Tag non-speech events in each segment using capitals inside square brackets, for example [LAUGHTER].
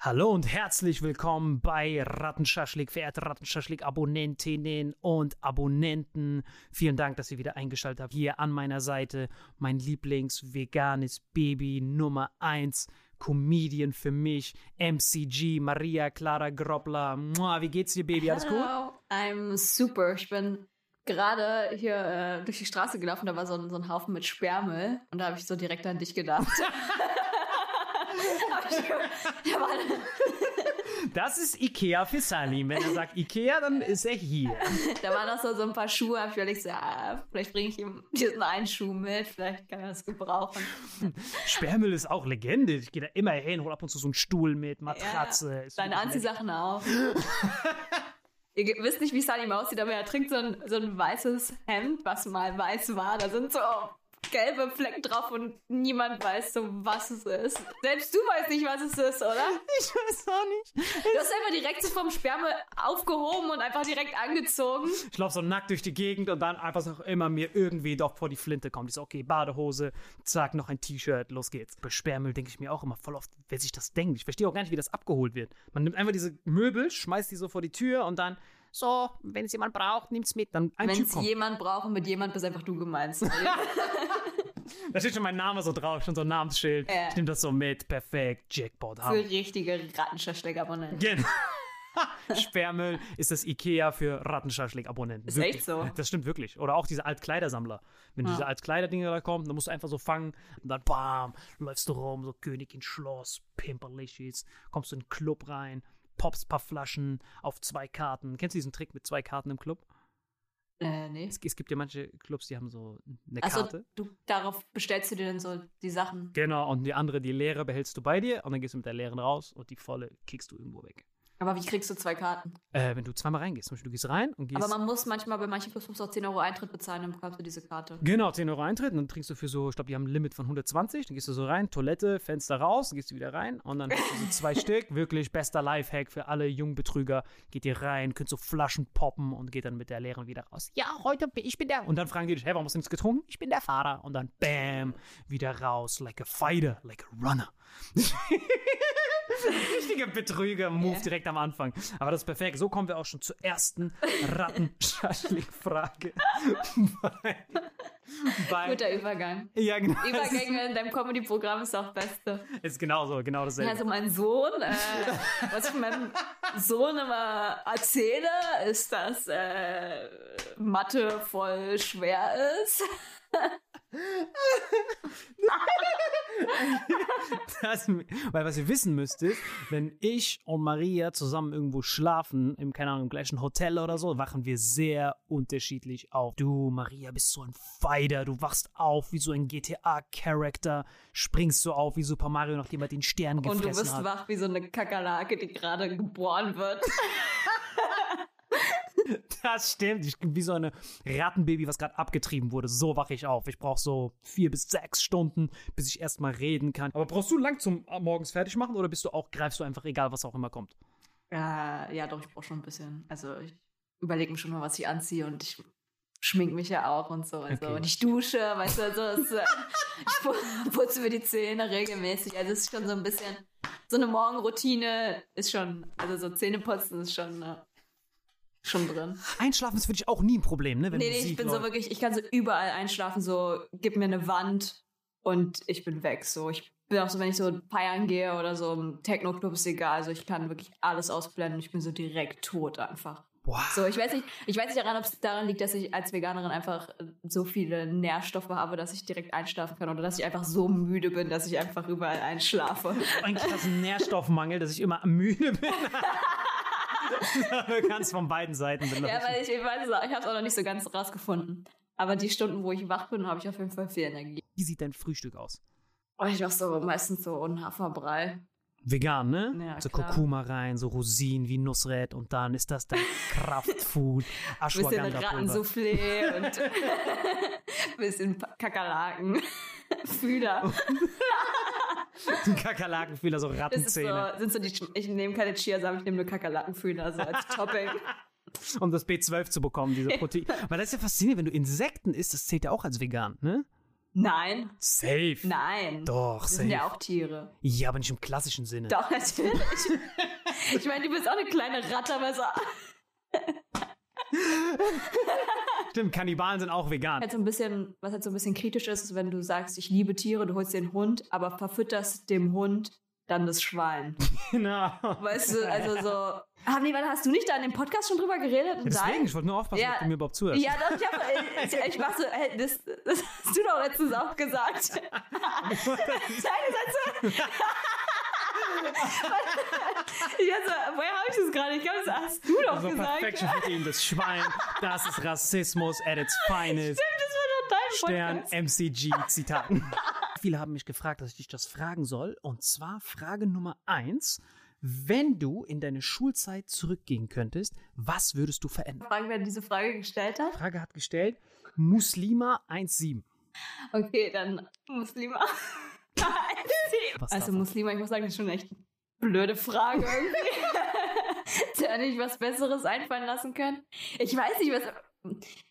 Hallo und herzlich willkommen bei Rattenschaschlik, verehrte Rattenschaschlik-Abonnentinnen und Abonnenten. Vielen Dank, dass ihr wieder eingeschaltet habt. Hier an meiner Seite mein Lieblings-veganes Baby Nummer 1, Comedian für mich, MCG, Maria Clara Groppler. Mua, wie geht's dir, Baby? Alles gut? Hello, I'm super. Ich bin gerade hier äh, durch die Straße gelaufen, da war so ein, so ein Haufen mit Sperrmüll und da habe ich so direkt an dich gedacht. [LAUGHS] Hab ich ge- da, war, [LAUGHS] Das ist Ikea für Salim. Wenn er sagt Ikea, dann ist er hier. [LAUGHS] da waren noch so, so ein paar Schuhe, hab ich überlegt, so, ja, vielleicht bringe ich ihm diesen einen Schuh mit, vielleicht kann er das gebrauchen. Sperrmüll ist auch Legende. Ich gehe da immer hin, hol ab und zu so einen Stuhl mit, Matratze. Ja, deine Anziehsachen auch. [LAUGHS] Ihr wisst nicht, wie Salim aussieht, aber er trinkt so ein, so ein weißes Hemd, was mal weiß war. Da sind so gelbe Flecken drauf und niemand weiß so, was es ist. Selbst du weißt nicht, was es ist, oder? [LAUGHS] Ich weiß auch nicht. Du hast einfach direkt so vom Sperme aufgehoben und einfach direkt angezogen. Ich laufe so nackt durch die Gegend und dann einfach so immer mir irgendwie doch vor die Flinte kommt. Ich so, okay, Badehose, zack, noch ein T-Shirt, los geht's. Bei Sperrmüll denke ich mir auch immer voll oft, wer sich das denkt. Ich verstehe auch gar nicht, wie das abgeholt wird. Man nimmt einfach diese Möbel, schmeißt die so vor die Tür und dann, so, wenn es jemand braucht, nimmt's mit. Dann ein Wenn es jemand braucht und mit jemand bist einfach du gemeint. [LAUGHS] Da steht schon mein Name so drauf, schon so ein Namensschild. Ja. Ich nehme das so mit, perfekt, Jackpot. Für Hammer. richtige Rattenschaschlik-Abonnenten. Genau. [LAUGHS] Sperrmüll ist das Ikea für Rattenschaschlik-Abonnenten. Ist Wirklich. echt so. Das stimmt wirklich. Oder auch diese Altkleidersammler. Wenn Ja. diese Altkleiderdinger da kommen, dann musst du einfach so fangen und dann bam, läufst du rum, so Königin Schloss, Pimperlichis, kommst du in den Club rein, ein paar Flaschen auf zwei Karten. Kennst du diesen Trick mit zwei Karten im Club? Äh, nee. Es, es gibt ja manche Clubs, die haben so eine Achso, Karte. du, darauf bestellst du dir dann so die Sachen. Genau, und die andere, die leere, behältst du bei dir und dann gehst du mit der leeren raus und die volle kickst du irgendwo weg. Aber wie kriegst du zwei Karten? Äh, wenn du zweimal reingehst, zum Beispiel, du gehst rein und gehst. Aber man muss manchmal bei manchen Clubs auch 10 Euro Eintritt bezahlen, dann bekommst du diese Karte. Genau, 10 Euro Eintritt und dann trinkst du für so, ich glaube, die haben ein Limit von 120, dann gehst du so rein, Toilette, Fenster raus, dann gehst du wieder rein und dann hast du so zwei [LAUGHS] Stück. Wirklich bester Lifehack für alle jungen Betrüger. Geht ihr rein, könnt so Flaschen poppen und geht dann mit der leeren wieder raus. Ja, heute bin ich bin der. Und dann fragen die dich, hey, warum hast du nichts getrunken? Ich bin der Fahrer. Und dann bam, wieder raus, like a fighter, like a runner. [LAUGHS] Richtiger Betrüger-Move Yeah. direkt am Anfang. Aber das ist perfekt. So kommen wir auch schon zur ersten Rattenschaschlik-Frage. [LAUGHS] Guter Übergang. ja, genau. Übergänge in deinem Comedy-Programm ist auch das Beste. Ist genauso, genau dasselbe. Also mein Sohn, äh, was ich meinem Sohn immer erzähle, ist, dass äh, Mathe voll schwer ist. [LAUGHS] Das, weil was ihr wissen müsst ist, wenn ich und Maria zusammen irgendwo schlafen, im, keine Ahnung, im gleichen Hotel oder so, wachen wir sehr unterschiedlich auf. Du, Maria, bist so ein Fighter, du wachst auf wie so ein GTA-Charakter, springst so auf wie Super Mario, nachdem er den Stern Und du gefressen bist hat. wach wie so eine Kakerlake, die gerade geboren wird. [LAUGHS] [LAUGHS] Das stimmt. Ich bin wie so eine Rattenbaby, was gerade abgetrieben wurde. So wache ich auf. Ich brauche so vier bis sechs Stunden, bis ich erstmal reden kann. Aber brauchst du lang zum äh, morgens fertig machen oder bist du auch, greifst du einfach egal, was auch immer kommt? Ja, ja, doch, ich brauche schon ein bisschen. Also ich überlege mir schon mal, was ich anziehe und ich schmink mich ja auch und so. Also, Okay. Und ich dusche, weißt du, also es, äh, [LAUGHS] ich pu- putze mir die Zähne regelmäßig. Also es ist schon so ein bisschen, so eine Morgenroutine ist schon, also so Zähneputzen ist schon, äh, schon drin. Einschlafen ist für dich auch nie ein Problem, ne? Wenn Nee, nee, Musik ich bin so läuft. wirklich, ich kann so überall einschlafen, so, gib mir eine Wand und ich bin weg. So, ich bin auch so, wenn ich so feiern gehe oder so im Techno-Club, ist egal. Also ich kann wirklich alles ausblenden. Ich bin so direkt tot einfach. Boah. So, ich weiß nicht, ich weiß nicht daran, ob es daran liegt, dass ich als Veganerin einfach so viele Nährstoffe habe, dass ich direkt einschlafen kann oder dass ich einfach so müde bin, dass ich einfach überall einschlafe. Eigentlich hast du einen Nährstoffmangel, dass ich immer müde bin. [LAUGHS] [LAUGHS] Ganz von beiden Seiten bin. ja, weil ich, ich weiß es auch, ich habe es auch noch nicht so ganz rausgefunden. Aber die Stunden, wo ich wach bin, habe ich auf jeden Fall viel Energie. Wie sieht dein Frühstück aus? Oh, ich mach so meistens so einen Haferbrei. Vegan, ne? Ja, so klar. Kurkuma rein, so Rosinen wie Nussret und dann ist das dein [LAUGHS] Kraftfood. Bisschen Ashwagandha-Pulver. Rattensoufflé und [LAUGHS] bisschen Kakerlaken. Fühler. Kakerlakenfühler, so Rattenzähne. so, sind so die, ich nehme keine Chiasamen, ich nehme nur Kakerlakenfühler so als [LAUGHS] Topping. um das B12 zu bekommen, diese Protein. Weil das ist ja faszinierend, wenn du Insekten isst, das zählt ja auch als vegan, ne? Nein, Safe. nein. Doch, Das safe. sind ja auch Tiere. Ja, aber nicht im klassischen Sinne. Doch, natürlich. Ich meine, du bist auch eine kleine Ratte, aber so [LAUGHS] Stimmt, Kannibalen sind auch vegan. halt so ein bisschen, was halt so ein bisschen kritisch ist, ist, wenn du sagst, ich liebe Tiere, du holst den Hund, aber verfütterst dem Hund dann das Schwein. [LAUGHS] Genau. Weißt du, also so. Nee, warte, hast du nicht da in dem Podcast schon drüber geredet? Deswegen, ich wollte nur aufpassen, Ja. ob du mir überhaupt zuhörst. Ja, doch, ich, hab, ich, ich mach so, hey, das, das hast du doch letztens auch gesagt. [LAUGHS] [LAUGHS] Deine Sätze. Ich also, woher habe ich das gerade? Ich glaube, das hast du doch so gesagt. Perfection für ihn, das Schwein, das ist Rassismus at its finest. Das war doch dein Stern Podcast. MCG Zitaten. Viele haben mich gefragt, dass ich dich das fragen soll. Und zwar Frage Nummer eins. Wenn du in deine Schulzeit zurückgehen könntest, was würdest du verändern? Fragen, wer diese Frage gestellt hat. Frage hat gestellt Muslima 17. Okay, dann Muslima. Also davon? Muslima, ich muss sagen, das ist schon echt eine blöde Frage irgendwie. [LAUGHS] Hätte er nicht was Besseres einfallen lassen können? Ich weiß nicht, was,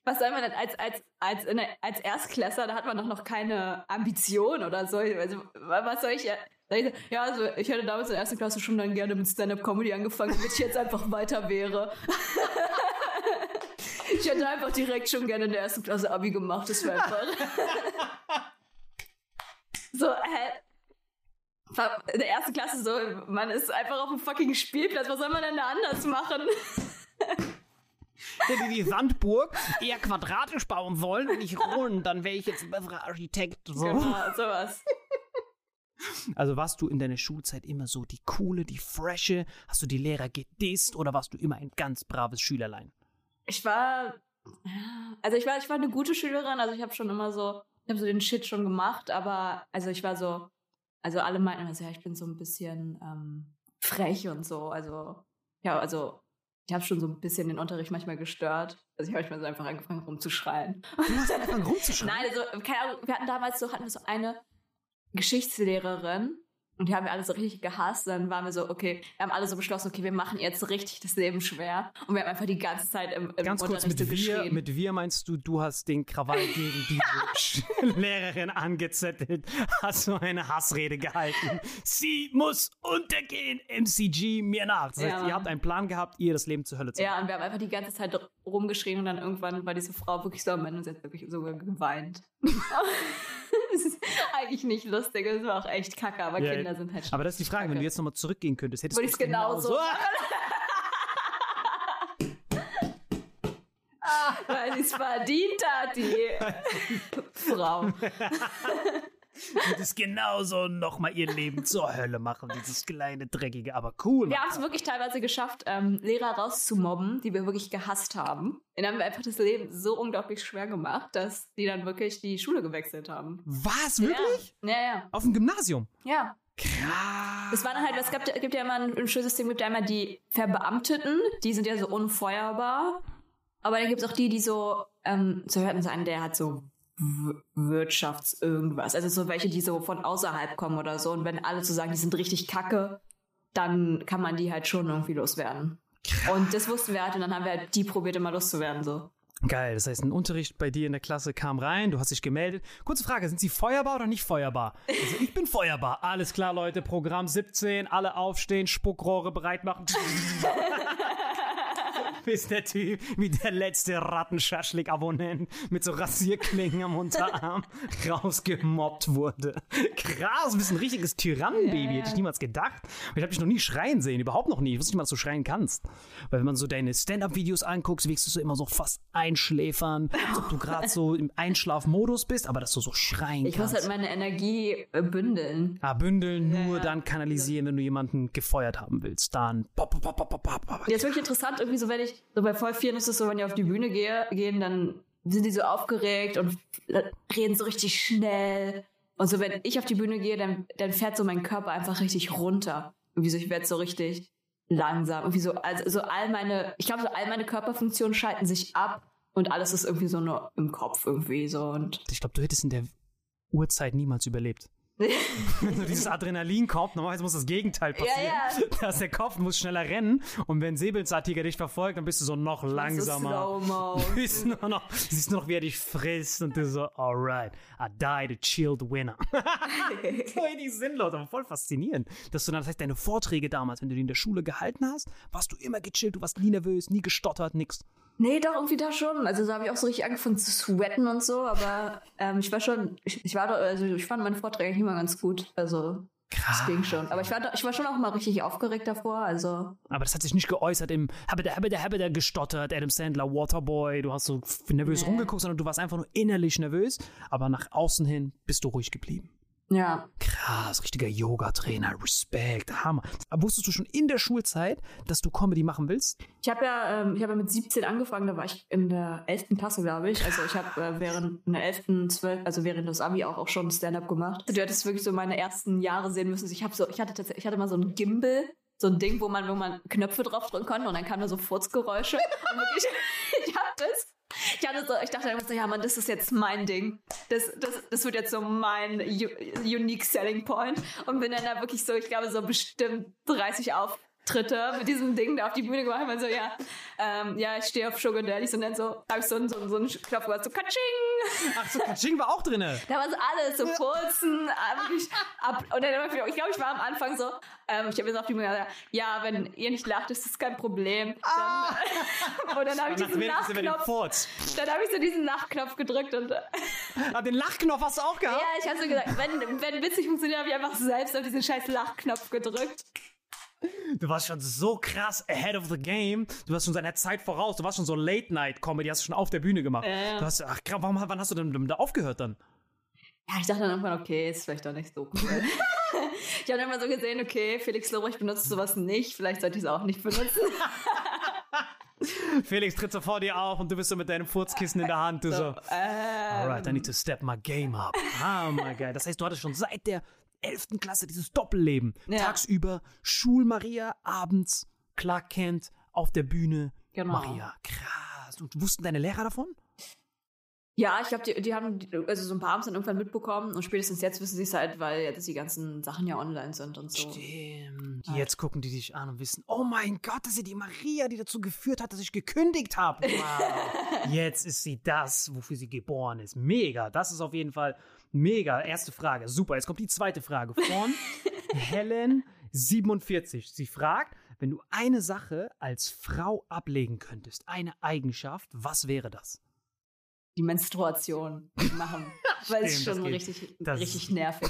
was soll man denn als, als, als, in der, als Erstklässler, da hat man doch noch keine Ambition oder so. Also, was soll ich, ja- soll ich ja, also, ich hätte damals in der ersten Klasse schon dann gerne mit Stand-Up-Comedy angefangen, damit ich jetzt einfach weiter wäre. [LAUGHS] Ich hätte einfach direkt schon gerne in der ersten Klasse Abi gemacht, das wäre einfach. [LAUGHS] so, hä? In der ersten Klasse so, man ist einfach auf dem fucking Spielplatz, was soll man denn da anders machen? Hätte die Sandburg eher quadratisch bauen sollen und nicht rund, dann wäre ich jetzt ein besserer Architekt. So. Genau, sowas. Also warst du in deiner Schulzeit immer so die coole, die frische? Hast du die Lehrer gedisst oder warst du immer ein ganz braves Schülerlein? Ich war, also ich war, ich war eine gute Schülerin, also ich habe schon immer so, ich habe so den Shit schon gemacht, aber also ich war so, also alle meinten immer so, ja, ich bin so ein bisschen ähm, frech und so, also ja, also ich habe schon so ein bisschen den Unterricht manchmal gestört. Also ich habe manchmal so einfach angefangen rumzuschreien. Du hast angefangen rumzuschreien. [LAUGHS] Nein, also keine Ahnung, wir hatten damals so, hatten wir so eine Geschichtslehrerin und die haben wir alle so richtig gehasst. Dann waren wir so, okay, wir haben alle so beschlossen, okay, wir machen jetzt richtig das Leben schwer. Und wir haben einfach die ganze Zeit im, im Ganz kurz, mit so wir, geschrien. mit wir meinst du, du hast den Krawall gegen diese [LAUGHS] Lehrerin angezettelt, hast so eine Hassrede gehalten. Sie muss untergehen, MCG mir nach. Das heißt, Ja, ihr habt einen Plan gehabt, ihr das Leben zur Hölle zu machen. Ja, und wir haben einfach die ganze Zeit rumgeschrien und dann irgendwann war diese Frau wirklich so am Ende und sie hat wirklich sogar geweint. [LAUGHS] [LAUGHS] Es ist eigentlich nicht lustig, es war auch echt kacke, aber Ja, Kinder sind halt Aber das ist die Frage, wenn Kacke. du jetzt nochmal zurückgehen könntest, hättest Würde du ich's genauso [LAUGHS] Weil sie es verdient hat, die [LAUGHS] Frau. Würdest genauso nochmal ihr Leben zur Hölle machen, dieses kleine Dreckige, aber cool. Wir haben es wirklich teilweise geschafft, ähm, Lehrer rauszumobben, die wir wirklich gehasst haben. Dann haben wir einfach das Leben so unglaublich schwer gemacht, dass die dann wirklich die Schule gewechselt haben. Was, wirklich? Ja, ja, ja. Auf dem Gymnasium? ja. Krass. Das war dann halt, es gab, gibt ja immer ein, ein Schulsystem, gibt ja immer die Verbeamteten, die sind ja so unfeuerbar. Aber dann gibt es auch die, die so, ähm, so hört man so einen, der hat so Wirtschafts irgendwas. Also so welche, die so von außerhalb kommen oder so. Und wenn alle so sagen, die sind richtig kacke, dann kann man die halt schon irgendwie loswerden. Und das wussten wir halt und dann haben wir halt die probiert immer loszuwerden, so. Geil, das heißt, ein Unterricht bei dir in der Klasse kam rein, du hast dich gemeldet. Kurze Frage, sind sie feuerbar oder nicht feuerbar? Also ich bin feuerbar. Alles klar, Leute, Programm 17, alle aufstehen, Spuckrohre bereit machen. [LAUGHS] Bis der Typ wie der letzte Rattenschaschlik-Abonnent mit so Rasierklingen am Unterarm [LAUGHS] rausgemobbt wurde. Krass, du bist ein richtiges Tyrannenbaby, hätte ich niemals gedacht. Ich habe dich noch nie schreien sehen, überhaupt noch nie. Ich wusste nicht mal, dass du schreien kannst. Weil wenn man so deine Stand-Up-Videos anguckst, wirkst du so immer so fast einschläfern, als ob du gerade so im Einschlafmodus bist, aber dass du so schreien Ich muss kannst. halt meine Energie äh, bündeln. Ah, bündeln nur ja. dann kanalisieren, wenn du jemanden gefeuert haben willst. Dann pop, pop, pop, pop, pop, pop. Ja, ist wirklich interessant, irgendwie so, wenn ich, so bei voll vielen ist es so, wenn die auf die Bühne gehe, gehen, dann sind die so aufgeregt und reden so richtig schnell. Und so, wenn ich auf die Bühne gehe, dann, dann fährt so mein Körper einfach richtig runter. Irgendwie so, ich werde so richtig langsam. Irgendwie so, also so all meine, ich glaube, so all meine Körperfunktionen schalten sich ab und alles ist irgendwie so nur im Kopf irgendwie so und Ich glaube, du hättest in der Uhrzeit niemals überlebt. [LAUGHS] dieses Adrenalin kommt, normalerweise muss das Gegenteil passieren. Ja, [LAUGHS] Dass der Kopf muss schneller rennen und wenn Säbelzahntiger dich verfolgt, dann bist du so noch langsamer. So. [LAUGHS] Du bist nur noch, siehst nur noch, wie er dich frisst und du so, alright, I died a chilled winner. richtig sinnlos, aber voll faszinierend. Dass du dann, das heißt, deine Vorträge damals, wenn du die in der Schule gehalten hast, warst du immer gechillt, du warst nie nervös, nie gestottert, nix. Nee, doch, irgendwie da schon. Also da habe ich auch so richtig angefangen zu sweaten und so, aber ähm, ich war schon, ich, ich war doch, also ich fand meine Vorträge eigentlich immer ganz gut. Also das ging schon. Aber ich war, ich war schon auch mal richtig aufgeregt davor, also. Aber das hat sich nicht geäußert im Habeda, Habeda, Habeda gestottert, Adam Sandler, Waterboy, du hast so nervös Nee. rumgeguckt, sondern du warst einfach nur innerlich nervös, aber nach außen hin bist du ruhig geblieben. Ja. Krass, richtiger Yoga-Trainer, Respekt, Hammer. Aber wusstest du schon in der Schulzeit, dass du Comedy machen willst? Ich habe ja, ähm, ich habe ja mit 17 angefangen, da war ich in der 11. Klasse, glaube ich. Also ich habe äh, während der 11., 12., also während des Abi auch, auch schon Stand-up gemacht. Du hättest wirklich so meine ersten Jahre sehen müssen. Ich habe so, ich hatte tatsächlich, ich hatte mal so ein Gimbal, so ein Ding, wo man, wo man Knöpfe drauf drücken konnte und dann kamen da so Furzgeräusche. [LAUGHS] und wirklich, ich hab das. Ich hatte so, ich dachte immer so, ja Mann, das ist jetzt mein Ding. Das, das, das wird jetzt so mein unique selling point. Und bin dann da wirklich so, ich glaube, so bestimmt 30 Auftritte mit diesem Ding da auf die Bühne gemacht. Und so, ja, ähm, ja, ich stehe auf Sugar Daddies und dann so, habe ich so, einen- so, einen- so einen Knopf gemacht, so Katsching! Ach so, Kaching war auch drinne. Da war so alles, so Furzen, äh, wirklich ab. Und dann, immer wieder- ich glaube, ich war am Anfang so, ähm, ich habe jetzt auf die Bühne gesagt, ja, wenn ihr nicht lacht, ist das kein Problem. Dann, [LAUGHS] und dann habe ich diesen Lachknopf, dann habe ich so diesen Lachknopf gedrückt und äh, Ah, den Lachknopf hast du auch gehabt? ja, ich habe so gesagt, wenn, wenn witzig funktioniert, habe ich einfach selbst auf diesen scheiß Lachknopf gedrückt. Du warst schon so krass ahead of the game. Du warst schon seiner Zeit voraus. Du warst schon so Late-Night-Comedy, hast du schon auf der Bühne gemacht. Ja. Du hast, ach, warum, wann hast du denn da aufgehört dann? Ja, ich dachte dann irgendwann, okay, ist vielleicht doch nicht so cool. [LAUGHS] ich habe dann mal so gesehen, okay, Felix Lobrecht benutzt sowas nicht, vielleicht sollte ich es auch nicht benutzen. [LAUGHS] Felix tritt so vor dir auf und du bist so mit deinem Furzkissen in der Hand. Du so, Ähm, alright, I need to step my game up. Ah, my God. Das heißt, du hattest schon seit der 11. Klasse dieses Doppelleben. Ja. Tagsüber Schulmaria, abends Clark Kent auf der Bühne. Genau. Maria, krass. Und wussten deine Lehrer davon? Ja, ich glaube, die, die haben, also so ein paar haben es dann irgendwann mitbekommen und spätestens jetzt wissen sie es halt, weil jetzt die ganzen Sachen ja online sind und so. Stimmt. Ja. Jetzt gucken die dich an und wissen, oh mein Gott, das ist ja die Maria, die dazu geführt hat, dass ich gekündigt habe. [LAUGHS] Wow. Jetzt ist sie das, wofür sie geboren ist. Mega. Das ist auf jeden Fall mega. Erste Frage. Super. Jetzt kommt die zweite Frage von [LAUGHS] Helen 47. Sie fragt, wenn du eine Sache als Frau ablegen könntest, eine Eigenschaft, was wäre das? Die Menstruation machen. [LAUGHS] weil es schon richtig, Das- richtig nervig.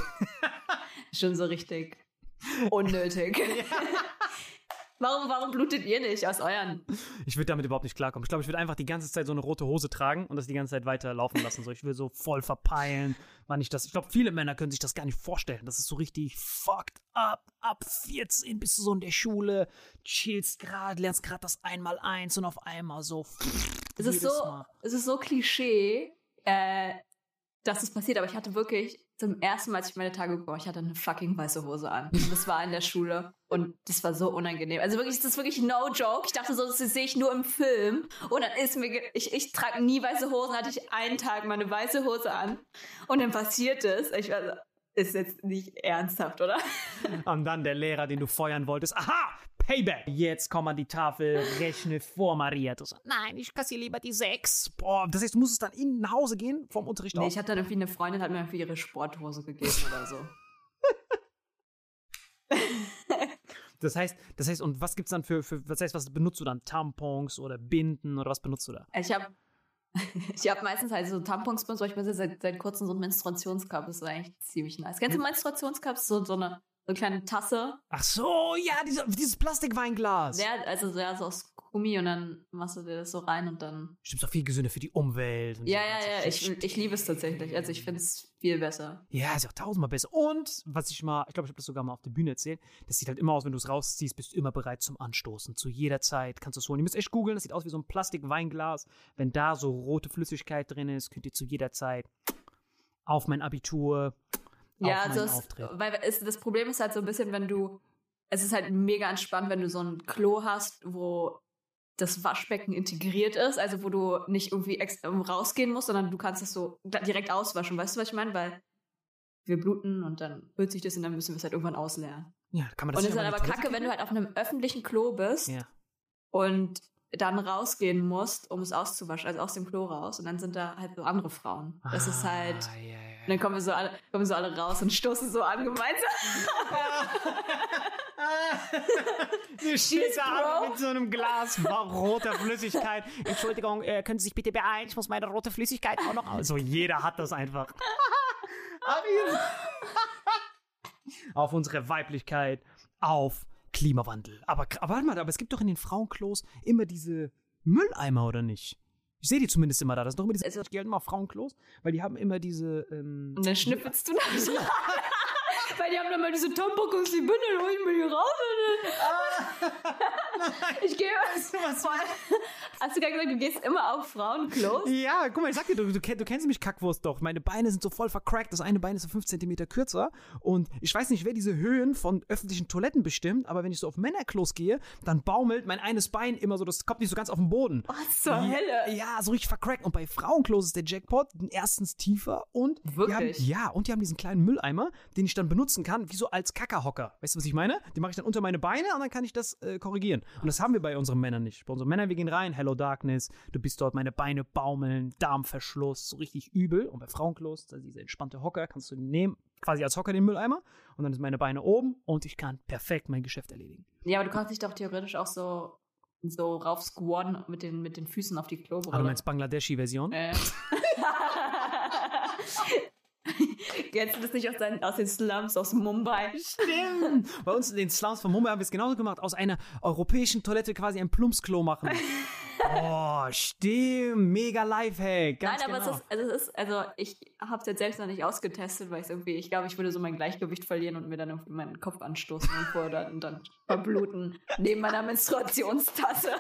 [LAUGHS] schon so richtig unnötig. Warum, warum blutet ihr nicht aus euren? Ich würde damit überhaupt nicht klarkommen. Ich glaube, ich würde einfach die ganze Zeit so eine rote Hose tragen und das die ganze Zeit weiter laufen lassen. So, ich will so voll verpeilen, wann ich das. Ich glaube, viele Männer können sich das gar nicht vorstellen. Das ist so richtig fucked up. Ab 14 bist du so in der Schule, chillst gerade, lernst gerade das Einmal-Eins und auf einmal so. Es ist so, Mal. es ist so Klischee, äh, dass es passiert, aber ich hatte wirklich zum ersten Mal, als ich meine Tage bekommen, ich hatte eine fucking weiße Hose an. Und das war in der Schule und das war so unangenehm. Also wirklich, das ist wirklich no joke. Ich dachte so, das sehe ich nur im Film und dann ist mir, ich, ich trage nie weiße Hosen, hatte ich einen Tag meine weiße Hose an und dann passiert es. Ich war so, ist jetzt nicht ernsthaft, oder? Und dann der Lehrer, den du feuern wolltest. Aha! Payback! Jetzt komm an die Tafel, rechne vor Maria. Du sagst, nein, ich kassiere lieber die sechs. Boah, das heißt, du musstest dann in nach Hause gehen vom Unterricht Nee, aus. ich hatte dann irgendwie eine Freundin, hat mir irgendwie ihre Sporthose gegeben oder so. [LAUGHS] Das heißt, das heißt, und was gibt's dann für, für, was heißt, was benutzt du dann? Tampons oder Binden oder was benutzt du da? Ich habe [LAUGHS] ich hab meistens halt so Tampons benutzt, weil ich benutze seit, seit kurzem so einen Menstruationscup. Das ist eigentlich ziemlich nice. Kennst du Menstruationscups? So, so, eine, so eine kleine Tasse. Ach so, ja, diese, dieses Plastikweinglas. Ja, also so, ja, so aus Gummi und dann machst du dir das so rein und dann. Stimmt auch viel gesünder für die Umwelt. Ja, diese ja, ganze ja. Ich, ich liebe es tatsächlich. Also ich finde es viel besser. Ja, ist auch tausendmal besser. Und, was ich mal, ich glaube, ich habe das sogar mal auf der Bühne erzählt, das sieht halt immer aus, wenn du es rausziehst, bist du immer bereit zum Anstoßen. Zu jeder Zeit kannst du es holen. Ihr müsst echt googeln, das sieht aus wie so ein Plastikweinglas. Wenn da so rote Flüssigkeit drin ist, könnt ihr zu jeder Zeit auf mein Abitur, Ja, also es, weil es, das Problem ist halt so ein bisschen, wenn du, es ist halt mega entspannt, wenn du so ein Klo hast, wo das Waschbecken integriert ist, also wo du nicht irgendwie extra rausgehen musst, sondern du kannst es so direkt auswaschen. Weißt du, was ich meine? Weil wir bluten und dann hört sich das und dann müssen wir es halt irgendwann ausleeren. Ja, kann man das Und es ist halt aber kacke, wenn du halt auf einem öffentlichen Klo bist Ja. und dann rausgehen musst, um es auszuwaschen, also aus dem Klo raus. Und dann sind da halt so andere Frauen. Das ist halt. Ah, ja, ja. Und dann kommen wir so alle, kommen wir so alle raus und stoßen so an gemeinsam. Sie steht da mit so einem Glas roter Flüssigkeit. Entschuldigung, äh, können Sie sich bitte beeilen? Ich muss meine rote Flüssigkeit auch noch. Also jeder hat das einfach. [LAUGHS] auf unsere Weiblichkeit, auf Klimawandel. Aber, aber warte mal, aber es gibt doch in den Frauenklos immer diese Mülleimer, oder nicht? Ich sehe die zumindest immer da. Das sind doch immer diese, Also- die gelten immer auf Frauenklos, weil die haben immer diese, ähm, Und dann schnippelst du nach so. [LAUGHS] Weil die haben dann mal diese Tampons, die Bündel, hol ich mir die raus. Dann [LAUGHS] ich gehe. Vor allem- Hast du gerade gesagt, du gehst immer auf Frauenklos? Ja, guck mal, ich sag dir, du, du, du kennst mich Kackwurst doch. Meine Beine sind so voll vercrackt. Das eine Bein ist so 5 cm kürzer. Und ich weiß nicht, wer diese Höhen von öffentlichen Toiletten bestimmt, aber wenn ich so auf Männerklos gehe, dann baumelt mein eines Bein immer so, das kommt nicht so ganz auf den Boden. Was zur Hölle? Ja, so richtig vercrackt. Und bei Frauenklos ist der Jackpot erstens tiefer und Wirklich? Haben, ja, und die haben diesen kleinen Mülleimer, den ich dann benutzen kann, wie so als Kackerhocker. Weißt du, was ich meine? Den mache ich dann unter meine Beine und dann kann ich das äh, korrigieren. Und das haben wir bei unseren Männern nicht. Bei unseren Männern, wir gehen rein, Hello Darkness, du bist dort, meine Beine baumeln, Darmverschluss, so richtig übel. Und bei Frauenklos, da diese entspannte Hocker, kannst du nehmen, quasi als Hocker den Mülleimer. Und dann sind meine Beine oben und ich kann perfekt mein Geschäft erledigen. Ja, aber du kannst dich doch theoretisch auch so, so rauf squatten mit den, mit den Füßen auf die Klobrille. Aber du meinst Bangladeschi-Version? Äh. [LAUGHS] [LAUGHS] Kennst du das nicht aus, deinen, aus den Slums aus Mumbai? Stimmt. Bei uns in den Slums von Mumbai haben wir es genauso gemacht. Aus einer europäischen Toilette quasi ein Plumpsklo machen. Boah, stimmt. Mega Lifehack. Ganz Nein, aber genau. es ist, also es ist, also ich habe es jetzt selbst noch nicht ausgetestet, weil ich irgendwie, ich glaube, ich würde so mein Gleichgewicht verlieren und mir dann irgendwie meinen Kopf anstoßen und, vor, dann, und dann verbluten neben meiner Menstruationstasse.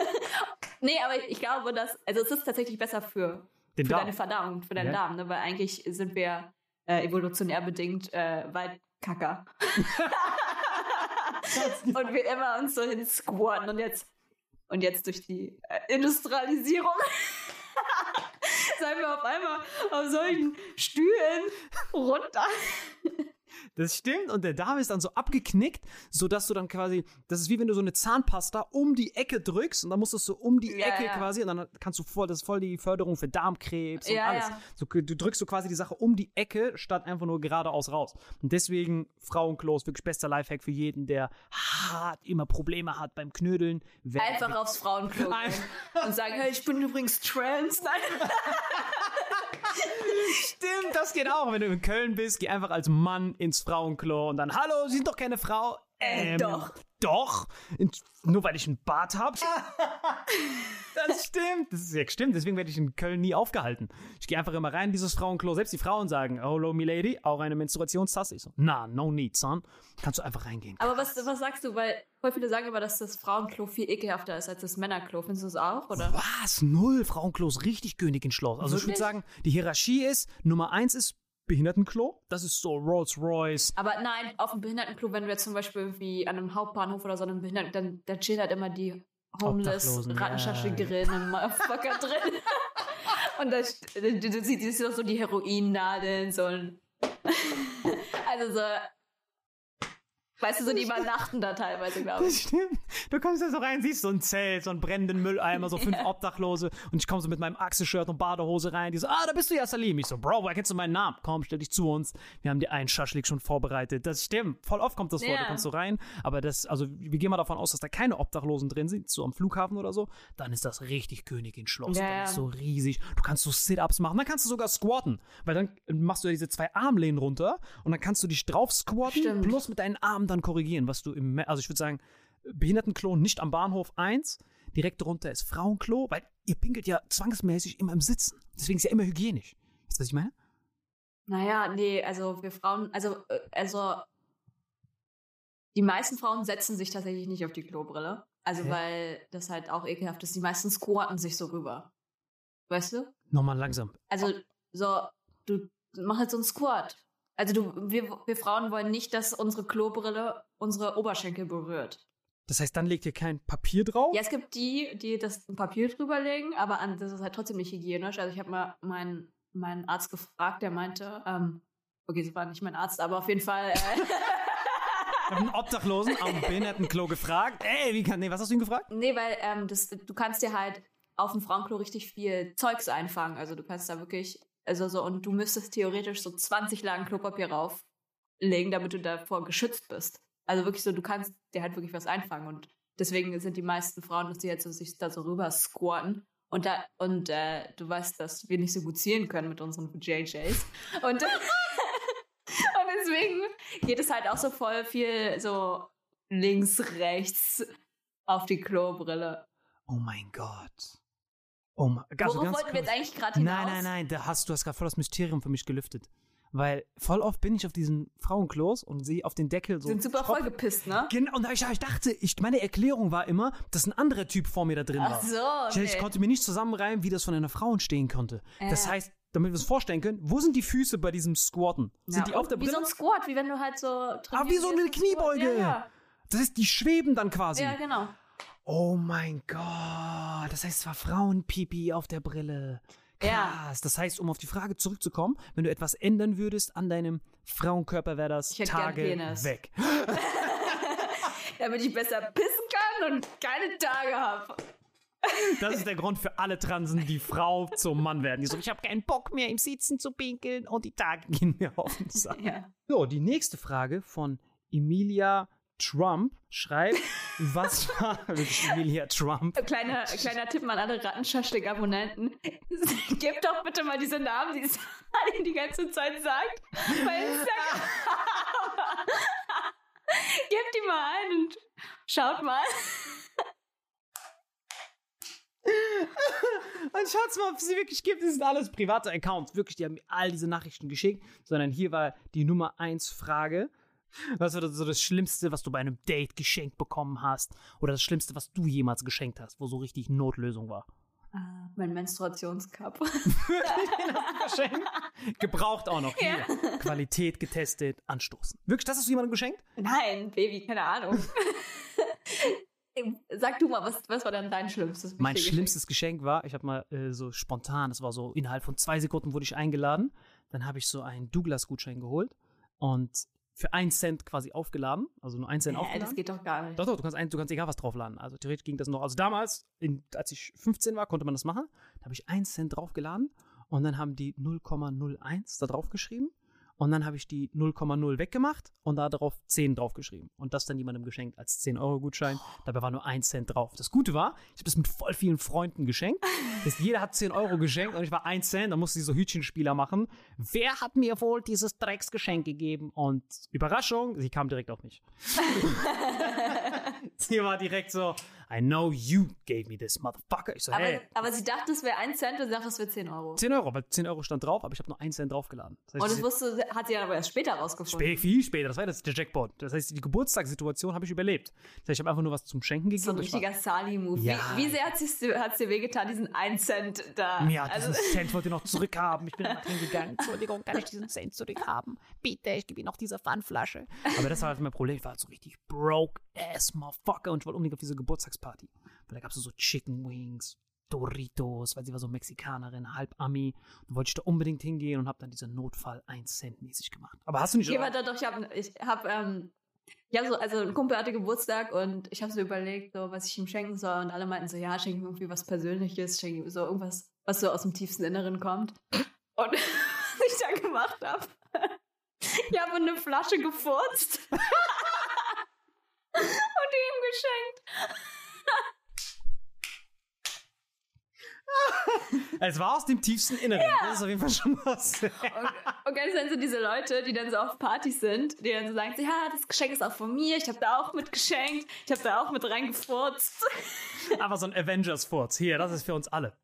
[LAUGHS] nee, aber ich glaube, dass, also es ist tatsächlich besser für, Den für Darm. deine Verdauung, für deinen Ja. Darm, ne? weil eigentlich sind wir äh, evolutionär bedingt äh, Waldkacker. [LAUGHS] und wir immer uns so hin squatten und jetzt und jetzt durch die äh, Industrialisierung [LAUGHS] seien wir auf einmal auf solchen Stühlen runter. Das stimmt. Und der Darm ist dann so abgeknickt, sodass du dann quasi, das ist wie wenn du so eine Zahnpasta um die Ecke drückst und dann musst du es so um die Ja, Ecke ja. quasi und dann kannst du voll, das ist voll die Förderung für Darmkrebs und Ja, alles. ja. So, du drückst so quasi die Sache um die Ecke, statt einfach nur geradeaus raus. Und deswegen Frauenklos, wirklich bester Lifehack für jeden, der hart immer Probleme hat beim Knödeln. Einfach aufs Frauenklo [LAUGHS] gehen und sagen, hey, ich bin übrigens trans. Nein. [LAUGHS] [LAUGHS] Stimmt, das geht auch. Wenn du in Köln bist, geh einfach als Mann ins Frauenklo und dann, hallo, Sie sind doch keine Frau. Äh, doch. Doch. In, nur weil ich einen Bart hab. [LAUGHS] das stimmt. Das ist ja stimmt. Deswegen werde ich in Köln nie aufgehalten. Ich gehe einfach immer rein in dieses Frauenklo. Selbst die Frauen sagen, oh, hello, milady, auch eine Menstruationstasse. Ich so, na, no need, son. Kannst du einfach reingehen. Aber was, was sagst du? Weil voll viele sagen immer, dass das Frauenklo viel ekelhafter ist als das Männerklo. Findest du es auch, oder? Was? Null. Frauenklo ist richtig Königin Schloss. Also ich würde Wirklich? sagen, die Hierarchie ist, Nummer eins ist Behindertenklo. Das ist so Rolls Royce. Aber nein, auf dem Behindertenklo, wenn du jetzt zum Beispiel wie an einem Hauptbahnhof oder so einem Behinderten, dann, dann chillen halt immer die homeless Obdachlosen, ja. Rattenscharschigerinnen Motherfucker [LAUGHS] drin. Und da, siehst auch so die Heroinnadeln, so ein, [LAUGHS] also so, weißt du, so die übernachten da teilweise, glaube Das ich. stimmt. Du kommst da so rein, siehst so ein Zelt, so einen brennenden Mülleimer, so fünf [LAUGHS] Ja. Obdachlose und ich komme so mit meinem Achse-Shirt und Badehose rein. Die so, ah, da bist du ja, Salim. Ich so, Bro, woher kennst du meinen Namen? Komm, stell dich zu uns. Wir haben dir einen Schaschlik schon vorbereitet. Das stimmt. Voll oft kommt das vor. Ja. Du kommst so rein, aber das, also wir gehen mal davon aus, dass da keine Obdachlosen drin sind, so am Flughafen oder so. Dann ist das richtig Königin Schloss. Ja, dann ist so riesig. Du kannst so Sit-Ups machen. Dann kannst du sogar squatten, weil dann machst du ja diese zwei Armlehnen runter und dann kannst du dich drauf squatten Stimmt. plus mit deinen Armen dann korrigieren, was du im, also ich würde sagen, Behindertenklo nicht am Bahnhof 1. Direkt darunter ist Frauenklo, weil ihr pinkelt ja zwangsmäßig immer im Sitzen. Deswegen ist ja immer hygienisch. Weißt du, was ich meine? Naja, nee, also wir Frauen, also, äh, also die meisten Frauen setzen sich tatsächlich nicht auf die Klobrille. Also Hä? weil das halt auch ekelhaft ist. Die meisten squatten sich so rüber. Weißt du? Nochmal langsam. Also so, du mach halt so einen Squat. Also du, wir, wir Frauen wollen nicht, dass unsere Klobrille unsere Oberschenkel berührt. Das heißt, dann legt ihr kein Papier drauf? Ja, es gibt die, die das Papier drüberlegen, aber an, das ist halt trotzdem nicht hygienisch. Also ich habe mal meinen, meinen Arzt gefragt, der meinte, ähm, okay, es war nicht mein Arzt, aber auf jeden Fall, äh, [LAUGHS] [LAUGHS] Ich habe einen Obdachlosen am Behindertenklo gefragt. Ey, wie kann, nee, was hast du ihn gefragt? nee, weil ähm, das, du kannst dir halt auf dem Frauenklo richtig viel Zeugs einfangen. Also du kannst da wirklich, also so, und du müsstest theoretisch so 20 Lagen Klopapier rauflegen, damit du davor geschützt bist. Also wirklich so, du kannst dir halt wirklich was einfangen und deswegen sind die meisten Frauen, dass die jetzt so sich da so rüber squatten. Und da, und äh, du weißt, dass wir nicht so gut zielen können mit unseren JJs. Und, [LAUGHS] und deswegen geht es halt auch so voll viel so links, rechts auf die Klobrille. Oh mein Gott. Oh mein also Worauf wollten wir jetzt eigentlich gerade hinaus? Nein, nein, nein, da hast, du hast gerade voll das Mysterium für mich gelüftet. Weil voll oft bin ich auf diesen Frauenklos und sehe auf den Deckel so. Sind super Tropfen. vollgepisst, ne? Genau, und ich, ich dachte, ich, meine Erklärung war immer, dass ein anderer Typ vor mir da drin war. Ach so, Ich, ich okay. konnte mir nicht zusammenreimen, wie das von einer Frau entstehen konnte. Das Ja. heißt, damit wir uns vorstellen können, wo sind die Füße bei diesem Squatten? Sind Ja, die auf der Wie so ein Squat, wie wenn du halt so Ah, wie so eine. Kniebeuge. Ja, Das heißt, die schweben dann quasi. ja. ja, genau. Oh mein Gott. Das heißt, es war Frauenpipi auf der Brille. Krass. Ja. Das heißt, um auf die Frage zurückzukommen, wenn du etwas ändern würdest an deinem Frauenkörper, wäre das Tage weg. [LAUGHS] [LAUGHS] Damit ich besser pissen kann und keine Tage habe. Das ist der Grund für alle Transen, die Frau zum Mann werden. Die so, ich habe keinen Bock mehr im Sitzen zu pinkeln und die Tage gehen mir auf den Sack. Ja. So, die nächste Frage von Emilia Trump schreibt, [LAUGHS] was war wirklich Emilia Trump? Kleiner, kleiner Tipp an alle Rattenschaschlik-Abonnenten. [LAUGHS] Gebt doch bitte mal diese Namen, die Sally [LAUGHS] die ganze Zeit sagt. Bei Instagram. Gebt die mal ein und schaut mal. Und schaut's mal, ob es sie wirklich gibt. Das sind alles private Accounts. Wirklich, die haben mir all diese Nachrichten geschickt. Sondern hier war die Nummer eins Frage. Was war das, so das Schlimmste, was du bei einem Date geschenkt bekommen hast? Oder das Schlimmste, was du jemals geschenkt hast, wo so richtig Notlösung war? Ah, mein Menstruationscup. [LAUGHS] Geschenkt. Gebraucht auch noch. Hier. Qualität getestet, anstoßen. Wirklich, das hast du jemandem geschenkt? Nein, Baby, keine Ahnung. [LAUGHS] Sag du mal, was, was war denn dein schlimmstes? Mein Geschenk? schlimmstes Geschenk war, ich habe mal äh, so spontan, das war so innerhalb von zwei Sekunden wurde ich eingeladen. Dann habe ich so einen Douglas-Gutschein geholt und für einen Cent quasi aufgeladen, also nur einen Cent Hä, aufgeladen. das geht doch gar nicht. Doch, doch, du kannst, ein, du kannst egal was draufladen. Also theoretisch ging das noch. Also damals, in, als ich 15 war, konnte man das machen. Da habe ich einen Cent draufgeladen und dann haben die 0,01 da drauf geschrieben. Und dann habe ich die 0,0 weggemacht und da drauf 10 draufgeschrieben. Und das dann jemandem geschenkt als 10-Euro-Gutschein. Dabei war nur ein Cent drauf. Das Gute war, ich habe das mit voll vielen Freunden geschenkt. Das jeder hat 10 Euro geschenkt und ich war ein Cent. Da musste ich so Hütchenspieler machen. Wer hat mir wohl dieses Drecksgeschenk gegeben? Und Überraschung, sie kam direkt auf mich. [LAUGHS] sie war direkt so, I know you gave me this, motherfucker. Ich so, Aber, hey. aber sie dachte, es wäre ein Cent und sie dachte, es wäre 10 Euro. 10 Euro, weil 10 Euro stand drauf, aber ich habe nur einen Cent draufgeladen. Das heißt, Und das wusste, hat sie aber erst später rausgefunden. Spä viel später, das war jetzt der Jackpot. Das heißt, die Geburtstagssituation habe ich überlebt. Das heißt, ich habe einfach nur was zum Schenken gegeben. So ein richtiger Sali-Move. Ja. Wie, wie sehr hat es dir wehgetan, diesen 1 Cent da? Ja, also, diesen Cent wollte ich noch zurückhaben. Ich bin immer hingegangen. [LAUGHS] Entschuldigung, kann ich diesen Cent zurückhaben? Bitte, ich gebe Ihnen noch diese Pfandflasche. Aber das war halt mein Problem. Ich war halt so richtig broke ass motherfucker und ich wollte unbedingt auf diese Geburtstagsparty. Weil da gab es so Chicken Wings, Doritos, weil sie war so Mexikanerin, halb Ami. Und wollte ich da unbedingt hingehen und habe dann diese Notfall 1 Cent mäßig gemacht. Aber hast du nicht Okay, warte, doch, ich habe, ich hab, ähm, hab so, also ein Kumpel hatte Geburtstag und ich habe so überlegt, so, was ich ihm schenken soll und alle meinten so, ja, schenk ihm irgendwie was Persönliches, schenk ihm so irgendwas, was so aus dem tiefsten Inneren kommt. Und [LAUGHS] was ich dann gemacht habe, ich habe eine Flasche gefurzt [LAUGHS] und die ihm geschenkt. [LAUGHS] Es war aus dem tiefsten Inneren. Das ist auf jeden Fall schon was. Und, und ganz sind so diese Leute, die dann so auf Partys sind, die dann so sagen, ja, das Geschenk ist auch von mir, ich habe da auch mit geschenkt, ich habe da auch mit reingefurzt. [LAUGHS] Aber so ein Avengers-Furz. Hier, das ist für uns alle.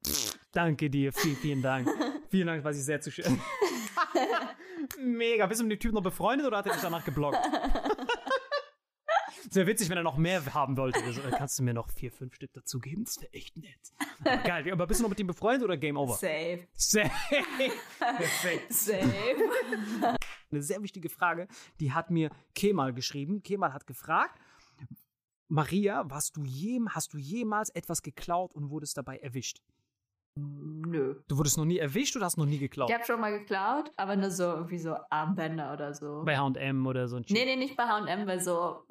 Danke dir, vielen, vielen Dank. vielen Dank, weiß ich sehr zu schätzen. [LAUGHS] Mega. Bist du mit dem Typ noch befreundet oder hat er dich danach geblockt? Es wäre witzig, wenn er noch mehr haben wollte. Also, äh, kannst du mir noch vier, fünf Stück dazugeben? Das wäre echt nett. Aber geil. Aber bist du noch mit ihm befreundet oder Game Over? Safe, Safe. [LAUGHS] Perfekt. safe. Eine sehr wichtige Frage, die hat mir Kemal geschrieben. Kemal hat gefragt, Maria, warst du jem, hast du jemals etwas geklaut und wurdest dabei erwischt? Nö. Du wurdest noch nie erwischt oder hast noch nie geklaut? Ich habe schon mal geklaut, aber nur so irgendwie so Armbänder oder so. Bei H&M oder so ein nee, nee, nicht bei H&M, bei so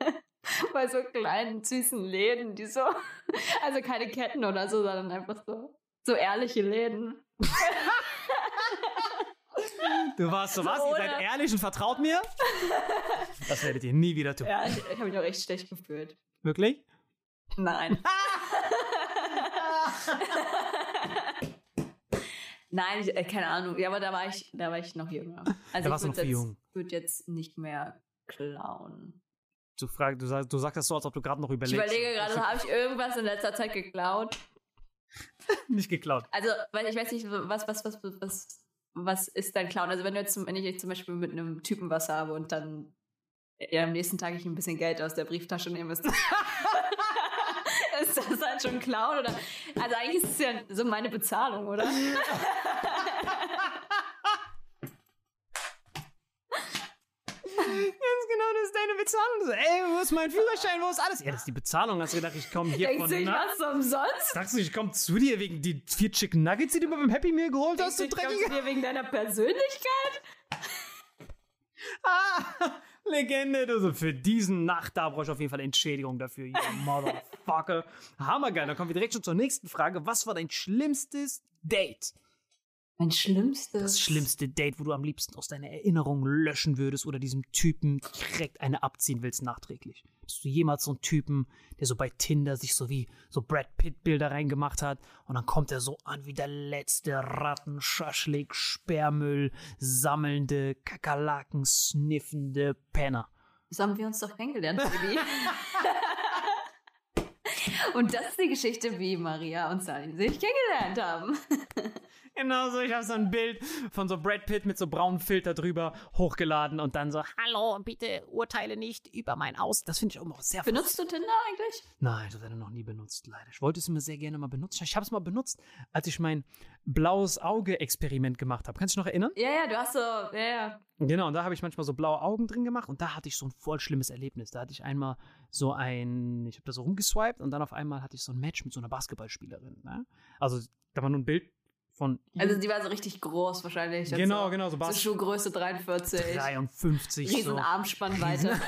[LAUGHS] bei so kleinen süßen Läden, die so [LAUGHS] also keine Ketten oder so, sondern einfach so so ehrliche Läden. Du warst so, [LAUGHS] was? Ihr seid ehrlich und vertraut mir? Das werdet ihr nie wieder tun. Ja, ich, ich habe mich auch echt schlecht gefühlt. Wirklich? Nein. Nein, ich, äh, keine Ahnung. Ja, aber da war ich, da war ich noch jünger. Also Da warst ich noch würde jetzt, jung. würd jetzt nicht mehr klauen. Du, frag, du, sagst, du sagst das so, als ob du gerade noch Ich überlegst. überlege gerade, habe ich irgendwas in letzter Zeit geklaut? [LAUGHS] Nicht geklaut. Also, weil ich weiß nicht, was, was, was, was, was ist dein Klauen? Also, wenn du jetzt zum, wenn ich jetzt zum Beispiel mit einem Typen was habe und dann ja, am nächsten Tag ich ein bisschen Geld aus der Brieftasche nehme, ist, [LAUGHS] ist das halt schon Klauen oder? Also eigentlich ist es ja so meine Bezahlung, oder? [LAUGHS] Ganz genau, das ist deine Bezahlung. So, ey, wo ist mein Führerschein, wo ist alles? Ja, das ist die Bezahlung. Hast du gedacht, ich komme hier Denkst von... du, ich mach's umsonst? Sagst du, ich komme zu dir wegen die vier Chicken Nuggets, die du mir beim Happy Meal geholt hast, Denkst du du, ich komm Dreckiger? zu dir wegen deiner Persönlichkeit? Ah, Legende. Du so, für diesen Nacht, da brauche ich auf jeden Fall Entschädigung dafür, you [LAUGHS] motherfucker. Hammergeil. Dann kommen wir direkt schon zur nächsten Frage. Was war dein schlimmstes Date? Mein schlimmstes. Das schlimmste Date, wo du am liebsten aus deiner Erinnerung löschen würdest oder diesem Typen direkt eine abziehen willst nachträglich. Bist du jemals so ein Typen, der so bei Tinder sich so wie so Brad Pitt Bilder reingemacht hat und dann kommt er so an wie der letzte Rattenschaschlik, Sperrmüll, sammelnde, Kakerlaken, sniffende Penner. So haben wir uns doch kennengelernt, Baby. [LAUGHS] Und das ist die Geschichte, wie Maria und Sunny sich kennengelernt haben. [LAUGHS] Genau so, ich habe so ein Bild von so Brad Pitt mit so braunen Filter drüber hochgeladen und dann so, hallo, bitte urteile nicht über mein Aus. Das finde ich auch immer sehr Benutzt du Tinder eigentlich? Nein, das hätte ich noch nie benutzt, leider. Ich wollte es immer sehr gerne mal benutzen. Ich habe es mal benutzt, als ich mein blaues Auge-Experiment gemacht habe. Kannst du dich noch erinnern? Ja, ja, du hast so, ja, ja. Genau, und da habe ich manchmal so blaue Augen drin gemacht und da hatte ich so ein voll schlimmes Erlebnis. Da hatte ich einmal so ein, ich habe da so rumgeswiped und dann auf einmal hatte ich so ein Match mit so einer Basketballspielerin. Ne? Also da war nur ein Bild von. Also die war so richtig groß wahrscheinlich. Genau, so, genau, so So Bas- Schuhgröße 43. 53 Riesen so. Armspannweite.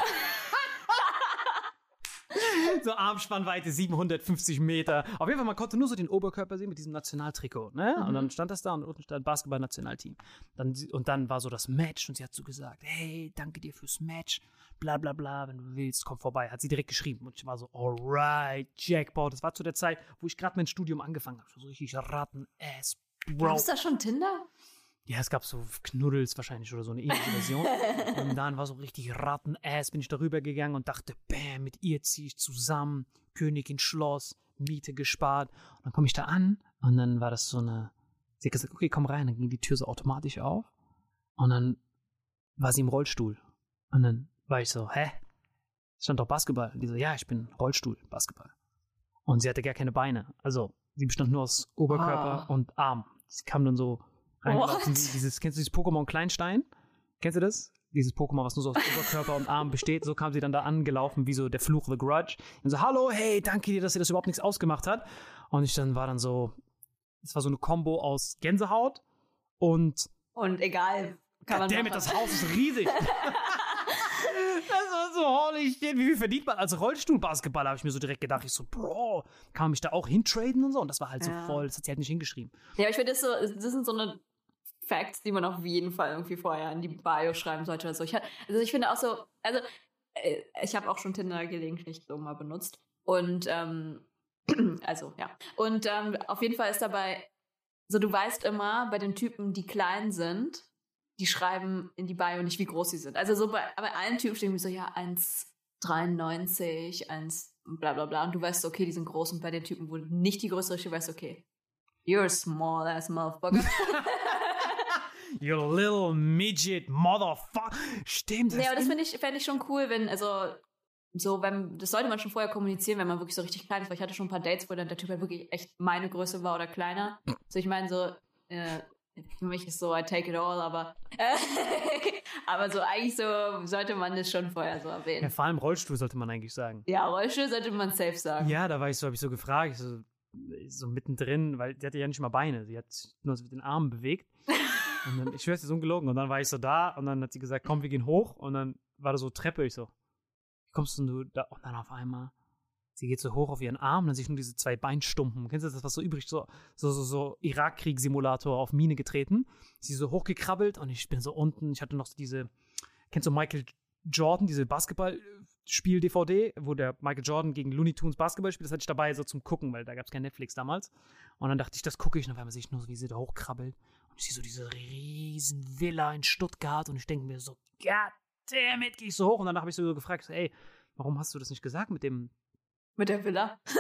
So Armspannweite 750 Meter. Auf jeden Fall, man konnte nur so den Oberkörper sehen mit diesem Nationaltrikot, ne? Und dann stand das da und unten stand Basketball-Nationalteam. Dann, und dann war so das Match und sie hat so gesagt, hey, danke dir fürs Match, bla bla bla, wenn du willst, komm vorbei. Hat sie direkt geschrieben und ich war so, alright, Jackpot. Das war zu der Zeit, wo ich gerade mein Studium angefangen habe. So richtig Ratten-Ass, Bro. Gab's da schon Tinder? Ja, es gab so Knuddels wahrscheinlich oder so eine ähnliche Version. [LAUGHS] und dann war so richtig Ratten-Ass, bin ich darüber gegangen und dachte, bam, mit ihr ziehe ich zusammen, Königin Schloss, Miete gespart. Und dann komme ich da an und dann war das so eine, sie hat gesagt, okay, komm rein, dann ging die Tür so automatisch auf und dann war sie im Rollstuhl. Und dann war ich so, hä? Stand doch Basketball. Die so, ja, ich bin Rollstuhl, Basketball. Und sie hatte gar keine Beine. Also, sie bestand nur aus Oberkörper Ah. und Arm. Sie kam dann so reingelaufen, What? dieses, kennst du dieses Pokémon Kleinstein? Kennst du das? Dieses Pokémon, was nur so aus [LAUGHS] Oberkörper und Arm besteht. So kam sie dann da angelaufen, wie so der Fluch The Grudge. Und so, hallo, hey, danke dir, dass dir das überhaupt nichts ausgemacht hat. Und ich dann war dann so, es war so eine Combo aus Gänsehaut und Und egal, kann man machen. das Haus ist riesig. [LAUGHS] das war so holy shit. Wie viel verdient man als Rollstuhlbasketballer? Habe ich mir so direkt gedacht. Ich so, Bro, kann man mich da auch hintraden und so? Und das war halt so Ja. voll. Das hat sie halt nicht hingeschrieben. Ja, aber ich finde, das, so, das sind so eine Facts, die man auf jeden Fall irgendwie vorher in die Bio schreiben sollte oder so. Ich, also ich finde auch so, also äh, ich habe auch schon Tinder gelegentlich so mal benutzt. Und ähm, [CLEARS THROAT] also ja. Und ähm, auf jeden Fall ist dabei, so du weißt immer, bei den Typen, die klein sind, die schreiben in die Bio nicht, wie groß sie sind. Also so bei, bei allen Typen stehen so, ja, 1,93, 1 bla bla bla. Und du weißt, okay, die sind groß. Und bei den Typen, wo nicht die Größe ist, du weißt, okay, you're a small ass motherfucker. [LAUGHS] You little midget motherfucker. Stimmt. Ja, aber das finde ich, fände ich schon cool, wenn, also, so, wenn, das sollte man schon vorher kommunizieren, wenn man wirklich so richtig klein ist, weil ich hatte schon ein paar Dates, wo dann der Typ halt wirklich echt meine Größe war oder kleiner. So, ich meine, so, äh, für mich ist so, I take it all, aber, äh, [LAUGHS] aber so, eigentlich so, sollte man das schon vorher so ja, erwähnen. vor allem Rollstuhl sollte man eigentlich sagen. Ja, Rollstuhl sollte man safe sagen. Ja, da war ich so, habe ich so gefragt, so, so mittendrin, weil die hatte ja nicht mal Beine. Sie hat nur so mit den Armen bewegt. [LAUGHS] Und dann, ich schwöre, es ist ungelogen. Und dann war ich so da und dann hat sie gesagt, komm, wir gehen hoch. Und dann war da so Treppe. Ich so, wie kommst denn du da? Und dann auf einmal, sie geht so hoch auf ihren Arm und dann sehe ich nur diese zwei Beinstumpen. Kennst du das, was so übrig, so, so, so, so Irakkrieg-Simulator auf Mine getreten. Sie so hochgekrabbelt und ich bin so unten. Ich hatte noch diese, kennst du Michael Jordan, diese Basketball-Spiel-DVD, wo der Michael Jordan gegen Looney Tunes Basketball spielt, das hatte ich dabei so zum Gucken, weil da gab es kein Netflix damals. Und dann dachte ich, das gucke ich und auf einmal sehe ich nur, wie sie da hochkrabbelt. Ich sehe so diese riesen Villa in Stuttgart und ich denke mir so, God damn it, gehe ich so hoch. Und dann habe ich so gefragt, ey, warum hast du das nicht gesagt mit dem. Mit der Villa. [LAUGHS]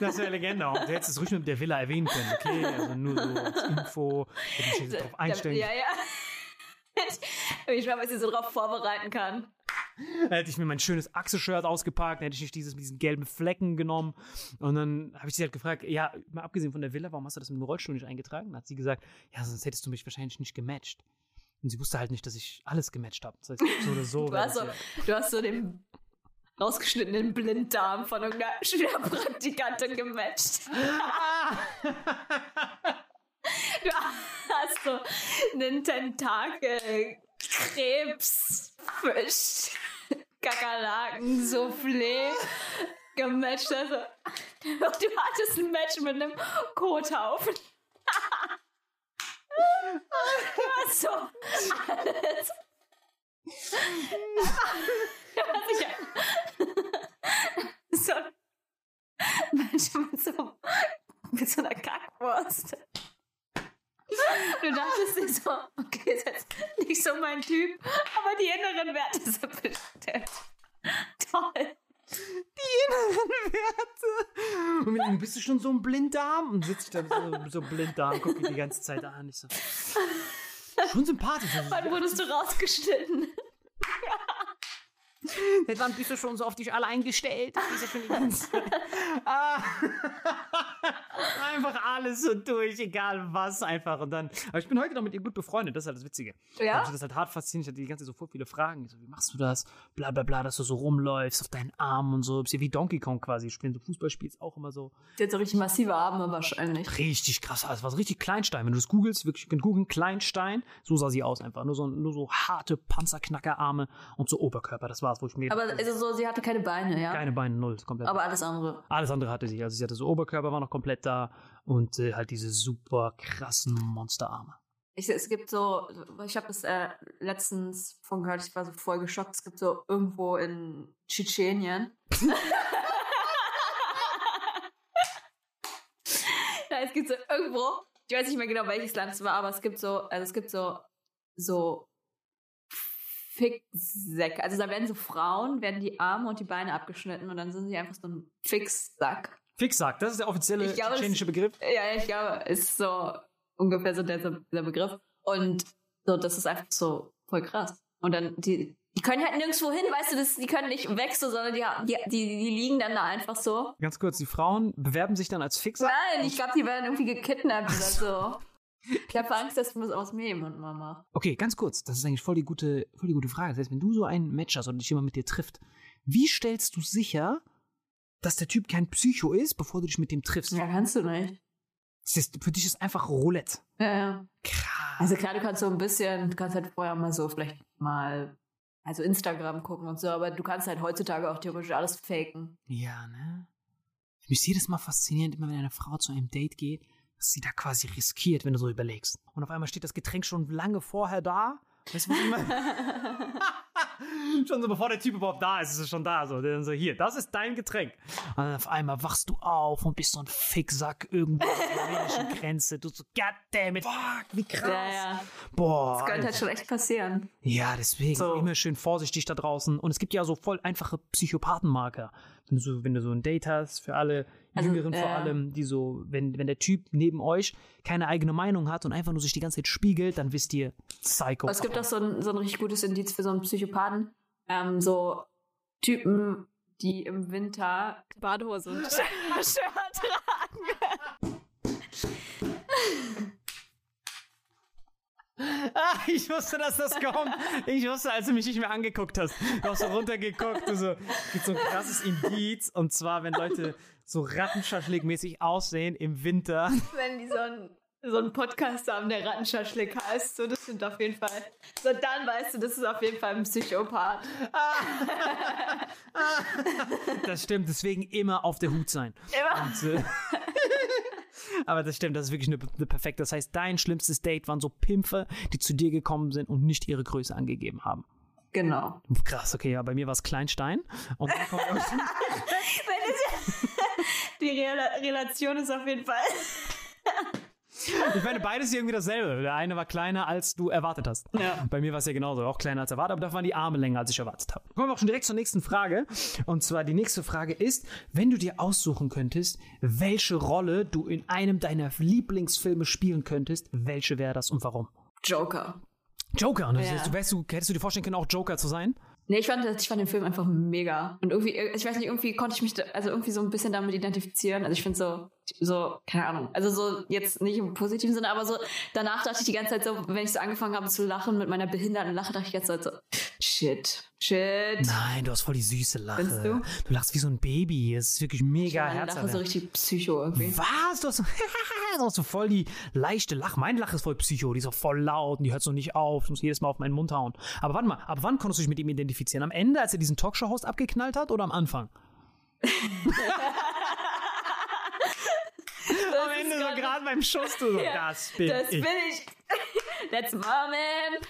Das wäre Legende. Du hättest es ruhig mit der Villa erwähnen können, okay? Also nur so als Info, hätte ich mich darauf einstellen Ja, ja. [LAUGHS] Ich weiß, was ich so drauf vorbereiten kann. Hätte ich mir mein schönes Achse-Shirt ausgepackt, dann hätte ich nicht dieses mit diesen gelben Flecken genommen. Und dann habe ich sie halt gefragt, ja, mal abgesehen von der Villa, warum hast du das mit dem Rollstuhl nicht eingetragen? Dann hat sie gesagt, ja, sonst hättest du mich wahrscheinlich nicht gematcht. Und sie wusste halt nicht, dass ich alles gematcht habe. Das heißt, so oder so. [LAUGHS] Du hast so, du hast so den rausgeschnittenen Blinddarm von irgendeiner [LAUGHS] Schülerpraktikantin gematcht. [LAUGHS] Du hast so einen Tentakel, Krebs, Fisch, Kakerlaken, Soufflé gematcht. Also, du hattest ein Match mit einem Kothaufen. Du hast so alles. So ein Mensch mit so, mit so einer Kackwurst. Du dachtest dir so, okay, das ist nicht so mein Typ, aber die inneren Werte sind bestimmt. Toll. Die inneren Werte. Und mit ihm bist du schon so ein Blinddarm? Und sitze ich da so, so Blinddarm, gucke die ganze Zeit an. Ich so. Schon sympathisch. Wann wurdest du rausgeschnitten? Ja. [LAUGHS] Jetzt waren bist du schon so auf dich alle eingestellt. Bist du schon die ganze Zeit. [LAUGHS] Ah. [LAUGHS] einfach alles so durch, egal was, einfach. Und dann, aber ich bin heute noch mit ihr gut befreundet, das ist halt das Witzige. Ja? Ich das halt hart fasziniert. Ich hatte die ganze Zeit so viele Fragen. Ich so, wie machst du das? Bla bla bla, dass du so rumläufst auf deinen Armen und so. Bist ja wie Donkey Kong quasi. Wenn du Fußball spielst, auch immer so. Die hat so richtig massive Arme wahrscheinlich. Richtig krass. Es war so richtig Kleinstein. Wenn du das googelst, wirklich in googeln, Kleinstein, so sah sie aus einfach. Nur so, nur so harte Panzerknackerarme und so Oberkörper. Das war's, wo ich mir. Aber also so, sie hatte keine Beine, ja? keine Beine, null. Komplett. Aber alles andere. Alles andere hatte sie. Also sie hatte so Oberkörper, war noch komplett da und äh, halt diese super krassen Monsterarme. Ich, es gibt so, ich habe das äh, letztens von gehört, ich war so voll geschockt. Es gibt so irgendwo in Tschetschenien. [LAUGHS] ja, es gibt so irgendwo, ich weiß nicht mehr genau welches Land es war, aber es gibt so, also es gibt so, so Ficksäcke. Also da werden so Frauen, werden die Arme und die Beine abgeschnitten und dann sind sie einfach so ein Fixsack. Fixsack, das ist der offizielle es- tschetschenische Begriff. Ja, ich glaube, ist so ungefähr so der, der Begriff. Und so, das ist einfach so voll krass. Und dann, die, die können halt nirgendwo hin, weißt du, das, die können nicht weg, so, sondern die, die, die, die liegen dann da einfach so. Ganz kurz, die Frauen bewerben sich dann als Fixsack. Nein, ich glaube, die werden irgendwie gekidnappt oder so. Ich habe Angst, dass das aus mir jemand mal macht. Okay, ganz kurz, das ist eigentlich voll die gute, voll die gute Frage. Das heißt, wenn du so ein Match hast oder dich jemand mit dir trifft, wie stellst du sicher, dass der Typ kein Psycho ist, bevor du dich mit dem triffst? Ja, kannst du nicht. Das ist, für dich ist einfach Roulette. Ja, ja. Krass. Also klar, du kannst so ein bisschen, du kannst halt vorher mal so vielleicht mal, also Instagram gucken und so, aber du kannst halt heutzutage auch theoretisch alles faken. Ja, ne? Für mich ist jedes Mal faszinierend, immer wenn eine Frau zu einem Date geht, was sie da quasi riskiert, wenn du so überlegst. Und auf einmal steht das Getränk schon lange vorher da. Weißt du, was ich meine? [LAUGHS] [LAUGHS] schon so bevor der Typ überhaupt da ist, ist es schon da. So, dann so, hier, das ist dein Getränk. Und dann auf einmal wachst du auf und bist so ein Ficksack irgendwo an der rumänischen Grenze. Du so, goddammit, fuck, wie krass. Ja, ja. Boah. Das könnte halt schon echt passieren. Ja, deswegen So. immer schön vorsichtig da draußen. Und es gibt ja so voll einfache Psychopathenmarker. Wenn du so, wenn du so ein Date hast, für alle Also, Jüngeren vor ja. allem, die so, wenn, wenn der Typ neben euch keine eigene Meinung hat und einfach nur sich die ganze Zeit spiegelt, dann wisst ihr, Psycho. Es gibt auch so ein, so ein richtig gutes Indiz für so einen Psychopathen. Ähm, so Typen, die im Winter Badehose und [LAUGHS] Shirt tragen. Ah, ich wusste, dass das kommt. Ich wusste, als du mich nicht mehr angeguckt hast. Du hast so runtergeguckt. Du so, gibt so ein krasses Indiz. Und zwar, wenn Leute so Rattenschaschlik-mäßig aussehen im Winter. Wenn die so einen so einen Podcast haben, der Rattenschaschlik heißt, so das sind auf jeden Fall. So dann weißt du, das ist auf jeden Fall ein Psychopath. [LAUGHS] Das stimmt, deswegen immer auf der Hut sein. Immer. Und, äh, [LAUGHS] aber das stimmt, das ist wirklich eine, eine perfekte. Das heißt, dein schlimmstes Date waren so Pimpfe, die zu dir gekommen sind und nicht ihre Größe angegeben haben. Genau. Krass, okay, ja, bei mir war es Kleinstein. Und dann kommt [LAUGHS] Die Rela Relation ist auf jeden Fall. Ich meine, beides irgendwie dasselbe. Der eine war kleiner, als du erwartet hast. Ja. Bei mir war es ja genauso, auch kleiner als erwartet, aber da waren die Arme länger, als ich erwartet habe. Kommen wir auch schon direkt zur nächsten Frage. Und zwar die nächste Frage ist, wenn du dir aussuchen könntest, welche Rolle du in einem deiner Lieblingsfilme spielen könntest, welche wäre das und warum? Joker. Joker. Und das Ja. heißt, du, hättest du dir vorstellen können, auch Joker zu sein? Nee, ich fand, das- ich fand den Film einfach mega. Und irgendwie, ich weiß nicht, irgendwie konnte ich mich, da, also irgendwie so ein bisschen damit identifizieren. Also ich finde so, so, keine Ahnung. Also so jetzt nicht im positiven Sinne, aber so, danach dachte ich die ganze Zeit so, wenn ich so angefangen habe zu lachen mit meiner behinderten Lache, dachte ich jetzt so, shit, shit. Nein, du hast voll die süße Lache. Findest du? Du lachst wie so ein Baby. Es ist wirklich mega Meine Lache so herzhaft. richtig psycho irgendwie. Was? Du hast, so, [LAUGHS] du hast so voll die leichte Lache. Meine Lache ist voll psycho. Die ist auch voll laut und die hört so nicht auf. Ich muss jedes Mal auf meinen Mund hauen. Aber warte mal, ab wann konntest du dich mit ihm identifizieren? Am Ende, als er diesen Talkshow-Host abgeknallt hat oder am Anfang? [LAUGHS] Am Ende so gerade beim Schuss, du so, Ja, das bin Das ich. bin ich. That's my man.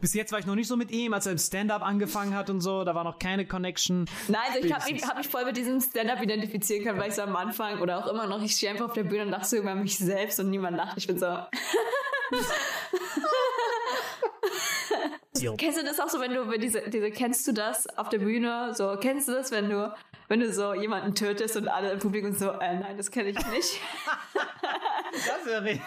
Bis jetzt war ich noch nicht so mit ihm, als er im Stand-Up angefangen hat und so. Da war noch keine Connection. Nein, also ich habe mich, hab mich voll mit diesem Stand-up identifizieren können, weil ich so am Anfang oder auch immer noch, ich stehe einfach auf der Bühne und lache so über mich selbst und niemand lacht. Ich bin so. [LAUGHS] Kennst du das auch so, wenn du diese, diese, kennst du das auf der Bühne? So, kennst du das, wenn du, wenn du so jemanden tötest und alle im Publikum so, äh, nein, das kenne ich nicht. [LAUGHS] Das wäre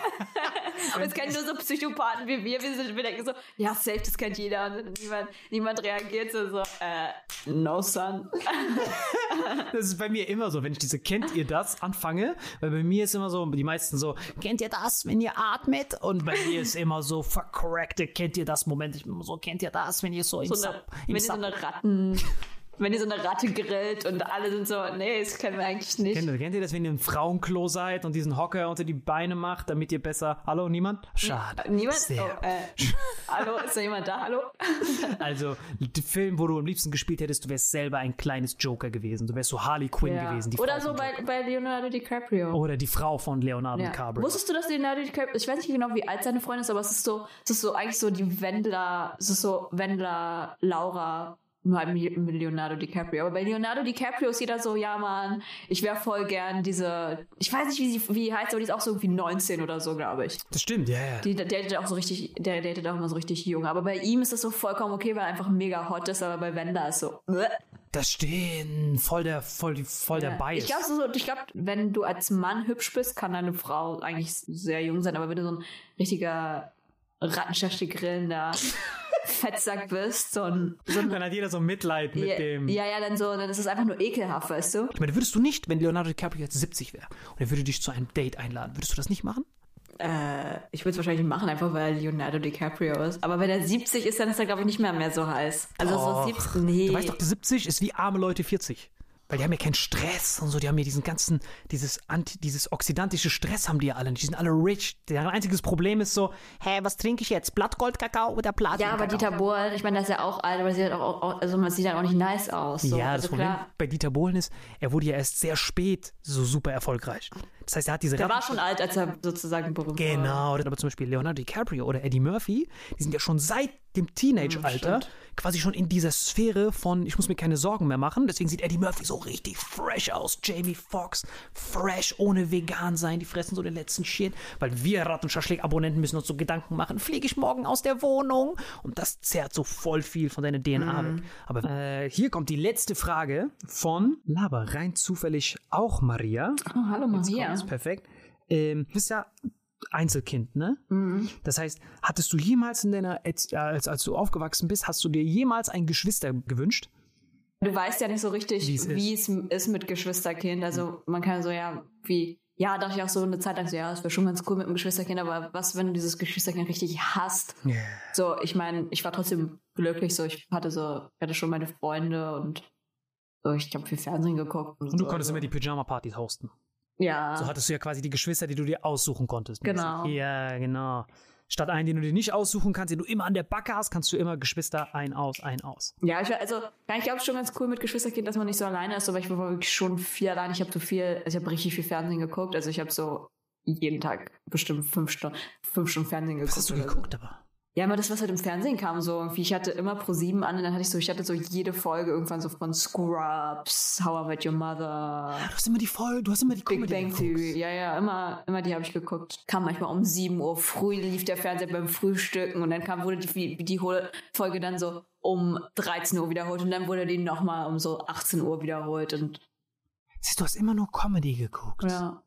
Und es kennen nur so Psychopathen wie wir. Wir, sind, wir denken so, ja, safe, das kennt jeder. Und niemand, niemand reagiert so, so, äh, no son. [LAUGHS] Das ist bei mir immer so, wenn ich diese Kennt ihr das anfange, weil bei mir ist immer so, die meisten so, kennt ihr das, wenn ihr atmet? Und bei mir ist immer so, verkorrekte, kennt ihr das Moment? Ich bin immer so, kennt ihr das, wenn ihr so im So eine, Sub, im wenn die so Sub eine Ratten, wenn die so eine Ratte grillt und alle sind so, nee, das kennen wir eigentlich nicht. Kennt, ihr- kennt ihr das, wenn ihr im Frauenklo seid und diesen Hocker unter die Beine macht, damit ihr besser. Hallo, niemand? Schade. Niemand? Sehr. Oh, äh, [LAUGHS] hallo, ist da jemand da? Hallo? [LAUGHS] Also, der Film, wo du am liebsten gespielt hättest, du wärst selber ein kleines Joker gewesen. Du wärst so Harley Quinn Ja. gewesen. Oder Frau so bei, bei Leonardo DiCaprio. Oder die Frau von Leonardo Ja. DiCaprio. Wusstest du, dass Leonardo DiCaprio, ich weiß nicht genau, wie alt seine Freundin ist, aber es ist so, es ist so eigentlich so die Wendler, es ist so Wendler, Laura, nur halt mit Leonardo DiCaprio. Aber bei Leonardo DiCaprio ist jeder so, ja Mann, ich wäre voll gern diese, ich weiß nicht, wie sie wie heißt, aber die ist auch so irgendwie 19 oder so, glaube ich. Das stimmt, ja, ja. Die der datet auch so richtig, der datet auch immer so richtig jung. Aber bei ihm ist das so vollkommen okay, weil er einfach mega hot ist, aber bei Wendler ist so, bleh. Das stimmt. Voll der, voll, voll der Bias. Ich glaube, so, ich glaub, wenn du als Mann hübsch bist, kann deine Frau eigentlich sehr jung sein, aber wenn du so ein richtiger rattenschächte grillender [LAUGHS] Fettsack bist, so ein, so ein Dann hat jeder so Mitleid mit ja, dem. ja, ja, dann so, dann ist es einfach nur ekelhaft, weißt du? Ich meine, würdest du nicht, wenn Leonardo DiCaprio jetzt 70 wäre und er würde dich zu einem Date einladen, würdest du das nicht machen? Äh, ich würde es wahrscheinlich machen, einfach weil Leonardo DiCaprio ist. Aber wenn er 70 ist, dann ist er, glaube ich, nicht mehr mehr so heiß. Also so Och, 70, nee. Du weißt doch, die 70 ist wie arme Leute 40. Weil die haben ja keinen Stress und so, die haben ja diesen ganzen, dieses anti, dieses oxidantische Stress haben die ja alle nicht. Die sind alle rich. Deren einziges Problem ist so, hä, was trinke ich jetzt? Blattgoldkakao oder Platin? ja, aber Dieter Bohlen, ich meine, der ist ja auch alt, aber sieht auch, auch also man sieht halt auch nicht nice aus. So. Ja, das also Problem klar, bei Dieter Bohlen ist, er wurde ja erst sehr spät so super erfolgreich. Das heißt, er hat diese der war Ratten- schon alt, als er sozusagen berühmt war. Genau, aber zum Beispiel Leonardo DiCaprio oder Eddie Murphy, die sind ja schon seit dem Teenage-Alter quasi schon in dieser Sphäre von, ich muss mir keine Sorgen mehr machen. Deswegen sieht Eddie Murphy so richtig fresh aus. Jamie Foxx, fresh, ohne vegan sein. Die fressen so den letzten Shit. Weil wir Rattenschaschlik-Abonnenten müssen uns so Gedanken machen, fliege ich morgen aus der Wohnung? Und das zerrt so voll viel von deiner DNA weg. Aber äh, hier kommt die letzte Frage von Laber, rein zufällig auch Maria. Oh, hallo Maria. Kommt's, perfekt. Ähm, du bist ja Einzelkind, ne? Mhm. Das heißt, hattest du jemals in deiner, als, als, du aufgewachsen bist, hast du dir jemals ein Geschwister gewünscht? Du weißt ja nicht so richtig, Wie es es ist mit Geschwisterkind. Also man kann so, ja, wie, ja, dachte ich auch so eine Zeit lang so, ja, das wäre schon ganz cool mit einem Geschwisterkind, aber was, wenn du dieses Geschwisterkind richtig hast? So, ich meine, ich war trotzdem glücklich, so, ich hatte so, ich hatte schon meine Freunde und so, ich habe viel Fernsehen geguckt. Und du so, konntest so. immer die Pyjama-Partys hosten. Ja. So hattest du ja quasi die Geschwister, die du dir aussuchen konntest. Genau. Ja, genau. Statt einen, den du dir nicht aussuchen kannst, den du immer an der Backe hast, kannst du immer Geschwister ein, aus, ein, aus. Ja, ich, war- also, ja, ich glaube schon ganz cool mit Geschwisterkind, dass man nicht so alleine ist, aber ich war wirklich schon viel allein. Ich habe so viel, also ich habe richtig viel Fernsehen geguckt. Also ich habe so jeden Tag bestimmt fünf Stunden, fünf Stunden Fernsehen geguckt. Was hast du so. geguckt, aber? Ja, immer das, was halt im Fernsehen kam, so irgendwie. Ich hatte immer Pro 7 an und dann hatte ich so, ich hatte so jede Folge irgendwann so von Scrubs, How I Met Your Mother, Du hast immer die Voll, du hast immer die Big Comedy Bang. Theory. Ja, ja, immer, immer die habe ich geguckt. Kam manchmal um 7 Uhr früh, lief der Fernseher beim Frühstücken und dann kam, wurde die, die Folge dann so um 13 Uhr wiederholt und dann wurde die nochmal um so 18 Uhr wiederholt und Siehst du, hast immer nur Comedy geguckt. ja.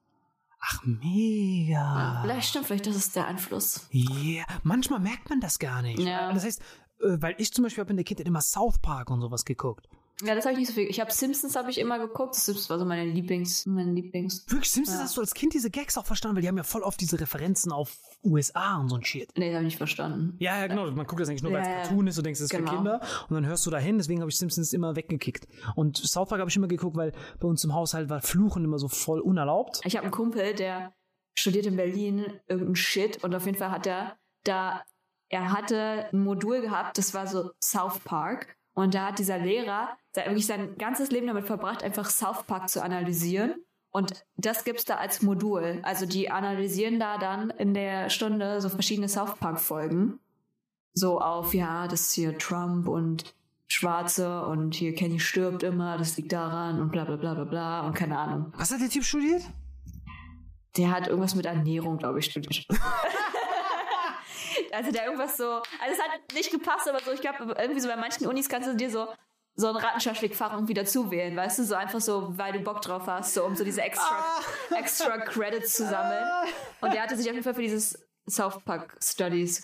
Ach, mega. Vielleicht stimmt, vielleicht das ist der Einfluss. Ja, manchmal merkt man das gar nicht. Ja. Das heißt, äh, weil ich zum Beispiel habe in der Kindheit immer South Park und sowas geguckt. Ja, das habe ich nicht so viel. Ich habe Simpsons habe ich immer geguckt. Simpsons war so meine Lieblings, mein Lieblings. Wirklich, Simpsons Ja. hast du als Kind diese Gags auch verstanden, weil die haben ja voll oft diese Referenzen auf USA und so ein Shit. Nee, das habe ich nicht verstanden. Ja, ja, genau. Man guckt das eigentlich nur, weil es ja. Cartoon ist und denkst, es ist Genau. für Kinder. Und dann hörst du dahin, deswegen habe ich Simpsons immer weggekickt. Und South Park habe ich immer geguckt, weil bei uns im Haushalt war Fluchen immer so voll unerlaubt. Ich habe einen Kumpel, der studiert in Berlin irgendeinen Shit und auf jeden Fall hat er da, er hatte ein Modul gehabt, das war so South Park. Und da hat dieser Lehrer se- wirklich sein ganzes Leben damit verbracht, einfach South Park zu analysieren. Und das gibt's da als Modul. Also die analysieren da dann in der Stunde so verschiedene South Park Folgen. So auf, ja, das ist hier Trump und Schwarze und hier Kenny stirbt immer, das liegt daran und bla bla bla bla bla und keine Ahnung. Was hat der Typ studiert? Der hat irgendwas mit Ernährung, glaube ich, studiert. [LAUGHS] also der irgendwas so, also es hat nicht gepasst, aber so, ich glaube, irgendwie so bei manchen Unis kannst du dir so so ein Rattenschaschlik-Fach irgendwie dazu wählen, weißt du? So einfach so, weil du Bock drauf hast, so um so diese extra, extra Credits zu sammeln. Und der hatte sich auf jeden Fall für dieses South Park Studies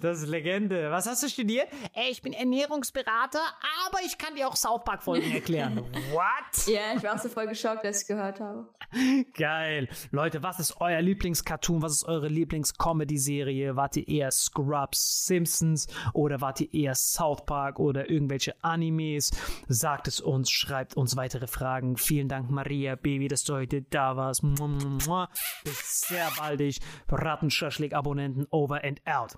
Das ist Legende. Was hast du studiert? Ey, ich bin Ernährungsberater, aber ich kann dir auch South Park-Folgen erklären. [LAUGHS] What? Ja, ich war auch so voll geschockt, als ich gehört habe. Geil. Leute, was ist euer Lieblingscartoon? Was ist eure Lieblings-Comedy-Serie? Wart ihr eher Scrubs, Simpsons oder wart ihr eher South Park oder irgendwelche Animes? Sagt es uns, schreibt uns weitere Fragen. Vielen Dank, Maria, Baby, dass du heute da warst. Bis sehr baldig. Rattenschaschlik-Abonnenten over and out.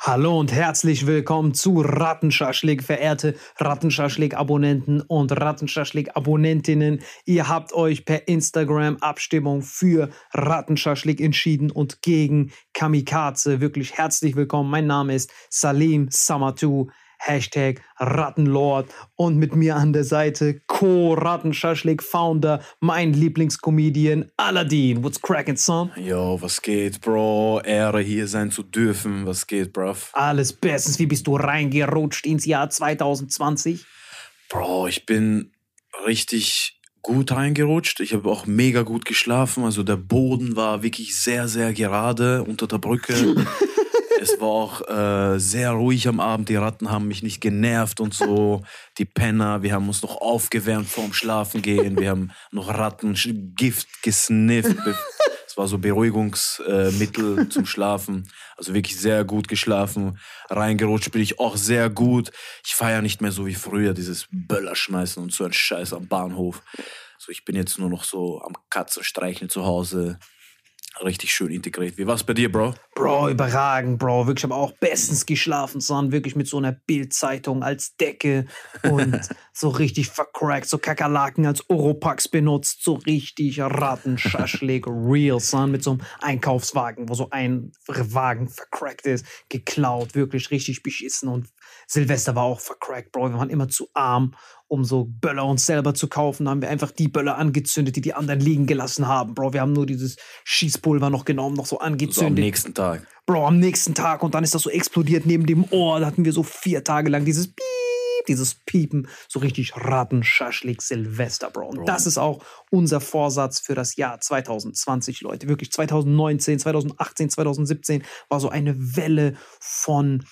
Hallo und herzlich willkommen zu Rattenschaschlik, verehrte Rattenschaschlik-Abonnenten und Rattenschaschlik-Abonnentinnen. Ihr habt euch per Instagram-Abstimmung für Rattenschaschlik entschieden und gegen Kamikaze. Wirklich herzlich willkommen. Mein Name ist Salim Samatu. Hashtag Rattenlord und mit mir an der Seite Co-Rattenschaschlik-Founder, mein Lieblingscomedian Aladdin. What's cracking, son? Yo, was geht, Bro? Ehre, hier sein zu dürfen. Was geht, bruv? Alles bestens. Wie bist du reingerutscht ins Jahr 2020? Bro, ich bin richtig gut reingerutscht. Ich habe auch mega gut geschlafen. Also der Boden war wirklich sehr, sehr gerade unter der Brücke. [LAUGHS] es war auch äh, sehr ruhig am Abend. Die Ratten haben mich nicht genervt und so. Die Penner, wir haben uns noch aufgewärmt vorm Schlafen gehen. Wir haben noch Rattengift gesnifft. Es war so Beruhigungsmittel äh, zum Schlafen. Also wirklich sehr gut geschlafen. Reingerutscht bin ich auch sehr gut. Ich feiere nicht mehr so wie früher dieses Böllerschmeißen und so ein Scheiß am Bahnhof. So, ich bin jetzt nur noch so am Katzenstreicheln zu Hause. Richtig schön integriert. Wie war's bei dir, Bro? Bro, überragend, Bro. Wirklich, aber auch bestens geschlafen, sondern wirklich mit so einer Bildzeitung als Decke und [LAUGHS] so richtig vercrackt, so Kakerlaken als Oropax benutzt, so richtig Rattenschaschlik, [LAUGHS] real, son, mit so einem Einkaufswagen, wo so ein Wagen vercrackt ist, geklaut, wirklich richtig beschissen und Silvester war auch vercrackt, Bro. Wir waren immer zu arm, um so Böller uns selber zu kaufen. Haben wir einfach die Böller angezündet, die die anderen liegen gelassen haben, Bro. Wir haben nur dieses Schießpulver noch genommen, noch so So am angezündet. nächsten Tag. Bro, am nächsten Tag und dann ist das so explodiert neben dem Ohr. Da hatten wir so vier Tage lang dieses Piep, dieses Piepen, so richtig Rattenschaschlik Silvester, Bro. Und Bro. das ist auch unser Vorsatz für das Jahr 2020, Leute. Wirklich 2019, 2018, 2017 war so eine Welle von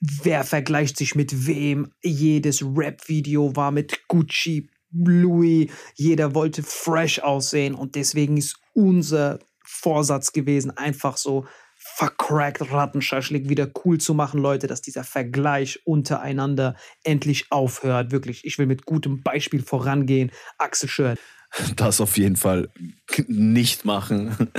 wer vergleicht sich mit wem. Jedes Rap-Video war mit Gucci, Louis. Jeder wollte fresh aussehen und deswegen ist unser Vorsatz gewesen, einfach so vercrackt Rattenschaschlik wieder cool zu machen, Leute, dass dieser Vergleich untereinander endlich aufhört. Wirklich, ich will mit gutem Beispiel vorangehen. Axel Schön. Das auf jeden Fall nicht machen.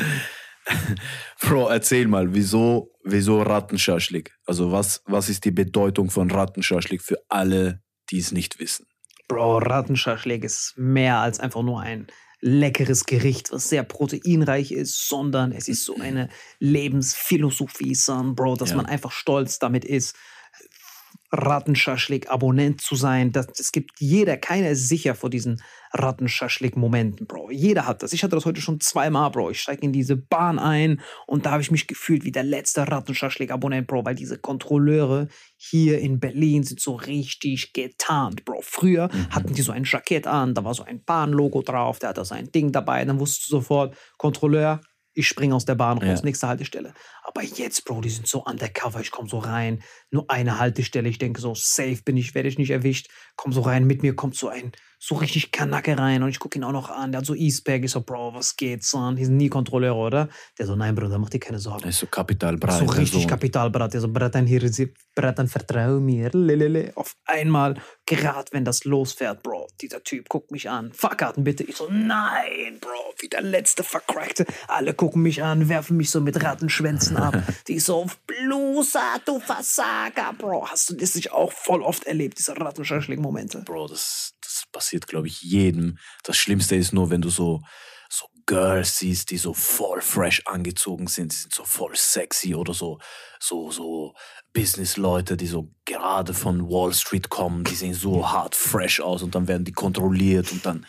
[LAUGHS] Bro, erzähl mal, wieso, wieso Rattenschaschlik? Also was, was ist die Bedeutung von Rattenschaschlik für alle, die es nicht wissen? Bro, Rattenschaschlik ist mehr als einfach nur ein leckeres Gericht, was sehr proteinreich ist, sondern es ist so eine Lebensphilosophie, son, Bro, dass Ja. man einfach stolz damit ist, Rattenschaschlik-Abonnent zu sein. Das, das gibt jeder, keiner ist sicher vor diesen Rattenschaschlik-Momenten, Bro. Jeder hat das. Ich hatte das heute schon zweimal, Bro. Ich steige in diese Bahn ein und da habe ich mich gefühlt wie der letzte Rattenschaschlik-Abonnent, Bro, weil diese Kontrolleure hier in Berlin sind so richtig getarnt, Bro. Früher hatten die so ein Jackett an, da war so ein Bahnlogo drauf, der hatte so ein Ding dabei, dann wusstest du sofort, Kontrolleur, ich springe aus der Bahn raus, Ja. nächste Haltestelle. Aber jetzt, Bro, die sind so undercover, ich komme so rein, nur eine Haltestelle, ich denke so, safe bin ich, werde ich nicht erwischt, komm so rein, mit mir kommt so ein, so richtig Kanacke rein und ich gucke ihn auch noch an, der hat so E-Spag, ich so, Bro, was geht, son, die sind nie Kontrolleure, oder? Der so, nein, Bruder, mach dir keine Sorgen. Das ist so kapitalbreit. So richtig Kapitalbrat. Der so, Bratan, hier ist Bratan, vertrau mir. Lelele. Auf einmal, gerade wenn das losfährt, Bro, dieser Typ guckt mich an. Fahrkarten bitte. Ich so, nein, Bro, wie der letzte Vercrackte. Alle gucken mich an, werfen mich so mit Rattenschwänzen ab. [LAUGHS] Die so, Blusa, du Versager, Bro. Hast du das nicht auch voll oft erlebt, diese Rattenschaschlik-Momente? Bro, das, das passiert, glaube ich, jedem. Das Schlimmste ist nur, wenn du so, so Girls siehst, die so voll fresh angezogen sind, die sind so voll sexy oder so, so, so Business-Leute, die so gerade von Wall Street kommen, die sehen so hart fresh aus und dann werden die kontrolliert und dann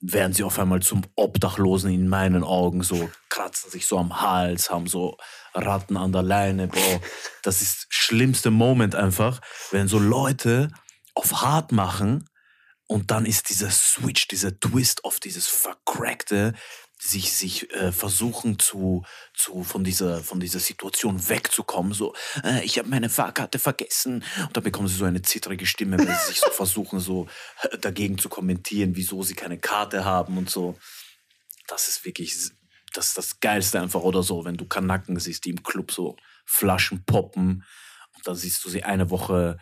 werden sie auf einmal zum Obdachlosen in meinen Augen, so kratzen sich so am Hals, haben so Ratten an der Leine, Bro. Das ist schlimmste Moment einfach, wenn so Leute auf hart machen und dann ist dieser Switch, dieser Twist auf dieses vercrackte, sich sich äh, versuchen zu zu von dieser von dieser Situation wegzukommen. So äh, ich habe meine Fahrkarte vergessen. Und dann bekommen sie so eine zittrige Stimme weil sie sich so [LAUGHS] versuchen so äh, dagegen zu kommentieren wieso sie keine Karte haben und so. Das ist wirklich das ist das geilste einfach oder so wenn du Kanaken siehst die im Club so Flaschen poppen. Und dann siehst du sie eine Woche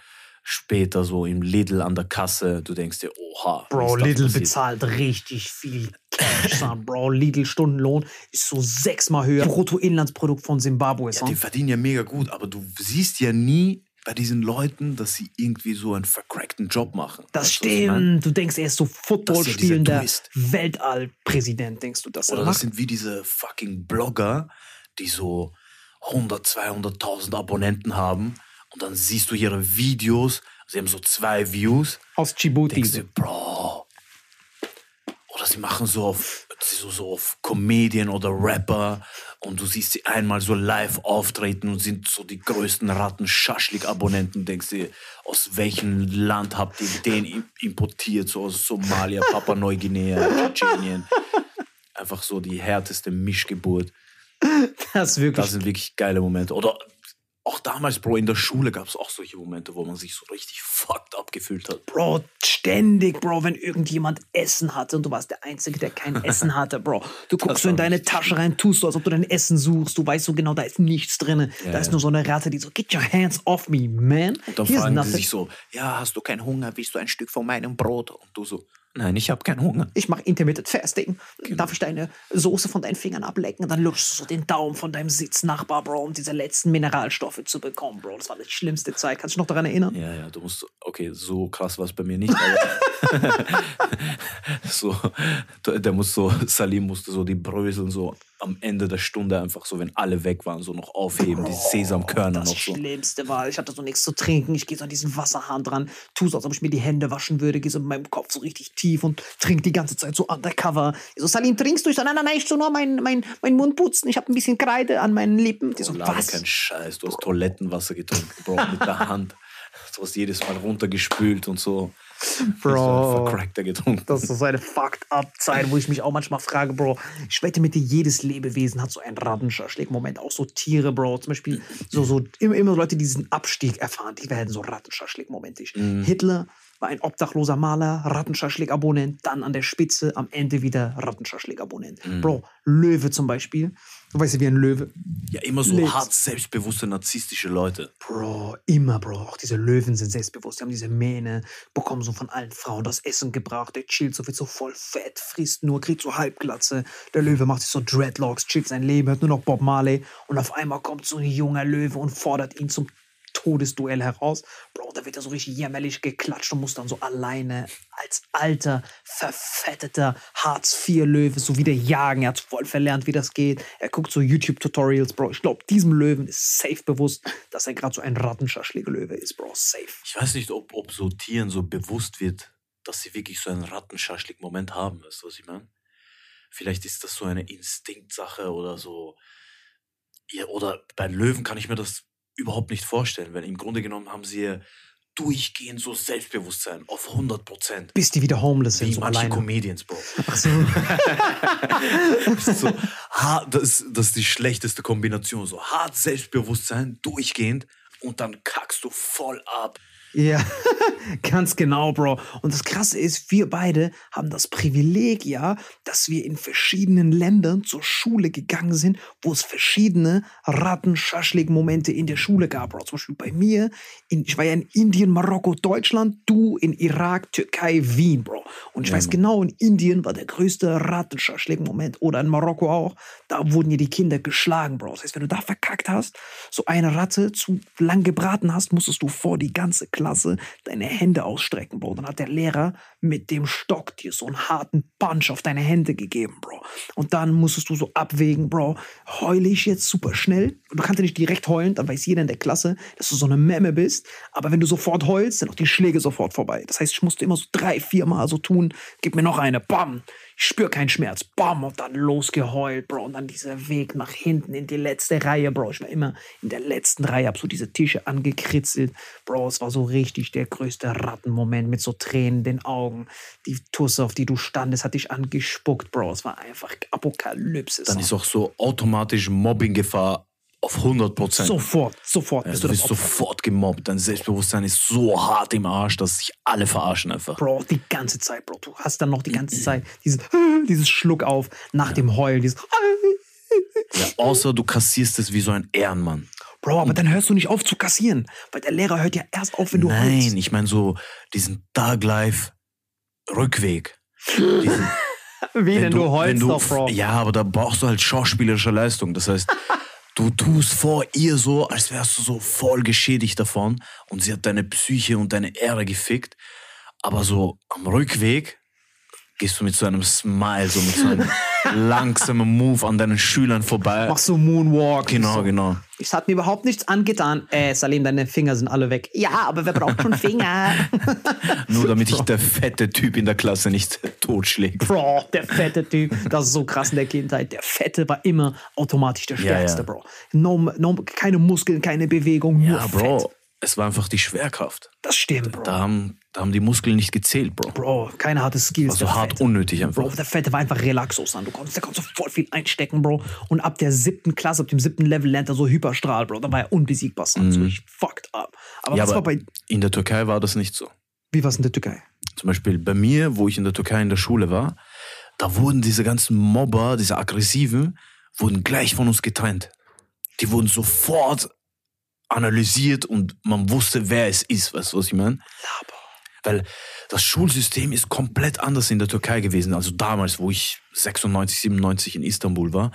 später so im Lidl an der Kasse du denkst dir oha Bro, das Lidl passiert? bezahlt richtig viel Cash, son, Bro. Lidl Stundenlohn ist so sechsmal höher. Bruttoinlandsprodukt von Zimbabwe, Ja, son. die verdienen ja mega gut, aber du siehst ja nie bei diesen Leuten, dass sie irgendwie so einen vercrackten Job machen. Das Weißt ich mein? stimmt. Du denkst, er ist so Football Das ist ja. Weltallpräsident, denkst du, dass er Oder das macht? sind wie diese fucking Blogger, die so 100, 200.000 Abonnenten haben und dann siehst du ihre Videos, sie haben so zwei Views, Aus Djibouti. denkst du, Bro. Oder sie machen so auf, so, so auf Comedian oder Rapper und du siehst sie einmal so live auftreten und sind so die größten Ratten-Schaschlik-Abonnenten. Denkst du, aus welchem Land habt ihr den im- importiert? So aus Somalia, Papua-Neuguinea, Tschetschenien. Einfach so die härteste Mischgeburt. Das ist wirklich Das sind wirklich geile Momente. Oder auch damals, Bro, in der Schule gab es auch solche Momente, wo man sich so richtig fucked up gefühlt hat. Bro, ständig, Bro, wenn irgendjemand Essen hatte und du warst der Einzige, der kein [LAUGHS] Essen hatte, Bro. Du guckst so in deine Tasche rein, tust so, als ob du dein Essen suchst. Du weißt so genau, da ist nichts drin. da ist ja. nur so eine Ratte, die so, get your hands off me, man. Und dann Here's fragen sie sich so, ja, hast du keinen Hunger? Willst du ein Stück von meinem Brot? Und du so, nein, ich habe keinen Hunger. ich mache Intermittent Fasting. Genau. Darf ich deine Soße von deinen Fingern ablecken? Und dann lutschst du so den Daumen von deinem Sitznachbar, Bro, um diese letzten Mineralstoffe zu bekommen, Bro. Das war die schlimmste Zeit. Kannst du dich noch daran erinnern? Ja, ja, du musst, okay, so krass war es bei mir nicht, aber [LAUGHS] so, der muss so, Salim musste so die Bröseln so am Ende der Stunde einfach so, wenn alle weg waren, so noch aufheben, die Sesamkörner Das noch so. Schlimmste war, ich hatte so nichts zu trinken. Ich gehe so an diesen Wasserhahn dran, tu so, als ob ich mir die Hände waschen würde, gehe so mit meinem Kopf so richtig tief und trink die ganze Zeit so undercover. Ich so, Salim, trinkst du? Ich so, nein, nein, nein, ich so nur meinen mein, mein Mund putzen. Ich habe ein bisschen Kreide an meinen Lippen. Die so, Oh, was? kein Scheiß, du hast Toilettenwasser getrunken, Bro, mit der [LAUGHS] Hand. Du hast jedes Mal runtergespült und so. Bro. So vercrackter getrunken. Das ist so eine fucked up Zeit, wo ich mich auch manchmal frage, Bro, ich wette mit dir, jedes Lebewesen hat so einen Rattenschaschlik-Moment. Auch so Tiere, Bro. Zum Beispiel so, so immer, immer Leute, die diesen Abstieg erfahren, die werden so Rattenschaschlik-momentig. Hitler war ein obdachloser Maler, Rattenschaschlik-Abonnent, dann an der Spitze, am Ende wieder Rattenschaschlik-Abonnent. Bro, Löwe zum Beispiel. Du weißt ja, wie ein Löwe. Ja, immer so Lebst. hart selbstbewusste, narzisstische Leute. Bro, immer, Bro. Auch diese Löwen sind selbstbewusst. Die haben diese Mähne, bekommen so von allen Frauen das Essen gebracht. Der chillt so, wird so voll fett, frisst nur, kriegt so Halbglatze. Der Löwe macht sich so Dreadlocks, chillt sein Leben, hört nur noch Bob Marley. Und auf einmal kommt so ein junger Löwe und fordert ihn zum Todesduell heraus. Bro, wird er so richtig jämmerlich geklatscht und muss dann so alleine als alter, verfetteter Hartz-IV-Löwe so wieder jagen. Er hat voll verlernt, wie das geht. Er guckt so YouTube-Tutorials, Bro. Ich glaube, diesem Löwen ist safe bewusst, dass er gerade so ein Rattenschaschlik-Löwe ist, Bro. Safe. Ich weiß nicht, ob, ob so Tieren so bewusst wird, dass sie wirklich so einen Rattenschaschlik-Moment haben. Weißt du, was ich meine? Vielleicht ist das so eine Instinktsache oder so. Ja, oder bei Löwen kann ich mir das überhaupt nicht vorstellen, weil im Grunde genommen haben sie durchgehend so Selbstbewusstsein auf 100 Prozent. Bis die wieder homeless sind, Wie so manche alleine. Comedians, Bro. Ach so. so, ha- das, das ist die schlechteste Kombination. So hart Selbstbewusstsein, durchgehend und dann kackst du voll ab. Ja, [LAUGHS] ganz genau, Bro. Und das Krasse ist, wir beide haben das Privileg, ja, dass wir in verschiedenen Ländern zur Schule gegangen sind, wo es verschiedene Rattenschaschlik-Momente in der Schule gab, Bro. Zum Beispiel bei mir, in, ich war ja in Indien, Marokko, Deutschland, du in Irak, Türkei, Wien, Bro. Und ich weiß genau, in Indien war der größte Rattenschaschlik-Moment oder in Marokko auch. Da wurden ja die Kinder geschlagen, Bro. Das heißt, wenn du da verkackt hast, so eine Ratte zu lang gebraten hast, musstest du vor die ganze Klasse deine Hände ausstrecken, Bro. Dann hat der Lehrer mit dem Stock dir so einen harten Punch auf deine Hände gegeben, Bro. Und dann musstest du so abwägen, Bro, heule ich jetzt super schnell? Du kannst ja nicht direkt heulen, dann weiß jeder in der Klasse, dass du so eine Memme bist. Aber wenn du sofort heulst, sind auch die Schläge sofort vorbei. Das heißt, ich musste immer so drei, vier Mal so tun, gib mir noch eine, bam. Ich spür keinen Schmerz. Bam, und dann losgeheult, Bro. Und dann dieser Weg nach hinten in die letzte Reihe, Bro. Ich war immer in der letzten Reihe, hab so diese Tische angekritzelt. Bro, es war so richtig der größte Rattenmoment mit so Tränen in den Augen. Die Tusse, auf die du standest, hat dich angespuckt, Bro. Es war einfach Apokalypse. Dann ist auch so automatisch Mobbinggefahr auf 100 Prozent. Sofort, sofort Ja, bist du du das bist sofort gemobbt. Dein Selbstbewusstsein ist so hart im Arsch, dass sich alle verarschen einfach. Bro, die ganze Zeit, Bro. Du hast dann noch die ganze Zeit dieses, [LAUGHS] dieses Schluck auf nach dem Heulen. Dieses, [LAUGHS] Ja, außer du kassierst es wie so ein Ehrenmann. Bro, aber dann hörst du nicht auf zu kassieren. Weil der Lehrer hört ja erst auf, wenn du Nein, heulst. ich meine so diesen Thug Life Rückweg. Diesen, [LAUGHS] Wie denn du, heulst wenn du, doch, Bro. Ja, aber da brauchst du halt schauspielerische Leistung. Das heißt, du tust vor ihr so, als wärst du so voll geschädigt davon und sie hat deine Psyche und deine Ehre gefickt. Aber so am Rückweg gehst du mit so einem Smile, so mit so einem langsamen Move an deinen Schülern vorbei. Machst so Moonwalk. Genau, so. genau. Es hat mir überhaupt nichts angetan. Äh, Salim, deine Finger sind alle weg. Ja, aber wer braucht schon Finger? [LAUGHS] Nur damit ich der fette Typ in der Klasse nicht totschlägt. Bro, der fette Typ. Das ist so krass in der Kindheit. Der Fette war immer automatisch der Ja, Stärkste, ja. Bro. No, no, keine Muskeln, keine Bewegung, nur Ja, Fett. Bro, es war einfach die Schwerkraft. Das stimmt, Bro. Da haben, da haben die Muskeln nicht gezählt, Bro. Bro, keine harte Skills. War so der hart Fette. unnötig Bro, einfach. der Fette war einfach Relaxos an. Du konntest, der konnte so voll viel einstecken, Bro. Und ab der siebten Klasse, ab dem siebten Level lernt er so Hyperstrahl, Bro. Da war er unbesiegbar. Son. So ich fucked up. Aber Mhm. Ja, was war aber bei. in der Türkei war das nicht so. Wie war es in der Türkei? Zum Beispiel bei mir, wo ich in der Türkei in der Schule war, da wurden diese ganzen Mobber, diese Aggressiven, wurden gleich von uns getrennt. Die wurden sofort analysiert und man wusste, wer es ist. Weißt du, was ich meine? Weil das Schulsystem ist komplett anders in der Türkei gewesen. Also damals, wo ich 96, 97 in Istanbul war.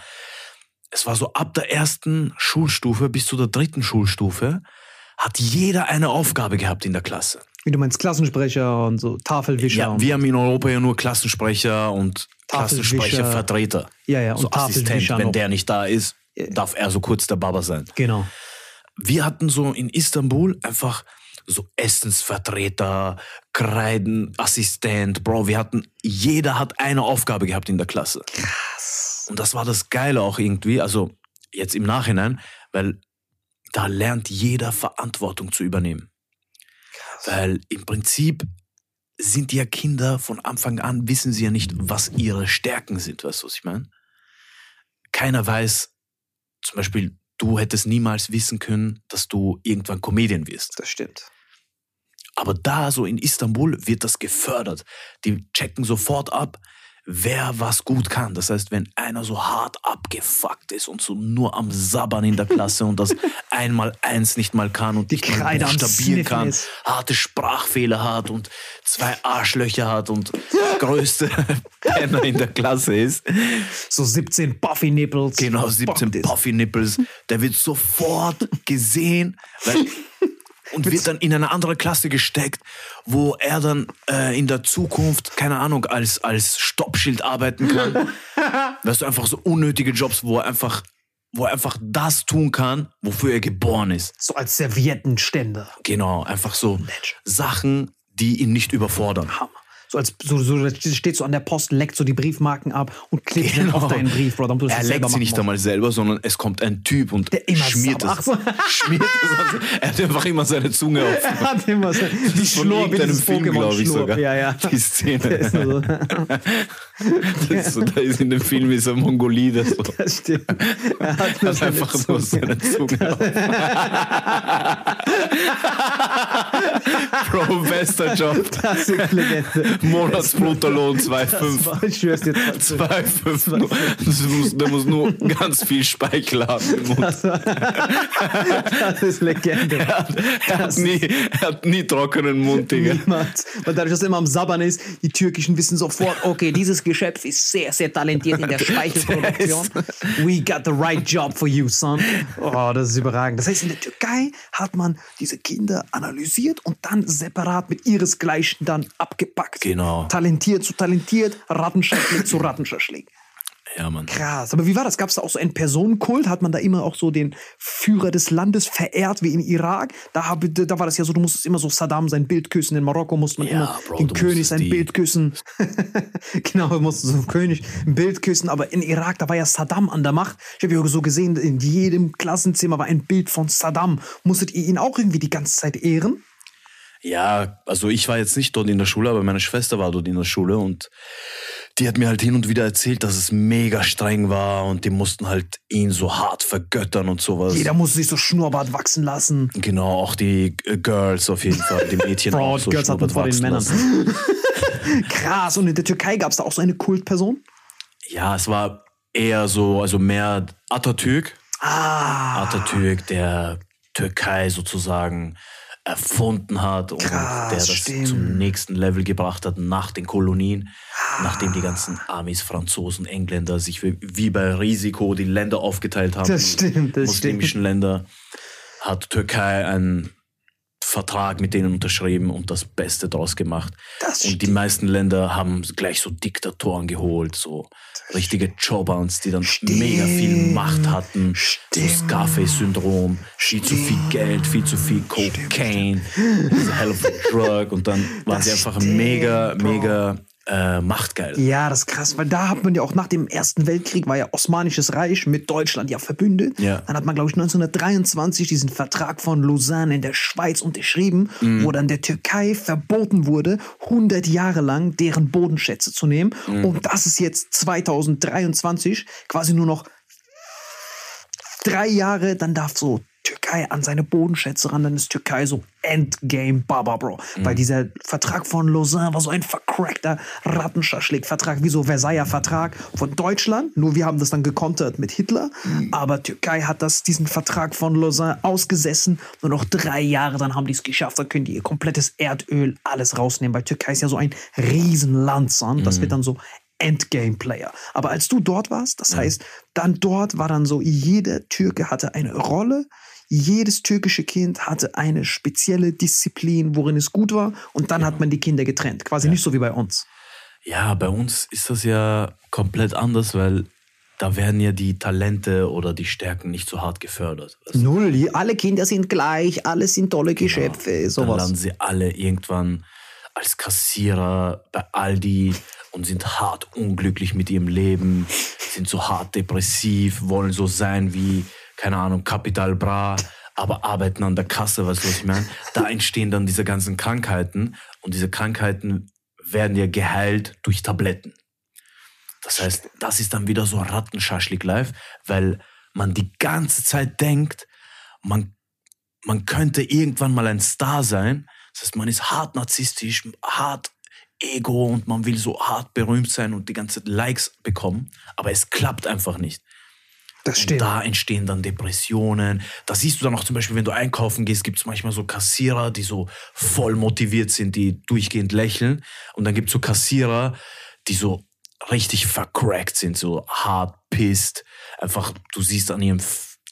Es war so ab der ersten Schulstufe bis zu der dritten Schulstufe hat jeder eine Aufgabe gehabt in der Klasse. Wie du meinst, Klassensprecher und so Tafelwischer. Ja, wir haben in Europa ja nur Klassensprecher und. Klassensprechervertreter. Ja, ja, und so Assistent, wenn der nicht da ist, darf er so kurz der Baba sein. Genau. Wir hatten so in Istanbul einfach so Essensvertreter, Kreidenassistent, Bro, wir hatten, jeder hat eine Aufgabe gehabt in der Klasse. Krass. Und das war das Geile auch irgendwie, also jetzt im Nachhinein, weil da lernt jeder Verantwortung zu übernehmen. Weil im Prinzip sind ja Kinder von Anfang an, wissen sie ja nicht, was ihre Stärken sind, weißt du, was ich meine? Keiner weiß, zum Beispiel, du hättest niemals wissen können, dass du irgendwann Comedian wirst. Das stimmt. Aber da, so in Istanbul, wird das gefördert. Die checken sofort ab, wer was gut kann. Das heißt, wenn einer so hart abgefuckt ist und so nur am Sabbern in der Klasse und das [LAUGHS] einmal eins nicht mal kann und nicht mal Sniffen kann, ist. harte Sprachfehler hat und zwei Arschlöcher hat und [LAUGHS] größte [LAUGHS] Penner in der Klasse ist. So 17 Buffy Nipples. Genau, Was 17 bockt ist. Puffy Nipples. Der wird sofort gesehen weil, und wird dann in eine andere Klasse gesteckt, wo er dann äh, in der Zukunft, keine Ahnung, als, als Stoppschild arbeiten kann. [LAUGHS] weißt du, einfach so unnötige Jobs, wo er einfach, wo er einfach das tun kann, wofür er geboren ist. So als Serviettenständer. Genau, einfach so Sachen, die ihn nicht überfordern. Hammer. So als so, so steht so an der Post, leckt so die Briefmarken ab und klebt Genau. dann auf deinen Brief, Bro. Dann Er leckt sie nicht einmal selber, sondern es kommt ein Typ und [LAUGHS] schmiert es. So. Schmiert es. Er hat einfach immer seine Zunge auf. [LAUGHS] Er hat immer so die Schlurp, irgendeinem dieses Film, glaube ich sogar. Ja, ja. Die Szene. Ist so, [LAUGHS] Das ist so, da ist in dem Film ist ein Mongolide so. das stimmt. Er hat nur Hat einfach nur Zunge. seine Zunge auf. Bro, bester Job. Klassiklegende. [LAUGHS] Monatsbruttolohn Das 2,5. war, ich schwör's dir trotzdem. 2,5. Nur- das muss- Der muss nur ganz viel Speichel haben im Mund. Das, war, das ist Legende. Er hat, er hat, nie, er hat nie trockenen Mund, Digga. Niemals. Weil dadurch, dass er immer am Sabbern ist, die Türkischen wissen sofort, okay, dieses Geschöpf ist sehr, sehr talentiert in der [LAUGHS] Speichelproduktion. We got the right job for you, son. Oh, das ist überragend. Das heißt, in der Türkei hat man diese Kinder analysiert und dann separat mit ihresgleichen dann abgepackt. Genau. Talentiert zu talentiert, Rattenschaschlik zu [CLEARS THROAT] Rattenschaschlik. Ja, Mann. Krass. Aber wie war das? Gab es da auch so einen Personenkult? Hat man da immer auch so den Führer des Landes verehrt, wie im Irak? Da, hab, da war das ja so, du musstest immer so Saddam sein Bild küssen. In Marokko musste man Ja, immer Bro, den König sein die- Bild küssen. [LAUGHS] genau, du musstest so König ein Bild küssen. Aber in Irak, da war ja Saddam an der Macht. Ich habe ja so gesehen, in jedem Klassenzimmer war ein Bild von Saddam. Musstet ihr ihn auch irgendwie die ganze Zeit ehren? Ja, also ich war jetzt nicht dort in der Schule, aber meine Schwester war dort in der Schule und die hat mir halt hin und wieder erzählt, dass es mega streng war und die mussten halt ihn so hart vergöttern und sowas. Jeder musste sich so Schnurrbart wachsen lassen. Genau, auch die äh, Girls auf jeden Fall, die Mädchen Bro, [LAUGHS] auch so Girls hatten Schnurrbart vor den wachsen Männern. lassen. [LAUGHS] Krass. Und in der Türkei gab es da auch so eine Kultperson? Ja, es war eher so, also mehr Atatürk. Ah. Atatürk, der Türkei sozusagen erfunden hat und Krass, der das stimmt. zum nächsten Level gebracht hat nach den Kolonien, nachdem die ganzen Amis, Franzosen, Engländer sich wie, bei Risiko die Länder aufgeteilt haben. Das stimmt, das muslimischen Länder hat Türkei einen Vertrag mit denen unterschrieben und das Beste draus gemacht. Das und die meisten Länder haben gleich so Diktatoren geholt, so richtige Jobans, die dann mega viel Macht hatten. So Stimmt. Scarface-Syndrom, viel zu viel Geld, viel zu viel Cocaine, diese hell of a drug. Und dann waren Das sie einfach stimmt, mega, mega äh, machtgeil. Ja, das ist krass, weil da hat man ja auch nach dem Ersten Weltkrieg war ja Osmanisches Reich mit Deutschland ja verbündet. Ja. Dann hat man, glaube ich, 1923 diesen Vertrag von Lausanne in der Schweiz unterschrieben, Mhm. wo dann der Türkei verboten wurde, 100 Jahre lang deren Bodenschätze zu nehmen. Mhm. Und das ist jetzt 2023 quasi nur noch drei Jahre, dann darf so Türkei an seine Bodenschätze ran, dann ist Türkei so Endgame Baba, Bro. Mhm. Weil dieser Vertrag von Lausanne war so ein vercrackter Rattenschaschlik-Vertrag, wie so Versailler Vertrag von Deutschland. Nur wir haben das dann gekontert mit Hitler. Mhm. Aber Türkei hat das, diesen Vertrag von Lausanne ausgesessen. Nur noch drei Jahre, dann haben die es geschafft. Dann können die ihr komplettes Erdöl, alles rausnehmen. Weil Türkei ist ja so ein Riesenland, son. Das wird dann so Endgame-Player. Aber als du dort warst, das heißt, dann dort war dann so, jeder Türke hatte eine Rolle, jedes türkische Kind hatte eine spezielle Disziplin, worin es gut war, und dann hat man die Kinder getrennt. Quasi nicht so wie bei uns. Ja, bei uns ist das ja komplett anders, weil da werden ja die Talente oder die Stärken nicht so hart gefördert. du? Null, alle Kinder sind gleich, alle sind tolle Geschöpfe, Dann sowas. landen sie alle irgendwann als Kassierer bei Aldi und sind hart unglücklich mit ihrem Leben, sind so hart depressiv, wollen so sein wie, keine Ahnung, Capital Bra, aber arbeiten an der Kasse, weißt du, was ich meine? Da entstehen dann diese ganzen Krankheiten und diese Krankheiten werden ja geheilt durch Tabletten. Das heißt, das ist dann wieder so Rattenschaschlik live, weil man die ganze Zeit denkt, man, man könnte irgendwann mal ein Star sein. Das heißt, man ist hart narzisstisch, hart Ego und man will so hart berühmt sein und die ganze Zeit Likes bekommen, aber es klappt einfach nicht. Das Und stimmt. da entstehen dann Depressionen. Da siehst du dann auch zum Beispiel, wenn du einkaufen gehst, gibt es manchmal so Kassierer, die so voll motiviert sind, die durchgehend lächeln. Und dann gibt es so Kassierer, die so richtig vercrackt sind, so hart pisst. Einfach, du siehst an ihrem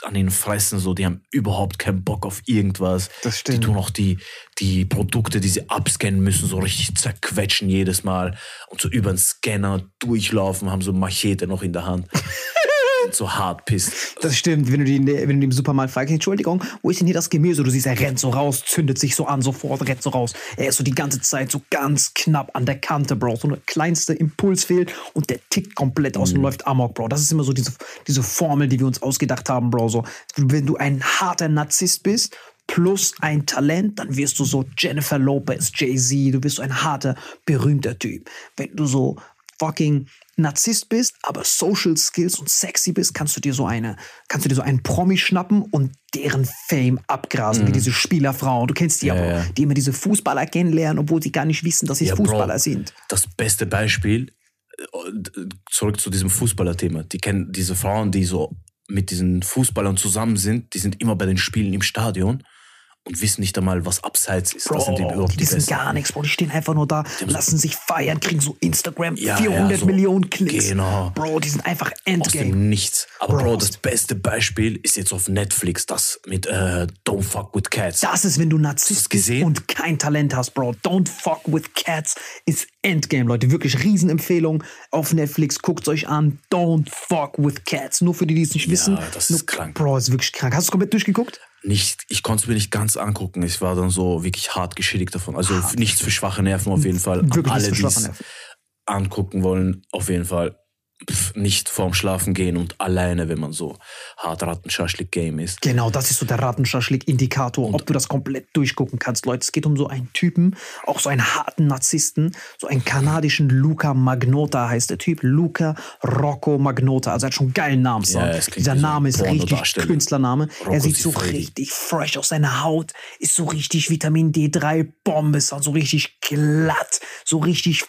an den Fressen so, die haben überhaupt keinen Bock auf irgendwas. Das stimmt. Die tun auch die, die Produkte, die sie abscannen müssen, so richtig zerquetschen jedes Mal und so über den Scanner durchlaufen, haben so Machete noch in der Hand. [LAUGHS] und so hart pisst. Das stimmt, wenn du, die, der- wenn du im Supermarkt fragst, Entschuldigung, wo ist denn hier das Gemüse? Du siehst, er rennt so raus, zündet sich so an, sofort rennt so raus. Er ist so die ganze Zeit so ganz knapp an der Kante, Bro. So eine kleinste Impuls fehlt und der tickt komplett aus und läuft amok, Bro. Das ist immer so diese, diese Formel, die wir uns ausgedacht haben, Bro. So, wenn du ein harter Narzisst bist, plus ein Talent, dann wirst du so Jennifer Lopez, Jay-Z, du wirst so ein harter, berühmter Typ. Wenn du so fucking Narzisst bist, aber Social Skills und sexy bist, kannst du dir so eine, kannst du dir so einen Promi schnappen und deren Fame abgrasen, wie diese Spielerfrauen. Du kennst die Mhm. Ja, aber, ja. die immer diese Fußballer kennenlernen, obwohl sie gar nicht wissen, dass sie Ja, Bro, Fußballer sind. Das beste Beispiel, äh, äh, zurück zu diesem Fußballerthema. Die kennen diese Frauen, die so mit diesen Fußballern zusammen sind, die sind immer bei den Spielen im Stadion und wissen nicht einmal, was abseits ist. Bro, das sind die überhaupt die die sind Besten. gar nichts, Bro. Die stehen einfach nur da, lassen sich feiern, kriegen so Instagram Ja, 400 ja, so- Millionen Klicks. Genau. Bro, die sind einfach Aus Endgame. dem Nichts. Aber Bro, Bro, aus das beste Beispiel ist jetzt auf Netflix, das mit äh, Don't Fuck With Cats. Das ist, wenn du Narzisst bist gesehen? und kein Talent hast, Bro. Don't fuck with cats ist Endgame, Leute. Wirklich Riesenempfehlung auf Netflix. Guckt euch an. Don't fuck with cats. Nur für die, die es nicht wissen. das Nur, ist krank. Bro, ist wirklich krank. Hast du es komplett durchgeguckt? Nicht, ich konnte es mir nicht ganz angucken. Ich war dann so wirklich hart geschädigt davon. Also nichts für schwache Nerven auf jeden Fall. An Wirklich alle, nichts die es angucken wollen, auf jeden Fall nicht vorm Schlafen gehen und alleine, wenn man so hart Rattenschaschlik-Game ist. Genau, das ist so der Rattenschaschlik-Indikator, ob du das komplett durchgucken kannst, Leute. Es geht um so einen Typen, auch so einen harten Narzissten, so einen kanadischen Luca Magnota heißt der Typ. Luca Rocco Magnota. Also er hat schon einen geilen Namen. Ja, Dieser wie so Name ist richtig. Künstlername. Rocco er sieht so Siffredi. richtig fresh aus. Seine Haut ist so richtig Vitamin D3 Bombe, ist so richtig glatt, so richtig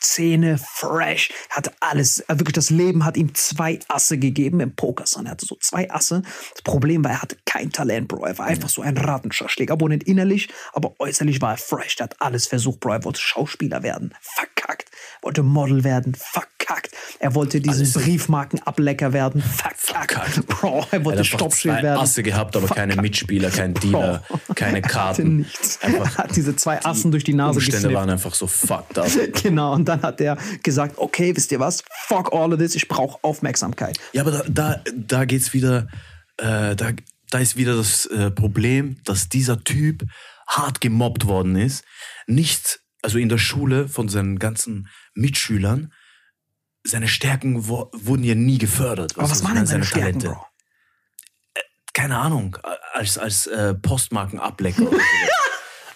Zähne fresh, hat alles, wirklich das Leben hat ihm zwei Asse gegeben im Pokerson. Er hatte so zwei Asse. Das Problem war, er hatte kein Talent, Bro. Er war einfach so ein Rattenschaschlik. Abonnent innerlich, aber äußerlich war er fresh. Er hat alles versucht, Bro. Er wollte Schauspieler werden, verkackt. Wollte Model werden, verkackt. Er wollte diesen Alles- Briefmarkenablecker werden, verkackt. Verkackt. Bro, er wollte Stoppschild werden. Asse gehabt, aber keine Mitspieler, kein Dealer, keine Er hatte Karten. nichts. Er Einfach hat diese zwei Assen durch die Nase Umstände gesnifft. waren einfach so fucked up. [LAUGHS] Genau, und dann hat er gesagt, okay, wisst ihr was? Fuck all of this, ich brauche Aufmerksamkeit. Ja, aber da, da, da geht's wieder, äh, da, da ist wieder das äh, Problem, dass dieser Typ hart gemobbt worden ist. Nicht, also in der Schule von seinen ganzen Mitschülern, seine Stärken wo, wurden ja nie gefördert. Aber was du, waren denn seine Talente. Stärken, Bro? Keine Ahnung, als, als äh, Postmarkenablecker. oder [LAUGHS] sowas.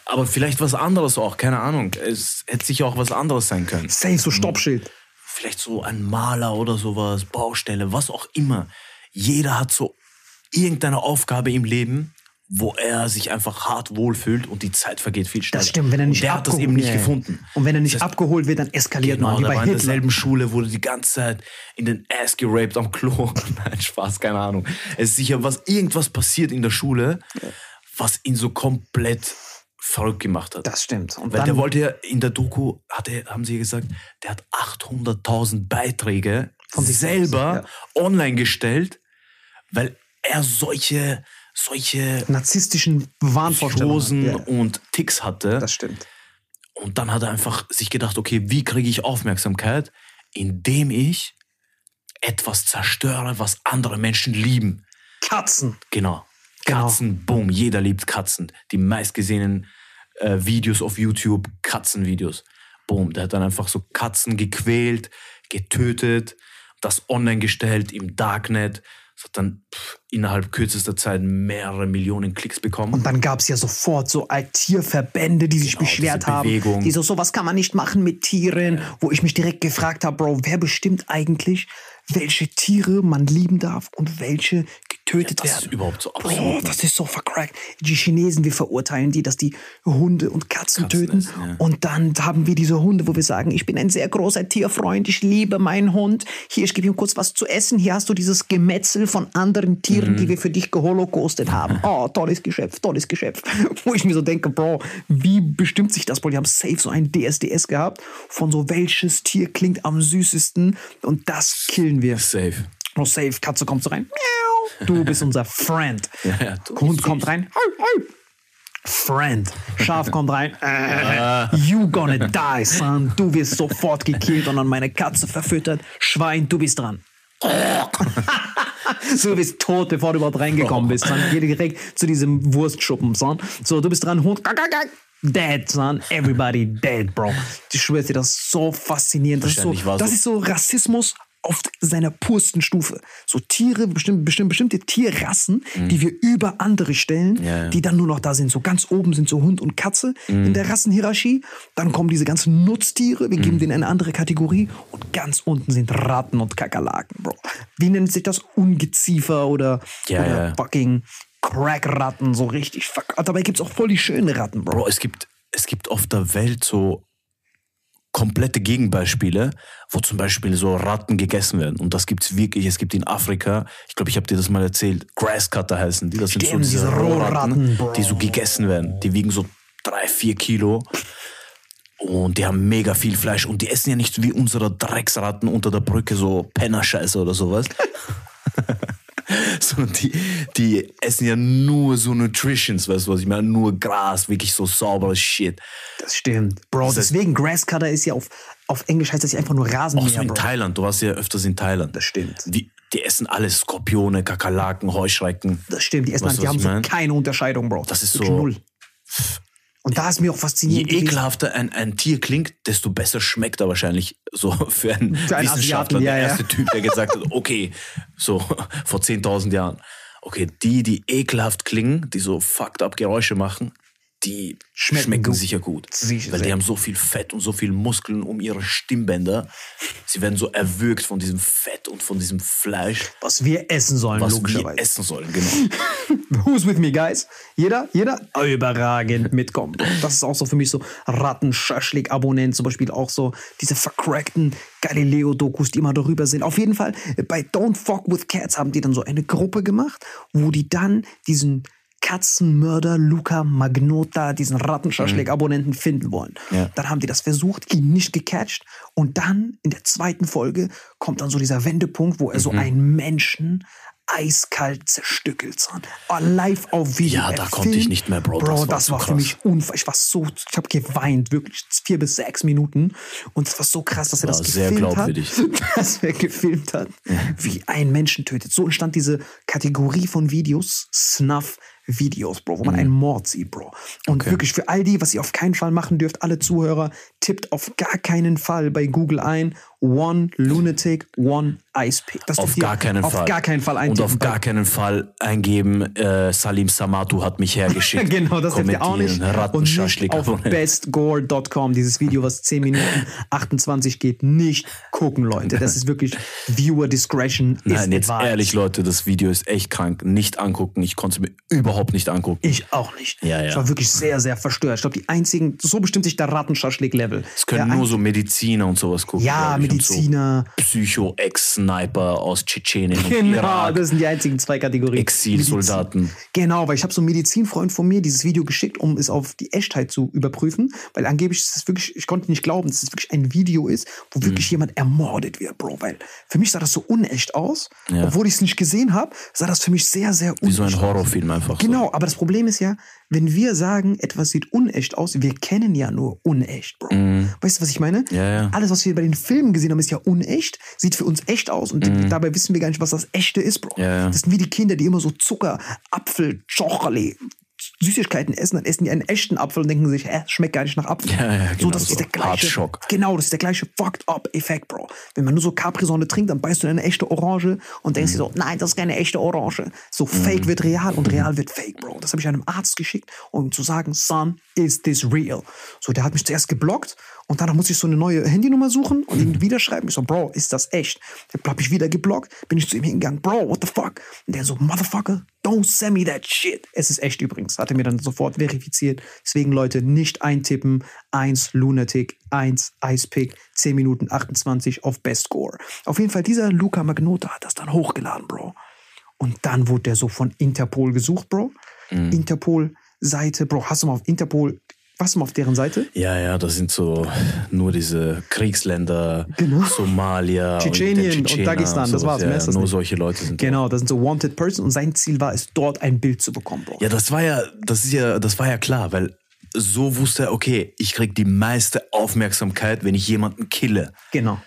Aber vielleicht was anderes auch, keine Ahnung. Es hätte sicher auch was anderes sein können. Safe, so Stoppschild. vielleicht so ein Maler oder sowas, Baustelle, was auch immer. Jeder hat so irgendeine Aufgabe im Leben, wo er sich einfach hart wohlfühlt und die Zeit vergeht viel schneller. Das stimmt, wenn er nicht und der hat das eben nicht ja. gefunden. Und wenn er nicht Das heißt, abgeholt wird, dann eskaliert Genau, man, wie bei war in derselben Schule, wurde die ganze Zeit in den Ass geraped am Klo. [LAUGHS] Nein, Spaß, keine Ahnung. Es ist sicher was, irgendwas passiert in der Schule, was ihn so komplett verrückt gemacht hat. Das stimmt. Und Weil der dann, wollte ja in der Doku, hat er, haben sie gesagt, der hat 800.000 Beiträge Von sich selber selbst, online gestellt, weil er solche, solche narzisstischen Wahnvorstellungen. Ja, und Ticks hatte. das stimmt. Und dann hat er einfach sich gedacht, okay, wie kriege ich Aufmerksamkeit, indem ich etwas zerstöre, was andere Menschen lieben. Katzen. Genau. Genau. Katzen, boom, jeder liebt Katzen. Die meistgesehenen äh, Videos auf YouTube, Katzenvideos. Boom, der hat dann einfach so Katzen gequält, getötet, das online gestellt im Darknet. Das hat dann pff, innerhalb kürzester Zeit mehrere Millionen Klicks bekommen. Und dann gab es ja sofort so Tierverbände, die sich Genau, beschwert haben. Die so, sowas kann man nicht machen mit Tieren. Wo ich mich direkt gefragt habe, Bro, wer bestimmt eigentlich, welche Tiere man lieben darf und welche getötet das werden? ist überhaupt so absurd. das ist so vercrackt. Die Chinesen, wir verurteilen die, dass die Hunde und Katzen, Katzen töten. essen, ja. Und dann haben wir diese Hunde, wo wir sagen, ich bin ein sehr großer Tierfreund, ich liebe meinen Hund. Hier, ich gebe ihm kurz was zu essen. Hier hast du dieses Gemetzel von anderen Tieren, Mhm. die wir für dich geholocaustet haben. [LAUGHS] Oh, tolles Geschäft, tolles Geschäft. [LAUGHS] Wo ich mir so denke, Bro, wie bestimmt sich das? Bro, die haben safe so ein DSDS gehabt von so, welches Tier klingt am süßesten und das killen wir. Safe. Oh, safe, Katze kommt so rein. Miau. Du bist unser Friend. [LAUGHS] Ja, Hund kommt süß. rein. Friend. Schaf kommt rein. Äh, you gonna die, son. Du wirst sofort gekillt und an meine Katze verfüttert. Schwein, du bist dran. [LAUGHS] so, du bist tot, bevor du überhaupt reingekommen bist. Son. Geh direkt zu diesem Wurstschuppen, son. So, du bist dran, Hund. Dead, son. Everybody dead, bro. Ich schwöre dir, das ist so faszinierend. Das ist so, das ist so Rassismus auf seiner pursten Stufe. So Tiere, bestimmt, bestimmt, bestimmte Tierrassen, die wir über andere stellen, Mhm. Ja, ja. die dann nur noch da sind. So ganz oben sind so Hund und Katze Mhm. in der Rassenhierarchie. Dann kommen diese ganzen Nutztiere, wir Mhm. geben denen eine andere Kategorie. Und ganz unten sind Ratten und Kakerlaken, Bro. Wie nennt sich das? Ungeziefer oder, Ja, oder fucking Crackratten, so richtig. Fuck. Dabei gibt es auch voll die schönen Ratten, Bro. Bro, es gibt, es gibt auf der Welt so komplette Gegenbeispiele, wo zum Beispiel so Ratten gegessen werden. Und das gibt's wirklich. Es gibt in Afrika, ich glaube, ich habe dir das mal erzählt, Grasscutter heißen die. Das sind so Stimmt, diese diese Rohratten, Bro. die so gegessen werden. Die wiegen so drei, vier Kilo. Und die haben mega viel Fleisch. Und die essen ja nicht wie unsere Drecksratten unter der Brücke so Pennerscheiße oder sowas. [LAUGHS] [LAUGHS] Sondern die, die essen ja nur so Nutritions, weißt du was ich meine? Nur Gras, wirklich so sauberes Shit. Das stimmt. Bro, Das deswegen Grasscutter ist ja auf, auf Englisch heißt das ja einfach nur Auch Rasenmäher, so in Bro. Thailand, du warst ja öfters in Thailand. Das stimmt. Die, die essen alles, Skorpione, Kakerlaken, Heuschrecken. Das stimmt, die essen Weißt halt, die haben so keine Unterscheidung, Bro. Das ist Wirklich so- Null. Und da ist mir auch Je faszinierend. gewesen. ekelhafter ein, ein Tier klingt, desto besser schmeckt er wahrscheinlich so [LAUGHS] für einen Für einen Wissenschaftler. Asiaten, ja, der ja. erste Typ, der gesagt hat, okay, so [LAUGHS] vor 10.000 Jahren. Okay, die, die ekelhaft klingen, die so fucked up Geräusche machen, die Schmecken schmecken, sicher gut. Sicher, weil die haben so viel Fett und so viel Muskeln um ihre Stimmbänder. Sie werden so erwürgt von diesem Fett und von diesem Fleisch, Was wir essen sollen, was wir logischerweise. essen sollen. Genau. [LAUGHS] Who's with me, guys? Jeder? Jeder? Überragend [LAUGHS] mitkommen. Bro. Das ist auch so für mich so Ratten-Schaschlik-Abonnent, zum Beispiel auch so diese vercrackten Galileo-Dokus, die immer darüber sind. Auf jeden Fall, bei Don't Fuck with Cats haben die dann so eine Gruppe gemacht, wo die dann diesen Katzenmörder Luca Magnota, diesen Rattenscharschläg-Abonnenten finden wollen. Ja. Dann haben die das versucht, ihn nicht gecatcht. Und dann in der zweiten Folge kommt dann so dieser Wendepunkt, wo er Mhm. so einen Menschen eiskalt zerstückelt. Oh, live auf Video. Ja, da konnte ich nicht mehr, Bro. Bro, Das war das war, für krass. mich unfassbar. Ich war so, ich habe geweint, wirklich vier bis sechs Minuten. Und es war so krass, dass er das sehr gefilmt glaubwürdig. hat. [LAUGHS] Dass er gefilmt hat, wie ein Menschen tötet. So entstand diese Kategorie von Videos, Snuff. Videos, Bro, wo man einen Mord sieht, Bro. Und Mhm. Okay. wirklich für all die, was ihr auf keinen Fall machen dürft, alle Zuhörer, tippt auf gar keinen Fall bei Google ein One Lunatic, One Ice Pick. Das Auf gar keinen auf Fall. gar keinen Fall Und eintippen. auf gar keinen Fall eingeben, äh, Salim Samatu hat mich hergeschickt. [LAUGHS] Genau, das dürft ihr auch nicht. Und nicht auf bestgore.com, dieses Video, was 10 Minuten 28 geht, nicht gucken, Leute. Das ist wirklich Viewer Discretion ist Nein, jetzt advised. ehrlich, Leute, das Video ist echt krank. Nicht angucken. Ich konnte es mir überhaupt nicht angucken. Ich auch nicht. Ja, ja. Ich war wirklich sehr, sehr verstört. Ich glaube, die einzigen, so bestimmt sich der Rattenschaschlik-Level. Es können nur so Mediziner und sowas gucken. Ja, und Mediziner. So Psycho-Ex-Sniper aus Tschetschenien Genau, das sind die einzigen zwei Kategorien. Exilsoldaten. Genau, weil ich habe so einen Medizinfreund von mir dieses Video geschickt, um es auf die Echtheit zu überprüfen, weil angeblich ist es wirklich, ich konnte nicht glauben, dass es wirklich ein Video ist, wo Mhm. wirklich jemand ermordet wird, Bro, weil für mich sah das so unecht aus, Ja. obwohl ich es nicht gesehen habe, sah das für mich sehr, sehr unecht Wie so ein aus. Horrorfilm einfach. Genau, aber das Problem ist ja, wenn wir sagen, etwas sieht unecht aus, wir kennen ja nur unecht, Bro. Weißt du, was ich meine? Ja, ja. Alles, was wir bei den Filmen gesehen haben, ist ja unecht, sieht für uns echt aus und dabei wissen wir gar nicht, was das Echte ist, Bro. Ja, ja. Das sind wie die Kinder, die immer so Zucker, Apfel, Schokolade, Süßigkeiten essen, dann essen die einen echten Apfel und denken sich, hä, schmeckt gar nicht nach Apfel. Ja, ja, so, genau, das so ist der gleiche. Genau, das ist der gleiche fucked up Effekt, Bro. Wenn man nur so Capri-Sonne trinkt, dann beißt du in eine echte Orange und denkst dir so, nein, das ist keine echte Orange. So Fake wird real und real wird Fake, Bro. Das habe ich einem Arzt geschickt, um ihm zu sagen, son, is this real? So, der hat mich zuerst geblockt und danach musste ich so eine neue Handynummer suchen und ihm wieder schreiben. Ich so, Bro, ist das echt? Dann hab ich wieder geblockt, bin ich zu ihm hingegangen, Bro, what the fuck? Und der so, Motherfucker, don't send me that shit. Es ist echt übrigens. Hat er mir dann sofort verifiziert. Deswegen, Leute, nicht eintippen. 1 Lunatic, 1 Icepick, 10 Minuten 28 auf Best Score. Auf jeden Fall, dieser Luca Magnota hat das dann hochgeladen, Bro. Und dann wurde der so von Interpol gesucht, Bro. Interpol-Seite, Bro, hast du mal auf Interpol, warst du mal auf deren Seite? Ja, ja, das sind so nur diese Kriegsländer, Genau. Somalia, und Tschetschenien und Tschetschener Dagestan, das sowas. war's, Ja, das nur nicht. solche Leute sind Genau, das sind so Wanted Person und sein Ziel war es, dort ein Bild zu bekommen, Bro. Ja, das war ja, das ist ja, das war ja klar, weil so wusste er, okay, ich krieg die meiste Aufmerksamkeit, wenn ich jemanden kille. Genau.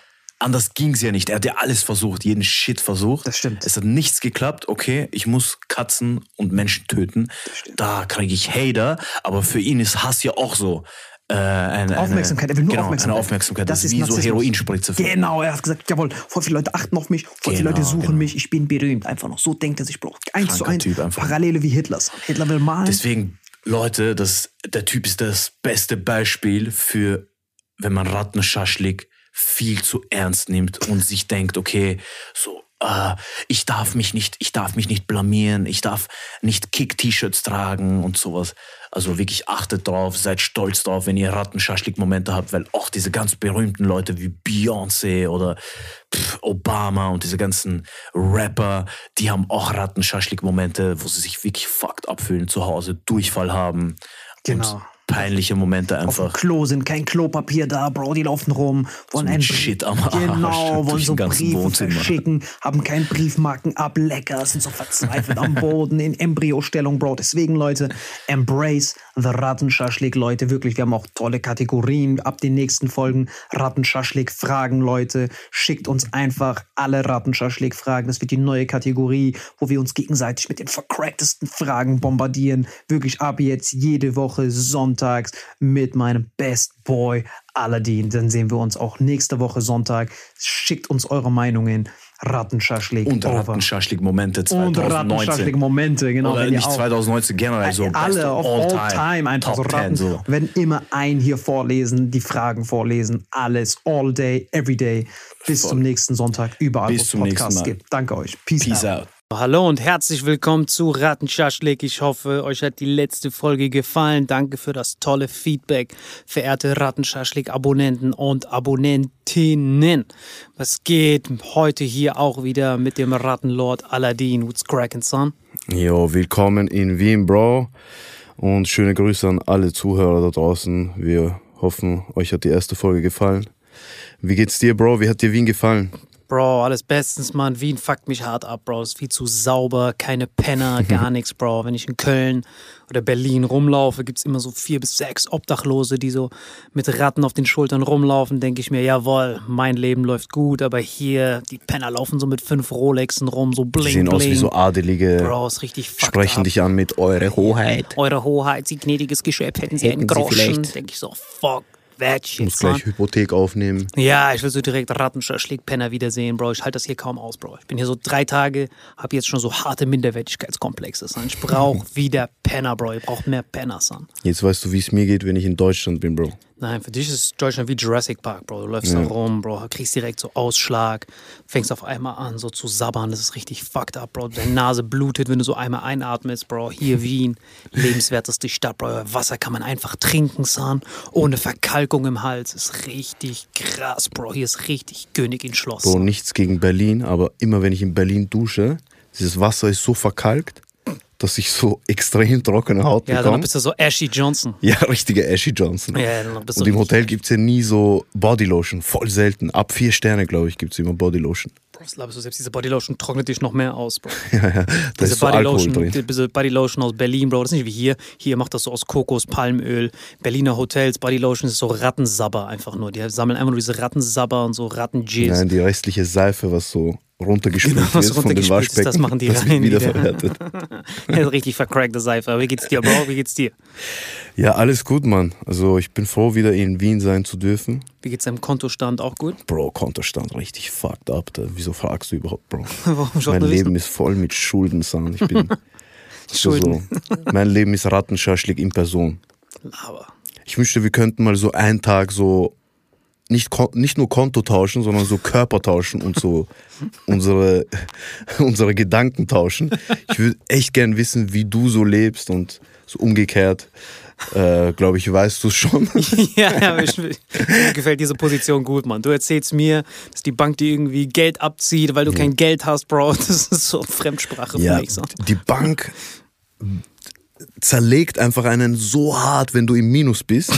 Anders ging's ja nicht. Er hat ja alles versucht, jeden Shit versucht. Das stimmt. Es hat nichts geklappt. Okay, ich muss Katzen und Menschen töten. Da kriege ich Hater, aber für ihn ist Hass ja auch so. Äh, eine, Aufmerksamkeit, er will nur genau, Aufmerksamkeit. Eine Aufmerksamkeit. Das, ist wie so Narzissmus. Heroinspritze. Für Genau, er hat gesagt, jawohl, voll viele Leute achten auf mich, voll viele Genau, Leute suchen genau. mich, ich bin berühmt. Einfach noch. So denkt er sich, Bro. Eins zu eins. Typ einfach. Parallele wie Hitlers. Hitler will malen. Deswegen, Leute, das, der Typ ist das beste Beispiel für, wenn man Rattenschaschlik viel zu ernst nimmt und sich denkt, okay, so äh, ich darf mich nicht, ich darf mich nicht blamieren, ich darf nicht Kick-T-Shirts tragen und sowas. Also wirklich achtet drauf, seid stolz drauf, wenn ihr Rattenschaschlik-Momente habt, weil auch diese ganz berühmten Leute wie Beyoncé oder Obama und diese ganzen Rapper, die haben auch Rattenschaschlik-Momente, wo sie sich wirklich fucked abfühlen zu Hause, Durchfall haben. Genau. Und peinliche Momente Auf dem einfach. Klo sind kein Klopapier da, Bro, die laufen rum, wollen mit einen Shit am Arsch Genau, wollen so Briefe verschicken, haben keinen Briefmarkenablecker, sind so verzweifelt am Boden in Embryostellung, Bro. Deswegen, Leute, embrace the Rattenschaschlik, Leute. Wirklich, wir haben auch tolle Kategorien ab den nächsten Folgen. Rattenschaschlik Fragen, Leute. Schickt uns einfach alle Rattenschaschlik Fragen. Das wird die neue Kategorie, wo wir uns gegenseitig mit den vercracktesten Fragen bombardieren. Wirklich ab jetzt jede Woche sonntags mit meinem Best Boy Aladdin. Dann sehen wir uns auch nächste Woche Sonntag. Schickt uns eure Meinungen. Rattenschaschlik Und. Rattenschaschlik-Momente Und 2019. Rattenschaschlik Momente, genau. Oder wenn nicht auch- 2019, generell so. best alle auf all time, einfach so Ratten. 10, so. Werden immer ein hier vorlesen, die Fragen vorlesen, alles, all day, every day, bis Voll. zum nächsten Sonntag, überall, Bis wo es Podcasts gibt. Danke euch. Peace, Peace out. out. Hallo und herzlich willkommen zu Rattenschaschlik. Ich hoffe, euch hat die letzte Folge gefallen. Danke für das tolle Feedback, verehrte Rattenschaschlik-Abonnenten und Abonnentinnen. Was geht heute hier auch wieder mit dem Rattenlord Aladdin? What's crackin', son? Jo, willkommen in Wien, Bro. Und schöne Grüße an alle Zuhörer da draußen. Wir hoffen, euch hat die erste Folge gefallen. Wie geht's dir, Bro? Wie hat dir Wien gefallen? Bro, alles bestens, Mann. Wien fuckt mich hart ab, Bro. Ist viel zu sauber, keine Penner, [LAUGHS] gar nichts, Bro. Wenn ich in Köln oder Berlin rumlaufe, gibt's immer so vier bis sechs Obdachlose, die so mit Ratten auf den Schultern rumlaufen. Denke ich mir, jawohl, mein Leben läuft gut, aber hier, die Penner laufen so mit fünf Rolexen rum, so Die bling, sehen bling. aus wie so adelige, Bro, ist richtig fucked sprechen up. dich an mit Eure Hoheit. Eure Hoheit, Sie gnädiges Geschöpf, hätten Sie Hätten einen Groschen. Denke ich so, fuck that Ich shit, muss gleich Hypothek aufnehmen. Ja, ich will so direkt Rattenschlägpenner wiedersehen, Bro. Ich halte das hier kaum aus, Bro. Ich bin hier so drei Tage, habe jetzt schon so harte Minderwertigkeitskomplexe, son. Ich brauche [LAUGHS] wieder Penner, Bro. Ihr braucht mehr Penner, son. Jetzt weißt du, wie es mir geht, wenn ich in Deutschland bin, Bro. Nein, für dich ist Deutschland wie Jurassic Park, Bro. Du läufst Ja. da rum, Bro, kriegst direkt so Ausschlag, fängst auf einmal an, so zu sabbern. Das ist richtig fucked up, Bro. Deine Nase blutet, wenn du so einmal einatmest, Bro. Hier Wien, lebenswerteste Stadt, Bro. Wasser kann man einfach trinken, son. Ohne Verkalkung im Hals. Ist richtig krass, Bro. Hier ist richtig König in Schloss. Bro, nichts gegen Berlin, aber immer wenn ich in Berlin dusche, dieses Wasser ist so verkalkt, dass ich so [LAUGHS] extrem trockene Haut Ja, dann bekomme. bist du so Ashy Johnson. Ja, richtige Ashy Johnson. Ja, dann bist du Und im Hotel gibt's ja nie so Bodylotion, voll selten. Ab vier Sterne, glaube ich, gibt's immer Bodylotion. Bro, das glaubst du selbst, diese Bodylotion trocknet dich noch mehr aus, Bro. [LAUGHS] Ja, ja, da Diese ist so Alkohol Bodylotion, drin. diese Bodylotion aus Berlin, Bro, das ist nicht wie hier. Hier macht das so aus Kokos, Palmöl. Berliner Hotels, Bodylotion ist so Rattensabber einfach nur. Die sammeln einfach nur diese Rattensabber und so Rattenjizz. Nein, die restliche Seife, was so runtergespült Genau, wird von den Waschbecken, das machen die das rein wieder. ist [LAUGHS] richtig vercrackte Seife. Wie geht's dir, Bro? Wie geht's dir? Ja, alles gut, Mann. Also ich bin froh, wieder in Wien sein zu dürfen. Wie geht's deinem Kontostand? Auch gut? Bro, Kontostand richtig fucked up. Da. Wieso fragst du überhaupt, Bro? [LAUGHS] Warum schon mein Leben wissen? ist voll mit Schulden, San. Ich bin [LAUGHS] Schulden. So, mein Leben ist Rattenschaschlik in Person. Aber. Ich wünschte, wir könnten mal so einen Tag so nicht, nicht nur Konto tauschen, sondern so Körper tauschen und so [LAUGHS] unsere, unsere Gedanken tauschen. Ich würde echt gern wissen, wie du so lebst und so umgekehrt. Äh, Glaube ich, weißt du schon. [LAUGHS] ja, ja, ich, mir gefällt diese Position gut, Mann. Du erzählst mir, dass die Bank dir irgendwie Geld abzieht, weil du kein Geld hast, Bro. [LAUGHS] Das ist so Fremdsprache für Ja, mich. So. die Bank zerlegt einfach einen so hart, wenn du im Minus bist.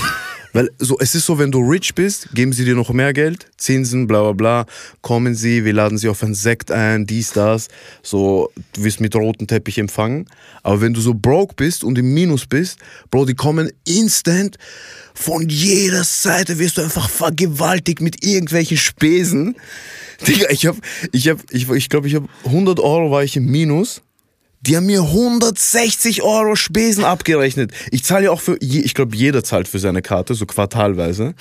Weil so, es ist so, wenn du rich bist, geben sie dir noch mehr Geld, Zinsen, bla bla bla, kommen sie, wir laden sie auf ein Sekt ein, dies, das, so, du wirst mit rotem Teppich empfangen. Aber wenn du so broke bist und im Minus bist, Bro, die kommen instant, von jeder Seite wirst du einfach vergewaltigt mit irgendwelchen Spesen. [LAUGHS] Digga, ich hab, ich hab, ich, ich glaube, ich hab 100 Euro war ich im Minus. Die haben mir 160 Euro Spesen abgerechnet. Ich zahle ja auch für, ich glaube, jeder zahlt für seine Karte, so quartalweise.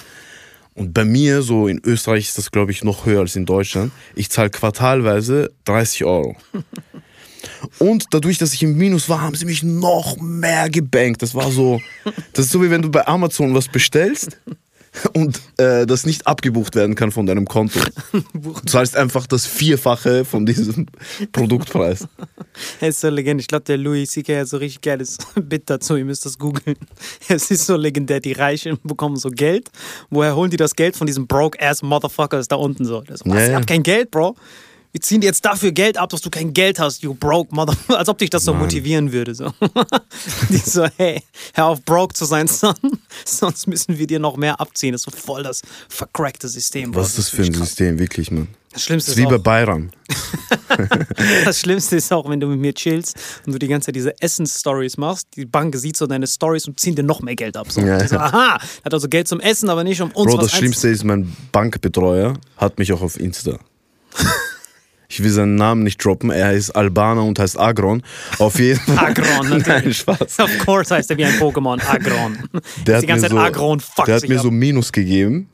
Und bei mir, so in Österreich ist das, glaube ich, noch höher als in Deutschland. Ich zahle quartalweise 30 Euro. [LAUGHS] Und dadurch, dass ich im Minus war, haben sie mich noch mehr gebankt. Das war so, das ist so wie wenn du bei Amazon was bestellst. Und äh, das nicht abgebucht werden kann von deinem Konto. [LAUGHS] Du zahlst einfach das Vierfache von diesem Produktpreis. Er ist so legendär. Ich glaube, der Louis C.K. hat so richtig geiles [LAUGHS] Bit dazu. Ihr müsst das googeln. [LAUGHS] Es ist so legendär. Die Reichen bekommen so Geld. Woher holen die das Geld von diesem broke-ass Motherfuckers da unten so? So was, Ja, ihr ja. habt kein Geld, Bro? Wir ziehen dir jetzt dafür Geld ab, dass du kein Geld hast, you broke Motherfucker. [LAUGHS] Als ob dich das so motivieren würde. So. [LAUGHS] Die so, hey, hör auf, broke zu sein, [LAUGHS] son. Sonst müssen wir dir noch mehr abziehen. Das ist so voll das vercrackte System. Was ist das für ein System, wirklich, Mann? Das Schlimmste Das ist ist wie bei Bayram. Das Schlimmste ist auch, wenn du mit mir chillst und du die ganze Zeit diese Essen-Stories machst. Die Bank sieht so deine Stories und ziehen dir noch mehr Geld ab. So. Ja, so, aha, hat also Geld zum Essen, aber nicht um uns Bro, das Schlimmste ist, mein Bankbetreuer hat mich auch auf Insta. Ich will seinen Namen nicht droppen, er ist Albaner und heißt Agron. Auf jeden [LAUGHS] Fall. Agron, Nein, natürlich. Spaß. Of course heißt er wie ein Pokémon, Agron. [LAUGHS] Der hat die ganze mir Zeit so, Agron, Der hat mir ab. so Minus gegeben.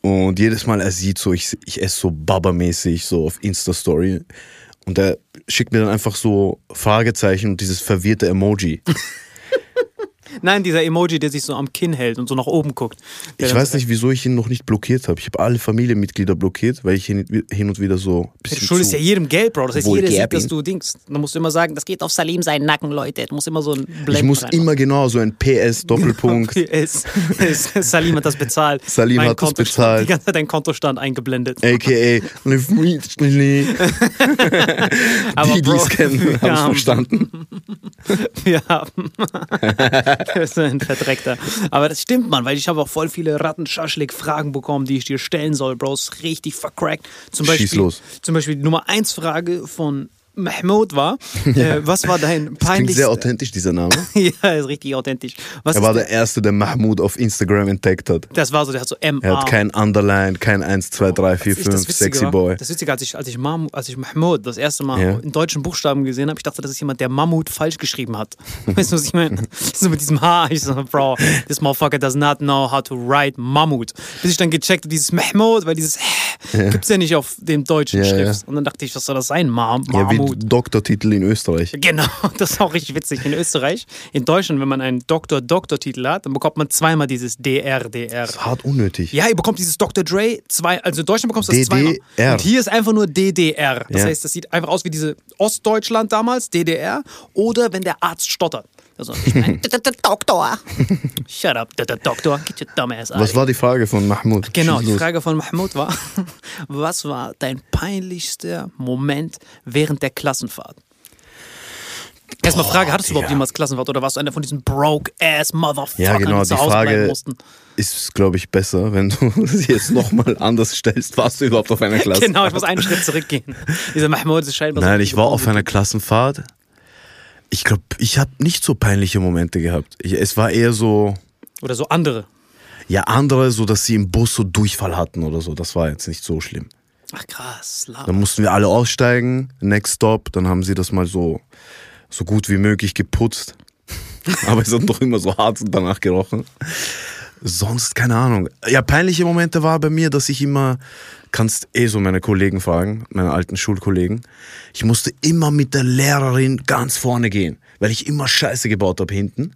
Und jedes Mal, er sieht so, ich, ich esse so Baba-mäßig so auf Insta-Story. Und er schickt mir dann einfach so Fragezeichen und dieses verwirrte Emoji. [LAUGHS] Nein, dieser Emoji, der sich so am Kinn hält und so nach oben guckt. Ich weiß nicht, wieso ich ihn noch nicht blockiert habe. Ich habe alle Familienmitglieder blockiert, weil ich hin, hin und wieder so ein Du bisschen schuldest zu ja jedem Geld, Bro. Das heißt, jeder sieht, dass du Dings. Dann musst du immer sagen, das geht auf Salim seinen Nacken, Leute. Du musst immer so ein Blend Ich muss rein- immer genau so ein PS Doppelpunkt. [LAUGHS] Es, es, Salim hat das bezahlt. Salim Mein hat das bezahlt. Die ganze Zeit dein Kontostand eingeblendet. AKA Die, [LAUGHS] Aber die Bro, es kennen, haben es verstanden. Wir haben. [LAUGHS] [LAUGHS] das ist ein Verdreckter. Aber das stimmt, Mann, weil ich habe auch voll viele Rattenschaschlik-Fragen bekommen, die ich dir stellen soll, Bro. Ist richtig vercrackt. Zum Schieß Beispiel, los. Zum Beispiel die Nummer 1 Frage von Mahmoud war: [LAUGHS] äh, Was war dein Klingt peinlichster. sehr authentisch, dieser Name. [LAUGHS] ja, ist richtig authentisch. Was Er war der, Erste, der Mahmoud auf Instagram entdeckt hat. das war so, der hat so MA. Er hat kein Underline, kein 1, 2, 3, 4, Das ist das 5, Witzige Sexy Boy. Das Witzige, als ich, als ich, Mahmoud, als ich Mahmoud das erste Mal Ja. in deutschen Buchstaben gesehen habe, ich dachte, das ist jemand, der Mammut falsch geschrieben hat. [LAUGHS] Weißt du, was ich meine? So mit diesem H. Ich so, Bro, this motherfucker does not know how to write Mammut. Bis ich dann gecheckt habe, dieses Mahmoud, weil dieses H gibt es ja nicht auf dem deutschen Ja, Schrift. Und dann dachte ich, was soll das sein? Ma Doktortitel in Österreich. Genau, [LAUGHS] das ist auch richtig witzig. In Österreich, in Deutschland, wenn man einen Doktor-Doktor-Titel hat, dann bekommt man zweimal dieses DR, DR. Das ist hart unnötig. Ja, ihr bekommt dieses Dr. Dre, zwei, also in Deutschland bekommst du das DDR. zweimal. Und hier ist einfach nur DDR. Das Ja. heißt, das sieht einfach aus wie diese Ostdeutschland damals, DDR. Oder wenn der Arzt stottert. Also, ich mein, "D- d- d- Doktor. Shut up, Doktor. Get your dumb ass. Was war die Frage von Mahmoud? Genau, die. Frage von Mahmoud war, [LAUGHS] was war dein peinlichster Moment während der Klassenfahrt? Erstmal Frage, hattest du überhaupt Digga. jemals Klassenfahrt oder warst du einer von diesen broke-ass Motherfuckern, Ja, genau, die zu die Hause bleiben Frage mussten? ist, glaube ich, besser, wenn du [LAUGHS] sie jetzt nochmal anders stellst. Warst du überhaupt auf einer [LAUGHS] Klasse? Genau, ich muss einen Schritt zurückgehen. Dieser Mahmoud ist scheinbar so Nein, ein ich war auf einer Klassenfahrt. Ich glaube, ich habe nicht so peinliche Momente gehabt. Ich, es war eher so, Oder so andere. ja, andere, so dass sie im Bus so Durchfall hatten oder so. Das war jetzt nicht so schlimm. Ach krass, Lava. Dann mussten wir alle aussteigen, next stop, dann haben sie das mal so, so gut wie möglich geputzt. [LAUGHS] Aber es hat doch immer so hart danach gerochen. Sonst, keine Ahnung. Ja, peinliche Momente war bei mir, dass ich immer, kannst eh so meine Kollegen fragen, meine alten Schulkollegen, ich musste immer mit der Lehrerin ganz vorne gehen, weil ich immer Scheiße gebaut habe hinten.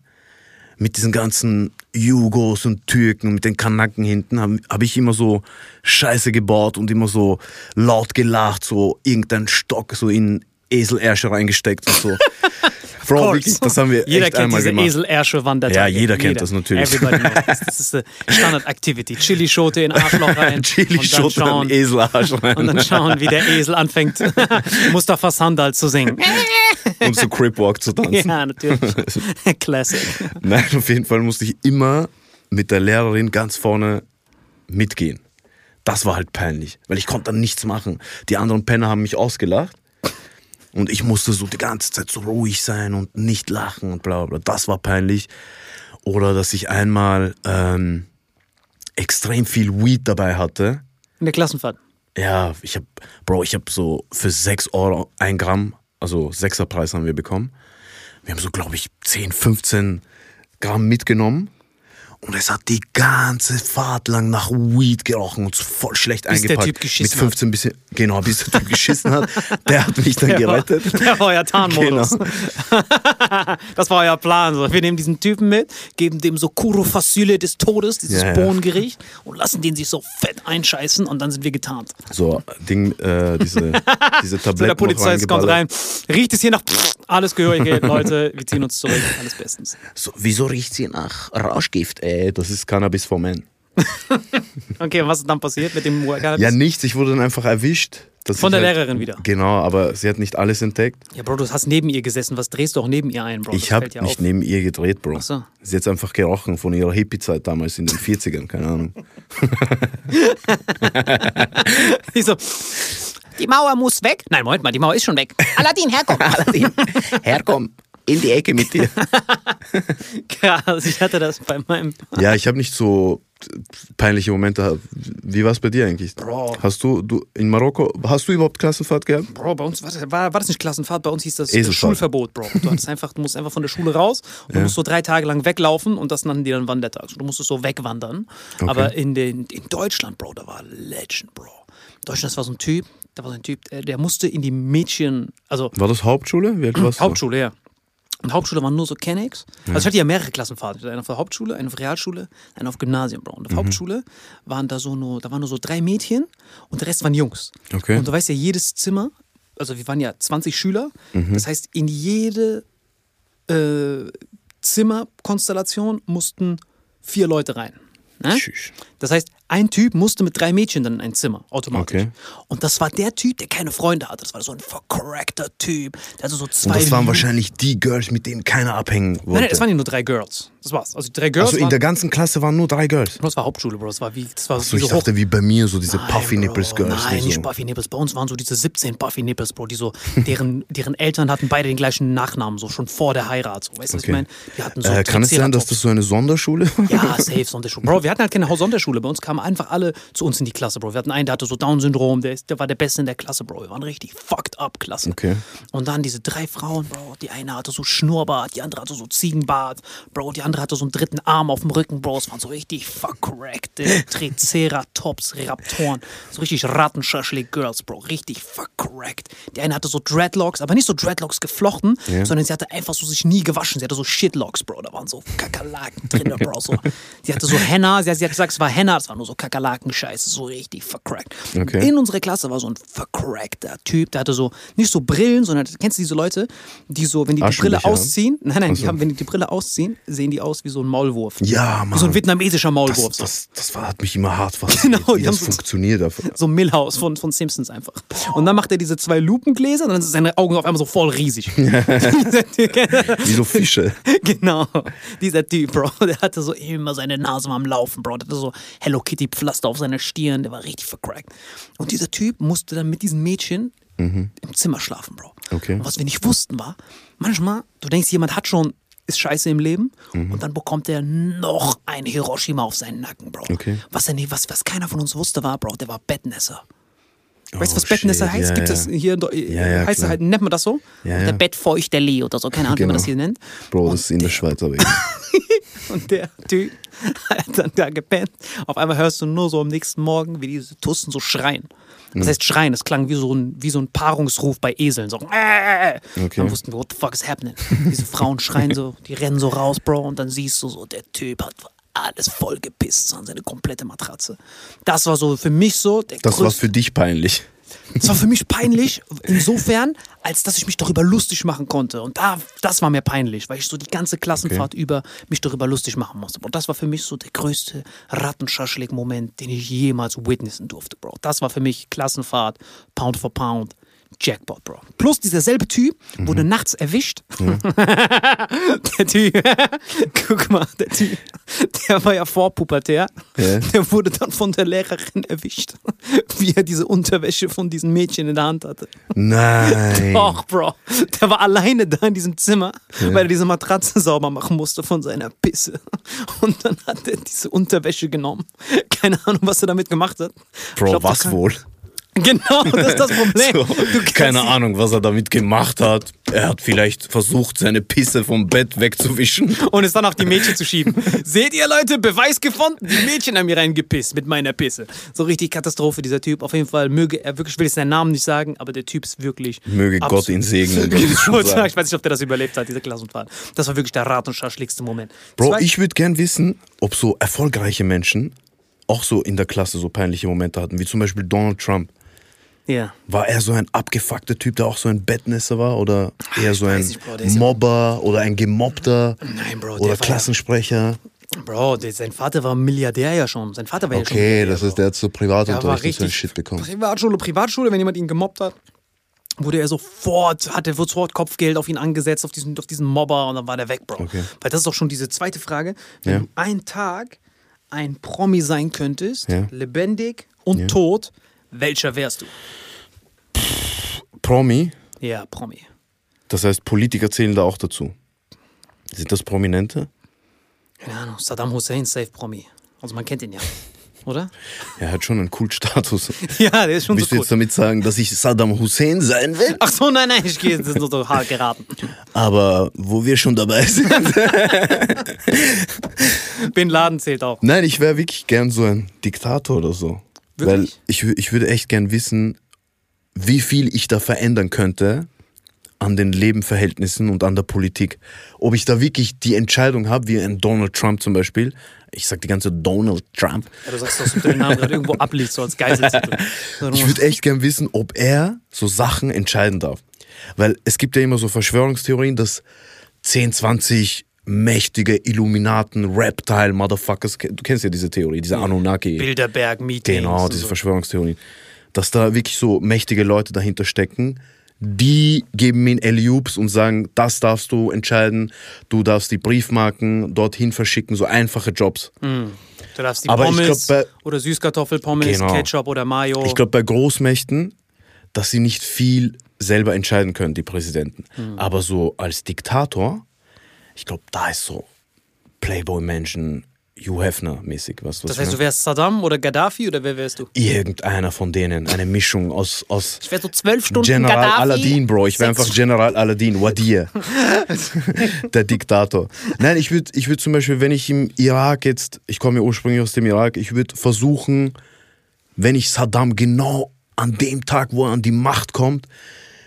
Mit diesen ganzen Jugos und Türken, mit den Kanaken hinten, habe hab ich immer so Scheiße gebaut und immer so laut gelacht, so irgendein Stock so in Eselärsche reingesteckt und so. [LAUGHS] Bro, wirklich, das haben wir Jeder echt kennt einmal diese gemacht. Eselärsche Wandertage. Ja, jeder kennt das natürlich. Everybody knows. Das, das ist eine Standard-Activity. Chili-Schote in Arschloch rein. Chili [LAUGHS] und dann Schote am schauen, Eselarsch rein. und dann schauen, wie der Esel anfängt, [LAUGHS] Mustafa Sandal zu singen. [LAUGHS] und so Cripwalk zu tanzen. Ja, natürlich. Classic. Nein, auf jeden Fall musste ich immer mit der Lehrerin ganz vorne mitgehen. Das war halt peinlich, weil ich konnte dann nichts machen. Die anderen Penner haben mich ausgelacht und ich musste so die ganze Zeit so ruhig sein und nicht lachen und bla bla. Das war peinlich. Oder dass ich einmal ähm, extrem viel Weed dabei hatte. In der Klassenfahrt. Ja, ich hab, Bro, ich hab so für 6 Euro ein Gramm, also 6er Preis haben wir bekommen. Wir haben so, glaube ich, 10, 15 Gramm mitgenommen. Und es hat die ganze Fahrt lang nach Weed gerochen und so voll schlecht Bis der eingepackt. Typ geschissen Mit 15 bisschen, genau, bis der Typ geschissen hat, [LAUGHS] der hat mich dann Der war, gerettet. [LAUGHS] der war ja Tarnmodus. Genau. [LAUGHS] das war euer Plan. So. Wir nehmen diesen Typen mit, geben dem so Kuro Fasule des Todes, dieses Ja, ja. Bohnengericht, und lassen den sich so fett einscheißen und dann sind wir getarnt. So, Ding, äh, diese, diese So, Tabletten der Polizist noch kommt rein, riecht es hier nach alles Gehörige, Leute, wir ziehen uns zurück, alles bestens. So, wieso riecht sie nach Rauschgift? Ey, das ist Cannabis for Men. [LAUGHS] Okay, und was ist dann passiert mit dem Cannabis? Ja, nichts, ich wurde dann einfach erwischt. Von ich der halt- Lehrerin wieder. Genau, aber sie hat nicht alles entdeckt. Ja, Bro, du hast neben ihr gesessen, was drehst du auch neben ihr ein, Bro? ich habe ja nicht auf. neben ihr gedreht, Bro. Ach so. Sie hat einfach gerochen von ihrer Hippie-Zeit damals in den 40ern, keine Ahnung. [LAUGHS] Die so, die Mauer muss weg. Nein, Moment mal, die Mauer ist schon weg. [LAUGHS] Aladdin, herkomm. Aladdin, herkomm, in die Ecke mit dir. [LAUGHS] Krass, ich hatte das bei meinem. Ja, ich habe nicht so peinliche Momente. Wie war es bei dir eigentlich? Bro. Hast du, du in Marokko, hast du überhaupt Klassenfahrt gehabt? Bro, bei uns war, war, war das nicht Klassenfahrt, bei uns hieß das Eselfahrt. Schulverbot, Bro. Du, einfach, du musst einfach von der Schule raus und du musst so drei Tage lang weglaufen und das nannten die dann Wandertag. Du musstest so wegwandern. Aber in, den, in Deutschland, Bro, da war Legend, Bro. In Deutschland, das war so ein Typ, da war so ein Typ, der, der musste in die Mädchen, also War das Hauptschule? Wie alt warst du? Hauptschule, ja. Und Hauptschule waren nur so Kennex. Also ich hatte ja mehrere Klassenfahrten. Eine auf der Hauptschule, eine auf Realschule, eine auf Gymnasium, Bro. Und auf Mhm. Hauptschule waren da so nur, da waren nur so drei Mädchen und der Rest waren Jungs. Okay. Und du weißt ja, jedes Zimmer, also wir waren ja 20 Schüler, Mhm. das heißt, in jede äh, Zimmerkonstellation mussten vier Leute rein. Ne? Tschüss. Das heißt, ein Typ musste mit drei Mädchen dann in ein Zimmer, automatisch. Okay. Und das war der Typ, der keine Freunde hatte. Das war so ein vercrackter Typ. Der hatte so zwei. Und das waren Lu- wahrscheinlich die Girls, mit denen keiner abhängen wollte. Nein, nein, es waren ja nur drei Girls. Das war's. Also die drei Girls. also in der ganzen Klasse waren nur drei Girls. Bro, das war Hauptschule, Bro. Das war wie. Das war So, wie ich so hoch. dachte wie bei mir, so diese Nein, Puffy Nipples Girls. Nein, nicht so. Puffy Nipples. Bei uns waren so diese 17 Puffy Nipples, Bro, die so, [LAUGHS] deren, deren Eltern hatten beide den gleichen Nachnamen, so schon vor der Heirat. So. Weißt du, was ich Okay. meine? Hatten so Äh, kann es sein, dass das so eine Sonderschule war? Ja, safe Sonderschule. Bro, wir hatten halt keine Sonderschule. [LAUGHS] Bei uns kamen einfach alle zu uns in die Klasse, Bro. Wir hatten einen, der hatte so Down-Syndrom, der, der war der Beste in der Klasse, Bro. Wir waren richtig fucked up Klasse. Okay. Und dann diese drei Frauen, Bro. Die eine hatte so Schnurrbart, die andere hatte so Ziegenbart, Bro. Die andere hatte so einen dritten Arm auf dem Rücken, Bro. Es waren so richtig vercrackte [LAUGHS] Triceratops, Raptoren. So richtig Rattenschaschlik-Girls, Bro. Richtig vercrackt. Die eine hatte so Dreadlocks, aber nicht so Dreadlocks geflochten, sondern sie hatte einfach so sich nie gewaschen. Sie hatte so Shitlocks, Bro. Da waren so Kakerlaken drin, Bro. So. Sie hatte so Henna, sie hat gesagt, es war Henna, es war nur so Kakerlaken-Scheiße, so richtig vercrackt. Okay. In unserer Klasse war so ein vercrackter Typ, der hatte so, nicht so Brillen, sondern, kennst du diese Leute, die so, wenn die die Brille ausziehen, nein, nein, Ach die haben, wenn die die Brille ausziehen, sehen die aus wie so ein Maulwurf. Ja, Mann. Wie so ein vietnamesischer Maulwurf. Das, das, das war, hat mich immer hart fasziniert, [LAUGHS] Genau, wie das so- funktioniert. Einfach. So Millhouse von, von Simpsons einfach. Und dann macht er diese zwei Lupengläser und dann sind seine Augen auf einmal so voll riesig. [LAUGHS] Wie so Fische. [LAUGHS] genau. Dieser Typ, Bro, der hatte so immer seine Nase mal am Laufen, Bro. Der hatte so Hello Kitty Pflaster auf seiner Stirn, der war richtig vercrackt. Und dieser Typ musste dann mit diesen Mädchen im Zimmer schlafen, Bro. Mhm. Okay. Und was wir nicht wussten war, manchmal, du denkst, jemand hat schon, ist scheiße im Leben Mhm. und dann bekommt er noch ein Hiroshima auf seinen Nacken, Bro. Okay. Was, er nie, was, was keiner von uns wusste war, Bro, der war Bettnässer. Weißt du, Oh, was Bettnässer shit. heißt? Ja, Gibt ja. es hier in Deu- Ja, ja, heißt halt, nennt man das so? Ja, der ja. Bettfeuchterli oder so, keine Ahnung, wie man Genau. das hier nennt. Bro, das ist in der Schweiz aber. [LAUGHS] Und der Typ hat dann da gepennt. Auf einmal hörst du nur so am nächsten Morgen, wie diese Tussen so schreien. Mhm. Das heißt schreien, das klang wie so ein, wie so ein Paarungsruf bei Eseln. So, äh, Okay. Dann wussten wir, what the fuck is happening? Diese Frauen schreien so, die rennen so raus, Bro, und dann siehst du so, der Typ hat alles voll gepisst, an seine komplette Matratze. Das war so für mich so der Das war für dich peinlich. es war für mich peinlich, insofern, als dass ich mich darüber lustig machen konnte. Und da, das war mir peinlich, weil ich so die ganze Klassenfahrt über mich darüber lustig machen musste. Und das war für mich so der größte Rattenschaschlik-Moment, den ich jemals witnessen durfte, Bro. Das war für mich Klassenfahrt, Pound for Pound. Jackpot, Bro. Plus dieser selbe Typ wurde nachts erwischt. [LAUGHS] der Typ, [LAUGHS] guck mal, der Typ, der war ja vorpubertär. Ja. Der wurde dann von der Lehrerin erwischt, [LAUGHS] wie er diese Unterwäsche von diesen Mädchen in der Hand hatte. Nein. Doch, Bro. Der war alleine da in diesem Zimmer, weil er diese Matratze sauber machen musste von seiner Pisse. Und dann hat er diese Unterwäsche genommen. Keine Ahnung, was er damit gemacht hat. Bro, glaub, was kann- wohl? [LAUGHS] Genau, das ist das [LAUGHS] Problem. So, keine Ahnung, was er damit gemacht hat. Er hat vielleicht versucht, seine Pisse vom Bett wegzuwischen. [LAUGHS] Und es dann auf die Mädchen zu schieben. Seht ihr, Leute, Beweis gefunden. Die Mädchen haben mir reingepisst mit meiner Pisse. So richtig Katastrophe, dieser Typ. Auf jeden Fall möge er wirklich, ich will jetzt seinen Namen nicht sagen, aber der Typ ist wirklich. Möge Gott ihn segnen. ich ich weiß nicht, ob der das überlebt hat, dieser Klassenfahrt. Das war wirklich der rat- und schaschligste Moment. Bro, Zwei- ich würde gern wissen, ob so erfolgreiche Menschen auch so in der Klasse so peinliche Momente hatten, wie zum Beispiel Donald Trump. Ja. War er so ein abgefuckter Typ, der auch so ein Bettnässer war? Oder eher so ein nicht, ist Mobber oder ein Gemobbter? Nein, Bro, der Oder Klassensprecher? Bro, der, sein Vater war Milliardär ja schon. Sein Vater war ja schon. Okay, das heißt, der hat so Er Privatunterricht und so ein Shit bekommen. Privatschule, Privatschule, wenn jemand ihn gemobbt hat, wurde er sofort, hatte sofort Kopfgeld auf ihn angesetzt, auf diesen, auf diesen Mobber und dann war der weg, Bro. Okay. Weil das ist auch schon diese zweite Frage. Wenn Ja. du einen Tag ein Promi sein könntest, Ja. lebendig und tot, welcher wärst du? Promi, Ja, Promi. das heißt, Politiker zählen da auch dazu. Sind das Prominente? Keine Ahnung, Saddam Hussein, safe Promi. Also man kennt ihn ja. [LAUGHS] Oder? Er hat schon einen Kultstatus. [LAUGHS] Ja, der ist schon Willst so du cool. jetzt damit sagen, dass ich Saddam Hussein sein will? Ach so, nein, nein, ich gehe, ist nur so hart geraten. Aber wo wir schon dabei sind. [LAUGHS] Bin Laden zählt auch. Nein, ich wäre wirklich gern so ein Diktator oder so. Wirklich? Weil ich, ich würde echt gern wissen, wie viel ich da verändern könnte an den Lebenverhältnissen und an der Politik. Ob ich da wirklich die Entscheidung habe, wie ein Donald Trump zum Beispiel. Ich sag die ganze Donald Trump. Ja, du sagst, dass du den Namen gerade irgendwo abliest, so als Geiseltitel. [LAUGHS] Ich würde echt gern wissen, ob er so Sachen entscheiden darf. Weil es gibt ja immer so Verschwörungstheorien, dass 10, 20 mächtige Illuminaten, Reptile, Motherfuckers, du kennst ja diese Theorie, diese Anunnaki. Bilderberg-Meetings. Genau, und diese so. Verschwörungstheorien. Dass da wirklich so mächtige Leute dahinter stecken, die geben mir Alley-Oops und sagen, das darfst du entscheiden, du darfst die Briefmarken dorthin verschicken, so einfache Jobs. Du darfst die Aber Pommes glaub, bei- oder Süßkartoffelpommes, Genau. Ketchup oder Mayo. Ich glaube bei Großmächten, dass sie nicht viel selber entscheiden können, die Präsidenten. Hm. Aber so als Diktator, ich glaube, da ist so Playboy-Menschen, Hugh Hefner-mäßig. Was, was das heißt, du wärst Saddam oder Gaddafi oder wer wärst du? Irgendeiner von denen, eine Mischung aus, aus Ich wär so zwölf Stunden General Gaddafi. Aladdin, Bro. Ich wäre einfach General Aladdin, Wadir. [LAUGHS] der Diktator. Nein, ich würde ich würd zum Beispiel, wenn ich im Irak jetzt, ich komme ja ursprünglich aus dem Irak, ich würde versuchen, wenn ich Saddam genau an dem Tag, wo er an die Macht kommt,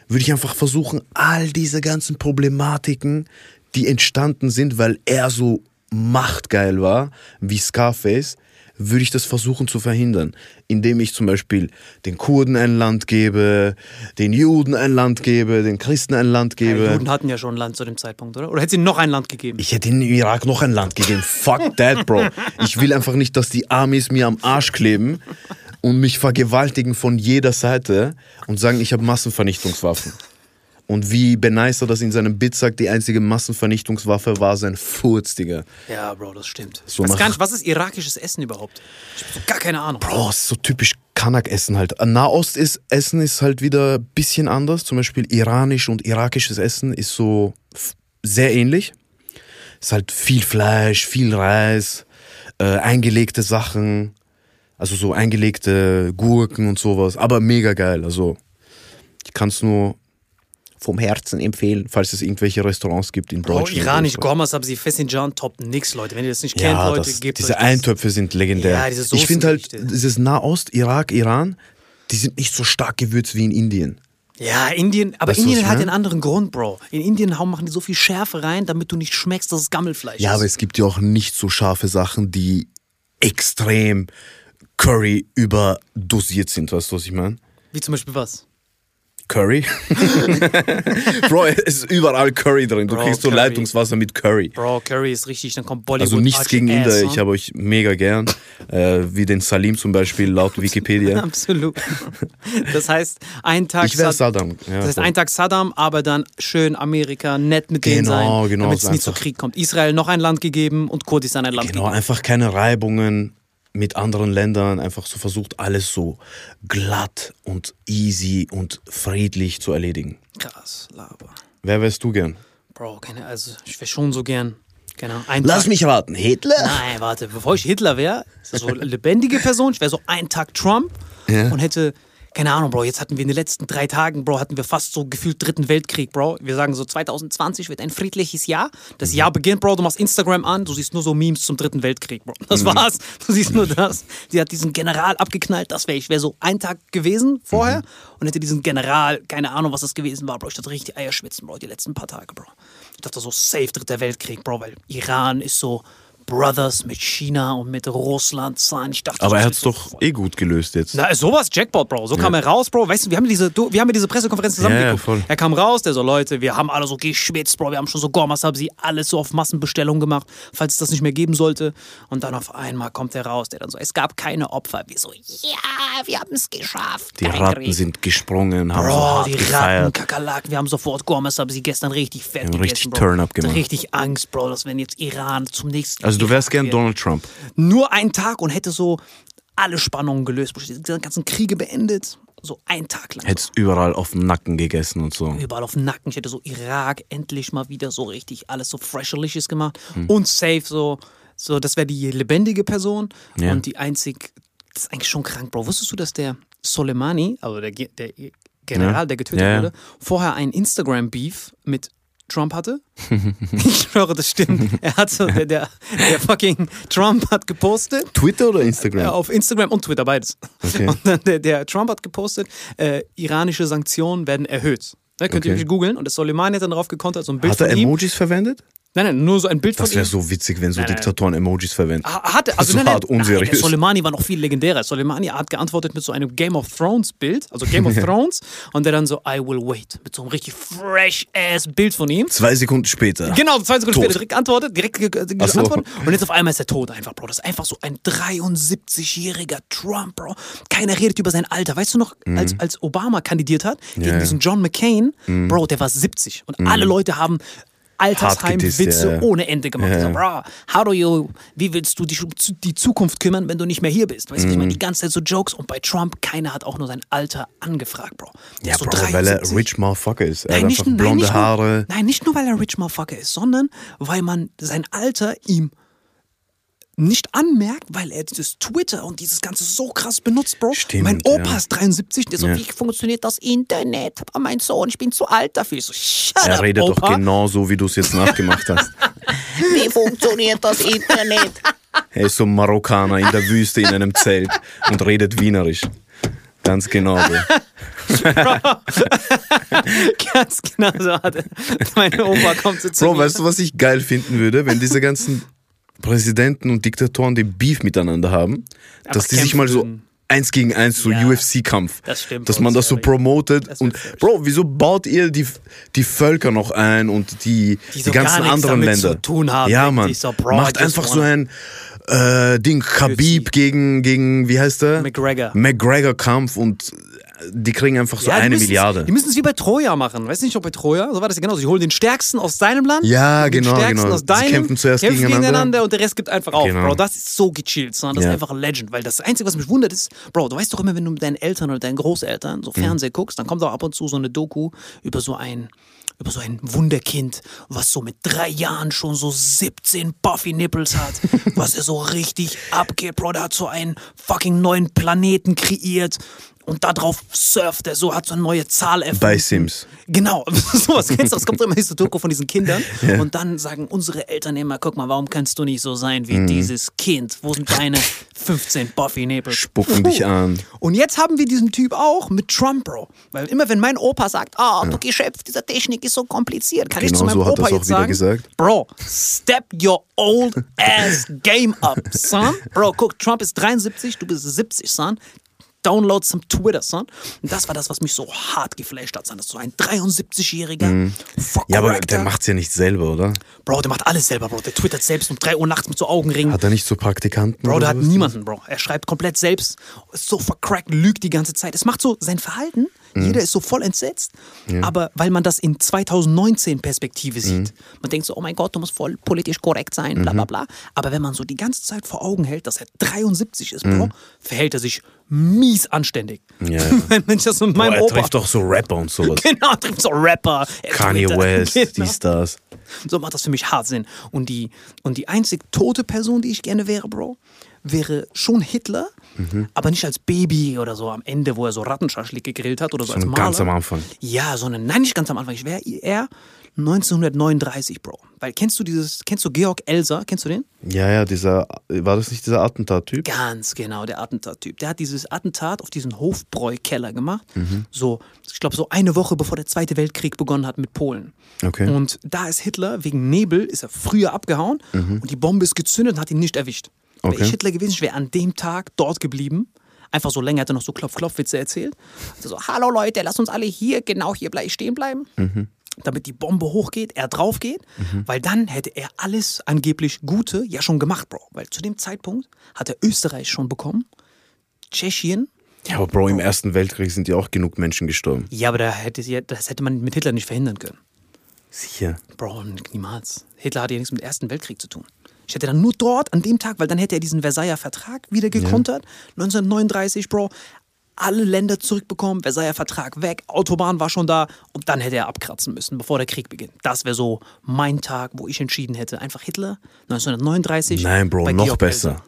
würde ich einfach versuchen, all diese ganzen Problematiken, die entstanden sind, weil er so machtgeil war, wie Scarface, würde ich das versuchen zu verhindern, indem ich zum Beispiel den Kurden ein Land gebe, den Juden ein Land gebe, den Christen ein Land Die gebe. Juden hatten ja schon ein Land zu dem Zeitpunkt, oder? Oder hätte sie noch ein Land gegeben? Ich hätte im Irak noch ein Land gegeben. Fuck [LAUGHS] that, Bro. Ich will einfach nicht, dass die Amis mir am Arsch kleben und mich vergewaltigen von jeder Seite und sagen, ich habe Massenvernichtungswaffen. Und wie Beneister das in seinem Bit sagt, die einzige Massenvernichtungswaffe war sein Furz, Digga. Ja, Bro, das stimmt. So ich weiß nach- gar nicht, was ist irakisches Essen überhaupt? Ich habe so gar keine Ahnung. Bro, es ist so typisch Kanak-Essen halt. Nahost ist Essen ist halt wieder ein bisschen anders. Zum Beispiel iranisch und irakisches Essen ist so sehr ähnlich. Es ist halt viel Fleisch, viel Reis, äh, eingelegte Sachen, also so eingelegte Gurken und sowas. Aber mega geil. Also ich kann es nur vom Herzen empfehlen, falls es irgendwelche Restaurants gibt in Bro, Deutschland. iranisch oder so. Gomas, aber sie Fessinjan top nix, Leute. Wenn ihr das nicht kennt, Ja, Leute, das, gebt diese. Eintöpfe sind legendär. Ja, diese ich finde halt, dieses Nahost, Irak, Iran, die sind nicht so stark gewürzt wie in Indien. Ja, Indien, aber Weißt Indien hat einen anderen Grund, Bro. In Indien hauen- machen die so viel Schärfe rein, damit du nicht schmeckst, dass es Gammelfleisch Ja, ist. aber es gibt ja auch nicht so scharfe Sachen, die extrem Curry überdosiert sind. Weißt du, was ich meine? Wie zum Beispiel was? Curry? [LAUGHS] Bro, es ist überall Curry drin. Du Bro, kriegst so Curry. Leitungswasser mit Curry. Bro, Curry ist richtig, dann kommt Bollywood. Also nichts Archie gegen Inder, ich habe euch mega gern. Äh, wie den Salim zum Beispiel, laut [LAUGHS] Wikipedia. Absolut. Das heißt, ein Tag Ich Saddam. Ja, Das heißt, ein Tag Saddam, aber dann schön Amerika, nett mit denen Genau, sein, genau, damit es nicht zu Krieg kommt. Israel noch ein Land gegeben und Kurdistan ein Land Genau, gegeben. einfach keine Reibungen mit anderen Ländern, einfach so versucht, alles so glatt und easy und friedlich zu erledigen. Krass, Laber. Wer wärst du gern? Bro, keine, also ich wäre schon so gern. Genau. Ein Lass Tag, mich raten, Hitler? Nein, warte, bevor ich Hitler wäre, ist das so eine [LAUGHS] lebendige Person, ich wäre so ein Tag Trump Ja. und hätte keine Ahnung, Bro, jetzt hatten wir in den letzten drei Tagen, Bro, hatten wir fast so gefühlt dritten Weltkrieg, Bro. Wir sagen so, 2020 wird ein friedliches Jahr. Das Mhm. Jahr beginnt, Bro, du machst Instagram an, du siehst nur so Memes zum dritten Weltkrieg, Bro. Das Mhm. war's. Du siehst nur das. Sie hat diesen General abgeknallt, das wäre ich. wäre so ein Tag gewesen vorher Mhm. und hätte diesen General, keine Ahnung, was das gewesen war, Bro. Ich dachte richtig Eier schwitzen, Bro, die letzten paar Tage, Bro. Ich dachte so, safe dritter Weltkrieg, Bro, weil Iran ist so Brothers mit China und mit Russland sein. Ich dachte, Aber so, er hat's hätte doch eh gut gelöst jetzt. na, sowas Jackpot, Bro. So kam er raus, Bro. Weißt du, wir haben diese, du, wir haben ja diese Pressekonferenz zusammen Ja, ja. Er kam raus, der so, Leute, wir haben alle so geschwitzt, Bro. Wir haben schon so Gormas, haben sie alles so auf Massenbestellung gemacht, falls es das nicht mehr geben sollte. Und dann auf einmal kommt er raus, der dann so, es gab keine Opfer. Wir so, ja, wir haben es geschafft. Die Kein Ratten Krieg. sind gesprungen, haben so Bro, hart die Ratten, gefeiert. Kakerlaken, wir haben sofort Gormas, haben sie gestern richtig fett gegessen, richtig. Turn-up gemacht. Richtig Angst, Bro, dass wenn jetzt Iran zum nächsten Also du wärst gern Donald Trump. nur einen Tag und hätte so alle Spannungen gelöst, diese ganzen Kriege beendet. So einen Tag lang. Hättest überall auf dem Nacken gegessen und so. Überall auf dem Nacken. Ich hätte so Irak endlich mal wieder so richtig alles so fresherliches gemacht. Hm. Und safe so. So, das wäre die lebendige Person. Ja. Und die einzig, das ist eigentlich schon krank, Bro. Wusstest du, dass der Soleimani, also der, der General, Ja. der getötet ja. wurde, vorher ein Instagram-Beef mit Trump hatte? [LAUGHS] ich schwöre, das stimmt. Er hat so, der, der, der fucking Trump hat gepostet. Twitter oder Ja, Instagram? auf Instagram und Twitter, beides. Okay. Und dann der, der Trump hat gepostet, äh, iranische Sanktionen werden erhöht. Ne, könnt ihr Okay. euch googeln. Und der Soleimani hat dann darauf gekontert, so ein Bild Hat er. Emojis verwendet? Nein, nein, nur so ein Bild Das von wäre ihm. so witzig, wenn so Nein, nein. Diktatoren Emojis verwenden. Ha- Hatte, Das also ist nein, nein, hart nein, unseriös. der Soleimani war noch viel legendärer. Soleimani hat geantwortet mit so einem Game of Thrones Bild, also Game of [LAUGHS] Thrones, und der dann so I will wait mit so einem richtig fresh ass Bild von ihm. Zwei Sekunden später. Genau, zwei Sekunden Tot. später direkt antwortet, direkt ge- ge- Ach so. geantwortet. Und jetzt auf einmal ist er tot einfach, Bro. Das ist einfach so ein 73-jähriger Trump, Bro. Keiner redet über sein Alter. Weißt du noch, als, als Obama kandidiert hat gegen Mhm. Mhm. diesen John McCain, Bro, der war 70. Und alle Leute haben Altersheim-Witze ja, ohne Ende gemacht. Ja, So. Bro, how do you, wie willst du dich um die Zukunft kümmern, wenn du nicht mehr hier bist? Weißt du, ich meine, Mhm. die ganze Zeit so Jokes. Und bei Trump, keiner hat auch nur sein Alter angefragt, Bro. Ja, so Bro, weil er 73. rich motherfucker ist. Er Nein, hat nicht, einfach nein, blonde nicht nur, Haare. Nein, nicht nur, weil er Rich Motherfucker ist, sondern weil man sein Alter ihm nicht anmerkt, weil er dieses Twitter und dieses Ganze so krass benutzt, Bro. Stimmt, mein Opa ja. ist 73, der so, Ja. wie funktioniert das Internet? Aber mein Sohn, ich bin zu alt dafür. Ich so, shut Er up, redet Opa. doch genau so, wie du es jetzt nachgemacht hast. [LAUGHS] Wie funktioniert das Internet? Er ist so ein Marokkaner in der Wüste in einem Zelt und redet wienerisch. Ganz genau. Bro. [LAUGHS] Ganz genau so hat er. Mein Opa kommt so zu Bro, weißt du, was ich geil finden würde, wenn diese ganzen Präsidenten und Diktatoren den Beef miteinander haben, dass Einfach die sich mal so eins gegen eins, so Ja, UFC-Kampf, das stimmt, dass man das so promotet Das und. Bro, wieso baut ihr die, die Völker noch ein und die, die, so ganzen gar nichts anderen Länder? haben, ja, Mann, sich so, Bro, macht einfach so ein äh, Ding, Khabib gegen, gegen, wie heißt der? McGregor. McGregor-Kampf und die kriegen einfach so Ja, die eine Milliarde. Die müssen es wie bei Troja machen. Weißt du nicht, ob bei Troja? So war das ja genau. Sie holen den Stärksten aus seinem Land. Ja, und den genau, Stärksten genau. aus deinem. kämpfen zuerst gegeneinander. und der Rest gibt einfach auf, Genau. Bro. Das ist so gechillt, sondern das Ja. ist einfach Legend. Weil das Einzige, was mich wundert, ist, Bro, du weißt doch immer, wenn du mit deinen Eltern oder deinen Großeltern Mhm. so Fernsehen guckst, dann kommt auch ab und zu so eine Doku über so ein über so ein Wunderkind, was so mit drei Jahren schon so 17 Buffy Nipples hat, [LAUGHS] was er so richtig abgeht, Bro, der hat so einen fucking neuen Planeten kreiert und darauf surft er so, hat so eine neue Zahl erfunden. Bei Sims. Genau, [LAUGHS] sowas kennst du. Es kommt immer diese [LAUGHS] Doku von diesen Kindern und dann sagen unsere Eltern immer, guck mal, warum kannst du nicht so sein wie dieses Kind? Wo sind deine 15 Buffy Nebels? Spucken dich an. Und jetzt haben wir diesen Typ auch mit Trump, Bro. Weil immer wenn mein Opa sagt, ah, du Geschöpf, dieser Technik ist so kompliziert, kann ich Genau zu meinem so Opa jetzt sagen, gesagt. Bro, step your old ass game up, son. Bro, guck, Trump ist 73, du bist 70, son. Download some Twitter, son. Und das war das, was mich so hart geflasht hat, son. Das ist so ein 73-jähriger Mhm. Ja, aber der macht's ja nicht selber, oder? Bro, der macht alles selber, Bro. Der twittert selbst um 3 Uhr nachts mit so Augenringen. Hat er nicht so Praktikanten? Bro, der hat niemanden, Bro. Er schreibt komplett selbst, ist so vercrackt, lügt die ganze Zeit. Es macht so sein Verhalten, Mhm. jeder ist so voll entsetzt, aber weil man das in 2019 Perspektive sieht. Man denkt so, oh mein Gott, du musst voll politisch korrekt sein, bla Mhm. bla bla. Aber wenn man so die ganze Zeit vor Augen hält, dass er 73 ist, Mhm. Bro, verhält er sich mies anständig. Ja, ja. [LAUGHS] wenn ich das mit Boah, meinem er Opa... trifft doch so Rapper und sowas. [LAUGHS] Genau, er trifft so Rapper. er Kanye. West, [LAUGHS] Genau. dies, das. So macht das für mich hart Sinn. Und die, und die einzig tote Person, die ich gerne wäre, Bro, wäre schon Hitler, aber nicht als Baby oder so am Ende, wo er so Rattenschaschlik gegrillt hat oder so, als Schon Maler. ganz am Anfang. Ja, sondern nein, nicht ganz am Anfang. Ich wäre eher 1939, Bro. Weil kennst du dieses, kennst du Georg Elser? Kennst du den? Ja, ja, dieser, war das nicht dieser Attentat-Typ? Ganz genau, der Attentattyp. Der hat dieses Attentat auf diesen Hofbräu-Keller gemacht. So, ich glaube, so eine Woche bevor der Zweite Weltkrieg begonnen hat mit Polen. Okay. Und da ist Hitler, wegen Nebel, ist er früher abgehauen und die Bombe ist gezündet und hat ihn nicht erwischt. Wäre Okay. ich Hitler gewesen, ich wäre an dem Tag dort geblieben. Einfach so länger hat er noch so Klopf-Klopf-Witze erzählt. Also so, hallo Leute, lass uns alle hier, genau hier gleich stehen bleiben. Damit die Bombe hochgeht, er drauf geht, weil dann hätte er alles angeblich Gute ja schon gemacht, Bro. Weil zu dem Zeitpunkt hat er Österreich schon bekommen, Tschechien. Ja, aber Bro, im Ersten Weltkrieg sind ja auch genug Menschen gestorben. Ja, aber da hätte, das hätte man mit Hitler nicht verhindern können. Sicher. Bro, niemals. Hitler hatte ja nichts mit dem Ersten Weltkrieg zu tun. Ich hätte dann nur dort, an dem Tag, weil dann hätte er diesen Versailler Vertrag wieder gekontert. 1939, Bro. Alle Länder zurückbekommen, Versailler Vertrag weg, Autobahn war schon da und dann hätte er abkratzen müssen, bevor der Krieg beginnt. Das wäre so mein Tag, wo ich entschieden hätte. Einfach Hitler, 1939. Nein, Bro, noch Georg besser. Elser.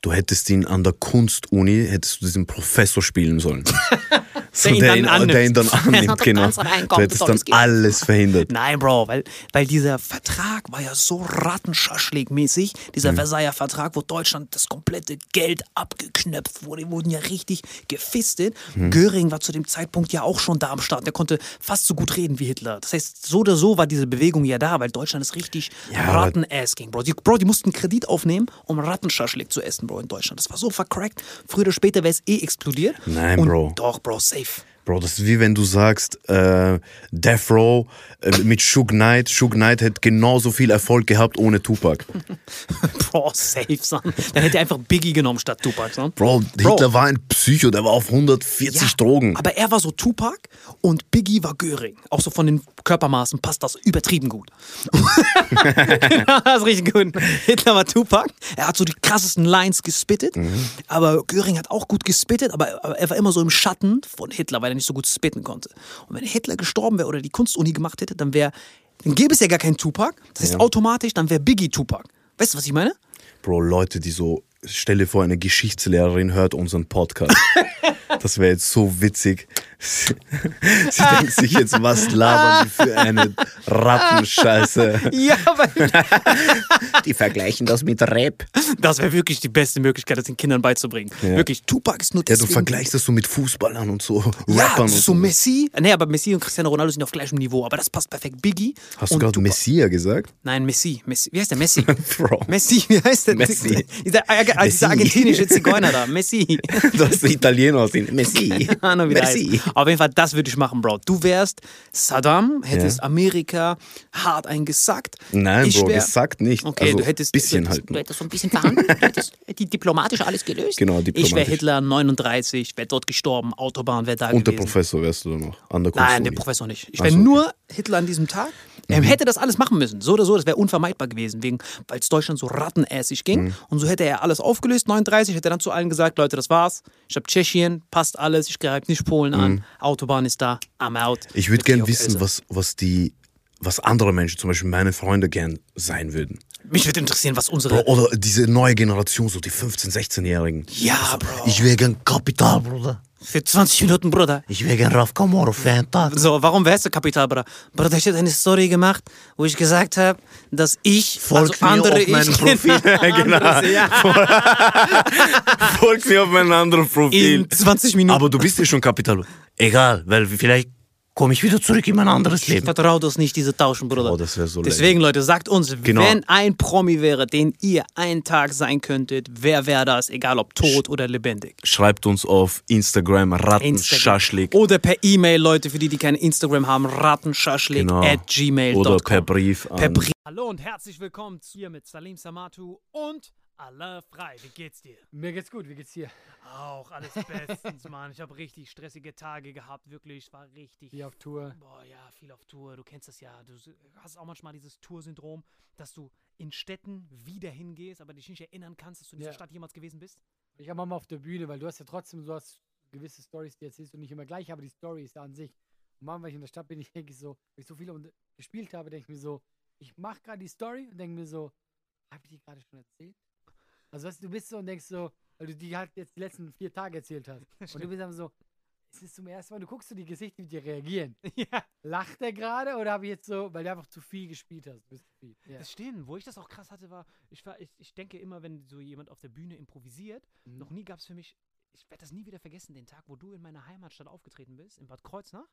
Du hättest ihn an der Kunstuni, hättest du diesen Professor spielen sollen. [LAUGHS] so, Der ihn dann annimmt. der ihn dann [LAUGHS] annimmt, genau. Du hättest dann alles verhindert. Nein, Bro, weil, weil dieser Vertrag war ja so Rattenschaschlik-mäßig. Dieser Versailler Vertrag, wo Deutschland das komplette Geld abgeknöpft wurde, die wurden ja richtig gefistet. Göring war zu dem Zeitpunkt ja auch schon da am Start. Der konnte fast so gut reden wie Hitler. Das heißt, so oder so war diese Bewegung ja da, weil Deutschland ist richtig Ja, Ratten-Ass ging, Bro. Die, Bro, die mussten Kredit aufnehmen, um Rattenschaschlik zu essen, Bro, in Deutschland. Das war so vercrackt. Früher oder später wäre es eh explodiert. Nein, Und Bro. Doch, Bro, safe. Bro, das ist wie wenn du sagst, äh, Death Row äh, mit Suge Knight. Suge Knight hätte genauso viel Erfolg gehabt ohne Tupac. [LAUGHS] Bro, safe, son. Dann hätte er einfach Biggie genommen statt Tupac, son. Bro, Hitler war ein Psycho, der war auf 140 Drogen. Aber er war so Tupac und Biggie war Göring. Auch so von den Körpermaßen passt das übertrieben gut. [LAUGHS] [LAUGHS] das ist richtig gut. Hitler war Tupac. Er hat so die krassesten Lines gespittet. Aber Göring hat auch gut gespittet, aber, aber er war immer so im Schatten von Hitler, weil er nicht so gut spitten konnte. Und wenn Hitler gestorben wäre oder die Kunstuni gemacht hätte, dann wäre, dann gäbe es ja gar keinen Tupac. Das heißt automatisch, dann wäre Biggie Tupac. Weißt du, was ich meine? Bro, Leute, die so, stell dir vor, eine Geschichtslehrerin hört unseren Podcast. [LAUGHS] Das wäre jetzt so witzig. Sie, [LAUGHS] sie denkt sich jetzt, was labern die für eine Rattenscheiße. Ja, aber [LAUGHS] Die vergleichen das mit Rap. das wäre wirklich die beste Möglichkeit, das den Kindern beizubringen. Wirklich, Tupac ist nur Ja, du vergleichst das so mit Fußballern und so Ja, Rappern und so Messi. Nee, aber Messi und Cristiano Ronaldo sind auf gleichem Niveau, aber das passt perfekt. Biggie. Hast du gerade. Messia gesagt? Nein, Messi. Messi. Wie heißt der Messi? [LAUGHS] Bro. Messi, wie heißt der? Messi. Dieser, dieser argentinische Zigeuner da. Messi. Du hast Italiener aussehen. Messi. Der Messi. Auf jeden Fall, das würde ich machen, Bro. Du wärst Saddam, hättest Ja. Amerika hart eingesackt. Nein, ich Bro, wär- gesagt nicht. Okay, also, du hättest bisschen du hättest-. Du hättest so ein bisschen verhandelt, du hättest [LAUGHS] die diplomatisch alles gelöst. Genau, Ich wäre diplomatisch. Hitler 39, wäre dort gestorben, Autobahn wäre da Und der gewesen. Professor wärst du dann noch. An der Nein, der Professor nicht. Ich wäre so, okay. nur Hitler an diesem Tag. Er hätte das alles machen müssen. So oder so, das wäre unvermeidbar gewesen, weil es Deutschland so rattenässig ging. Mhm. Und so hätte er alles aufgelöst. 39 hätte er dann zu allen gesagt: Leute, das war's. Ich habe Tschechien, passt alles. Ich greife nicht Polen an. Autobahn ist da. I'm out. Mhm. Ich würde Mit gern Georg wissen, was, was die, was andere Menschen, zum Beispiel meine Freunde, gern sein würden. Mich würde interessieren, was unsere. Bro, oder diese neue Generation, so die 15-, 16-Jährigen. Ja, Bro. Ich wäre gern Kapital, Bruder. Für 20 Minuten, Bruder. Ich wäre gern Raf Kamoro-Fan. So, warum wärst du Kapital, Bruder? Bruder, ich hätte eine Story gemacht, wo ich gesagt habe, dass ich, Folgt also mir andere auf meinem ich, [LAUGHS] Profil. [LAUGHS] [LAUGHS] genau. Andere, ja. Folgt mir auf mein anderes Profil. in 20 Minuten. Aber du bist ja schon Kapital. Egal, weil vielleicht komme ich wieder zurück in mein anderes Leben. Vertraut uns nicht, diese Tauschen, Bruder. Oh, das so Deswegen, Leute, sagt uns, Genau. wenn ein Promi wäre, den ihr einen Tag sein könntet, wer wäre das, egal ob tot oder lebendig? Schreibt uns auf Instagram Rattenschaschlik. Oder per E-Mail, Leute, für die, die kein Instagram haben, rattenschaschlik Genau. at gmail.com. Oder per Brief an. Per Brief. Hallo und herzlich willkommen hier mit Salim Samatu und Allah frei. Wie geht's dir? Mir geht's gut, wie geht's dir? Auch alles bestens, [LAUGHS] Mann. Ich habe richtig stressige Tage gehabt, wirklich. Ich war richtig. Wie auf Tour. Boah, ja, viel auf Tour. Du kennst das ja. Du hast auch manchmal dieses Toursyndrom, dass du in Städten wieder hingehst, aber dich nicht erinnern kannst, dass du in dieser Ja. Stadt jemals gewesen bist. Ich habe mal auf der Bühne, weil du hast ja trotzdem, du hast gewisse Stories, die erzählst du nicht immer gleich, aber die Story ist ja an sich. Und manchmal, wenn ich in der Stadt bin, [LAUGHS] ich denke so, wenn ich so viel gespielt habe, denke ich mir so, ich mache gerade die Story und denke mir so, habe ich die gerade schon erzählt? Also weißt, du du bist so und denkst so, weil du die halt jetzt die letzten vier Tage erzählt hast. [LAUGHS] und du bist dann so, es ist zum ersten Mal, du guckst so die Gesichter, wie die reagieren. [LAUGHS] Ja. Lacht er gerade oder habe ich jetzt so, weil du einfach zu viel gespielt hast? Du bist zu viel. Ja. Das stimmt. Wo ich das auch krass hatte, war, ich, war ich, ich denke immer, wenn so jemand auf der Bühne improvisiert, Mhm. noch nie gab es für mich, ich werde das nie wieder vergessen, den Tag, wo du in meiner Heimatstadt aufgetreten bist, in Bad Kreuznach.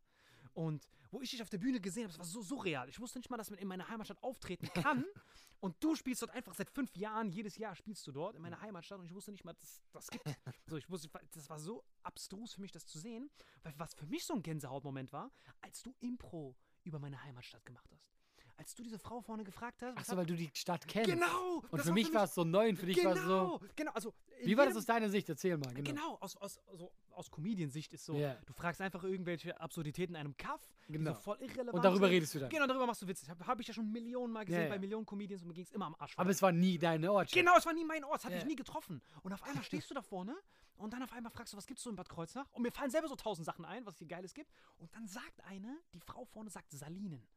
Und wo ich dich auf der Bühne gesehen habe, das war so surreal. Ich wusste nicht mal, dass man in meiner Heimatstadt auftreten kann. [LAUGHS] und du spielst dort einfach seit fünf Jahren, jedes Jahr spielst du dort in meiner Heimatstadt und ich wusste nicht mal, dass das gibt. [LAUGHS] So, ich wusste, das war so abstrus für mich, das zu sehen. Weil was für mich so ein Gänsehautmoment war, als du Impro über meine Heimatstadt gemacht hast. Als du diese Frau vorne gefragt hast. Achso, weil du die Stadt kennst. Genau! Und das für mich war es so neu und für dich war es so. Genau, genau. Also, Wie war das aus deiner Sicht? Erzähl mal. Genau. Genau, aus, aus, so, aus Comedian-Sicht ist so, Ja. du fragst einfach irgendwelche Absurditäten in einem Kaff, Genau. so voll irrelevant Und darüber redest du dann. Genau, darüber machst du Witze. Habe hab ich ja schon Millionen Mal gesehen ja. bei Millionen Comedians und mir ging es immer am Arsch. Aber es war nie deine Ortschaft. Genau, es war nie mein Ort, es hat Ja. mich nie getroffen. Und auf einmal stehst du da vorne und dann auf einmal fragst du, was gibt's so in Bad Kreuznach? Und mir fallen selber so tausend Sachen ein, was hier Geiles gibt. Und dann sagt eine, die Frau vorne sagt Salinen.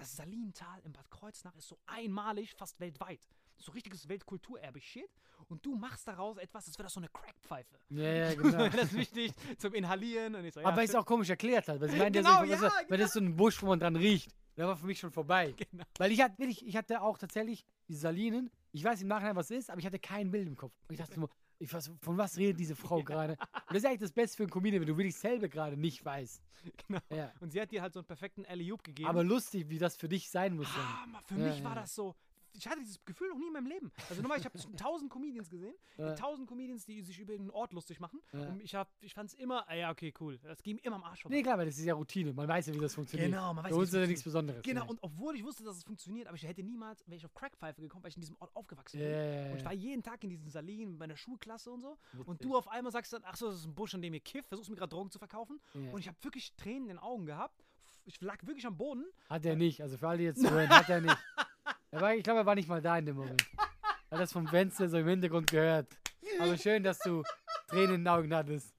Das Salinental in Bad Kreuznach ist so einmalig, fast weltweit. So richtiges Weltkulturerbe-Shit. Und du machst daraus etwas, als wäre das so eine Crackpfeife. Ja, ja, [LAUGHS] genau. das ist wichtig zum Inhalieren. Und ich so, ja, Aber stimmt. auch komisch erklärt hat. Weil Genau, [LAUGHS] ja, so, ja, weil das ist so ein Busch, wo man dran riecht. Der war für mich schon vorbei. Genau. Weil ich hatte, ich hatte auch tatsächlich die Salinen. Ich weiß im Nachhinein, was es ist, aber ich hatte kein Bild im Kopf. Und ich dachte [LAUGHS] so, ich weiß, von was redet diese Frau gerade? Und das ist eigentlich das Beste für einen Comedian, wenn du wirklich selber gerade nicht weißt. Genau. Ja. Und sie hat dir halt so einen perfekten Alley-Oop gegeben. Aber lustig, wie das für dich sein muss. Ah, für Ja, mich ja, war ja. das so. Ich hatte dieses Gefühl noch nie in meinem Leben. Also nochmal, ich habe [LAUGHS] tausend Comedians gesehen, Ja. tausend Comedians, die sich über den Ort lustig machen. Ja. Und ich, hab, ich fand es immer, ah, ja, okay, cool. Das ging mir immer am Arsch vorbei. Nee, klar, weil das ist ja Routine. Man weiß ja, wie das funktioniert. Genau, man weiß, wie uns ist ja nichts. Besonderes. Genau, ja. und obwohl ich wusste, dass es funktioniert, aber ich hätte niemals, wäre ich auf Crackpfeife gekommen, weil ich in diesem Ort aufgewachsen bin. Ja, ja, ja, Und ich war ja. jeden Tag in diesen Salinen, bei meiner Schulklasse und so. Und du auf einmal sagst dann, ach so, das ist ein Busch, an dem ihr kifft, versuchst mir gerade Drogen zu verkaufen. Ja. Und ich habe wirklich Tränen in den Augen gehabt. Ich lag wirklich am Boden. Hat er nicht. Also für alle, die jetzt [LAUGHS] zuhören, hat er nicht. War, ich glaube, er war nicht mal da in dem Moment. Er hat das vom Fenster so im Hintergrund gehört. Aber schön, dass du Tränen in den Augen hattest.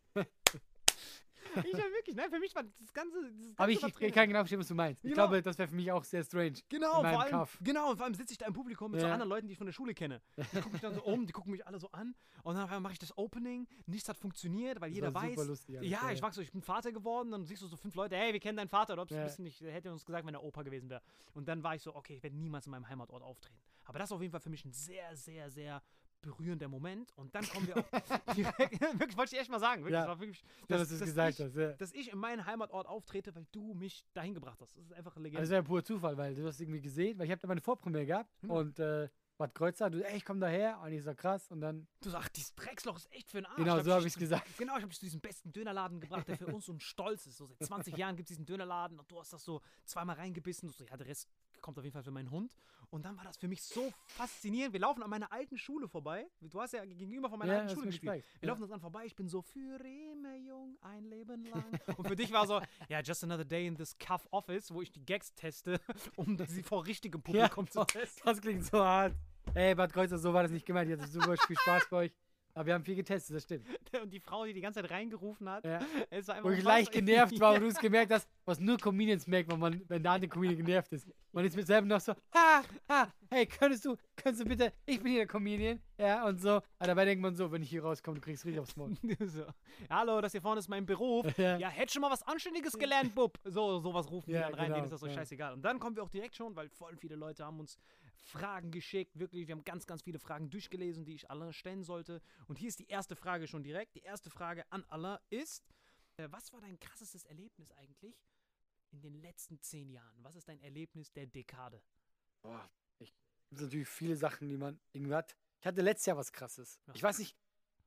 [LAUGHS] Ich habe wirklich, nein, für mich war das Ganze. Das Aber Ganze ich, war ich Tränen. kann genau verstehen, was du meinst. Ich Genau. glaube, das wäre für mich auch sehr strange. Genau, vor allem, Kaff. genau, und vor allem sitze ich da im Publikum mit so Ja. anderen Leuten, die ich von der Schule kenne. Die gucken mich dann so um, die gucken mich alle so an und dann auf einmal mache ich das Opening, nichts hat funktioniert, weil Das jeder weiß. lustig ja, ja. ich war so, ich bin Vater geworden, dann siehst du so fünf Leute, hey, wir kennen deinen Vater, oder ob Ja. ja. nicht, hätte uns gesagt, wenn er Opa gewesen wäre. Und dann war ich so, okay, ich werde niemals in meinem Heimatort auftreten. Aber das ist auf jeden Fall für mich ein sehr, sehr, sehr berührender Moment. Und dann kommen wir auch [LAUGHS] direkt, [LAUGHS] wirklich, wollte ich echt mal sagen, wirklich, Ja. das war wirklich, Ja, dass du es gesagt ich, hast. Ja. dass ich in meinen Heimatort auftrete, weil du mich dahin gebracht hast. Das ist einfach eine Legende. Also das wäre pur Zufall, weil du hast irgendwie gesehen, weil ich habe da meine Vorpremiere gehabt Hm. und äh, Bad Kreuzer, du, ey, ich komm daher und ich so krass und dann, Du sagst, dieses Drecksloch ist echt für den Arsch. Genau, hab so hab dich ich's zu- gesagt. Genau, ich habe dich zu diesem besten Dönerladen gebracht, der für uns so ein Stolz ist. So seit 20 Jahren gibt es diesen Dönerladen und du hast das so zweimal reingebissen. Du so, ja, der Rest kommt auf jeden Fall für meinen Hund. Und dann war das für mich so faszinierend. Wir laufen an meiner alten Schule vorbei. Du hast ja gegenüber von meiner Ja, alten Schule gespielt. gezeigt. Wir Ja. laufen das an vorbei. Ich bin so für immer jung, ein Leben lang. [LAUGHS] Und für dich war so, ja, just another day in this cuff office, wo ich die Gags teste, [LAUGHS] um sie vor richtigem Publikum zu testen. [LAUGHS] das klingt so hart. Ey, Bad Kreuzer, so war das nicht gemeint. Ich hatte super viel Spaß bei euch. Aber wir haben viel getestet, das stimmt. [LAUGHS] Und die Frau, die die ganze Zeit reingerufen hat, Ja. es war einfach Wo ich leicht genervt war und du es gemerkt hast, was nur Comedians merkt, wenn, man, wenn der andere Comedian genervt ist. Man ist mit selber noch so, ha, ha, hey, könntest du, könntest du bitte, ich bin hier der Comedian, ja, und so. Aber dabei denkt man so, wenn ich hier rauskomme, du kriegst richtig aufs Maul. [LAUGHS] so. Hallo, das hier vorne ist mein Beruf. Ja. Ja, hätte schon mal was Anständiges gelernt, Bub. So, sowas rufen Ja, die dann rein, genau, denen ist das so ja. scheißegal. Und dann kommen wir auch direkt schon, weil voll viele Leute haben uns Fragen geschickt. Wirklich, wir haben ganz, ganz viele Fragen durchgelesen, die ich alle stellen sollte. Und hier ist die erste Frage schon direkt. Die erste Frage an Allah ist: äh, Was war dein krassestes Erlebnis eigentlich in den letzten zehn Jahren? Was ist dein Erlebnis der Dekade? Boah, ich, es gibt natürlich viele Sachen, die man irgendwie hat. Ich hatte letztes Jahr was krasses. Ja. Ich weiß nicht,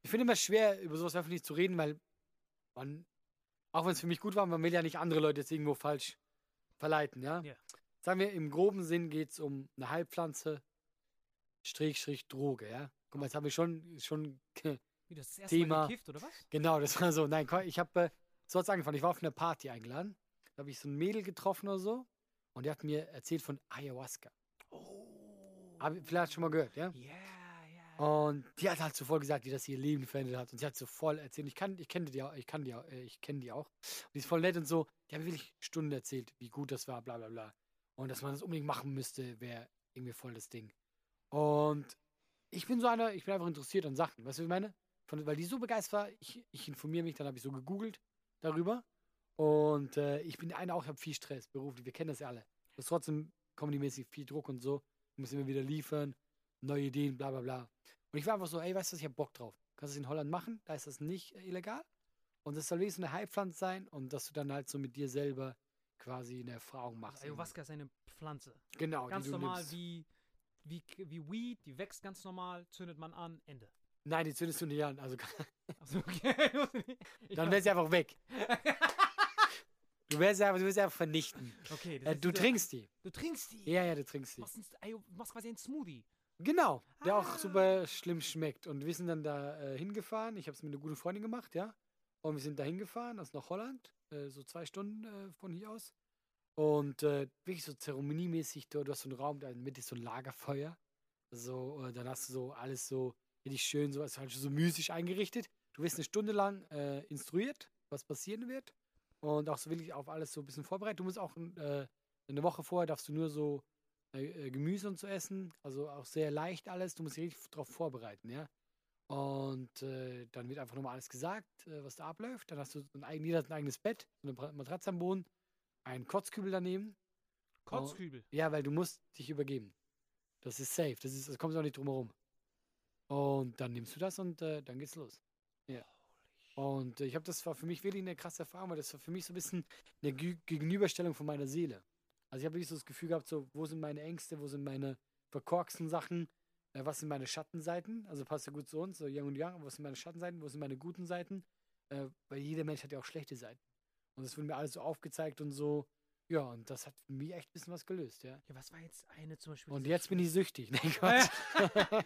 ich finde immer schwer, über sowas öffentlich zu reden, weil man, auch wenn es für mich gut war, man will ja nicht andere Leute jetzt irgendwo falsch verleiten, ja? Ja. Sagen wir, im groben Sinn geht es um eine Heilpflanze, Strich, Strich, Droge, ja? Guck mal, jetzt haben wir schon, schon, Wie das, erste Thema. Gekifft, oder was? genau, das war so, nein, ich habe, äh, so hat's angefangen, ich war auf einer Party eingeladen, da habe ich so ein Mädel getroffen oder so und die hat mir erzählt von Ayahuasca. Oh. Hab, vielleicht schon mal gehört, ja? Ja, ja. Und die hat halt so voll gesagt, wie das ihr Leben verändert hat. Und sie hat so voll erzählt. Ich kann, ich kenne die, auch- ich kann die, auch- äh, ich kenne die auch. Und die ist voll nett und so. Die haben mir wirklich Stunden erzählt, wie gut das war, bla bla bla. Und dass man das unbedingt machen müsste, wäre irgendwie voll das Ding. Und ich bin so einer, ich bin einfach interessiert an Sachen. Weißt du, was ich meine? Von, weil die so begeistert war, ich, ich informiere mich, dann habe ich so gegoogelt darüber. Und äh, ich bin einer auch, ich habe viel Stress beruflich, wir kennen das ja alle. Das trotzdem comedy-mäßig viel Druck und so. Du musst immer wieder liefern, neue Ideen, bla bla bla. Und ich war einfach so, ey, weißt du ich habe Bock drauf. Kannst du das in Holland machen, da ist das nicht äh, illegal. Und das soll so eine Heilpflanze sein und dass du dann halt so mit dir selber quasi eine Erfahrung machst. Ayahuasca ist eine Pflanze. Genau, Ganz die du normal nimmst. wie, wie, wie Weed, die wächst ganz normal, zündet man an, Ende. Nein, die zündest du nicht an. Also, Also, okay. [LAUGHS] Dann wäre sie einfach weg. Du wärst einfach, du wirst sie einfach vernichten. Okay, das Äh, du trinkst die. Du trinkst die. Ja, ja, du trinkst die. Machst, ein, Ayo- machst quasi einen Smoothie. Genau, der Ah. auch super schlimm schmeckt. Und wir sind dann da äh, hingefahren. Ich habe es mit einer guten Freundin gemacht, ja. Und wir sind da hingefahren, aus nach Holland, äh, so zwei Stunden äh, von hier aus. Und äh, wirklich so zeremoniemäßig, du, du hast so einen Raum, da Mitte ist so ein Lagerfeuer. So, äh, dann hast du so alles so richtig schön, so, also halt so mystisch eingerichtet. Du wirst eine Stunde lang äh, instruiert, was passieren wird. Und auch so wirklich auf alles so ein bisschen vorbereitet. Du musst auch äh, eine Woche vorher darfst du nur so Gemüse und so essen. Also auch sehr leicht alles. Du musst dich richtig darauf vorbereiten, ja. Und äh, dann wird einfach nochmal alles gesagt, äh, was da abläuft. Dann hast du ein, eigen- jeder hat ein eigenes Bett, so eine Matratze am Boden, einen Kotzkübel daneben. Kotzkübel. Ja, weil du musst dich übergeben. Das ist safe. Das, ist, das kommt auch nicht drum herum. Und dann nimmst du das und äh, dann geht's los. Ja. Und äh, ich habe das war für mich wirklich eine krasse Erfahrung, weil das war für mich so ein bisschen eine Gü Gegenüberstellung von meiner Seele. Also ich habe wirklich so das Gefühl gehabt, so, wo sind meine Ängste, wo sind meine verkorksten Sachen, äh, was sind meine Schattenseiten? Also passt ja gut zu uns, so Young und Young, was sind meine Schattenseiten, wo sind meine guten Seiten? Äh, weil jeder Mensch hat ja auch schlechte Seiten. Und das wurde mir alles so aufgezeigt und so. Ja, und das hat mich echt ein bisschen was gelöst, ja. Ja, was war jetzt eine zum Beispiel? Und jetzt bin ich süchtig. [LAUGHS] Nein, Quatsch.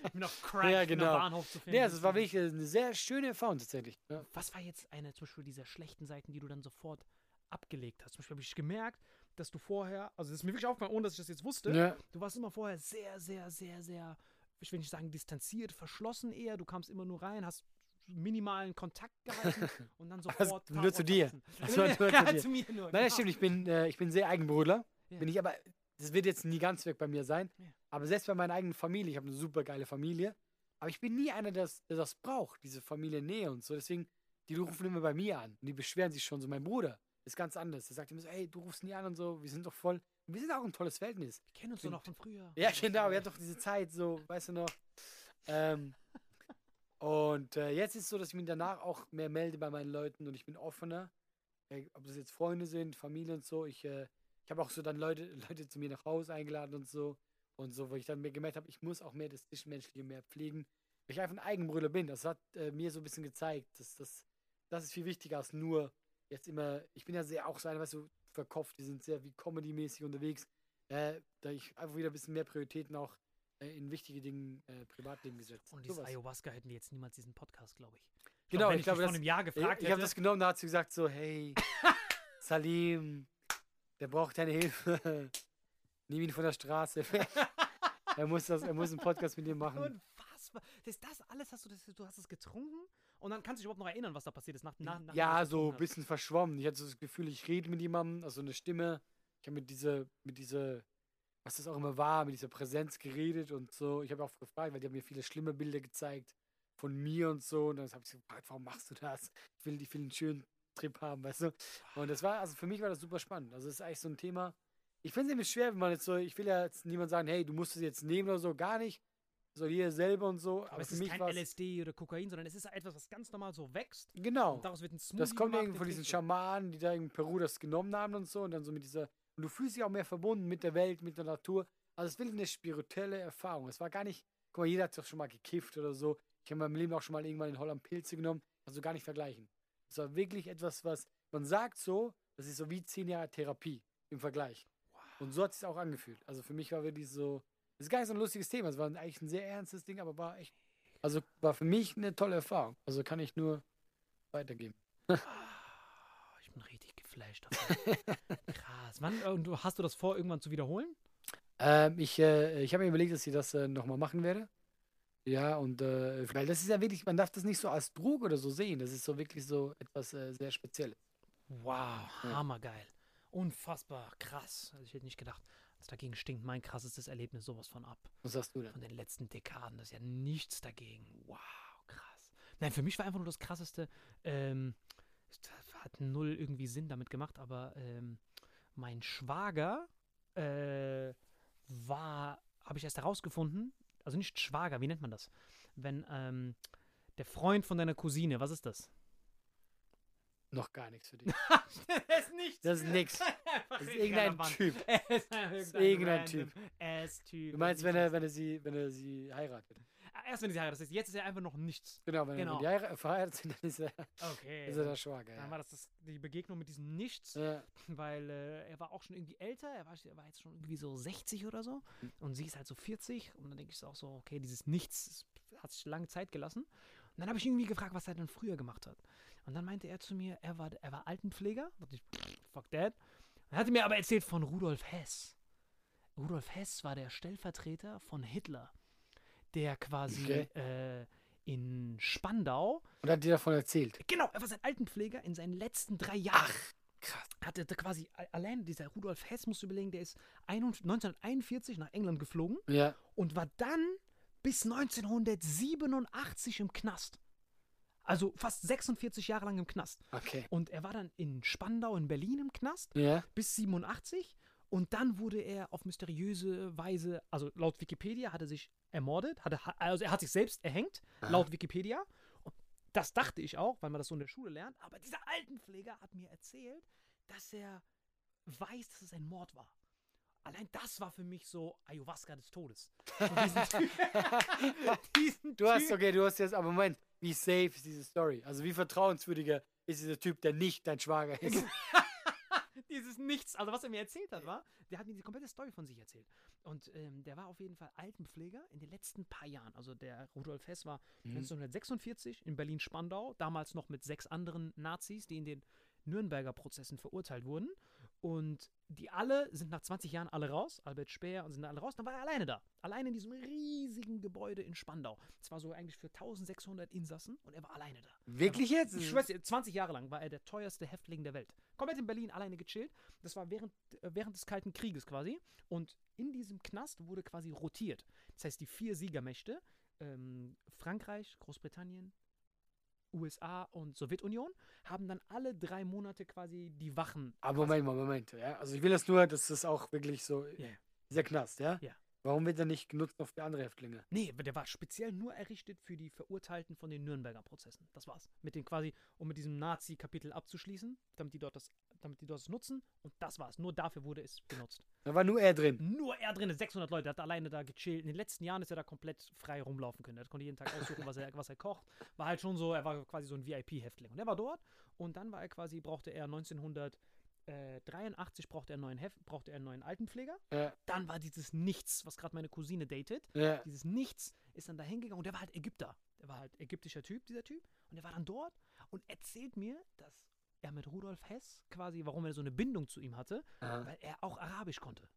ich bin auf Crack Ja, genau. der Bahnhof zu finden. Nee, also es war wirklich eine sehr schöne Erfahrung tatsächlich. Ja. Was war jetzt eine zum Beispiel dieser schlechten Seiten, die du dann sofort abgelegt hast? Zum Beispiel habe ich gemerkt, dass du vorher, also das ist mir wirklich aufgefallen, ohne dass ich das jetzt wusste, Ja. du warst immer vorher sehr, sehr, sehr, sehr, ich will nicht sagen distanziert, verschlossen eher. Du kamst immer nur rein, hast minimalen Kontakt gehalten [LAUGHS] und dann sofort. nur zu dir. Das war [LAUGHS] nur [LAUGHS] zu dir. zu mir nur. Nein, das genau. stimmt, ich bin, äh, ich bin sehr Eigenbrötler. Ja. Bin ich aber, das wird jetzt nie ganz weg bei mir sein. Ja. Aber selbst bei meiner eigenen Familie, ich habe eine super geile Familie, aber ich bin nie einer, der das, der das braucht, diese Familiennähe und so. Deswegen, die rufen immer bei mir an und die beschweren sich schon so. Mein Bruder ist ganz anders. Der sagt immer so, ey, du rufst nie an und so, wir sind doch voll. Wir sind auch ein tolles Verhältnis. Wir kennen uns doch noch von früher. Ja, genau, wir hatten doch diese Zeit, so, weißt du noch. Ähm, und äh, jetzt ist es so, dass ich mich danach auch mehr melde bei meinen Leuten und ich bin offener. Äh, ob das jetzt Freunde sind, Familie und so. Ich, äh, ich habe auch so dann Leute, [LAUGHS] Leute zu mir nach Hause eingeladen und so. Und so, wo ich dann mir gemerkt habe, ich muss auch mehr das Zwischenmenschliche mehr pflegen. Weil ich einfach ein Eigenbrüder bin. Das hat äh, mir so ein bisschen gezeigt, dass das, das ist viel wichtiger als nur jetzt immer, ich bin ja sehr auch so einer, weißt du, verkopft, die sind sehr wie Comedy-mäßig unterwegs. Äh, da ich einfach wieder ein bisschen mehr Prioritäten auch äh, in wichtige Dinge äh, Privatleben gesetzt. Und dieses. Ayahuasca hätten die jetzt niemals diesen Podcast, glaube ich. ich. Genau, glaub, ich glaube, vor einem Jahr gefragt ich ich habe das genommen, da hat sie gesagt so, hey, [LAUGHS] Salim, der braucht deine Hilfe. Nimm ihn von der Straße. [LAUGHS] er, muss das, er muss einen Podcast mit dir machen. Unfassbar. Das, das alles hast du, das, du hast es getrunken und dann kannst du dich überhaupt noch erinnern, was da passiert ist. Nach, nach, du Ja, das so ein bisschen verschwommen. Ich hatte so das Gefühl, ich rede mit jemandem, also eine Stimme. Ich habe mit dieser, mit dieser, was das auch immer war, mit dieser Präsenz geredet und so. Ich habe auch gefragt, weil die haben mir viele schlimme Bilder gezeigt von mir und so. Und dann habe ich gefragt, warum machst du das? Ich will, ich will einen schönen Trip haben, weißt du? Und das war, also für mich war das super spannend. Also es ist eigentlich so ein Thema. Ich finde es nämlich schwer, wenn man jetzt so, ich will ja jetzt niemand sagen, hey, du musst es jetzt nehmen oder so, gar nicht. Soll jeder selber und so. Aber es für ist kein LSD oder Kokain, sondern es ist etwas, was ganz normal so wächst. Genau. Und daraus wird ein Smoothie Das kommt gemacht, irgendwie von diesen. Schamanen, die da in Peru das genommen haben und so. Und dann so mit dieser. Und du fühlst dich auch mehr verbunden mit der Welt, mit der Natur. Also es ist wirklich eine spirituelle Erfahrung. Es war gar nicht. Guck mal, jeder hat doch schon mal gekifft oder so. Ich habe in meinem Leben auch schon mal irgendwann in Holland Pilze genommen. Also gar nicht vergleichen. Es war wirklich etwas, was. Man sagt so, das ist so wie zehn Jahre Therapie im Vergleich. Und so hat es sich auch angefühlt. Also für mich war wirklich so. Das ist gar nicht so ein lustiges Thema. Es war eigentlich ein sehr ernstes Ding, aber war echt. Also war für mich eine tolle Erfahrung. Also kann ich nur weitergeben. Ich bin richtig geflasht. [LAUGHS] Krass. Wann, äh, und du, hast du das vor, irgendwann zu wiederholen? Ähm, ich äh, ich habe mir überlegt, dass ich das äh, nochmal machen werde. Ja, und äh, weil das ist ja wirklich, man darf das nicht so als Drog oder so sehen. Das ist so wirklich so etwas äh, sehr Spezielles. Wow, hammergeil. Unfassbar krass. Also ich hätte nicht gedacht. Also dagegen stinkt mein krassestes Erlebnis sowas von ab. Was sagst du denn? Von den letzten Dekaden. Das ist ja nichts dagegen. Wow, krass. Nein, für mich war einfach nur das krasseste, ähm, das hat null irgendwie Sinn damit gemacht, aber ähm, mein Schwager äh, war, habe ich erst herausgefunden, also nicht Schwager, wie nennt man das? Wenn ähm, der Freund von deiner Cousine, was ist das? Noch gar nichts für dich. [LAUGHS] das ist nichts. Das ist nix. [LAUGHS] Das ist irgendein Typ. [LAUGHS] Es ist irgendein, irgendein random Ass-Typ. Du meinst, wenn er, wenn er sie, wenn er sie heiratet? Erst wenn sie heiratet. Das heißt, jetzt ist er einfach noch nichts. Genau, wenn, Genau. wenn die heirat- verheiratet sind, dann ist er, Okay. ist er der Schwager. Dann Ja. war das, das die Begegnung mit diesem Nichts, Ja. weil äh, er war auch schon irgendwie älter, er war, er war jetzt schon irgendwie so 60 oder so und sie ist halt so 40 und dann denke ich auch so, okay, dieses Nichts hat sich lange Zeit gelassen. Und dann habe ich ihn irgendwie gefragt, was er denn früher gemacht hat. Und dann meinte er zu mir, er war, er war Altenpfleger. Da dachte ich, fuck that. Er hatte mir aber erzählt von Rudolf Hess. Rudolf Hess war der Stellvertreter von Hitler, der quasi Okay. äh, in Spandau Und hat dir davon erzählt. Genau, er war sein Altenpfleger in seinen letzten drei Jahren. krass. Hatte da quasi allein dieser Rudolf Hess, musst du überlegen, der ist 21 1941 nach England geflogen Ja. und war dann bis 1987 im Knast. Also fast 46 Jahre lang im Knast. Okay. Und er war dann in Spandau in Berlin im Knast Ja. bis 87 und dann wurde er auf mysteriöse Weise, also laut Wikipedia hat er sich ermordet, hatte, also er hat sich selbst erhängt, laut Wikipedia. Und das dachte ich auch, weil man das so in der Schule lernt, aber dieser Altenpfleger hat mir erzählt, dass er weiß, dass es ein Mord war. Allein das war für mich so Ayahuasca des Todes. So diesen [LAUGHS] [LAUGHS] diesen Du hast, okay, du hast jetzt, aber Moment, wie safe ist diese Story? Also wie vertrauenswürdiger ist dieser Typ, der nicht dein Schwager ist? [LAUGHS] Dieses Nichts, also was er mir erzählt hat, war, der hat mir die komplette Story von sich erzählt. Und ähm, der war auf jeden Fall Altenpfleger in den letzten paar Jahren. Also der Rudolf Hess war 1946 in Berlin-Spandau, damals noch mit sechs anderen Nazis, die in den Nürnberger Prozessen verurteilt wurden. Und die alle sind nach 20 Jahren alle raus, Albert Speer und sind alle raus. Dann war er alleine da. Alleine in diesem riesigen Gebäude in Spandau. Es war so eigentlich für 1600 Insassen und er war alleine da. Wirklich jetzt? Ich schwör's dir, 20 Jahre lang war er der teuerste Häftling der Welt. Komplett in Berlin alleine gechillt. Das war während, äh, während des Kalten Krieges quasi. Und in diesem Knast wurde quasi rotiert. Das heißt, die vier Siegermächte, ähm, Frankreich, Großbritannien, USA und Sowjetunion, haben dann alle drei Monate quasi die Wachen. Aber Moment, mal, Moment. Ja? Also ich will das nur, dass das auch wirklich so, Ja. dieser Knast, ja? Ja. Warum wird er nicht genutzt noch für andere Häftlinge? Nee, der war speziell nur errichtet für die Verurteilten von den Nürnberger Prozessen. Das war's. Mit den quasi, um mit diesem Nazi-Kapitel abzuschließen, damit die dort das, damit die das nutzen. Und das war's. Nur dafür wurde es benutzt. Da war nur er drin. Nur er drin, 600 Leute, hat alleine da gechillt. In den letzten Jahren ist er da komplett frei rumlaufen können. Er konnte jeden Tag aussuchen, was er, was er kocht. War halt schon so, er war quasi so ein VIP-Häftling. Und er war dort und dann war er quasi, brauchte er 1983 brauchte er einen neuen, Heft, brauchte er einen neuen Altenpfleger. Ja. Dann war dieses Nichts, was gerade meine Cousine datet. Ja. Dieses Nichts ist dann da hingegangen und der war halt Ägypter. Der war halt ägyptischer Typ, dieser Typ. Und der war dann dort und erzählt mir, dass er mit Rudolf Hess quasi, warum er so eine Bindung zu ihm hatte, Aha. weil er auch Arabisch konnte.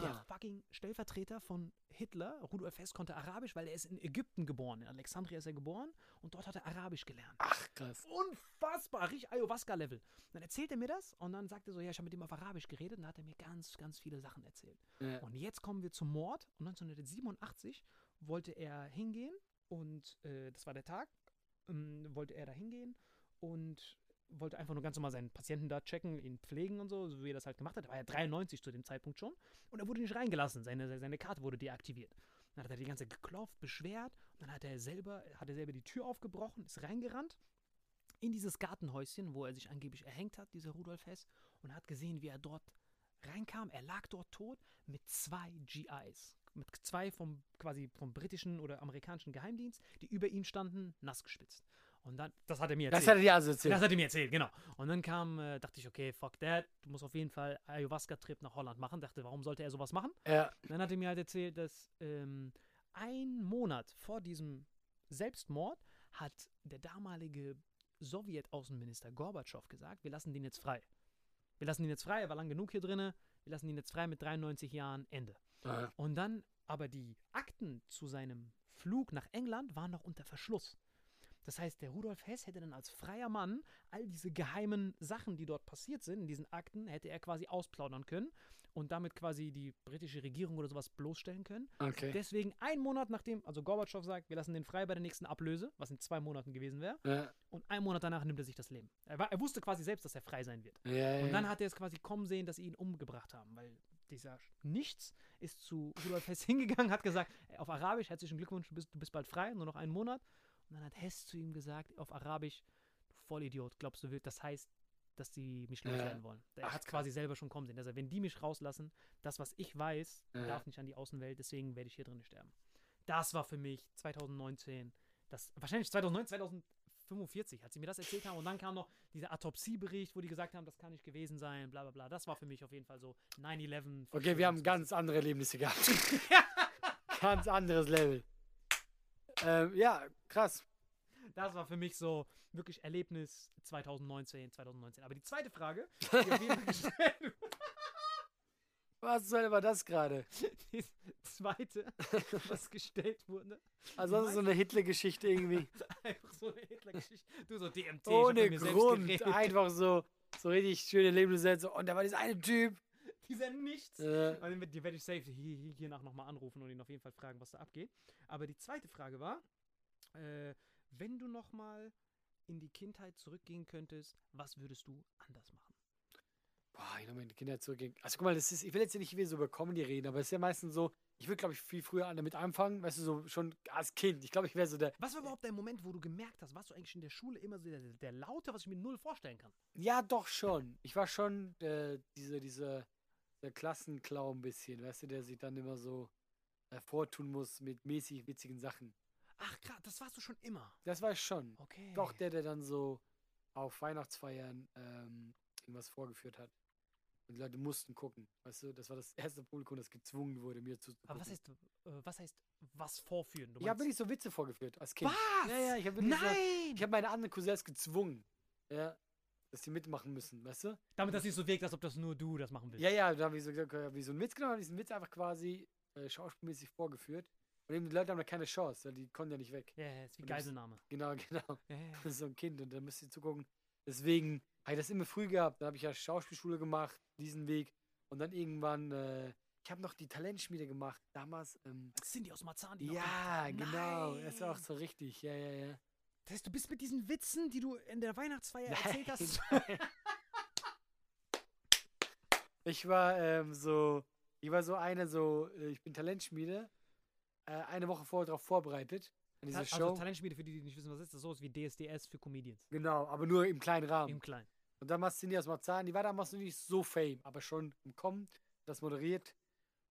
Der fucking Stellvertreter von Hitler, Rudolf Hess, konnte Arabisch, weil er ist in Ägypten geboren. In Alexandria ist er geboren und dort hat er Arabisch gelernt. Ach, krass. Unfassbar, richtig Ayahuasca-Level. Dann erzählt er mir das und dann sagt er so, ja, ich habe mit ihm auf Arabisch geredet und dann hat er mir ganz, ganz viele Sachen erzählt. Ja. Und jetzt kommen wir zum Mord. Und 1987 wollte er hingehen und äh, das war der Tag, ähm, wollte er da hingehen und wollte einfach nur ganz normal seinen Patienten da checken, ihn pflegen und so, so wie er das halt gemacht hat. Er war ja 93 zu dem Zeitpunkt schon. Und er wurde nicht reingelassen. Seine, seine Karte wurde deaktiviert. Dann hat er die ganze Zeit geklopft, beschwert. Und dann hat er selber, hat er selber die Tür aufgebrochen, ist reingerannt in dieses Gartenhäuschen, wo er sich angeblich erhängt hat, dieser Rudolf Hess, und hat gesehen, wie er dort reinkam. Er lag dort tot mit zwei GIs. Mit zwei vom quasi vom britischen oder amerikanischen Geheimdienst, die über ihn standen, nass gespitzt. Und dann, das hat er mir erzählt. Das hat er dir also erzählt. Das hat er mir erzählt, genau. Und dann kam, äh, dachte ich, okay, fuck that, du musst auf jeden Fall Ayahuasca-Trip nach Holland machen. Dachte, warum sollte er sowas machen? ja. Dann hat er mir halt erzählt, dass ähm, ein Monat vor diesem Selbstmord hat der damalige Sowjetaußenminister Gorbatschow gesagt, wir lassen den jetzt frei. Wir lassen ihn jetzt frei, er war lang genug hier drinne, wir lassen ihn jetzt frei mit 93 Jahren, Ende. Aha. Und dann, aber die Akten zu seinem Flug nach England waren noch unter Verschluss. Das heißt, der Rudolf Hess hätte dann als freier Mann all diese geheimen Sachen, die dort passiert sind, in diesen Akten, hätte er quasi ausplaudern können und damit quasi die britische Regierung oder sowas bloßstellen können. Okay. Deswegen ein Monat nachdem, also Gorbatschow sagt, wir lassen den frei bei der nächsten Ablöse, was in zwei Monaten gewesen wäre, Ja, und ein Monat danach nimmt er sich das Leben. Er, war, er wusste quasi selbst, dass er frei sein wird. ja, ja. Und dann hat er es quasi kommen sehen, dass sie ihn umgebracht haben, weil dieser Nichts ist zu Rudolf Hess [LAUGHS] hingegangen, hat gesagt, auf Arabisch, herzlichen Glückwunsch, du bist, du bist bald frei, nur noch einen Monat. Und dann hat Hess zu ihm gesagt, auf Arabisch, du Vollidiot, glaubst du, das heißt, dass die mich loswerden wollen. Er hat es quasi selber schon kommen sehen. Also, wenn die mich rauslassen, das, was ich weiß, Ja. darf nicht an die Außenwelt, deswegen werde ich hier drin sterben. Das war für mich 2019, das, wahrscheinlich 2009, 2045, als sie mir das erzählt haben. Und dann kam noch dieser Autopsiebericht, wo die gesagt haben, das kann nicht gewesen sein, bla bla bla. Das war für mich auf jeden Fall so 9-11. Okay, wir haben ganz andere Erlebnisse gehabt. [LAUGHS] ganz anderes Level. Ähm, ja, krass. Das war für mich so wirklich Erlebnis 2019, 2019. Aber die zweite Frage, die auf jeden Fall gestellt Was soll war das gerade? die zweite, was gestellt wurde, Also das ist so eine Hitler-Geschichte irgendwie. [LAUGHS] einfach so eine Hitler-Geschichte. Du so DMT, Ohne Grund. Einfach so, so richtig schöne Lebenssätze. Und da war dieser eine Typ. [LAUGHS] Dieser Nichts. Äh, Und die werde ich safe hier, hiernach nochmal anrufen und ihn auf jeden Fall fragen, was da abgeht. Aber die zweite Frage war, äh, wenn du nochmal in die Kindheit zurückgehen könntest, was würdest du anders machen? boah, ich meine Kinder zurückgehen. Also guck mal, das ist, ich will jetzt nicht wieder so über Comedy reden, aber es ist ja meistens so, ich würde, glaube ich, viel früher damit anfangen, weißt du, so schon als Kind. Ich glaube, ich wäre so der, Was war überhaupt der Moment, wo du gemerkt hast, warst du eigentlich in der Schule immer so der, der Laute, was ich mir null vorstellen kann? Ja, doch schon. Ich war schon äh, diese, diese, der Klassenclown ein bisschen, weißt du, der sich dann immer so hervortun muss mit mäßig witzigen Sachen. Ach krass, das warst du schon immer. Das war ich schon. Okay. Doch der, der dann so auf Weihnachtsfeiern ähm, irgendwas vorgeführt hat. Und die Leute mussten gucken. Weißt du, das war das erste Publikum, das gezwungen wurde, mir zu Aber was heißt, äh, was heißt, was vorführen? Du Ich habe wirklich so Witze vorgeführt als Kind. Was? Ja, ja, ich habe wirklich so, Nein! ich habe meine anderen Cousins gezwungen, ja, dass die mitmachen müssen, weißt du? Damit das nicht so wirkt, als ob das nur du das machen willst. Ja, ja, da habe ich so gesagt, okay, hab ich so einen Witz genommen, habe diesen Witz einfach quasi äh, schauspielmäßig vorgeführt. Und eben die Leute haben da keine Chance, weil die konnten ja nicht weg. Ja, ja, ist wie Geiselnahme. Genau, [LAUGHS] genau. Ja, ja. Das ist so ein Kind und da müsst ihr zugucken. Deswegen habe ich das immer früh gehabt. Dann habe ich ja Schauspielschule gemacht, diesen Weg. Und dann irgendwann, äh, ich habe noch die Talentschmiede gemacht. Damals, ähm, Das sind die aus Marzahn, die ja, genau. Das war auch so richtig. Ja, ja, ja. Das heißt, du bist mit diesen Witzen, die du in der Weihnachtsfeier erzählt hast. [LAUGHS] Ich war ähm, so, ich war so eine, so, äh, ich bin Talentschmiede, äh, eine Woche vorher darauf vorbereitet, an diese also Show. Talentspiele, für die, die nicht wissen, was ist, das ist sowas wie DSDS für Comedians. Genau, aber nur im kleinen Rahmen. Im Kleinen. Und damals sind die aus Marzahn, die war damals noch nicht so fame, aber schon im Kommen, das moderiert.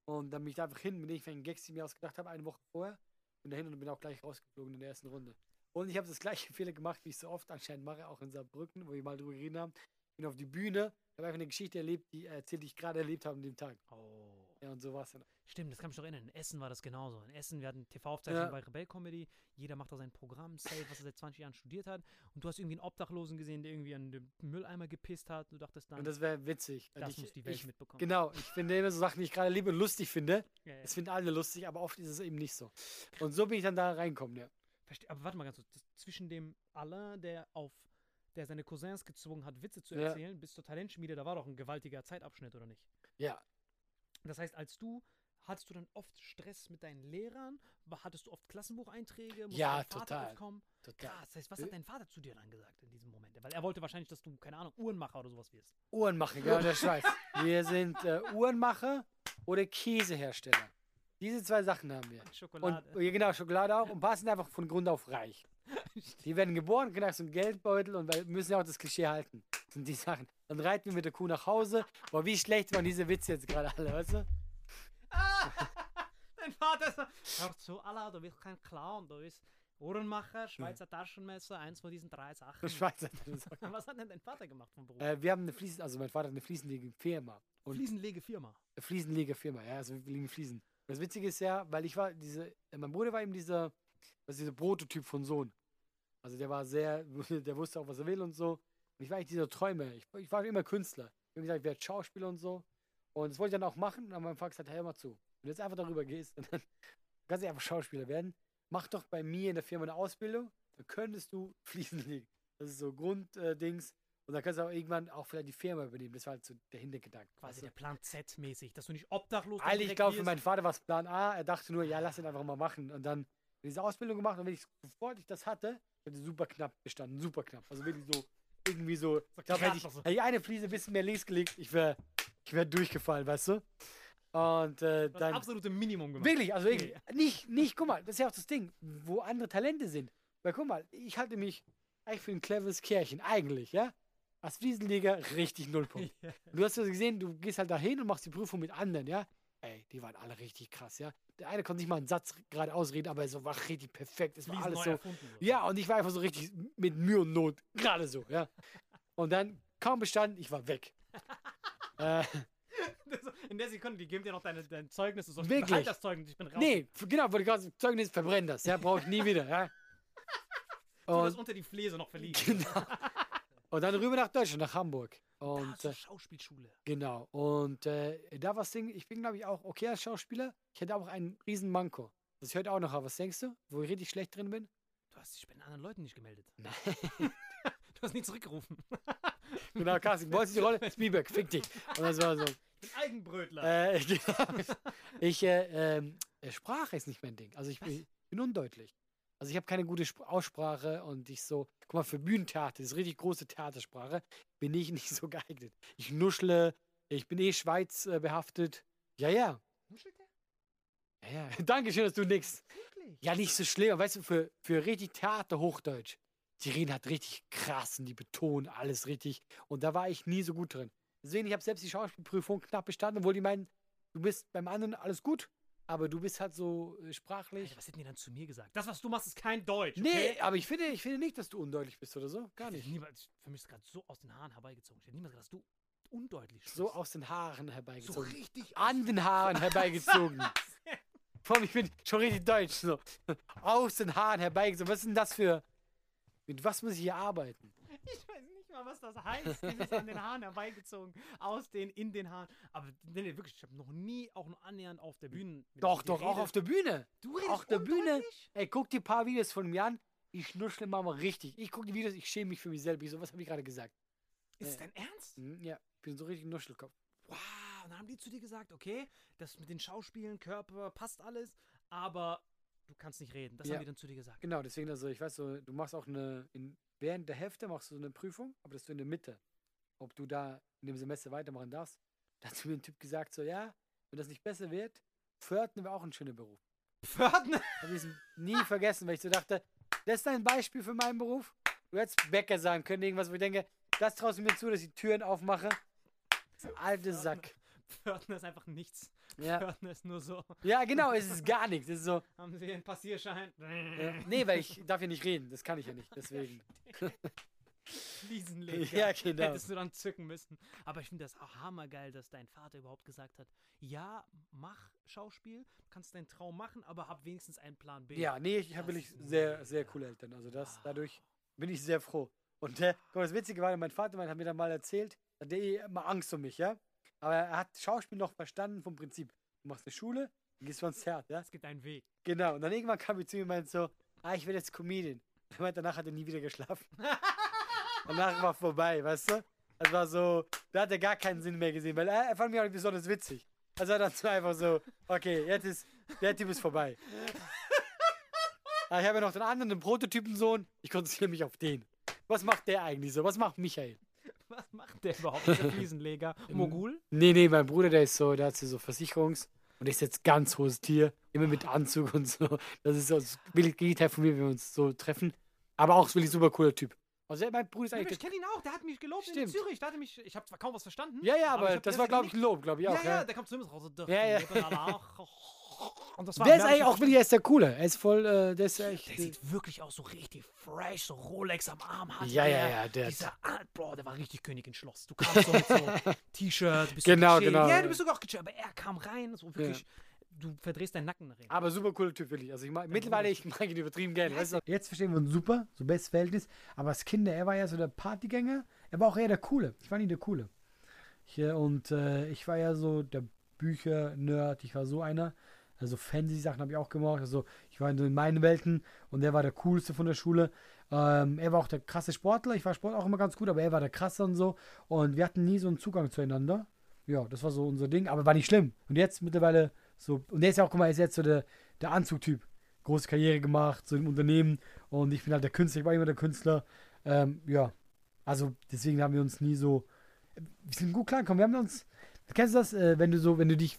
Und dann bin ich da einfach hin mit irgendwelchen Gags, die ich mir ausgedacht habe, eine Woche vorher. Bin dahin und bin auch gleich rausgeflogen in der ersten Runde. Und ich habe das gleiche [LAUGHS] Fehler gemacht, wie ich so oft anscheinend mache, auch in Saarbrücken, wo wir mal drüber geredet haben. Bin auf die Bühne, habe einfach eine Geschichte erlebt, die äh, erzählt, die ich gerade erlebt habe an dem Tag. Oh. Ja, und so war es dann. Stimmt, das kann mich noch erinnern. In Essen war das genauso. In Essen, wir hatten TV-Aufzeichnungen Ja. bei Rebell Comedy. Jeder macht da sein Programm, safe, was er seit 20 Jahren studiert hat. Und du hast irgendwie einen Obdachlosen gesehen, der irgendwie an den Mülleimer gepisst hat. Du dachtest dann, Und das wäre witzig. Und das ich, muss die Welt ich, mitbekommen. Genau, ich finde immer so Sachen, die ich gerade liebe und lustig finde. Ja, ja. Das finden alle lustig, aber oft ist es eben nicht so. Und so bin ich dann da reinkommen, ja. Verste aber warte mal ganz kurz. Zwischen dem Alain, der auf der seine Cousins gezwungen hat, Witze zu Ja. erzählen, bis zur Talentschmiede, da war doch ein gewaltiger Zeitabschnitt, oder nicht? Ja, Das heißt, als du, hattest du dann oft Stress mit deinen Lehrern? Hattest du oft Klassenbucheinträge? Musste Ja, total. Aufkommen? total. Krass, das heißt, was Äh. hat dein Vater zu dir dann gesagt in diesem Moment? Weil er wollte wahrscheinlich, dass du, keine Ahnung, Uhrenmacher oder sowas wirst. Uhrenmacher, genau, der Scheiß. Wir sind äh, Uhrenmacher oder Käsehersteller. Diese zwei Sachen haben wir. Schokolade. Und genau, Schokolade auch. Und paar sind einfach von Grund auf reich. [LAUGHS] Die werden geboren, kriegen so einen Geldbeutel und weil- müssen ja auch das Klischee halten. Das sind die Sachen. Dann reiten wir mit der Kuh nach Hause. Boah, wie schlecht waren diese Witze jetzt gerade alle, weißt du? [LAUGHS] Dein Vater ist so, hör zu, Allah, du bist kein Clown, du bist Uhrenmacher, Schweizer Taschenmesser, eins von diesen drei Sachen. [LAUGHS] Schweizer. Was hat denn dein Vater gemacht vom Beruf? äh, wir haben eine Fliesen, also mein Vater hat eine Fliesenlegefirma. Und Fliesenlegefirma. Fliesenlegefirma, ja, also wir legen Fliesen. Das Witzige ist ja, weil ich war, diese, mein Bruder war eben dieser, was ist dieser Prototyp von Sohn. Also der war sehr, [LAUGHS] der wusste auch, was er will und so. Und ich war eigentlich dieser Träumer. Ich, ich war immer Künstler. Ich habe gesagt, ich werde Schauspieler und so. Und das wollte ich dann auch machen. Und mein Vater gesagt, hey, hör mal zu. Wenn du jetzt einfach darüber gehst, [LAUGHS] dann kannst du einfach Schauspieler werden. Mach doch bei mir in der Firma eine Ausbildung. dann könntest du [LAUGHS] Fliesen legen. Das ist so Grunddings. Äh. Und dann kannst du auch irgendwann auch vielleicht die Firma übernehmen. Das war halt so der Hintergedanke. Quasi weißt der? Plan Z-mäßig, dass du nicht obdachlos dann Eigentlich, ich glaube, für meinen Vater war es Plan A. Er dachte nur, ja, lass ihn einfach mal machen. Und dann diese Ausbildung gemacht. Und wenn ich, bevor ich das hatte, hätte super knapp bestanden. Super knapp. Also wirklich so, irgendwie so. Ich glaube, hätte ich, gerade noch so. hätte ich eine Fliese ein bisschen mehr links gelegt, ich wäre ich wär durchgefallen, weißt du? Und äh, Du hast dann. absolute Minimum gemacht. Wirklich, also wirklich. Nicht, nicht, guck mal, das ist ja auch das Ding, wo andere Talente sind. Weil guck mal, ich halte mich eigentlich für ein cleveres Kerlchen, eigentlich, ja? Als Fliesenleger richtig Nullpunkt. [LAUGHS] Du hast ja gesehen, du gehst halt dahin und machst die Prüfung mit anderen, ja? Ey, die waren alle richtig krass, ja? Der eine konnte nicht mal einen Satz gerade ausreden, aber es war richtig perfekt. Es war Fliesen alles so. erfunden. So. Ja, und ich war einfach so richtig mit Mühe und Not, gerade so, ja? Und dann kaum bestanden, ich war weg. [LAUGHS] äh, In der Sekunde, die geben dir noch deine, dein Zeugnis. Du sollst Wirklich? behalt das Zeugnis, ich bin raus. nee, genau, wollte ich gerade Zeugnis, verbrenn das, ja? Brauche ich nie wieder, ja? [LAUGHS] Tu das Und, unter die Fläse noch verliehen. genau. Und dann rüber nach Deutschland, nach Hamburg. Da Und zur äh, Schauspielschule. genau. Und äh, da war das Ding, ich bin, glaube ich, auch okay als Schauspieler. Ich hätte auch einen riesen Manko. Das hört auch noch auf. Was denkst du? Wo ich richtig schlecht drin bin? Du hast dich bei den anderen Leuten nicht gemeldet. Nein. [LAUGHS] Du hast nie zurückgerufen. [LAUGHS] genau, Casting. Wolltest du die Rolle? Spielberg, fick dich. Und das war so. Ich bin Eigenbrötler. Äh. [LAUGHS] Ich, äh, ähm, äh, Sprache ist nicht mein Ding. Also ich bin, bin undeutlich. Also ich habe keine gute Sp Aussprache und ich so, guck mal, für Bühnentheater, das ist richtig große Theatersprache, bin ich [LAUGHS] nicht so geeignet. Ich nuschle, ich bin eh Schweiz äh, behaftet. Ja, ja. Nuschelt der? Ja, ja. [LAUGHS] Dankeschön, dass du nix. Wirklich? Ja, nicht so schlimm. aber Weißt du, für, für richtig Theater Hochdeutsch, die reden halt richtig krass und die betonen alles richtig. Und da war ich nie so gut drin. Deswegen, ich habe selbst die Schauspielprüfung knapp bestanden, obwohl die meinen, du bist beim anderen alles gut, aber du bist halt so äh, sprachlich. Alter, was hätten die dann zu mir gesagt? Das, was du machst, ist kein Deutsch. Nee, Okay? aber ich finde, ich finde nicht, dass du undeutlich bist oder so. Gar Ich nicht. niemals, für mich ist gerade so aus den Haaren herbeigezogen. Ich hätte niemals gedacht, dass du undeutlich sprichst. So aus den Haaren so herbeigezogen. richtig An den Haaren herbeigezogen. [LAUGHS] Vor allem, ich bin schon richtig deutsch. So. Aus den Haaren herbeigezogen. Was ist denn das für. Mit was muss ich hier arbeiten? Ich mal, was das heißt. Dieses an den Haaren herbeigezogen. Aus den, in den Haaren. Aber nee, nee, wirklich, ich habe noch nie auch nur annähernd auf der Bühne. Doch, doch, auch auf der Bühne. Du redest auf der Bühne. Ey, guck dir ein paar Videos von mir an. Ich schnuschle mal richtig. Ich gucke die Videos, ich schäme mich für mich selber. Ich so, was habe ich gerade gesagt? Ist es Ja. dein Ernst? Hm, Ja, ich bin so richtig Nuschelkopf. Wow, und dann haben die zu dir gesagt, okay, das mit den Schauspielen, Körper, passt alles, aber du kannst nicht reden. Das Ja. haben die dann zu dir gesagt. Genau, deswegen, also ich weiß so, du machst auch eine, in, während der Hälfte machst du so eine Prüfung, aber das du in der Mitte, ob du da in dem Semester weitermachen darfst. Da hat mir ein Typ gesagt, so, ja, wenn das nicht besser wird, Pförtner wäre auch ein schöner Beruf. Pförtner? [LAUGHS] Habe ich nie vergessen, weil ich so dachte, das ist ein Beispiel für meinen Beruf. Du hättest Bäcker sagen können, irgendwas, wo ich denke, das traust du mir zu, dass ich Türen aufmache. Das ist ein alter Sack. [LAUGHS] Pförtner ist einfach nichts. Ja. Pförtner ist nur so, ja, genau, es ist gar nichts. Es ist so, [LAUGHS] haben sie einen Passierschein? äh, nee, weil ich darf ja nicht reden, das kann ich ja nicht, deswegen. [LAUGHS] Fliesenleger. Ja, genau. Hättest du dann zücken müssen. Aber ich finde das auch hammergeil, dass dein Vater überhaupt gesagt hat, ja, mach Schauspiel, du kannst deinen Traum machen, aber hab wenigstens einen Plan B. Ja, nee, ich habe wirklich sehr, sehr coole Eltern. Also das, dadurch bin ich sehr froh. Und äh, guck das Witzige war, mein Vater mein, hat mir dann mal erzählt, hat der eh immer Angst um mich, ja. Aber er hat Schauspiel noch verstanden vom Prinzip. Du machst eine Schule, dann gehst du ans Theater, ja. Es gibt einen Weg. Genau. Und dann irgendwann kam ich zu ihm und meinte so, ah, ich werde jetzt Comedian. Und er meinte, danach hat er nie wieder geschlafen. [LAUGHS] danach war vorbei, weißt du? Das war so, da hat er gar keinen Sinn mehr gesehen, weil er, er fand mich auch nicht besonders witzig. Also er dann so einfach so, okay, jetzt ist, der Typ ist vorbei. Aber ich habe ja noch den anderen, den Prototypensohn. Ich konzentriere mich auf den. Was macht der eigentlich so? Was macht Michael? Was macht der überhaupt, dieser Fliesenleger? [LAUGHS] Mogul? Nee, nee, mein Bruder, der ist so, der hat so Versicherungs- und ist jetzt ganz hohes Tier, immer mit Anzug und so. Das ist so das Gegenteil von mir, wenn wir uns so treffen. Aber auch wirklich super cooler Typ. Also mein Bruder ist Ja, eigentlich. ich kenne ihn auch, der hat mich gelobt in Stimmt. Zürich. Der hatte mich, ich habe zwar kaum was verstanden. ja, ja, aber, hab das war, glaube ich. Lob, glaube ich Ja, auch. ja, Ja, der kommt zu mir raus. Ja, ja. [LAUGHS] Und das war Der ist eigentlich ich auch wirklich, er ist der Coole. Er ist voll, äh, der ist echt. Der sieht wirklich auch so richtig fresh, so Rolex am Arm hat. Ja, ja, ja, der- Dieser, ah, Bro, der war richtig König in Schloss. Du kamst so mit so [LAUGHS] T-Shirt, bist Genau, so genau. Ja, du bist sogar auch gechillt, aber er kam rein, so wirklich, du verdrehst deinen Nacken nach ihm. Aber super cooler Typ, wirklich. Also ich mag, mittlerweile, ich mag ihn übertrieben gerne. Weißt du? Jetzt verstehen wir uns super, so bestes Verhältnis. Aber als Kinder, er war ja so der Partygänger. Er war auch eher der Coole. Ich war nie der Coole. Äh, und äh, ich war ja so der Bücher-Nerd. Ich war so einer. Also Fantasy-Sachen habe ich auch gemacht. Also ich war in meinen Welten und der war der coolste von der Schule. Ähm, er war auch der krasse Sportler. Ich war Sport auch immer ganz gut, aber er war der krasse und so. Und wir hatten nie so einen Zugang zueinander. Ja, das war so unser Ding, aber war nicht schlimm. Und jetzt mittlerweile so, und der ist ja auch, guck mal, er ist jetzt so der, der Anzugtyp. Große Karriere gemacht, so im Unternehmen. Und ich bin halt der Künstler, ich war immer der Künstler. Ähm, ja, also deswegen haben wir uns nie so, wir sind gut klargekommen. Wir haben uns, kennst du das, äh, wenn du so, wenn du dich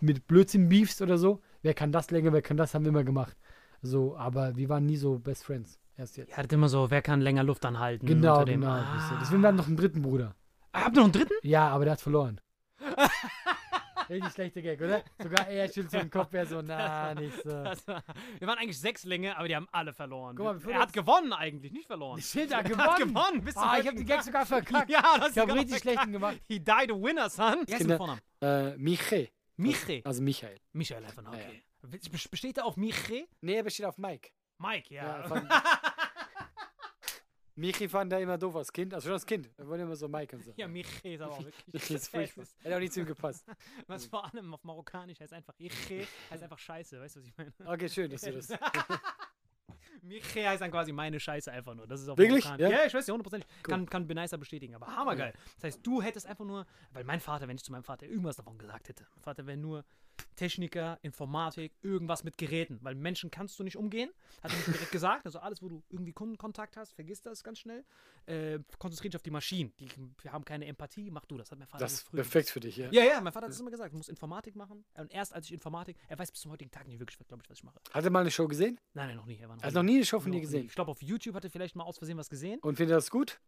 mit Blödsinn beefst oder so? Wer kann das länger, wer kann das, haben wir immer gemacht. So, aber wir waren nie so Best Friends. Erst jetzt. Ihr hattet immer so, wer kann länger Luft anhalten? Genau, unter dem- genau. Ah. Deswegen wir haben noch einen dritten Bruder. Ah, Habt ihr noch einen dritten? Ja, aber der hat verloren. [LAUGHS] Richtig schlechter Gag, oder? Sogar er schüttelt so den Kopf, er so, na, nicht so. War, wir waren eigentlich sechs Länge, aber die haben alle verloren. Guck mal, er hat gewonnen eigentlich, nicht verloren. Shit, er hat [LAUGHS] Er hat gewonnen. gewonnen. Bis zum Ah, ich hab die Gags sogar verkackt. [LAUGHS] Ja, das Ich habe richtig schlechten gemacht. He died a winner, son. Wie heißt Kinder-? Äh, Miche. Miche. Also Michael. Michael einfach, noch, Ja, okay. Bes- Besteht er auf Miche? Nee, er besteht auf Mike. Mike, ja. Ja, fand- [LAUGHS] Michi fand er immer doof als Kind, also schon als Kind. Er wollte immer so Mike und so. Ja, Miche ist aber auch wirklich. Das ist furchtbar. Hätte auch nicht zu ihm gepasst. [LAUGHS] Was vor allem auf Marokkanisch heißt einfach Iche, heißt einfach Scheiße, weißt du, was ich meine? Okay, schön, dass du das. [LAUGHS] Miche heißt dann quasi meine Scheiße einfach nur. Das ist auf Wirklich? Ja? Ja, ich weiß ja hundertprozentig. Kann, kann Beneiser bestätigen, aber hammergeil. Das heißt, du hättest einfach nur, weil mein Vater, wenn ich zu meinem Vater irgendwas davon gesagt hätte, mein Vater wäre nur Techniker, Informatik, irgendwas mit Geräten, weil Menschen kannst du nicht umgehen, hat er mir direkt gesagt. Also alles, wo du irgendwie Kundenkontakt hast, vergiss das ganz schnell. Äh, konzentriere dich auf die Maschinen. Die, wir haben keine Empathie, mach du das. Hat mein Vater Das ist perfekt für dich, ja. ja, ja, mein Vater hat es immer gesagt, du musst Informatik machen. Und erst als ich Informatik, er weiß bis zum heutigen Tag nicht wirklich, glaube ich, was ich mache. Hat er mal eine Show gesehen? Nein, nein, noch nie. Er war Er hat noch nie eine Show von dir Noch nie. gesehen. Ich glaube, auf YouTube hat er vielleicht mal aus Versehen was gesehen. Und findet er das gut?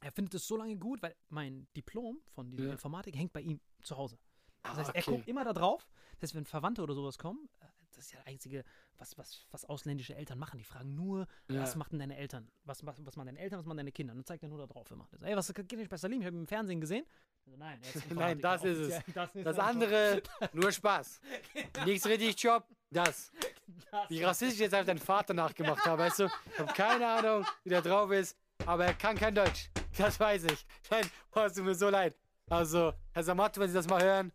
Er findet es so lange gut, weil mein Diplom von dieser Ja. Informatik hängt bei ihm zu Hause. Das Ah, heißt, er okay. guckt immer da drauf. Das heißt, wenn Verwandte oder sowas kommen, äh, das ist ja das Einzige, was, was, was ausländische Eltern machen. Die fragen nur, Ja. was macht denn deine Eltern? Was, was, was machen deine Eltern, was machen deine Kinder? Und dann zeigt er nur da drauf immer. Das, Ey, was geht nicht bei Salim? Ich habe ihn im Fernsehen gesehen. Also, nein, er ist [LAUGHS] Nein, das ist es. [LAUGHS] Das, ist Das andere, [LAUGHS] nur Spaß. Nichts richtig Job, das. Wie rassistisch ich jetzt einfach deinen Vater nachgemacht habe, weißt du? Ich habe keine Ahnung, wie der drauf ist, aber er kann kein Deutsch. Das weiß ich. Nein, boah, es tut mir so leid. Also, Herr Samato, wenn Sie das mal hören,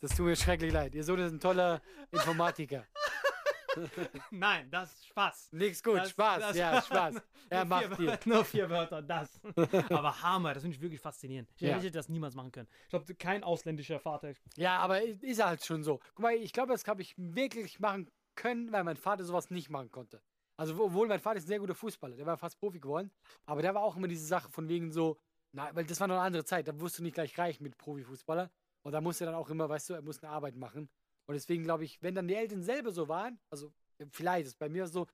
das tut mir schrecklich leid. Ihr Sohn ist ein toller Informatiker. [LAUGHS] Nein, das ist Spaß. Nix gut, Das- Spaß, das- ja, Spaß. [LAUGHS] Er macht dir. Nur vier Wörter, das. [LAUGHS] Aber Hammer, das finde ich wirklich faszinierend. Ich Ja. hätte das niemals machen können. Ich glaube, kein ausländischer Vater. Ja, aber ist halt schon so. Guck mal, ich glaube, das habe ich wirklich machen können, weil mein Vater sowas nicht machen konnte. Also, obwohl mein Vater ist ein sehr guter Fußballer, der war fast Profi geworden, aber der war auch immer diese Sache von wegen so, na, weil das war noch eine andere Zeit, da wirst du nicht gleich reich mit Profifußballer und da musste er dann auch immer, weißt du, er muss eine Arbeit machen. Und deswegen glaube ich, wenn dann die Eltern selber so waren, also vielleicht ist bei mir so,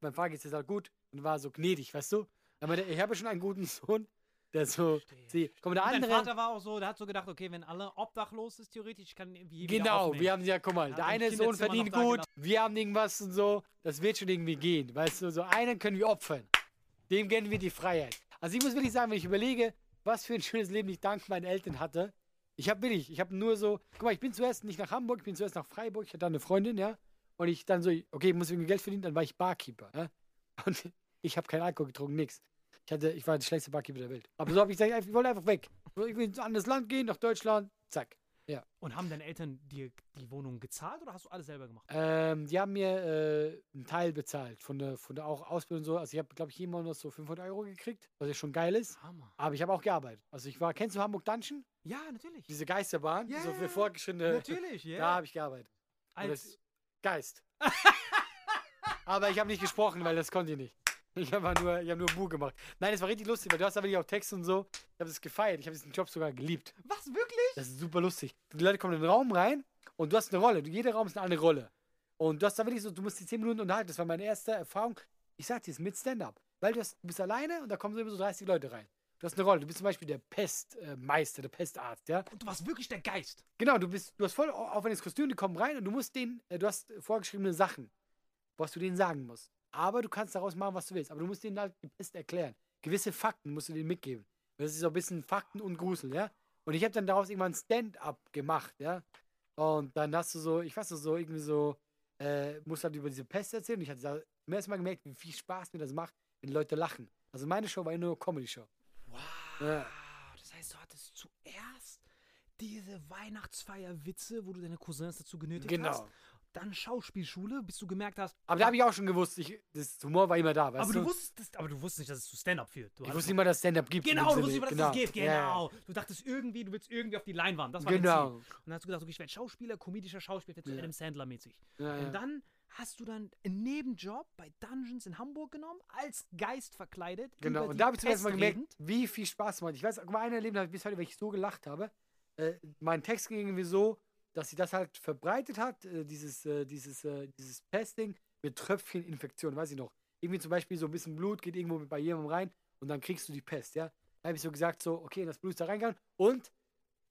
mein Vater geht es jetzt halt gut und war so gnädig, weißt du? Aber ich habe schon einen guten [LAUGHS] Sohn, der so, sieh, komm, der andere. Vater war auch so, der hat so gedacht, okay, wenn alle obdachlos ist, theoretisch kann irgendwie jeder Genau, wir haben ja, guck mal, Er der eine Sohn verdient gut, wir haben irgendwas und so, das wird schon irgendwie gehen, weißt du, so einen können wir opfern, dem gönnen wir die Freiheit. Also ich muss wirklich sagen, wenn ich überlege, was für ein schönes Leben ich dank meinen Eltern hatte, ich habe wirklich, ich habe nur so, guck mal, ich bin zuerst nicht nach Hamburg, ich bin zuerst nach Freiburg, ich hatte da eine Freundin, ja, und ich dann so, okay, ich muss irgendwie Geld verdienen, dann war ich Barkeeper, ja, und [LAUGHS] ich habe keinen Alkohol getrunken, nix. Ich, hatte, ich war der schlechteste Barkeeper der Welt. Aber so habe ich gesagt, ich wollte einfach weg. Ich will in ein anderes Land gehen, nach Deutschland, zack. Ja. Und haben deine Eltern dir die Wohnung gezahlt oder hast du alles selber gemacht? Ähm, die haben mir äh, einen Teil bezahlt von der, von der auch Ausbildung und so. Also ich habe, glaube ich, jeden Monat so 500 Euro gekriegt, was ja schon geil ist. Hammer. Aber ich habe auch gearbeitet. Also ich war, kennst du Hamburg Dungeon? Ja, natürlich. Diese Geisterbahn, Ja, so für fortgeschrittene. Natürlich, [LAUGHS] ja. Da habe ich gearbeitet. Als, das, Geist. [LAUGHS] Aber ich habe nicht gesprochen, weil das konnte ich nicht. Ich habe nur, ich hab nur Bu gemacht. Nein, es war richtig lustig, weil du hast da wirklich auch Text und so. Ich habe es gefeiert. Ich habe diesen Job sogar geliebt. was, wirklich? Das ist super lustig. Die Leute kommen in den Raum rein und du hast eine Rolle. Jeder Raum ist eine andere Rolle. Und du hast da wirklich so, du musst die 10 Minuten unterhalten. Das war meine erste Erfahrung. Ich sag dir, es ist mit Stand-up. Weil du, hast, du bist alleine und da kommen so immer so 30 Leute rein. Du hast eine Rolle. Du bist zum Beispiel der Pestmeister, der Pestarzt, ja. Und du warst wirklich der Geist. Genau, du bist, du hast voll au- aufwendiges Kostüm, die kommen rein und du musst denen, äh, du hast vorgeschriebene Sachen, was du denen sagen musst. Aber du kannst daraus machen, was du willst. Aber du musst denen halt die Pest erklären. Gewisse Fakten musst du denen mitgeben. Das ist so ein bisschen Fakten und Grusel, ja. Und ich habe dann daraus irgendwann Stand-up gemacht, ja. Und dann hast du so, ich weiß nicht, so irgendwie so, äh, musst halt über diese Pest erzählen. Und ich hatte da zum ersten Mal gemerkt, wie viel Spaß mir das macht, wenn Leute lachen. Also meine Show war ja nur Comedy-Show. Ja. Das heißt, du hattest zuerst diese Weihnachtsfeierwitze, wo du deine Cousins dazu genötigt Genau. hast. Dann Schauspielschule, bis du gemerkt hast. Aber da habe ich auch schon gewusst, ich, das Humor war immer da, weißt aber du? du wusstest, aber du wusstest nicht, dass es zu Stand-up führt. Du ich wusste nicht mal, dass Stand-Up gibt. Genau, du wusstest nicht mal, dass es gibt. Ja, ja. Genau. Du dachtest irgendwie, du willst irgendwie auf die Leinwand. Das war Genau. Und dann hast du gedacht, okay, ich werde Schauspieler, komedischer Schauspieler, so Ja. Adam Sandler-mäßig. Ja, ja. Und dann hast du dann einen Nebenjob bei Dungeons in Hamburg genommen, als Geist verkleidet. Genau, und da habe ich zum ersten Mal gemerkt, wie viel Spaß macht. Ich weiß, guck mal, ein Erleben habe ich bis heute, weil ich so gelacht habe. Äh, mein Text ging irgendwie so, dass sie das halt verbreitet hat, äh, dieses, äh, dieses, äh, dieses Pesting mit Tröpfcheninfektion, weiß ich noch. Irgendwie zum Beispiel so ein bisschen Blut geht irgendwo bei jemandem rein und dann kriegst du die Pest, ja. Da habe ich so gesagt, so, okay, das Blut ist da reingegangen und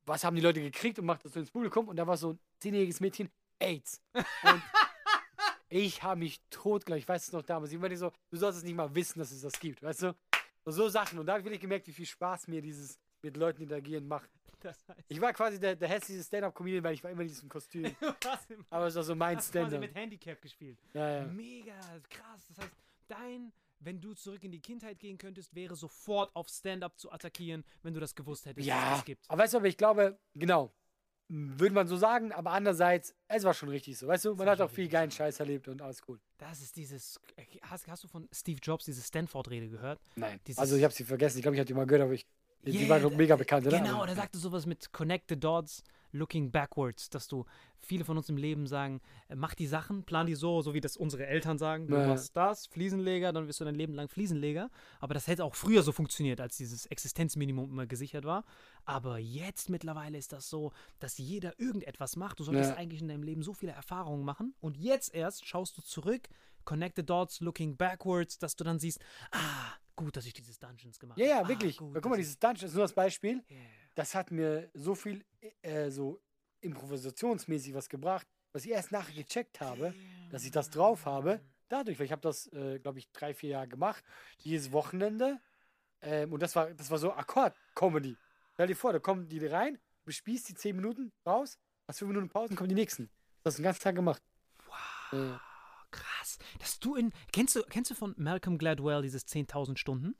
was haben die Leute gekriegt und macht das so ins Publikum und da war so ein zehnjähriges Mädchen, AIDS. Und ich habe mich totgelacht, ich weiß es noch damals. Ich meinte so, du sollst es nicht mal wissen, dass es das gibt, weißt du? So, so Sachen. Und da habe ich wirklich gemerkt, wie viel Spaß mir dieses mit Leuten interagieren macht. Das heißt, Ich war quasi der, der hässliche Stand-Up-Comedian, weil ich war immer in diesem Kostüm. [LAUGHS] Aber es war so mein hast quasi Stand-Up. mit Handicap gespielt. Ja, ja. Mega krass. Das heißt, dein, wenn du zurück in die Kindheit gehen könntest, wäre sofort auf Stand-up zu attackieren, wenn du das gewusst hättest, dass es Ja, das gibt. aber weißt du, aber ich glaube, genau, würde man so sagen, aber andererseits, es war schon richtig so. Weißt du, man war hat auch viel geilen Scheiß erlebt und alles cool. Das ist dieses. Hast, hast du von Steve Jobs diese Stanford-Rede gehört? Nein. Dieses- also ich habe sie vergessen. Ich glaube, ich habe die mal gehört, aber ich, die Yeah, war glaub, mega bekannt, oder? Genau, Aber- der sagte sowas mit Connect the Dots, Looking Backwards, dass du viele von uns im Leben sagen, äh, mach die Sachen, plan die so, so wie das unsere Eltern sagen. Du machst das, Fliesenleger, dann wirst du dein Leben lang Fliesenleger. Aber das hätte auch früher so funktioniert, als dieses Existenzminimum immer gesichert war. Aber jetzt mittlerweile ist das so, dass jeder irgendetwas macht. Du solltest Ja. eigentlich in deinem Leben so viele Erfahrungen machen. Und jetzt erst schaust du zurück, Connect the Dots, Looking Backwards, dass du dann siehst, ah, gut, dass ich dieses Dungeons gemacht Ja, habe. ja, ah, wirklich. gut, Weil, guck mal, dieses Dungeon ist nur das Beispiel. Yeah. Das hat mir so viel äh, so improvisationsmäßig was gebracht, was ich erst nachher gecheckt habe, dass ich das drauf habe. Dadurch, weil ich habe das, äh, glaube ich, drei, vier Jahre gemacht, jedes Wochenende. Ähm, und das war, das war so Akkord-Comedy. Stell dir vor, da kommen die rein, du bespielst die zehn Minuten raus, hast fünf Minuten Pause, kommen die nächsten. Das hast du den ganzen Tag gemacht. Wow. Äh, Krass. Dass du in. Kennst du, kennst du von Malcolm Gladwell dieses 10.000 Stunden?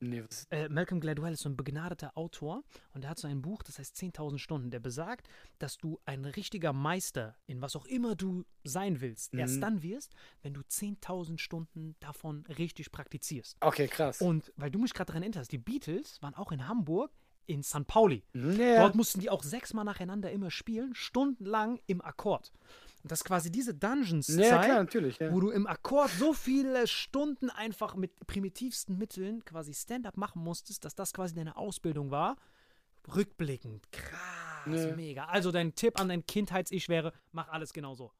nee, was Äh, Malcolm Gladwell ist so ein begnadeter Autor und er hat so ein Buch, das heißt 10.000 Stunden, der besagt, dass du ein richtiger Meister in was auch immer du sein willst, erst Mhm. dann wirst, wenn du 10.000 Stunden davon richtig praktizierst. Okay, krass. Und weil du mich gerade daran erinnerst, die Beatles waren auch in Hamburg in St. Pauli. ja. Dort mussten die auch sechsmal nacheinander immer spielen, stundenlang im Akkord. Und das ist quasi diese Dungeons-Zeit, ja, klar, natürlich. Ja. wo du im Akkord so viele Stunden einfach mit primitivsten Mitteln quasi Stand-up machen musstest, dass das quasi deine Ausbildung war. Rückblickend, krass, Ja. mega. Also dein Tipp an dein Kindheits-Ich wäre, mach alles genauso.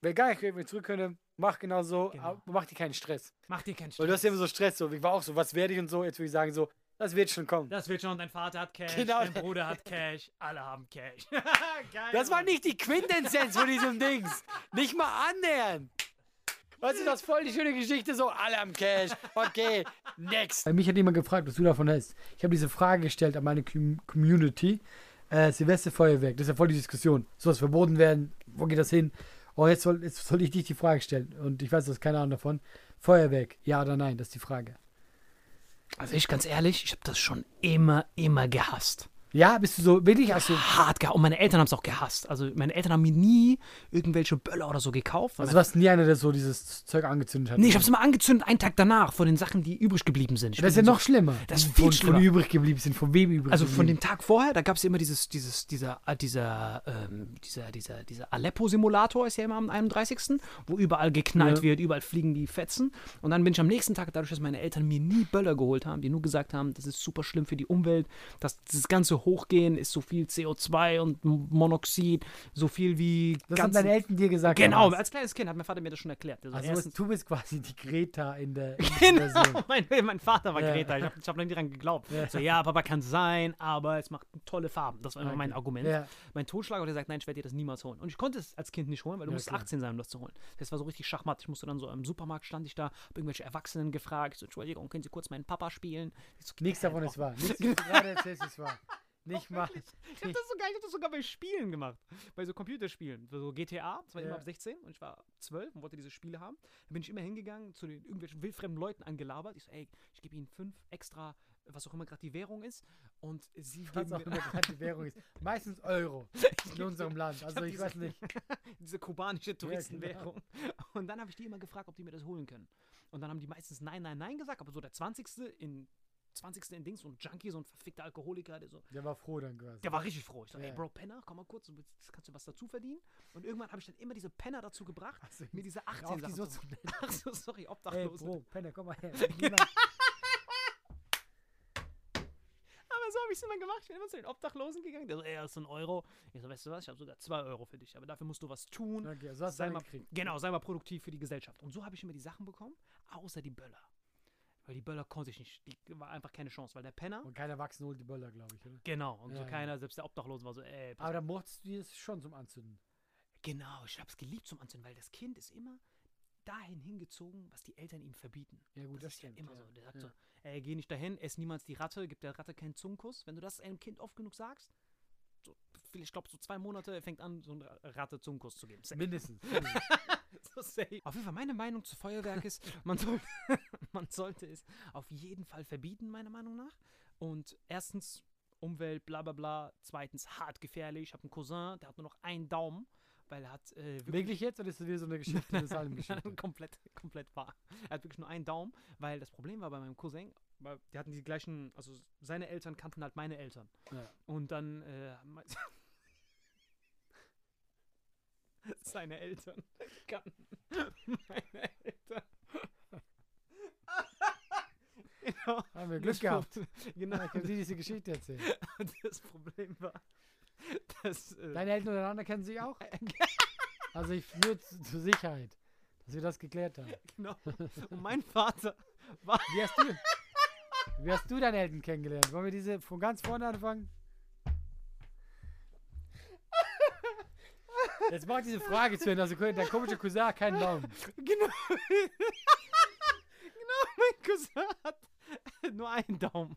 Wäre geil, wenn wir zurück können, mach genau so, Genau. mach dir keinen Stress. Mach dir keinen Weil du hast ja Stress. immer so Stress, so. Ich war auch so, was werde ich und so. Jetzt würde ich sagen, so, das wird schon kommen. Das wird schon, dein Vater hat Cash, Genau. dein Bruder hat Cash, alle haben Cash. [LAUGHS] Geil, Das war nicht die Quintessenz von diesem Dings. Nicht mal annähern. Weißt du, das ist voll die schöne Geschichte, so alle am Cash. Okay, next. Mich hat jemand gefragt, was du davon hältst. Ich habe diese Frage gestellt an meine Com Community. Äh, Silvesterfeuerwerk, das ist ja voll die Diskussion. Soll es verboten werden? Wo geht das hin? Oh, jetzt soll, jetzt soll ich dich die Frage stellen. Und ich weiß, du hast keine Ahnung davon. Feuerwerk, ja oder nein? Das ist die Frage. Also ich ganz ehrlich, ich habe das schon immer, immer gehasst. Ja, bist du so, wirklich? Du, Hart gehasst. Und meine Eltern haben es auch gehasst. Also meine Eltern haben mir nie irgendwelche Böller oder so gekauft. also warst du nie einer, der so dieses Zeug angezündet hat? Nee, ich hab's immer angezündet, einen Tag danach, von den Sachen, die übrig geblieben sind. Ich Das ist ja so- noch schlimmer. Das ist viel von, schlimmer. Von übrig geblieben sind, von wem übrig Also von geblieben? dem Tag vorher, da gab es ja immer dieses, dieses, dieser, äh, dieser, ähm, dieser, dieser, dieser Aleppo-Simulator ist ja immer am 31., wo überall geknallt Ja. wird, überall fliegen die Fetzen. Und dann bin ich am nächsten Tag, dadurch, dass meine Eltern mir nie Böller geholt haben, die nur gesagt haben, das ist super schlimm für die Umwelt, dass das ganze Hochgehen ist so viel CO2 und Monoxid, so viel wie Das haben deine Eltern dir gesagt. Genau, als kleines Kind hat mein Vater mir das schon erklärt. Also Also erstens- du bist quasi die Greta in der, in [LAUGHS] der Genau, mein, mein Vater war Ja. Greta. Ich habe hab noch nie dran geglaubt. Ja. So, ja, Papa kann sein, aber es macht tolle Farben. Das war immer mein Okay. Argument. Ja. Mein Totschlager hat gesagt, nein, ich werde dir das niemals holen. Und ich konnte es als Kind nicht holen, weil du Ja, musst klar. 18 sein, um das zu holen. Das war so richtig Schachmatt. Ich musste dann so im Supermarkt stand ich da, hab irgendwelche Erwachsenen gefragt. Ich so, Entschuldigung, können Sie kurz meinen Papa spielen? So, Nichts "Hä, davon doch." ist wahr. Nichts, was [LAUGHS] du gerade erzählst, ist wahr. [LAUGHS] Nicht mal. Ich hab das sogar, ich hab das sogar bei Spielen gemacht. Bei so Computerspielen. So GTA, das war Ja. immer ab 16 und ich war 12 und wollte diese Spiele haben. Da bin ich immer hingegangen, zu den irgendwelchen wildfremden Leuten angelabert. Ich so, ey, ich gebe ihnen fünf extra was auch immer gerade die Währung ist. Und sie Was geben auch mir immer [LAUGHS] gerade die Währung ist. Meistens Euro [LAUGHS] in unserem Land. Also ich diese- weiß nicht. diese kubanische genau. Touristenwährung. Und dann habe ich die immer gefragt, ob die mir das holen können. Und dann haben die meistens Nein, Nein, Nein gesagt, aber so der 20. in 20. in Dings, so ein Junkie, so ein verfickter Alkoholiker, der so, Der war froh dann quasi. der war richtig froh. Ich ey Ja. Bro, Penner, komm mal kurz, du kannst du was dazu verdienen? Und irgendwann habe ich dann immer diese Penner dazu gebracht, mir diese 18 auf die Sachen so zu- zu [LAUGHS] Ach so, sorry, Ey, Obdachlose. Bro, Penner, komm mal her. [LAUGHS] Aber so habe ich es immer gemacht. Ich bin immer zu den Obdachlosen gegangen. Der so, ey, hast du einen Euro? Ich so, weißt du was, ich habe sogar zwei Euro für dich. Aber dafür musst du was tun. Okay, so hast sei mal, gekriegt. genau, sei mal produktiv für die Gesellschaft. Und so habe ich immer die Sachen bekommen, außer die Böller. Weil die Böller konnte ich nicht. Die war einfach keine Chance, weil der Penner. Und kein Erwachsener holt die Böller, glaube ich, oder? Genau, und so Ja, ja. keiner, selbst der Obdachlose war so, ey, Aber da mochtest du es schon zum Anzünden. Genau, ich hab's geliebt zum Anzünden, weil das Kind ist immer dahin hingezogen, was die Eltern ihm verbieten. Ja, gut, das ist ja stimmt, immer ja. so. Der sagt Ja. so, ey, geh nicht dahin, ess niemals die Ratte, gib der Ratte keinen Zungenkuss. Wenn du das einem Kind oft genug sagst, so, ich glaube, so zwei Monate fängt an, so eine Ratte Zungenkuss zu geben. Mindestens. [LAUGHS] [LAUGHS] so safe. Auf jeden Fall, meine Meinung zu Feuerwerk ist, [LAUGHS] man, soll, [LAUGHS] man sollte es auf jeden Fall verbieten, meiner Meinung nach. Und erstens, Umwelt, bla bla bla. Zweitens, hart gefährlich. Ich habe einen Cousin, der hat nur noch einen Daumen, weil er hat äh, Wirklich jetzt oder ist das wieder so eine Geschichte, eine Salmgeschichte? komplett, komplett wahr. Er hat wirklich nur einen Daumen, weil das Problem war bei meinem Cousin, weil die hatten die gleichen, also seine Eltern kannten halt meine Eltern. Ja. Und dann äh, [LAUGHS] seine Eltern [LAUGHS] kannten meine Eltern. [LAUGHS] genau. Haben wir Glück gehabt. Genau. Dann können Sie diese Geschichte erzählen. Das Problem war, dass äh, Deine Eltern untereinander kennen sich auch? Also ich nur zu, zur Sicherheit, dass wir das geklärt haben. genau. Und mein Vater war Wie hast du, wie hast du deine Eltern kennengelernt? Wollen wir diese von ganz vorne anfangen? Jetzt mach diese Frage zu Ende. Also dein komischer Cousin hat keinen Daumen. Genau. [LAUGHS] genau, mein Cousin hat [LAUGHS] nur einen Daumen.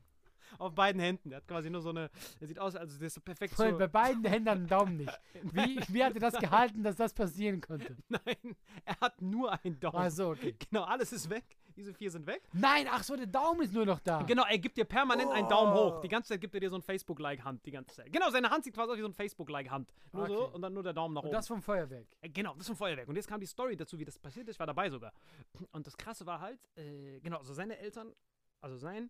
Auf beiden Händen. Der hat quasi nur so eine. Der sieht aus, als der ist so perfekt Bei so. bei beiden Händen einen Daumen nicht. Wie, wie hat er das gehalten, dass das passieren konnte? [LAUGHS] Nein, er hat nur einen Daumen. Ach so, okay. Genau, alles ist weg. Diese vier sind weg. Nein, ach so, der Daumen ist nur noch da. Genau, er gibt dir permanent einen Daumen hoch. Die ganze Zeit gibt er dir so ein Facebook-Like-Hand. Die ganze Zeit. Genau, seine Hand sieht quasi aus wie so ein Facebook-Like-Hand. Nur so Okay. und dann nur der Daumen nach Und oben. das vom Feuerwerk. Äh, Genau, das vom Feuerwerk. Und jetzt kam die Story dazu, wie das passiert ist. Ich war dabei sogar. Und das Krasse war halt, äh, genau, also seine Eltern, also sein,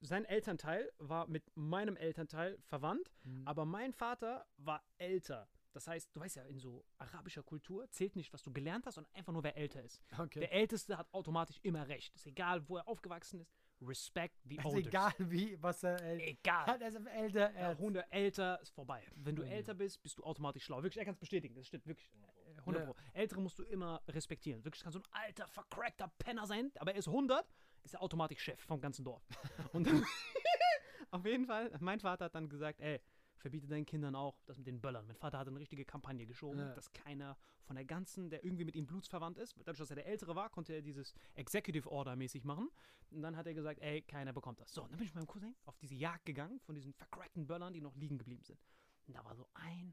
sein Elternteil war mit meinem Elternteil verwandt, Mhm. aber mein Vater war älter. Das heißt, du weißt ja, in so arabischer Kultur zählt nicht, was du gelernt hast, sondern einfach nur, wer älter ist. Okay. Der Älteste hat automatisch immer recht. Ist egal, wo er aufgewachsen ist. Respect the Also oldest. egal wie, was er äh, Egal. hat, er ist älter. Er 100 älter ist vorbei. Wenn du älter bist, bist du automatisch schlau. Wirklich, er kann es bestätigen. Das stimmt wirklich. Äh, 100 Ja. Pro. Ältere musst du immer respektieren. Wirklich, kann so ein alter, vercrackter Penner sein, aber er ist 100, ist er automatisch Chef vom ganzen Dorf. [LAUGHS] Und [LAUGHS] auf jeden Fall, mein Vater hat dann gesagt, ey, verbiete deinen Kindern auch das mit den Böllern. Mein Vater hat eine richtige Kampagne geschoben, Ja. dass keiner von der ganzen, der irgendwie mit ihm blutsverwandt ist, dadurch, dass er der Ältere war, konnte er dieses Executive Order mäßig machen. Und dann hat er gesagt, ey, keiner bekommt das. So, und dann bin ich mit meinem Cousin auf diese Jagd gegangen von diesen vercrackten Böllern, die noch liegen geblieben sind. Und da war so ein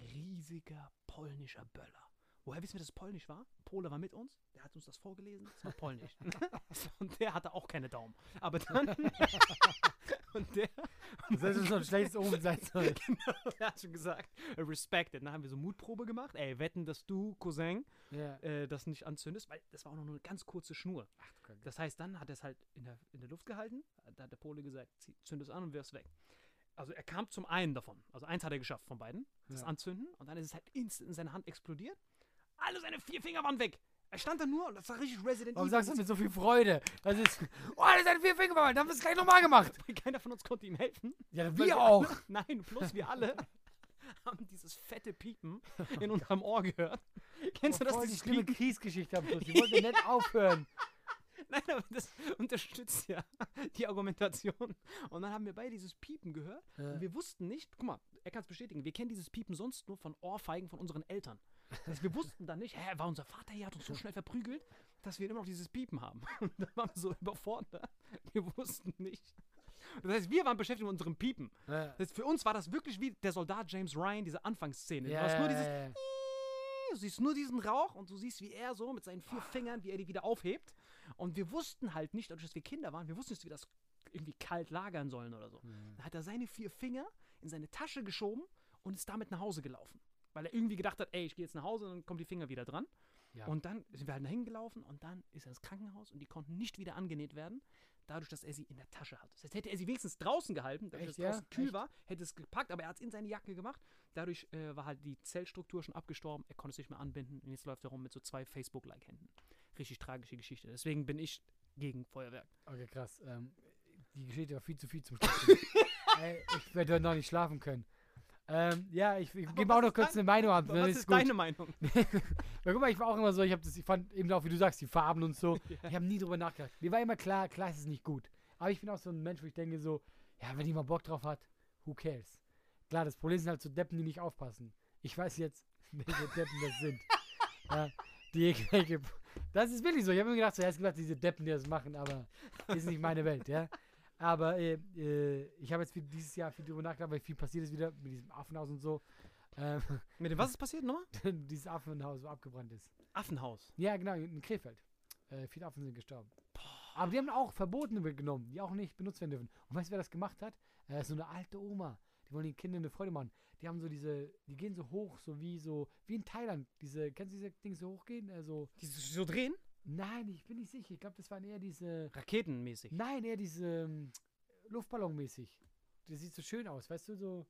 riesiger polnischer Böller. Woher wissen wir, dass es polnisch war? Pole war mit uns, der hat uns das vorgelesen, es war polnisch. [LAUGHS] und der hatte auch keine Daumen. Aber dann. [LAUGHS] und der. [LAUGHS] Das hätte schon ein schlechtes Omen sein sollen. genau, er hat schon gesagt, respected. Dann haben wir so Mutprobe gemacht. Ey, wetten, dass du, Cousin, Ja. äh, das nicht anzündest, weil das war auch noch nur eine ganz kurze Schnur. Das heißt, dann hat er es halt in der, in der Luft gehalten. Da hat der Pole gesagt, zünd es an und wirf's weg. Also er kam zum einen davon. Also eins hat er geschafft von beiden, das Ja. Anzünden. Und dann ist es halt instant in seine Hand explodiert. Alle seine vier Finger waren weg. Er stand da nur und das war richtig Resident Warum Evil. sagst du das mit so viel Freude? Das ist. Oh, das hat vier Finger verwandt, haben wir es gleich nochmal gemacht. [LAUGHS] Keiner von uns konnte ihm helfen. Ja, Weil wir auch. Alle, nein, plus wir alle [LAUGHS] haben dieses fette Piepen in unserem Ohr gehört. Kennst du das, die schlimme? Kriegsgeschichte am Schluss. Die wollte nicht [LAUGHS] aufhören. Nein, aber das unterstützt ja die Argumentation. Und dann haben wir beide dieses Piepen gehört. Und wir wussten nicht, guck mal, er kann es bestätigen, wir kennen dieses Piepen sonst nur von Ohrfeigen von unseren Eltern. Heißt, wir wussten dann nicht, hä, war unser Vater hier, hat uns so schnell verprügelt, dass wir immer noch dieses Piepen haben. [LAUGHS] Und dann waren wir so überfordert. Wir wussten nicht. Das heißt, wir waren beschäftigt mit unserem Piepen. Ja. Das heißt, für uns war das wirklich wie der Soldat James Ryan, diese Anfangsszene. Ja, du hast nur dieses, ja, du siehst nur diesen Rauch und du siehst, wie er so mit seinen vier Fingern, wie er die wieder aufhebt. Und wir wussten halt nicht, dadurch, dass wir Kinder waren, wir wussten nicht, wie das irgendwie kalt lagern sollen oder so. Dann hat er seine vier Finger in seine Tasche geschoben und ist damit nach Hause gelaufen. Weil er irgendwie gedacht hat, ey, ich gehe jetzt nach Hause und dann kommen die Finger wieder dran. Ja. Und dann sind wir halt dahin gelaufen und dann ist er ins Krankenhaus und die konnten nicht wieder angenäht werden, dadurch, dass er sie in der Tasche hat. Das heißt, hätte er sie wenigstens draußen gehalten, dadurch, Echt, dass es draußen ja? kühl Echt? war, hätte es gepackt, aber er hat es in seine Jacke gemacht. Dadurch äh, war halt die Zellstruktur schon abgestorben, er konnte es nicht mehr anbinden und jetzt läuft er rum mit so zwei Facebook-Like-Händen. Richtig tragische Geschichte. Deswegen bin ich gegen Feuerwerk. Okay, krass. Ähm, die Geschichte war viel zu viel zum Schluss. [LAUGHS] Ey, ich werde heute noch nicht schlafen können. Ähm, ja, ich, ich gebe auch noch kurz eine Meinung ab. Was ist gut. deine Meinung? [LAUGHS] Weil, guck mal, ich war auch immer so, ich habe das, ich fand eben auch, wie du sagst, die Farben und so. [LAUGHS] Ich habe nie drüber nachgedacht. Mir war immer klar, klar ist es nicht gut. Aber ich bin auch so ein Mensch, wo ich denke so, ja, wenn jemand Bock drauf hat, who cares? Klar, das Problem sind halt so Deppen, die nicht aufpassen. Ich weiß jetzt, [LAUGHS] welche Deppen das sind. ja, die irgendwelche, das ist wirklich so. Ich habe mir gedacht, so, ja, es gibt halt diese Deppen, die das machen, aber ist nicht meine Welt, ja. Aber äh, äh, ich habe jetzt dieses Jahr viel drüber nachgedacht, weil viel passiert ist wieder mit diesem Affenhaus und so. Ähm, [LAUGHS] Mit dem, was ist passiert nochmal? [LAUGHS] dieses Affenhaus, wo abgebrannt ist. Affenhaus. Ja, genau, in Krefeld. Äh, viele Affen sind gestorben. Aber die haben auch Verbotene genommen, die auch nicht benutzt werden dürfen. Und weißt du, wer das gemacht hat? Äh, so eine alte Oma. Die wollen den Kindern eine Freude machen. Die haben so diese, die gehen so hoch, so wie so, wie in Thailand. Diese, kennst du diese Dinge so hochgehen? Äh, so, Die so drehen? Nein, ich bin nicht sicher. Ich glaube, das waren eher diese, Raketenmäßig. nein, eher diese ähm, Luftballonmäßig. Das sieht so schön aus, weißt du, so.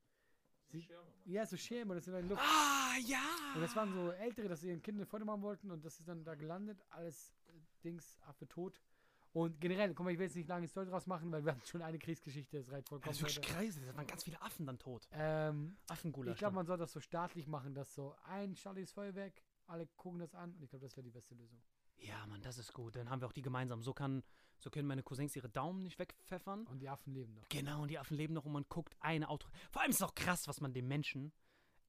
Sie, ja, so Schirme, das sind dann Luft. Ah, ja! Und das waren so Ältere, dass sie ihren Kindern eine Freude machen wollten und das ist dann da gelandet, alles äh, Dings, Affe tot. Und generell, guck mal, ich will jetzt nicht lange Story draus machen, weil wir hatten schon eine Kriegsgeschichte, das reicht vollkommen. Das ist wirklich crazy. Da waren ganz viele Affen dann tot. ähm, Affengulasch. ich glaube, man soll das so staatlich machen, dass so ein staatliches Feuerwerk, alle gucken das an und ich glaube, das wäre die beste Lösung. Ja, Mann, das ist gut. Dann haben wir auch die gemeinsam. So, kann, so können meine Cousins ihre Daumen nicht wegpfeffern. Und die Affen leben noch. Genau, und die Affen leben noch und man guckt eine Auto. Vor allem ist es auch krass, was man dem Menschen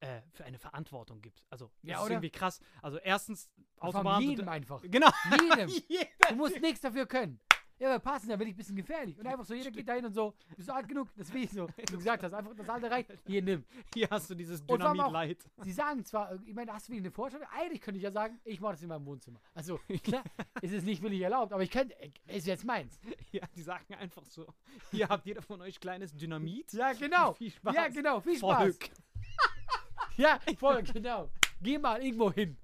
äh, für eine Verantwortung gibt. Also, Ja, das ist irgendwie krass. Also, erstens, Von Autobahn. jedem einfach. Genau. Jedem. [LAUGHS] Du musst nichts dafür können. Ja, aber passen, da bin ich ein bisschen gefährlich. Und einfach so, jeder geht dahin und so, bist du alt genug? Das will ich so. Wie du gesagt hast, einfach das Alter reicht. [LAUGHS] Hier, nimm. Hier hast du dieses Dynamit-Light. Sie sagen zwar, äh, ich meine, hast du wieder eine Vorstellung? Eigentlich könnte ich ja sagen, ich mache das in meinem Wohnzimmer. Also, klar, [LAUGHS] ist es nicht wirklich erlaubt, aber ich könnte, äh, ist jetzt meins. [LAUGHS] Ja, die sagen einfach so: Hier habt jeder von euch kleines Dynamit. Ja, genau. Viel Spaß. Ja, genau, viel Spaß. Volk. Ja, voll, genau. Geh mal irgendwo hin.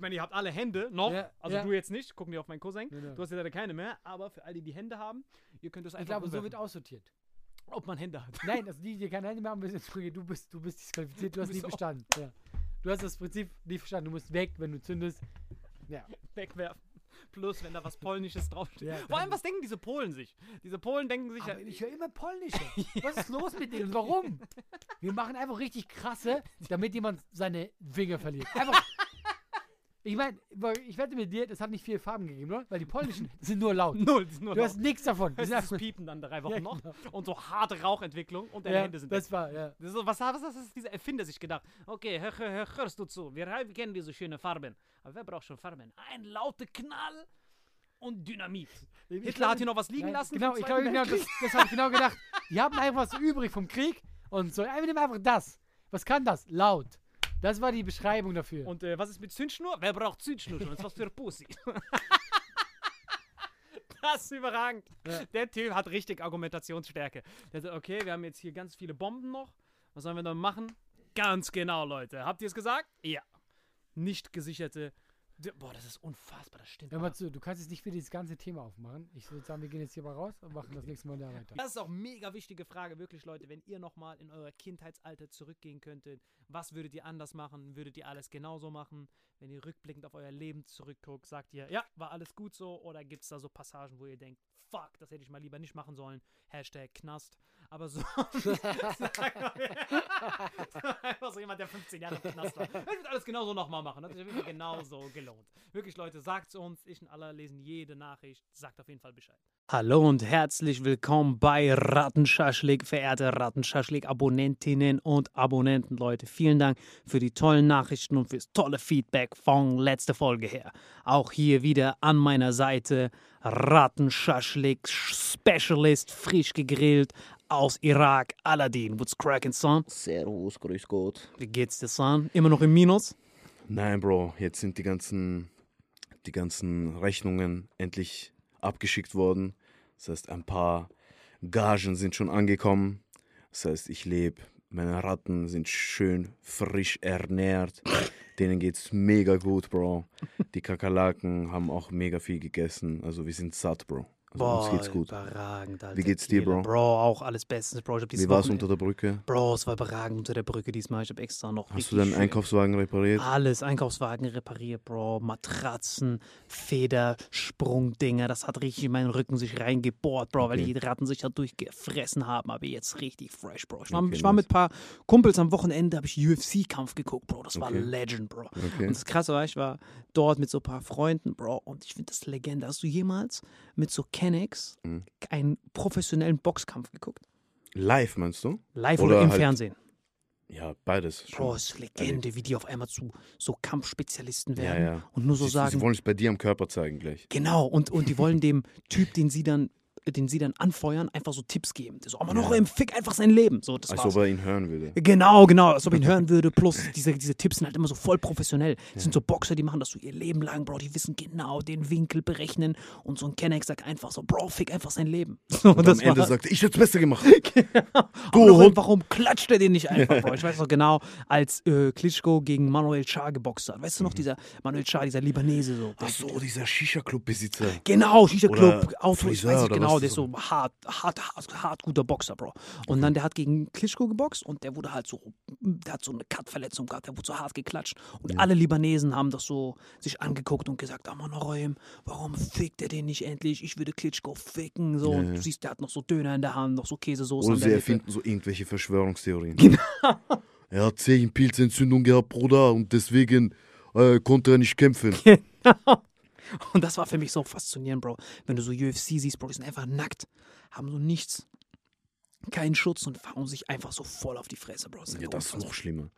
Ich meine, ihr habt alle Hände noch. Ja, also ja. du jetzt nicht. Gucken wir auf meinen Cousin. Genau. Du hast ja leider keine mehr. Aber für all die, die Hände haben, ihr könnt es einfach Ich glaube, so umwerfen. wird aussortiert. Ob man Hände hat. Nein, [LAUGHS] also die, die keine Hände mehr haben, müssen zurück. Du bist, du bist disqualifiziert, du hast bist nicht so- verstanden. Ja. Du hast das Prinzip nicht verstanden. Du musst weg, wenn du zündest. Ja. wegwerfen. Plus, wenn da was Polnisches draufsteht. Ja, Vor allem, was denken diese Polen sich? Diese Polen denken sich ja. Aber ich höre immer Polnische. [LAUGHS] Was ist los mit denen? Warum? Wir machen einfach richtig krasse, [LAUGHS] damit jemand seine Finger verliert. Einfach. Ich meine, ich wette mit dir, das hat nicht viele Farben gegeben, oder? Weil die polnischen [LAUGHS] sind nur laut. Null, das ist nur Du laut. hast nichts davon. Es sind ist das einfach- Piepen dann drei Wochen Ja, noch. genau. Und so harte Rauchentwicklung und deine ja, Hände sind weg. das war, ja. Das ist so, was, was was hat dieser Erfinder sich gedacht? Okay, hör, hör, hör, hörst du zu. Wir kennen diese schönen Farben. Aber wer braucht schon Farben? Ein lauter Knall und Dynamit. Ich Hitler glaub, hat hier noch was liegen Nein, lassen. Genau, ich glaube, genau, das, das habe ich genau gedacht. [LAUGHS] Die haben einfach was übrig vom Krieg und so, ja, wir nehmen einfach das. Was kann das? Laut. Das war die Beschreibung dafür. Und äh, was ist mit Zündschnur? Wer braucht Zündschnur schon? Das ist was für Pussy. [LAUGHS] das ist überragend. Ja. Der Typ hat richtig Argumentationsstärke. Der sagt, okay, wir haben jetzt hier ganz viele Bomben noch. Was sollen wir dann machen? Ganz genau, Leute. Habt ihr es gesagt? Ja. Nicht gesicherte. Boah, das ist unfassbar, das stimmt. Hör aber. mal zu, du kannst jetzt nicht für dieses ganze Thema aufmachen. Ich würde sagen, wir gehen jetzt hier mal raus und machen das nächste Mal da weiter. Das ist auch mega wichtige Frage, wirklich, Leute. Wenn ihr nochmal in euer Kindheitsalter zurückgehen könntet, was würdet ihr anders machen? Würdet ihr alles genauso machen? Wenn ihr rückblickend auf euer Leben zurückguckt, sagt ihr, ja, war alles gut so? Oder gibt es da so Passagen, wo ihr denkt, fuck, das hätte ich mal lieber nicht machen sollen? Hashtag Knast. Aber [LAUGHS] [LAUGHS] so. Einfach so jemand, der 15 Jahre im Knast war. Ich würde alles genauso nochmal machen. Das ist wirklich genauso gelohnt. Wirklich, Leute, sagt's uns. Ich und alle lesen jede Nachricht. Sagt auf jeden Fall Bescheid. Hallo und herzlich willkommen bei Rattenschaschlik, verehrte Rattenschaschlik-Abonnentinnen und Abonnenten, Leute. Vielen Dank für die tollen Nachrichten und fürs tolle Feedback von letzter Folge her. Auch hier wieder an meiner Seite Rattenschaschlik-Specialist, frisch gegrillt aus Irak, Aladdin. What's cracking, son? Servus, grüß Gott. Wie geht's dir, son? Immer noch im Minus? Nein, Bro, jetzt sind die ganzen, die ganzen Rechnungen endlich abgeschickt worden. Das heißt, ein paar Gagen sind schon angekommen. Das heißt, ich lebe. Meine Ratten sind schön frisch ernährt. [LAUGHS] Denen geht's mega gut, Bro. Die Kakerlaken haben auch mega viel gegessen. Also wir sind satt, Bro. Also uns geht's gut. überragend, Alter. Wie geht's dir. Bro? Bro, auch alles bestens, Bro. Ich hab dieses Wie war's unter der Brücke? Bro, es war überragend unter der Brücke diesmal. Ich habe extra noch Hast du deinen Einkaufswagen repariert? Alles, Einkaufswagen repariert, Bro. Matratzen, Feder, Sprungdinger. Das hat richtig in meinen Rücken sich reingebohrt, Bro, weil Okay. die Ratten sich da durchgefressen haben. Aber jetzt richtig fresh, Bro. Ich war, Okay, ich war nice. mit ein paar Kumpels am Wochenende, habe ich UFC-Kampf geguckt, Bro. Das war Okay. Legend, Bro. Und das Krasse war, ich war dort mit so ein paar Freunden, Bro. Und ich finde das Legende. Hast du jemals mit so Kennex Mhm. einen professionellen Boxkampf geguckt? Live, meinst du? Live oder, Oder im halt- Fernsehen? Ja, beides. schon. Bro, ist Legende, wie die auf einmal zu so Kampfspezialisten ja, werden ja. und nur so sie, sagen, Sie wollen es bei dir am Körper zeigen gleich. Genau, und, und die wollen dem [LAUGHS] Typ, den sie dann, den sie dann anfeuern, einfach so Tipps geben. So, aber noch Ja. im Fick einfach sein Leben. So, das Als war's. ob er ihn hören würde. Genau, genau, als ob ich ihn hören würde. Plus, diese, diese Tipps sind halt immer so voll professionell. Das sind so Boxer, die machen das so ihr Leben lang, Bro. Die wissen genau den Winkel berechnen. Und so ein Kennex sagt einfach so, Bro, fick einfach sein Leben. [LAUGHS] So, Und am Ende sagt er, ich hätte es besser gemacht. [LAUGHS] Du Hund. warum klatscht er den nicht einfach, [LAUGHS] Bro? Ich weiß noch genau, als äh, Klitschko gegen Manuel Char geboxt hat. Weißt du noch, dieser Manuel Char, dieser Libanese so. Ach so, dieser Shisha-Club-Besitzer. Genau, Shisha Club, Oder Auto, ich weiß nicht oder genau, der ist so hart, hart, hart, hart guter Boxer, Bro. Und dann der hat gegen Klitschko geboxt und der wurde halt so, der hat so eine Cut-Verletzung gehabt, der wurde so hart geklatscht. Und alle Libanesen haben das so sich angeguckt und gesagt, Aman Roim, warum fickt er den nicht endlich? Ich würde Klitschko ficken. So, und du siehst, der hat noch so Döner in der Hand, noch so Käsesoße Oder sie erfinden so irgendwelche Verschwörungstheorien. Genau. [LAUGHS] Er hat Zehenpilzentzündung gehabt, Bruder, und deswegen äh, konnte er nicht kämpfen. [LAUGHS] [LAUGHS] Und das war für mich so faszinierend, Bro. Wenn du so UFC siehst, Bro, die sind einfach nackt, haben so nichts, keinen Schutz und hauen sich einfach so voll auf die Fresse, Bro. Das Ja, einfach das ist noch schlimmer.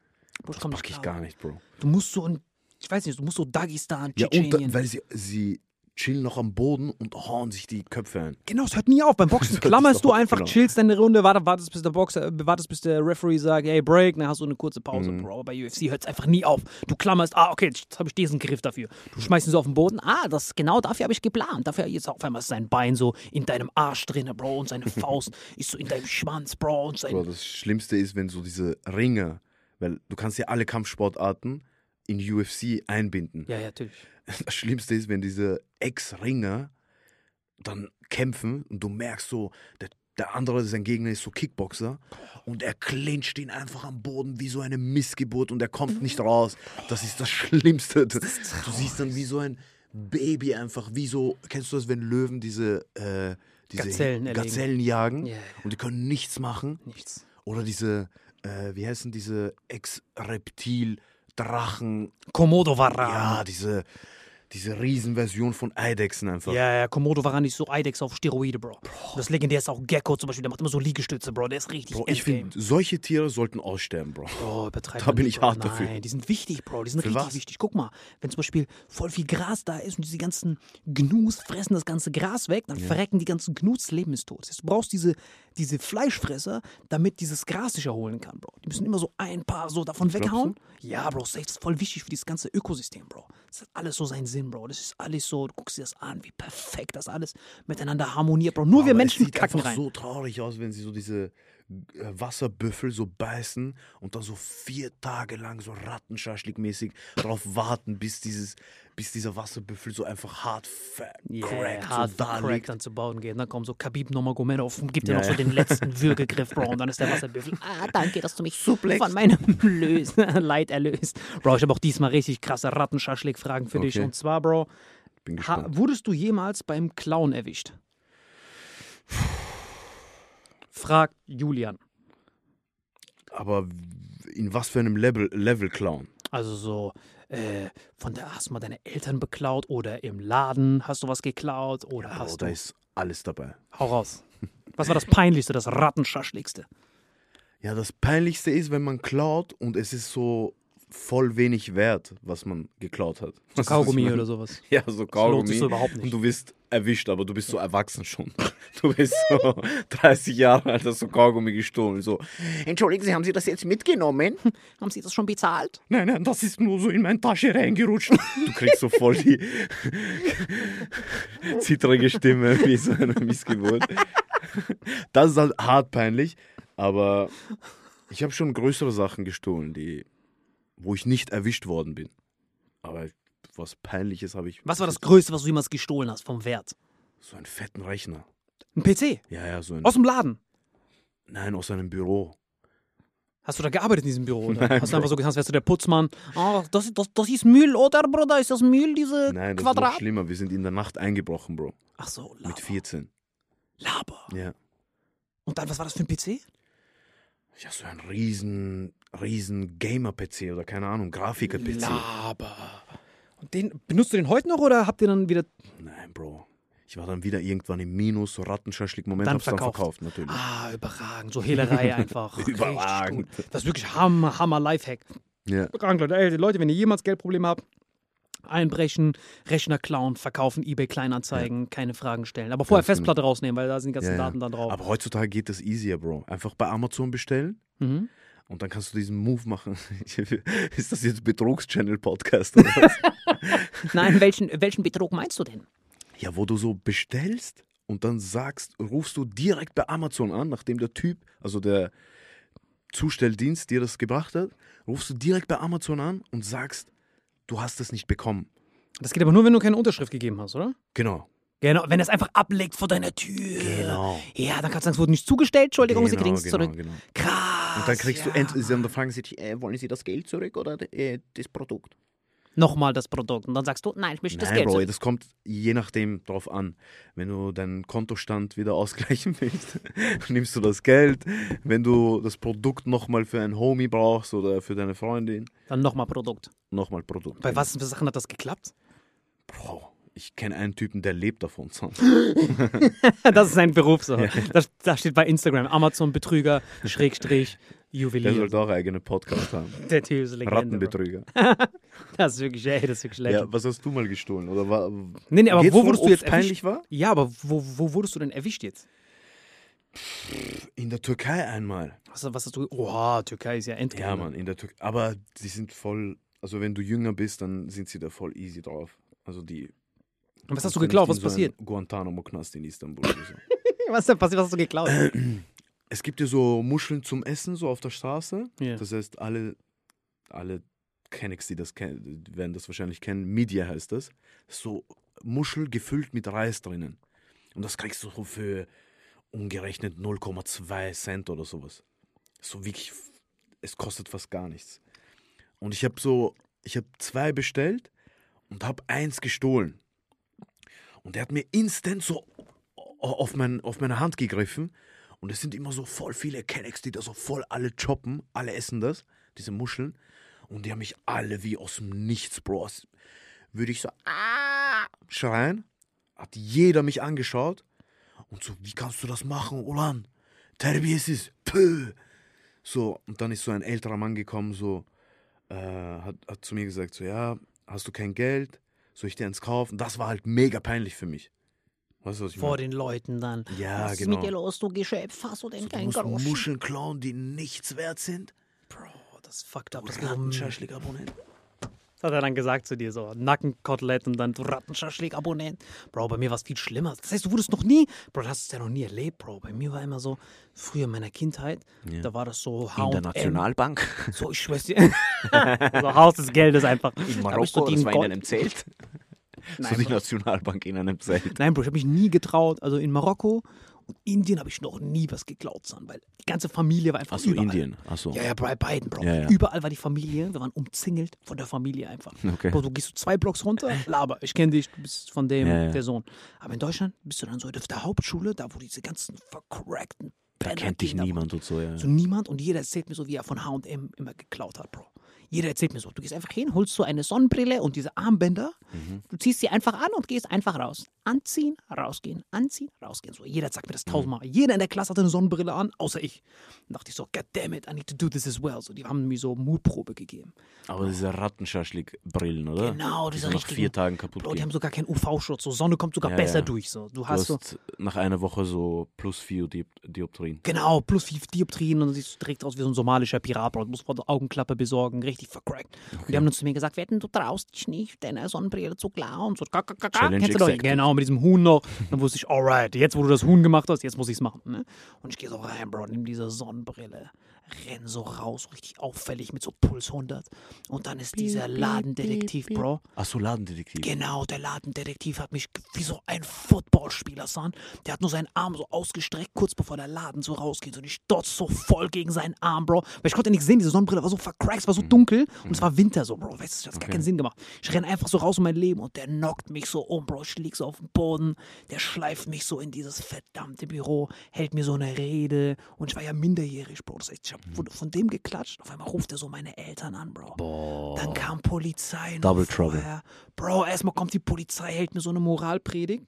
Bro, Das pack ich gar nicht, Bro. Du musst so ein, ich weiß nicht, du musst so Dagestan, Ja, und Tschetschenien. da, weil sie, sie chillen noch am Boden und hauen sich die Köpfe ein. Genau, es hört nie auf. Beim [LAUGHS] Boxen klammerst du einfach, genau. chillst deine Runde, wartest, wartest, bis der Boxer, äh, wartest, bis der Referee sagt, hey, Break, dann hast du eine kurze Pause, Mhm. Bro. Aber Bei UFC hört es einfach nie auf. Du klammerst, ah, okay, jetzt habe ich diesen Griff dafür. Du schmeißt ihn so auf den Boden, ah, das genau dafür habe ich geplant. Dafür jetzt auf einmal ist sein Bein so in deinem Arsch drin, Bro, und seine [LAUGHS] Faust ist so in deinem Schwanz, Bro, und sein Bro, das Schlimmste ist, wenn so diese Ringe, weil du kannst ja alle Kampfsportarten in UFC einbinden. Ja, ja, natürlich. Das Schlimmste ist, wenn diese Ex-Ringer dann kämpfen und du merkst so, der, der andere, sein Gegner ist so Kickboxer und er clincht ihn einfach am Boden wie so eine Missgeburt und er kommt nicht raus. Das ist das Schlimmste. Du, du siehst dann wie so ein Baby einfach, wie so, kennst du das, wenn Löwen diese, äh, diese Gazellen. Gazellen jagen Ja, ja. und die können nichts machen? Nichts. Oder diese, äh, wie heißen diese Ex-Reptil-Drachen? Komodo-Varan. Ja, diese, diese Riesenversion von Eidechsen einfach. Ja, ja, Komodo-Varan ist so Eidex auf Steroide, Bro. Das legendär ist auch Gecko zum Beispiel, der macht immer so Liegestütze, Bro. Der ist richtig Bro, ich finde, solche Tiere sollten aussterben, Bro. Bro, übertreib [LAUGHS] Da bin nicht, ich Bro. hart Nein, dafür. die sind wichtig, Bro. Die sind Für richtig was? wichtig. Guck mal, wenn zum Beispiel voll viel Gras da ist und diese ganzen Gnus fressen das ganze Gras weg, dann verrecken die ganzen Gnus, das Leben ist tot. Du brauchst diese, diese Fleischfresser, damit dieses Gras sich erholen kann, Bro. Die müssen immer so ein paar so davon weghauen. Ja, Bro, safe, das ist voll wichtig für dieses ganze Ökosystem, Bro. Das hat alles so seinen Sinn, Bro. Das ist alles so, du guckst dir das an, wie perfekt das alles miteinander harmoniert, Bro. Nur wir Aber Menschen es sieht kacken einfach rein. so traurig aus, wenn sie so diese Wasserbüffel so beißen und dann so vier Tage lang so Rattenschaschlik-mäßig darauf warten, bis dieses, bis dieser Wasserbüffel so einfach hart Yeah, cracked hart so da crack liegt. dann zu bauen geht. Dann kommt so Khabib Nurmagomedov und gibt dir Ja, noch so den letzten [LAUGHS] Würgegriff, Bro. Und dann ist der Wasserbüffel. Ah, danke, dass du mich von meinem Lös [LAUGHS] Leid erlöst. Bro, ich habe auch diesmal richtig krasse Rattenschaschlik-Fragen für dich. Okay. Und zwar, Bro, wurdest du jemals beim Clown erwischt? Fragt Julian. Aber in was für einem Level, Level Clown? Also so, äh, von der hast du mal deine Eltern beklaut oder im Laden hast du was geklaut oder Bro, hast da du. ist alles dabei. Hau raus. Was war das Peinlichste, das Rattenschaschligste? Ja, das Peinlichste ist, wenn man klaut und es ist so voll wenig wert, was man geklaut hat. So Kaugummi oder sowas. Ja, so lohnt Kaugummi. sich so überhaupt nicht. Und du wirst erwischt, aber du bist so erwachsen schon. [LAUGHS] Du bist so [LAUGHS] 30 Jahre alt, hast so Kaugummi gestohlen. So, Entschuldigen Sie, haben Sie das jetzt mitgenommen? [LAUGHS] Haben Sie das schon bezahlt? nein, nein, das ist nur so in meine Tasche reingerutscht. Du kriegst so voll die zittrige Stimme wie so eine Missgeburt. das ist halt hart peinlich, aber ich habe schon größere Sachen gestohlen, die, wo ich nicht erwischt worden bin. Aber was Peinliches habe ich. Was war das Größte, was du jemals gestohlen hast vom Wert? So einen fetten Rechner. Ein PC? Ja, ja, so ein. Aus dem Laden? Nein, aus einem Büro. Hast du da gearbeitet in diesem Büro? Oder? [LAUGHS] Nein, hast du einfach so getan, als wärst du der Putzmann? Ah, das, das, das ist Müll, oder, Bruder? Ist das Müll, diese Nein, das ist noch schlimmer. Wir sind in der Nacht eingebrochen, Bro. Ach so, Mit Laber. 14. Laber. Ja. Und dann, was war das für ein PC? Ja, so ein riesen, riesen Gamer-PC oder keine Ahnung, Grafiker-PC. Laber. Und den, benutzt du den heute noch oder habt ihr dann wieder. Nein, Bro. Ich war dann wieder irgendwann im Minus, so Rattenschaschlik-Moment, hab's dann verkauft. verkauft, natürlich. Ah, überragend. So Hehlerei [LAUGHS] einfach. Überragend. Das ist wirklich Hammer, Hammer Lifehack. Ja. Überragend, Leute. Ey, Leute, wenn ihr jemals Geldprobleme habt, einbrechen, Rechner klauen, verkaufen, Ebay Kleinanzeigen, keine Fragen stellen. Aber vorher Ganz genau. Festplatte rausnehmen, weil da sind die ganzen Ja, ja. Daten dann drauf. Aber heutzutage geht das easier, Bro. Einfach bei Amazon bestellen Mhm. Und dann kannst du diesen Move machen. [LAUGHS] Ist das jetzt Betrugschannel-Podcast oder was? [LAUGHS] Nein, welchen, welchen Betrug meinst du denn? ja, wo du so bestellst und dann sagst, rufst du direkt bei Amazon an, nachdem der Typ, also der Zustelldienst dir das gebracht hat, rufst du direkt bei Amazon an und sagst, du hast es nicht bekommen. Das geht aber nur, wenn du keine Unterschrift gegeben hast, oder? Genau. Genau, wenn er es einfach ablegt vor deiner Tür. Genau. Ja, dann kannst du sagen, es wurde nicht zugestellt, Entschuldigung, Sie genau, kriegen es genau, zurück. Genau. Krass. Und dann kriegst ja. du endlich, dann fragen sie dich, Äh, wollen Sie das Geld zurück oder äh, das Produkt? nochmal das Produkt. Und dann sagst du, nein, ich möchte das Nein, Geld. Bro, zurück. das kommt je nachdem drauf an. Wenn du deinen Kontostand wieder [LAUGHS] ausgleichen willst, [LAUGHS] nimmst du das Geld. Wenn du das Produkt nochmal für einen Homie brauchst oder für deine Freundin, Dann nochmal Produkt. nochmal Produkt. Bei was für Sachen hat das geklappt? Bro, ich kenne einen Typen, der lebt davon. [LAUGHS] [LAUGHS] Das ist sein Beruf so. Das, das steht bei Instagram. Amazon-Betrüger, Schrägstrich, Der Juwelier. sollte auch eigene Podcast haben. [LAUGHS] Der Typ ist Legende. Rattenbetrüger. Das ist wirklich, ey, das ist wirklich Ja, legend. was hast du mal gestohlen? Oder war, nee, nee, aber wo wurdest du jetzt peinlich erwischt? war? Ja, aber wo, wo wurdest du denn erwischt jetzt? In der Türkei einmal. Was, was hast du. Oh, Türkei ist ja endgeil. Ja, Mann, in der Türkei. Aber die sind voll, also wenn du jünger bist, dann sind sie da voll easy drauf. Also die. Und was hast du geklaut? Was in so passiert? Guantanamo-Knast in Istanbul oder so. [LAUGHS] Was ist denn passiert? Was hast du geklaut? Es gibt ja so Muscheln zum Essen, so auf der Straße. Ja. Das heißt, alle, alle Kennex, die das kennen, werden das wahrscheinlich kennen. Media heißt das. So Muschel gefüllt mit Reis drinnen. Und das kriegst du so für umgerechnet 0,2 Cent oder sowas. So wirklich, es kostet fast gar nichts. Und ich habe so, ich habe zwei bestellt und habe eins gestohlen. Und der hat mir instant so auf, mein, auf meine Hand gegriffen. Und es sind immer so voll viele Kennex, die da so voll alle choppen. Alle essen das, diese Muscheln. Und die haben mich alle wie aus dem Nichts, Bro. Würde ich so ah, schreien. Hat jeder mich angeschaut. Und so, wie kannst du das machen, Ulan? Terbiyesiz. Pö. So, und dann ist so ein älterer Mann gekommen, so, äh, hat, hat zu mir gesagt, so, ja, hast du kein Geld? Soll ich dir eins kaufen? Das war halt mega peinlich für mich. Weißt du, was ich Vor meine? den Leuten dann. Ja, Was ist genau. mit dir los, du Geschöpf? Hast du denn So, du kein musst Groschen? Muscheln klauen, die nichts wert sind. Bro, das ist fucked up. Das, um, das hat er dann gesagt zu dir so. Nackenkotelett und dann du Rattenschaschlik-Abonnent. Bro, bei mir war es viel schlimmer. Das heißt, du wurdest noch nie, Bro, du hast es ja noch nie erlebt, Bro. Bei mir war immer so, früher in meiner Kindheit, da war das so In der H&M. Nationalbank. So, ich schwör's dir. [LAUGHS] so Haus des Geldes einfach. In Marokko, die das war in einem Zelt. [LAUGHS] So die Nationalbank in einem Zelt. Nein, Bro, ich habe mich nie getraut. Also in Marokko und Indien habe ich noch nie was geklaut, son, weil die ganze Familie war einfach Achso, überall. Indien. Achso. Ja, ja, bei beiden, Bro. Ja, ja. Überall war die Familie. Wir waren umzingelt von der Familie einfach. Okay. Bro, du gehst so zwei Blocks runter, [LAUGHS] laber, ich kenne dich, du bist von dem, Ja, der Sohn. Aber in Deutschland bist du dann so auf der Hauptschule, da wo diese ganzen vercrackten Da kennt dich niemand und so, ja. So niemand und jeder erzählt mir so, wie er von H&M immer geklaut hat, Bro. Jeder erzählt mir so, du gehst einfach hin, holst so eine Sonnenbrille und diese Armbänder, Mhm. du ziehst sie einfach an und gehst einfach raus. Anziehen, rausgehen, anziehen, rausgehen. So, jeder sagt mir Mhm. das tausendmal. Jeder in der Klasse hatte eine Sonnenbrille an, außer ich. Dann dachte ich so, God damn it, I need to do this as well. So, die haben mir so Mutprobe gegeben. Aber diese Rattenschaschlik-Brillen, oder? Genau, die diese so nach richtigen. vier Tagen kaputt Bro, die haben sogar keinen UV-Schutz. So, Sonne kommt sogar Ja, besser ja. durch. So. Du Du hast so, nach einer Woche so plus vier Diop Dioptrien. genau, plus fünf Dioptrien und dann siehst du direkt aus wie so ein somalischer Pirat, Bro. Du musst vor der Augenklappe besorgen, richtig richtig vercrackt. Und die haben dann zu mir gesagt, wetten, du traust dich nicht, deine Sonnenbrille zu klauen. So, ka, ka, ka, ka. Challenge Kennst accepted. Genau, mit diesem Huhn noch. Dann wusste ich, alright, jetzt wo du das Huhn gemacht hast, jetzt muss ich es machen. Ne? Und ich gehe so rein, Bro, nimm diese Sonnenbrille, renn so raus, richtig auffällig mit so Puls 100. Und dann ist dieser Ladendetektiv, Bro. Achso, Ladendetektiv. Genau, der Ladendetektiv hat mich wie so ein Footballspieler, son. Der hat nur seinen Arm so ausgestreckt, kurz bevor der Laden so rausgeht. Und ich dotz so voll gegen seinen Arm, Bro. Weil ich konnte nichts sehen, diese Sonnenbrille war so vercrackt, es war so dunkel. Und es war Winter so, Bro. Weißt du, das hat gar keinen Sinn gemacht. Ich renn einfach so raus um mein Leben und der knockt mich so um, Bro. Ich lieg so auf dem Boden. Der schleift mich so in dieses verdammte Büro, hält mir so eine Rede. Und ich war ja minderjährig, Bro. Das heißt, ich hab von, von dem geklatscht. Auf einmal ruft er so meine Eltern an, Bro. Dann kam Polizei. Double Trouble. vorher. Bro, erstmal kommt die Polizei, hält mir so eine Moralpredigt.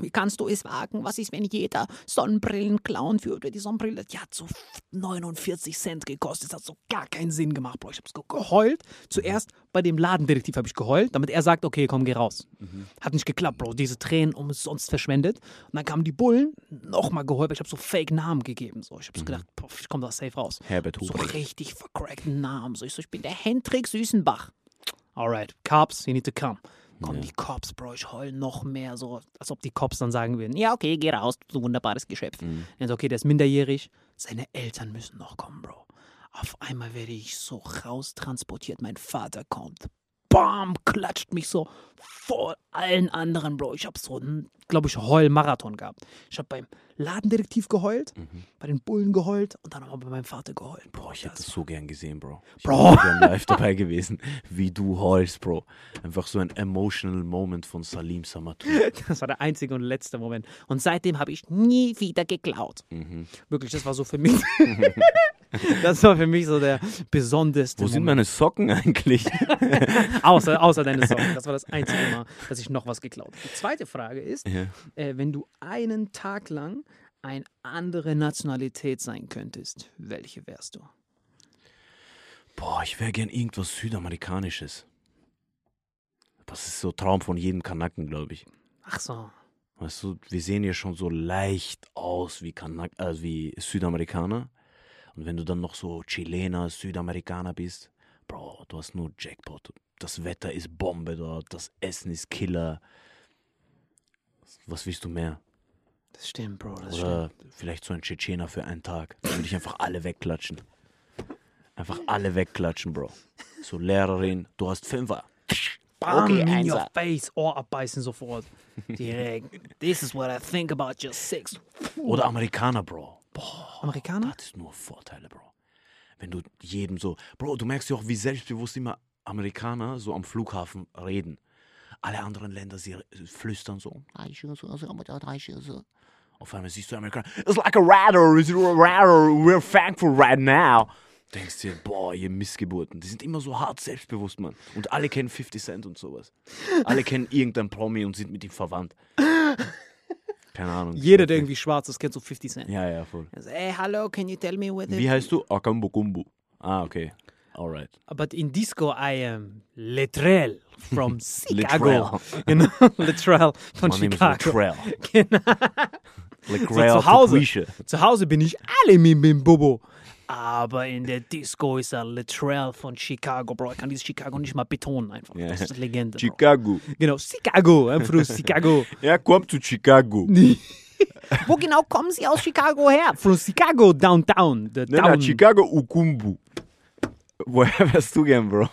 Wie kannst du es wagen? Was ist, wenn jeder Sonnenbrillen klauen würde? Die Sonnenbrille, Die hat so 49 Cent gekostet. Das hat so gar keinen Sinn gemacht, Bro. Ich hab so geheult. Zuerst bei dem Ladendetektiv habe ich geheult, damit er sagt, okay, komm, geh raus. Hat nicht geklappt, Bro. Diese Tränen umsonst verschwendet. Und dann kamen die Bullen, nochmal geheult, ich habe so Fake-Namen gegeben. So. Ich habe so gedacht, boah, ich komme da safe raus. Herbert So Huber. richtig vercrackten Namen. So, ich so, ich bin der Hendrik Süßenbach. Alright, Cops, you need to come. Kommen die Cops, Bro, ich heul noch mehr, so, als ob die Cops dann sagen würden, ja, okay, geh raus, du wunderbares Geschöpf. Dann so, okay, der ist minderjährig, seine Eltern müssen noch kommen, Bro. Auf einmal werde ich so raustransportiert, mein Vater kommt. Bam, klatscht mich so vor allen anderen, Bro. Ich habe so einen, glaube ich, Heul-Marathon gehabt. Ich habe beim Ladendetektiv geheult, bei den Bullen geheult und dann nochmal bei meinem Vater geheult. Bro, Ich hätte das so gern gesehen, Bro. Ich Bro. wäre gern live dabei gewesen, wie du heulst, Bro. Einfach so ein emotional Moment von Salim Samatou. [LAUGHS] Das war der einzige und letzte Moment. Und seitdem habe ich nie wieder geklaut. Mhm. Wirklich, das war so für mich. [LAUGHS] [LAUGHS] das war für mich so der besonderste Wo sind Moment. meine Socken eigentlich? [LAUGHS] außer, außer deine [LAUGHS] Sorgen. Das war das einzige Mal, dass ich noch was geklaut habe. Die zweite Frage ist, Ja. äh, wenn du einen Tag lang eine andere Nationalität sein könntest, welche wärst du? Boah, ich wäre gern irgendwas Südamerikanisches. Das ist so Traum von jedem Kanaken, glaube ich. Ach so. Weißt du, wir sehen ja schon so leicht aus wie, Kanak äh, wie Südamerikaner. Und wenn du dann noch so Chilener, Südamerikaner bist, Bro, du hast nur Jackpot. Das Wetter ist Bombe dort, das Essen ist Killer. Was willst du mehr? Das stimmt, Bro. Das stimmt. Oder vielleicht so ein Tschetschener für einen Tag. Dann würde ich einfach alle wegklatschen. Einfach alle wegklatschen, Bro. So Lehrerin, du hast Fünfer. Bam, Okay, in your Einser. face. Ohr abbeißen sofort. [LAUGHS] Direkt. This is what I think about your six. Oder Amerikaner, Bro. Amerikaner? Das ist nur Vorteile, Bro. Wenn du jedem so, Bro, du merkst ja auch, wie selbstbewusst immer Amerikaner so am Flughafen reden. Alle anderen Länder, sie flüstern so. Auf einmal siehst du Amerikaner, it's like a radar, it's a radar, we're thankful right now. Denkst dir, boah, ihr Missgeburten. Die sind immer so hart selbstbewusst, Mann. Und alle kennen 50 Cent und sowas. Alle kennen irgendeinen Promi und sind mit ihm verwandt. Keine Ahnung. Jeder, der irgendwie schwarz ist, kennt so 50 Cent. Ja, ja, voll. Also, hey, hello, can you tell me whether... Wie heißt du? Akambukumbu. Ah, okay. Alright. But in disco, I am Letrell from [LAUGHS] Chicago. Littrell. [LAUGHS] [LAUGHS] genau, Letrell von ist Chicago. Latrell. Genau. Latrell zu Hause. Zu Hause bin ich alle mit dem Bobo. Aber in der Disco ist er Latrell von Chicago, Bro. Ich kann dieses Chicago nicht mal betonen einfach. Ja. Das ist Legende. Bro. Chicago. Genau, Chicago. Einfach Chicago. [LAUGHS] Er kommt zu Chicago. [LAUGHS] Wo genau kommen Sie aus Chicago her? From Chicago downtown. The Nein, nein. Chicago Ukumbu. Woher [LAUGHS] wärst du gern, Bro?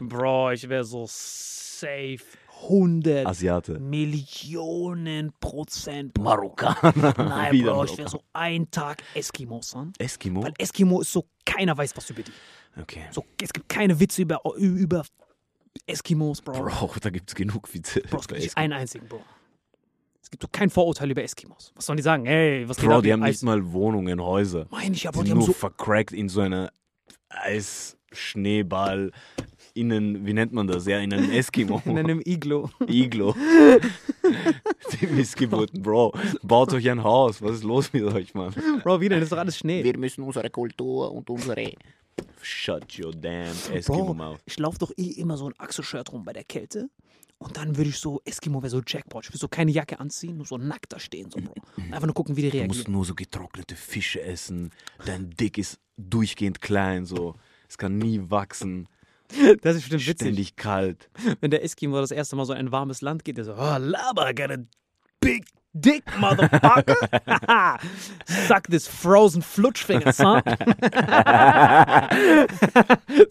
Bro, ich wäre so safe 100 Asiate. Millionen Prozent. Marokkaner. [LAUGHS] Nein, Bro, ich wäre so ein Tag Eskimo, son. Eskimo? Weil Eskimo ist so, keiner weiß was über die. Okay. So, es gibt keine Witze über, über Eskimos, Bro. Bro, da gibt's genug Witze. Bro, es gibt nicht einen einzigen, Bro. Es gibt so kein Vorurteil über Eskimos. Was sollen die sagen? Ey, was geht Bro, ab? die haben Eis- nicht mal Wohnungen, Häuser. Meine ich, Die aber die sind haben nur so. vercrackt in so einer Eisschneeball. Innen, wie nennt man das? Ja, in einem Eskimo. [LAUGHS] In einem Iglo. Iglo. [LAUGHS] Die Missgeburten, Bro. Baut euch ein Haus. Was ist los mit euch, Mann? Bro, wieder, das ist doch alles Schnee. Wir müssen unsere Kultur und unsere Shut your damn Bro, Eskimo-Mouth. ich laufe doch eh immer so ein Achselshirt rum bei der Kälte. Und dann würde ich so, Eskimo wäre so Jackpot. Ich würde so keine Jacke anziehen, nur so nackt da stehen, so, Bro. Und einfach nur gucken, wie die Du musst reagieren. nur so getrocknete Fische essen. Dein Dick ist durchgehend klein, so. Es kann nie wachsen. [LAUGHS] Das ist bestimmt witzig. Ständig kalt. Wenn der Eskimo das erste Mal so in ein warmes Land geht, der so, oh, Lava, I got a big dick, motherfucker. [LAUGHS] Suck this frozen Flutschfinger, son. [LAUGHS]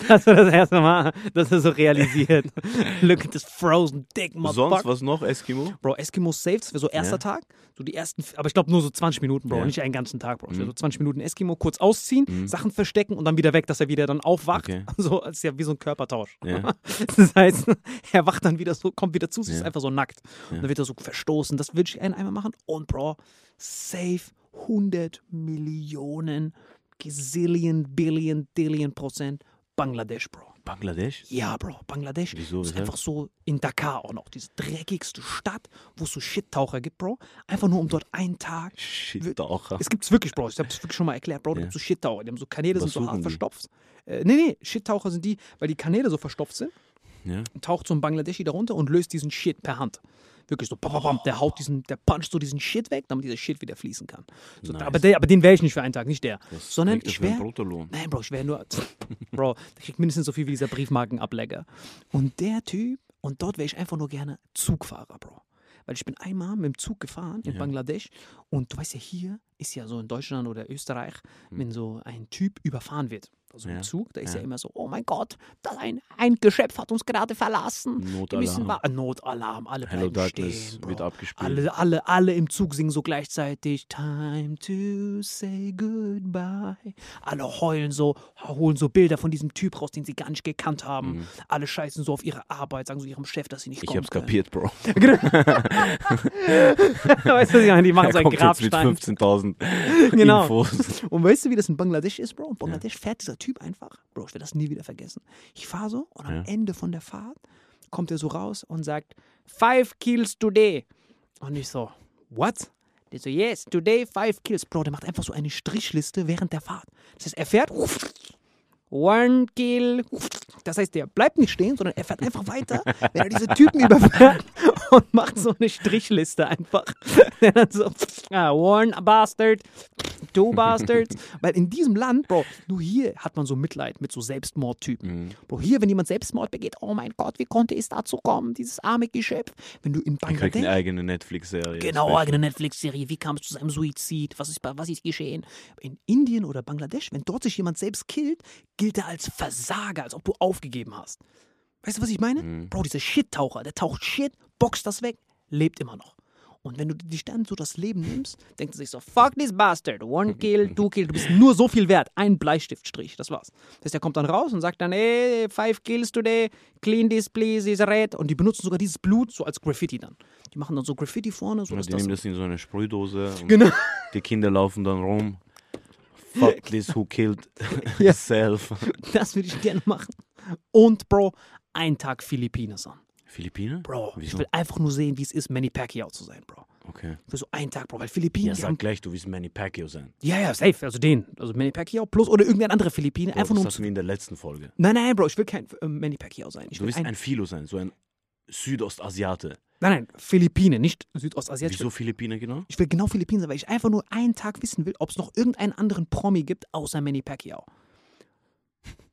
das war das erste Mal, dass er so realisiert. [LAUGHS] Look at this frozen dick, motherfucker. Sonst was noch, Eskimo? Bro, Eskimo Saves für so erster Ja. Tag. So die ersten, aber ich glaube nur so 20 Minuten, Bro. Ja. Nicht einen ganzen Tag, Bro. Will So 20 Minuten Eskimo kurz ausziehen, Sachen verstecken und dann wieder weg, dass er wieder dann aufwacht. Okay. So, als ja wie so ein Körpertausch. Ja. Das heißt, er wacht dann wieder so, kommt wieder zu, sich, ist einfach so nackt. Und dann wird er so verstoßen. Das will ich ein- einmal machen. Und Bro, save 100 Millionen, Gazillion, Billion, Dillion Prozent Bangladesch, Bro. Bangladesch? Ja, Bro, Bangladesch Wieso, ist einfach so in Dakar auch noch, diese dreckigste Stadt, wo es so Shit-Taucher gibt, Bro. Einfach nur um dort einen Tag. Shit-Taucher. Es gibt's wirklich, Bro. Ich habe es wirklich schon mal erklärt, Bro. Da Ja. gibt's so Shit-Taucher. Die haben so Kanäle, Was sind so hart die? verstopft. Äh, nee, nee, Shit-Taucher sind die, weil die Kanäle so verstopft sind Ja. taucht so ein Bangladeschi darunter und löst diesen Shit per Hand. Wirklich so, bam, bam, bam, der haut diesen, der puncht so diesen Shit weg, damit dieser Shit wieder fließen kann. So, Nice. aber, der, aber den wäre ich nicht für einen Tag, nicht der. Was Sondern das ich wäre. Nein, Bro, ich wäre nur. [LAUGHS] Bro, der kriegt mindestens so viel wie dieser Briefmarkenableger. Und der Typ, und dort wäre ich einfach nur gerne Zugfahrer, Bro. Weil ich bin einmal mit dem Zug gefahren in Ja. Bangladesch und du weißt ja, hier ist ja so in Deutschland oder Österreich, Hm. wenn so ein Typ überfahren wird, also Ja. im Zug, da ist ja. Ja. immer so, oh mein Gott, das ein, ein Geschöpf hat uns gerade verlassen. Wir Notalarm. wa- äh, Notalarm, alle Hello bleiben Darkness stehen, Bro. wird abgespielt. Alle, alle, alle im Zug singen so gleichzeitig Time to say goodbye. Alle heulen so, holen so Bilder von diesem Typ raus, den sie gar nicht gekannt haben. Alle scheißen so auf ihre Arbeit, sagen so ihrem Chef, dass sie nicht Mhm. Ich kommen hab's können. kapiert, Bro. [LAUGHS] weißt du, ich die [LAUGHS] machen Er so einen kommt jetzt mit Grabstein. 15.000 [LAUGHS] Genau. Infos. Und weißt du, wie das in Bangladesch ist, Bro? In Bangladesch fährt dieser Typ einfach. Bro, ich werde das nie wieder vergessen. Ich fahre so und am Ja. Ende von der Fahrt kommt er so raus und sagt, five kills today. Und ich so, what? Der so, yes, today five kills. Bro, der macht einfach so eine Strichliste während der Fahrt. Das heißt, er fährt, one kill. Das heißt, der bleibt nicht stehen, sondern er fährt einfach weiter, [LAUGHS] wenn er diese Typen überfährt [LAUGHS] und macht so eine Strichliste einfach. [LAUGHS] Dann so, ah, one bastard, two bastards. [LAUGHS] Weil in diesem Land, Bro, nur hier hat man so Mitleid mit so Selbstmordtypen. Bro, hier, wenn jemand Selbstmord begeht, oh mein Gott, wie konnte es dazu kommen, dieses arme Geschöpf. Wenn du in kriegt Bangladesch eine eigene Netflix-Serie. Genau, eigene Netflix-Serie. Wie kam es zu seinem Suizid? Was ist, was ist geschehen? In Indien oder Bangladesch, wenn dort sich jemand selbst killt, gilt er als Versager, als ob du aufgegeben hast. Weißt du, was ich meine? Mhm. Bro, dieser Shit-Taucher, der taucht Shit, boxt das weg, lebt immer noch. Und wenn du dich dann so das Leben nimmst, denkt er sich so, fuck this bastard, one [LAUGHS] kill, two kill, du bist nur so viel wert, ein Bleistiftstrich, das war's. Das heißt, er kommt dann raus und sagt dann, ey, five kills today, clean this please, is red. Und die benutzen sogar dieses Blut so als Graffiti dann. Die machen dann so Graffiti vorne, so Ja, die das nehmen das in so eine Sprühdose Genau. die Kinder laufen dann rum. Fuck [LAUGHS] this who killed Ja. [LAUGHS] self. Das würde ich gerne machen. Und, Bro, ein Tag Philippinen sein. Philippine? Bro, ich Wieso? will einfach nur sehen, wie es ist, Manny Pacquiao zu sein, Bro. Okay. Für so einen Tag, Bro. Weil Philippinen, Ja, sag gleich, du willst Manny Pacquiao sein. ja, ja, safe. Also den. Also Manny Pacquiao plus oder irgendein anderer Philippine. Bro, einfach nur das hatten wir in der letzten Folge. Nein, nein, Bro, ich will kein äh, Manny Pacquiao sein. Ich Du will willst ein, ein Philo sein, so ein Südostasiate. nein, nein, Philippine, nicht Südostasiatisch. Wieso Philippine genau? Ich will genau Philippinen sein, weil ich einfach nur einen Tag wissen will, ob es noch irgendeinen anderen Promi gibt, außer Manny Pacquiao.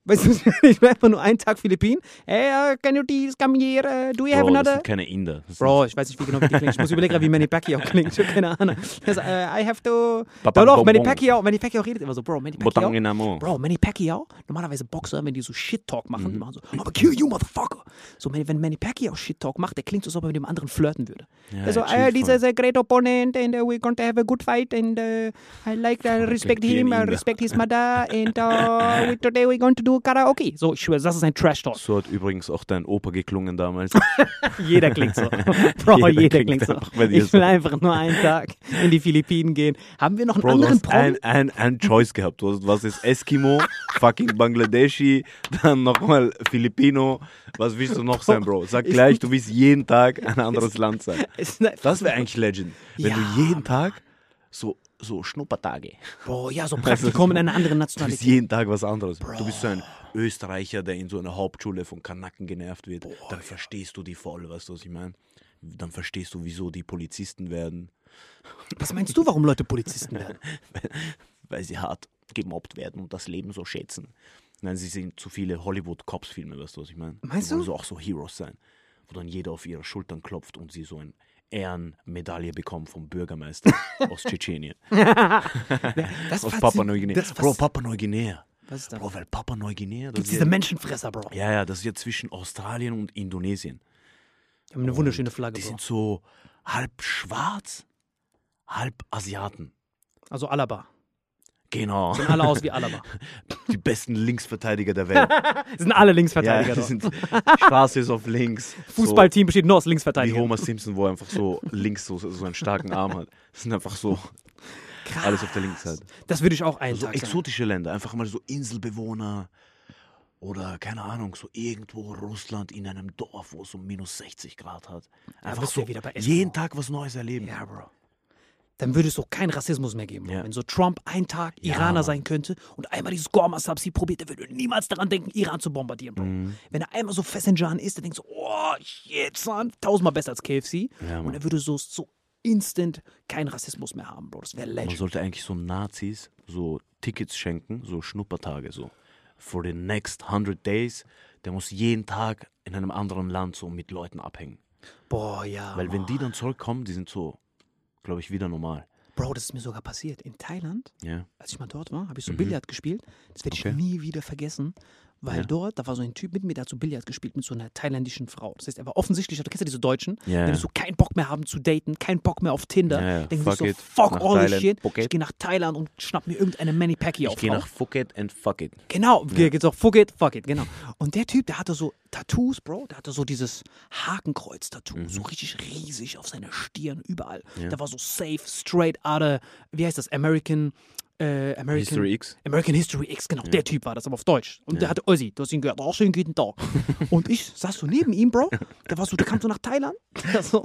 Weißt du, [LAUGHS] ich will einfach nur einen Tag Philippinen. Hey, uh, can you please come here? Uh, do you have Bro, das another? sind keine Inder. Das Bro, ich weiß nicht, wie genau wie die klingen. Ich muss überlegen, wie Manny Pacquiao klingt. Ich habe keine Ahnung. Das, äh, I have to. Papa Doch, Manny. Pacquiao, Manny Pacquiao redet immer so, Bro, Manny Pacquiao. Bro, Manny Pacquiao, normalerweise Boxer, wenn die so Shit-Talk machen, Mhm. die machen so, I'm gonna kill you, motherfucker. So, wenn Manny Pacquiao Shit-Talk macht, der klingt so, als ob er mit dem anderen flirten würde. Ja, also, uh, this is a great opponent and uh, we're going to have a good fight and uh, I like, uh, [LAUGHS] respect him, I Inder. respect his mother and uh, we, today we're going to do karaoke. So, ich schwöre, das ist ein Trash-Talk. So hat übrigens auch dein Opa geklungen damals. [LAUGHS] Jeder klingt so. [LAUGHS] Bro, jeder, Jeder klingt, so. Ich will so. einfach nur einen Tag in die Philippinen gehen. Haben wir noch einen Bro, du anderen hast Promi? ein, ein, ein Choice gehabt. Du hast, was ist Eskimo, [LAUGHS] fucking Bangladeschi, dann nochmal Filipino. Was willst du noch sein, Bro? Sag gleich, du willst jeden Tag ein anderes Land sein. Ne- Das wäre eigentlich Legend. Wenn Ja, du jeden Tag so, so Schnuppertage. Boah, ja, so Praktikum in einer anderen Du bist Nationalität. jeden Tag was anderes. Du bist so ein Österreicher, der in so einer Hauptschule von Kanaken genervt wird. dann verstehst du die voll, weißt du, was ich meine? Dann verstehst du, wieso die Polizisten werden, Was meinst du, warum Leute Polizisten werden? [LAUGHS] weil sie hart gemobbt werden und das Leben so schätzen. Nein, sie sehen zu viele Hollywood-Cops-Filme, weißt du, was ich meine? Meinst die wollen du? so auch so Heroes sein, wo dann jeder auf ihre Schultern klopft und sie so eine Ehrenmedaille bekommen vom Bürgermeister [LAUGHS] aus Tschetschenien. [LAUGHS] Das Aus faszin- Papua Neuguinea. das Bro, fas- Papua Neuguinea. Was ist das? Bro, weil Papua Neuguinea, das Gibt ist diese Menschenfresser, Bro. ja, ja, das ist ja zwischen Australien und Indonesien. Die haben eine wunderschöne Flagge, Die Bro. sind so halb schwarz, halb Asiaten. Also Alaba. Genau. Sehen alle aus wie Alaba. [LAUGHS] Die besten Linksverteidiger der Welt. [LAUGHS] sind alle ja, Linksverteidiger. die dort. sind Straße ist auf links. Fußballteam besteht nur aus So, wie Linksverteidigern. Homer Simpson, wo er einfach so links so, so einen starken Arm hat. Das sind einfach so alles auf der linken Seite. Das würde ich auch einen So sagen. exotische Länder, einfach mal so Inselbewohner oder keine Ahnung, so irgendwo Russland in einem Dorf, wo es so minus 60 Grad hat. Einfach so ja wieder bei Eskimo. jeden Tag was Neues erleben. Ja, Bro. Dann würde es auch keinen Rassismus mehr geben. Ja. Wenn so Trump einen Tag Ja, Iraner sein könnte und einmal dieses Gorma Subsi probiert, der würde niemals daran denken, Iran zu bombardieren, Bro. Mhm. Wenn er einmal so Fessenjan ist, der denkt so, oh, shit, son, tausendmal besser als KFC. Ja, und er würde so, so instant keinen Rassismus mehr haben, Bro. Das wäre Man legend. sollte eigentlich so Nazis so Tickets schenken, so Schnuppertage, so. For the next 100 days, der muss jeden Tag in einem anderen Land so mit Leuten abhängen. Boah, ja. Weil wenn die dann zurückkommen, die sind so, glaube ich, wieder normal. Bro, das ist mir sogar passiert. In Thailand, Ja. als ich mal dort war, habe ich so Mhm. Billard gespielt. Das werde ich Okay. nie wieder vergessen. Weil Ja. dort, da war so ein Typ mit mir, der hat so Billard gespielt mit so einer thailändischen Frau. Das heißt, er war offensichtlich, du kennst ja diese Deutschen, Ja. die so keinen Bock mehr haben zu daten, keinen Bock mehr auf Tinder. Ja, ja. Denken Fuck sich so, fuck all this shit. Phuket. Ich gehe nach Thailand und schnapp mir irgendeine Manny Pacquiao Ich gehe nach Phuket and fuck it. Genau, ja. geht's auch, fuck it, fuck it, genau. Und der Typ, der hatte so Tattoos, Bro, der hatte so dieses Hakenkreuz-Tattoo, so richtig riesig auf seiner Stirn, überall. Mhm. Ja. Der war so safe, straight out of, wie heißt das, American, äh, American History X. American History X, genau, der Typ war das, aber auf Deutsch. Und der hatte Ossi, du hast ihn gehört, oh, schönen guten Tag. [LAUGHS] und ich saß so neben ihm, Bro, der war so, der kam so nach Thailand. Der [LAUGHS] so,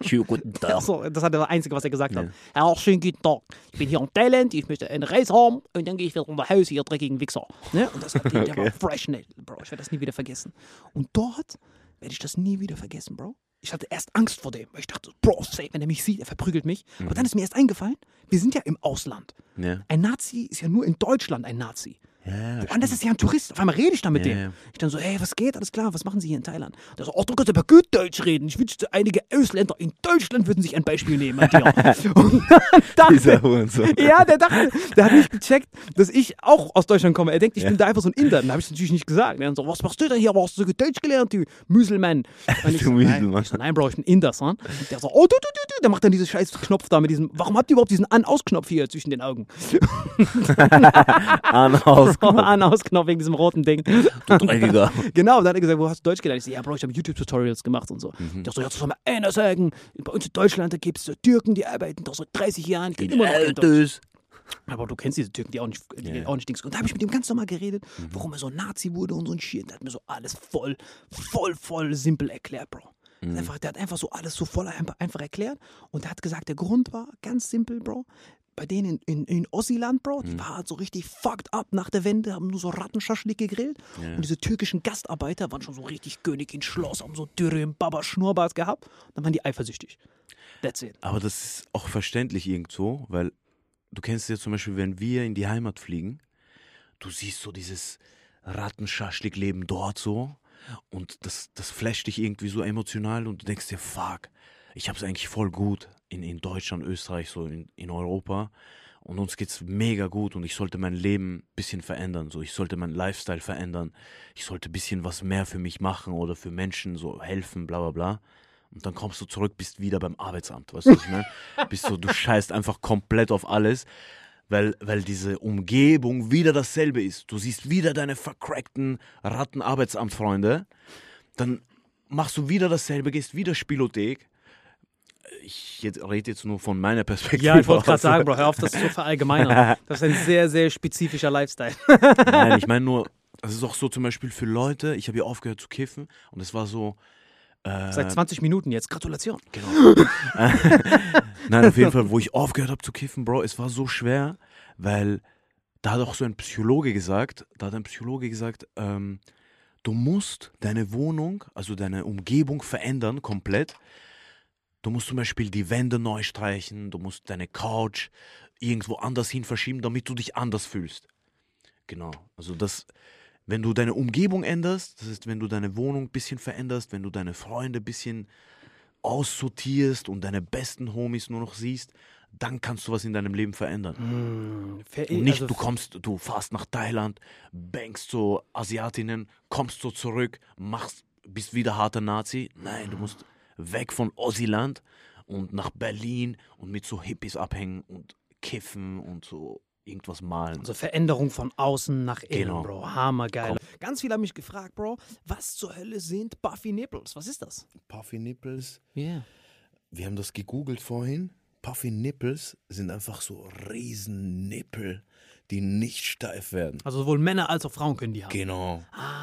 Schönen guten Ach so, das hat das Einzige, was er gesagt hat. Ja, schönen guten Tag. Ich bin hier in Thailand, ich möchte eine Reise haben und dann gehe ich wieder unter Haus, ihr dreckigen Wichser. Ne? Und das hat der, der [LAUGHS] war fresh, ne? Bro. Ich werde das nie wieder vergessen. Und dort werde ich das nie wieder vergessen, Bro. Ich hatte erst Angst vor dem, weil ich dachte, Bro, safe, wenn er mich sieht, er verprügelt mich. Aber dann ist mir erst eingefallen, wir sind ja im Ausland. Ja. Ein Nazi ist ja nur in Deutschland ein Nazi. Ja, Woanders ist ja ein Tourist. Auf einmal rede ich dann mit Ja, dem. ja. Ich dann so, hey, was geht? Alles klar, was machen Sie hier in Thailand? Der so, oh, du kannst aber gut Deutsch reden. Ich wünschte, einige Ausländer in Deutschland würden sich ein Beispiel nehmen an dir. [LAUGHS] Und dann dachte, [LAUGHS] ja, der dachte, der hat nicht gecheckt, dass ich auch aus Deutschland komme. Er denkt, ich bin da einfach so ein Inder. Dann habe ich es natürlich nicht gesagt. Dann so, was machst du denn hier? Hast du so gut Deutsch gelernt, du Müselmann? [LAUGHS] Und ich Du so, nein, Müselmann. ich so, nein, Bro, ich bin Inder, son. Der so, oh, du, du, du, du. Der macht dann diesen scheiß Knopf da mit diesem, warum habt ihr überhaupt diesen An-Aus-Knopf hier zwischen den Augen? An, aus, An-Aus-Knopf wegen diesem roten Ding. du Dreckiger. [LAUGHS] Genau, und dann hat er gesagt, wo hast du Deutsch gelernt? Ich so, ja, Bro, ich habe YouTube-Tutorials gemacht und so. Mhm. Der so, ja, das soll mal einer sagen. Bei uns in Deutschland, da gibt es so Türken, die arbeiten da seit 30 Jahren, die immer noch. Altes. Aber du kennst diese Türken, die auch nicht, die ja. auch nicht Dings. Und da habe ich mit ihm ganz normal geredet, Mhm. warum er so ein Nazi wurde und so ein Shit. Der hat mir so alles voll, voll, voll simpel erklärt, Bro. Mhm. Einfach, der hat einfach so alles so voll einfach erklärt. Und er hat gesagt, der Grund war ganz simpel, Bro. Bei denen in, in, in Ossiland, Bro, Mhm. die waren halt so richtig fucked up nach der Wende, haben nur so Rattenschaschlik gegrillt. Ja. Und diese türkischen Gastarbeiter waren schon so richtig König in Schloss, haben so dürre im Baba Schnurrbart gehabt. Und dann waren die eifersüchtig. That's it. Aber das ist auch verständlich irgendwo, weil du kennst ja zum Beispiel, wenn wir in die Heimat fliegen, du siehst so dieses Rattenschaschlik-Leben dort so und das, das flasht dich irgendwie so emotional und du denkst dir, fuck, ich hab's eigentlich voll gut in, in Deutschland, Österreich, so in, in Europa und uns geht's mega gut und ich sollte mein Leben ein bisschen verändern, so ich sollte meinen Lifestyle verändern, ich sollte ein bisschen was mehr für mich machen oder für Menschen so helfen, bla bla bla. Und dann kommst du zurück, bist wieder beim Arbeitsamt, weißt du, was ich meine? [LAUGHS] Bist so, du scheißt einfach komplett auf alles, weil, weil diese Umgebung wieder dasselbe ist. Du siehst wieder deine vercrackten Ratten-Arbeitsamtfreunde, dann machst du wieder dasselbe, gehst wieder Spielothek. Ich jetzt, rede jetzt nur von meiner Perspektive. Ja, ich wollte gerade sagen, Bro, hör auf, das zu verallgemeinern. [LAUGHS] Das ist ein sehr, sehr spezifischer Lifestyle. Nein, ich [LAUGHS] meine nur, das ist auch so zum Beispiel für Leute, ich habe ja aufgehört zu kiffen und es war so, äh, Seit 20 Minuten jetzt. Gratulation. Genau. [LAUGHS] Nein, auf jeden Fall, wo ich aufgehört habe zu kiffen, Bro, es war so schwer, weil da hat auch so ein Psychologe gesagt, da hat ein Psychologe gesagt, ähm, du musst deine Wohnung, also deine Umgebung verändern komplett. Du musst zum Beispiel die Wände neu streichen, du musst deine Couch irgendwo anders hin verschieben, damit du dich anders fühlst. Genau. Also das, wenn du deine Umgebung änderst, das heißt, wenn du deine Wohnung ein bisschen veränderst, wenn du deine Freunde ein bisschen aussortierst und deine besten Homies nur noch siehst, dann kannst du was in deinem Leben verändern. Ver- Und nicht, also du kommst, du fährst nach Thailand, bangst so Asiatinnen, kommst so zurück, machst, bist wieder harter Nazi. Nein, du musst weg von Ossiland und nach Berlin und mit so Hippies abhängen und kiffen und so irgendwas malen. Also Veränderung von außen nach innen, Genau. Bro. Hammergeil. Ganz viele haben mich gefragt, Bro, was zur Hölle sind Buffy Nipples? Was ist das? Puffy Nipples, Yeah. wir haben das gegoogelt vorhin. Puffy Nipples sind einfach so riesen Nippel, die nicht steif werden. Also sowohl Männer als auch Frauen können die haben. Genau. Ah.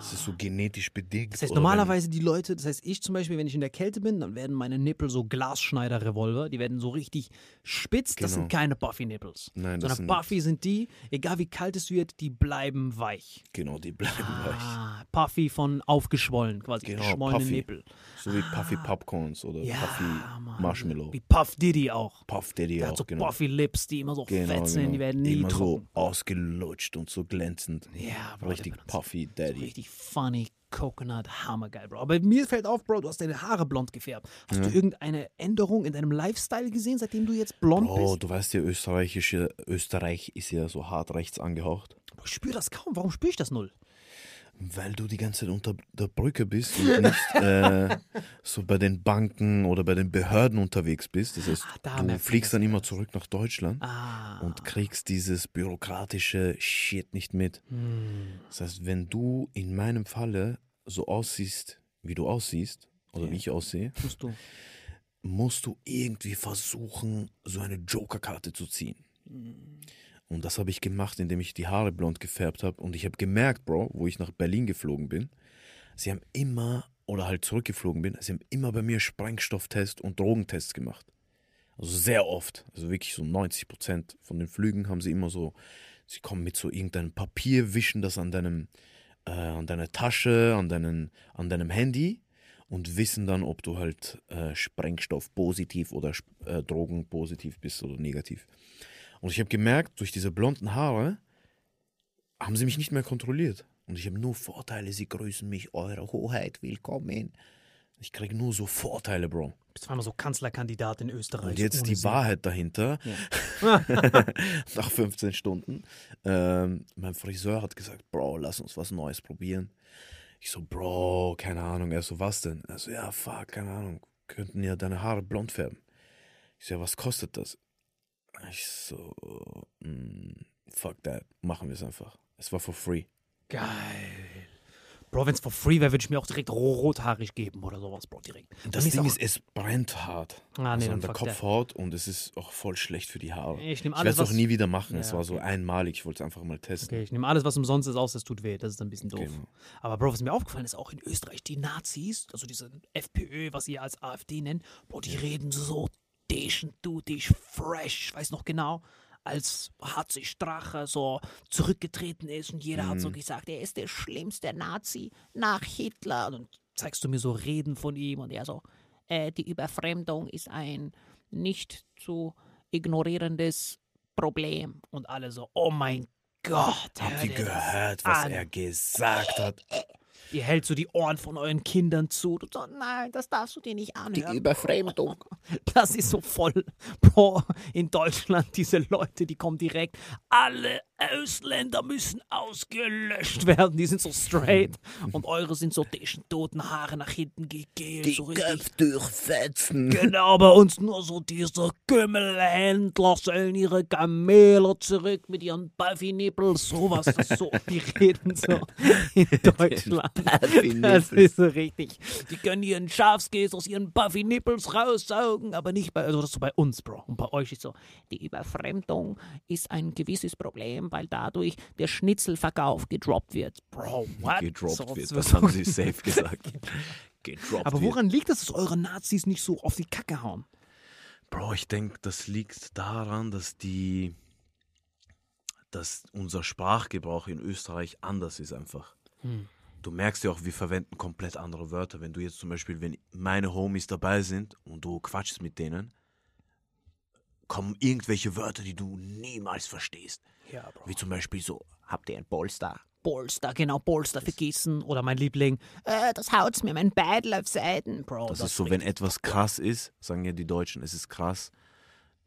Das ist so genetisch bedingt. Das heißt, normalerweise die Leute, das heißt, ich zum Beispiel, wenn ich in der Kälte bin, dann werden meine Nippel so Glasschneider-Revolver, die werden so richtig spitz. Das Genau. sind keine Buffy-Nipples. Nein, das Sondern sind- Buffy sind die, egal wie kalt es wird, die bleiben weich. Genau, die bleiben weich. Ah, Puffy von aufgeschwollen, quasi Genau, geschwollene Puffy. Nippel. So wie Puffy Popcorns oder Ah. Ja, Puffy Mann. Marshmallow. Wie Puff Diddy auch. Puff Daddy Der auch, hat so genau. Puffy Lips, die immer so Genau, fett sind, genau. die werden nie Immer trocken. so ausgelutscht und so glänzend. Ja, Bro, Richtig Puffy So Daddy. richtig funny Coconut, hammergeil, Bro. Aber mir fällt auf, Bro, du hast deine Haare blond gefärbt. Hast du irgendeine Änderung in deinem Lifestyle gesehen, seitdem du jetzt blond Oh, bist? du weißt ja, österreichische, Österreich ist ja so hart rechts angehaucht. Bro, ich spüre das kaum. Warum spüre ich das null? Weil du die ganze Zeit unter der Brücke bist und nicht [LAUGHS] äh, so bei den Banken oder bei den Behörden unterwegs bist. Das heißt, Ah, du fliegst dann immer zurück nach Deutschland Ah. und kriegst dieses bürokratische Shit nicht mit. Hm. Das heißt, wenn du in meinem Falle so aussiehst, wie du aussiehst, oder wie ich aussehe, Musst du. musst du irgendwie versuchen, so eine Joker-Karte zu ziehen. Und das habe ich gemacht, indem ich die Haare blond gefärbt habe. Und ich habe gemerkt, Bro, wo ich nach Berlin geflogen bin, sie haben immer, oder halt zurückgeflogen bin, sie haben immer bei mir Sprengstofftest und Drogentests gemacht. Also sehr oft. Also wirklich so 90 Prozent von den Flügen haben sie immer so, sie kommen mit so irgendeinem Papier, wischen das an deinem, äh, an deiner Tasche, an, deinen, an deinem Handy und wissen dann, ob du halt äh, Sprengstoff positiv oder äh, Drogen positiv bist oder negativ. Und ich habe gemerkt, durch diese blonden Haare haben sie mich nicht mehr kontrolliert. Und ich habe nur Vorteile. Sie grüßen mich, Eure Hoheit, willkommen. Ich kriege nur so Vorteile, Bro. Du bist zweimal so Kanzlerkandidat in Österreich. Und jetzt die sie. Wahrheit dahinter. [LAUGHS] Nach 15 Stunden. Ähm, mein Friseur hat gesagt, Bro, lass uns was Neues probieren. Ich so, Bro, keine Ahnung. Er so, was denn? Er so, ja, fuck, keine Ahnung. Könnten ja deine Haare blond färben. Ich so, ja, was kostet das? Ich so, mm, fuck that. Machen wir es einfach. Es war for free. Geil. Bro, wenn es for free wäre, würde ich mir auch direkt rothaarig geben oder sowas, Bro, direkt. Das Ding ist, es brennt hart. Ah, nee, also an der. Kopfhaut und es ist auch voll schlecht für die Haare. Ich ich werde es auch nie wieder machen. Ja, es war so okay. einmalig. Ich wollte es einfach mal testen. Okay, ich nehme alles, was umsonst ist, aus, das tut weh. Das ist ein bisschen doof. Genau. Aber Bro, was mir aufgefallen ist, auch in Österreich, die Nazis, also diese FPÖ, was ihr als AfD nennt, Bro, die reden so decent, dutisch, fresh, ich weiß noch genau, als HC Strache so zurückgetreten ist und jeder hat so gesagt, er ist der schlimmste Nazi nach Hitler. Und dann zeigst du mir so Reden von ihm und er so, äh, die Überfremdung ist ein nicht zu ignorierendes Problem. Und alle so, oh mein Gott. Habt ihr gehört, was an? er gesagt hat? Ihr hält so die Ohren von euren Kindern zu. Du so, nein, das darfst du dir nicht anhören. Die Überfremdung. [LAUGHS] Das ist so voll. Bro, in Deutschland, diese Leute, die kommen direkt. Alle Ausländer müssen ausgelöscht werden. Die sind so straight. Und eure sind so dischen toten Haare nach hinten gegelt. so richtig. durchfetzen. Genau, bei uns nur so diese Kümmelhändler sollen ihre Kamele zurück mit ihren Buffy-Nippels, sowas, das so, [LAUGHS] die reden so in Deutschland. Das ist so richtig. Die können ihren Schafskäse aus ihren Buffy-Nippels raussaugen, aber nicht bei, also das so bei uns, Bro. Und bei euch ist so, die Überfremdung ist ein gewisses Problem, weil dadurch der Schnitzelverkauf gedroppt wird. Bro, what? Gedroppt So, wird, so- das haben sie safe gesagt. [LAUGHS] Gedroppt aber wird. woran liegt es, dass eure Nazis nicht so auf die Kacke hauen? Bro, ich denke, das liegt daran, dass die, dass unser Sprachgebrauch in Österreich anders ist einfach. Hm. Du merkst ja auch, wir verwenden komplett andere Wörter. Wenn du jetzt zum Beispiel, wenn meine Homies dabei sind und du quatschst mit denen, kommen irgendwelche Wörter, die du niemals verstehst. Ja, Bro. Wie zum Beispiel so habt ihr ein Polster? Polster, genau, Polster vergessen. Oder mein Liebling, äh, das haut's mir mein Beidel auf Seiten, Bro. Das, ist so, wenn etwas krass ist, sagen ja die Deutschen, es ist krass.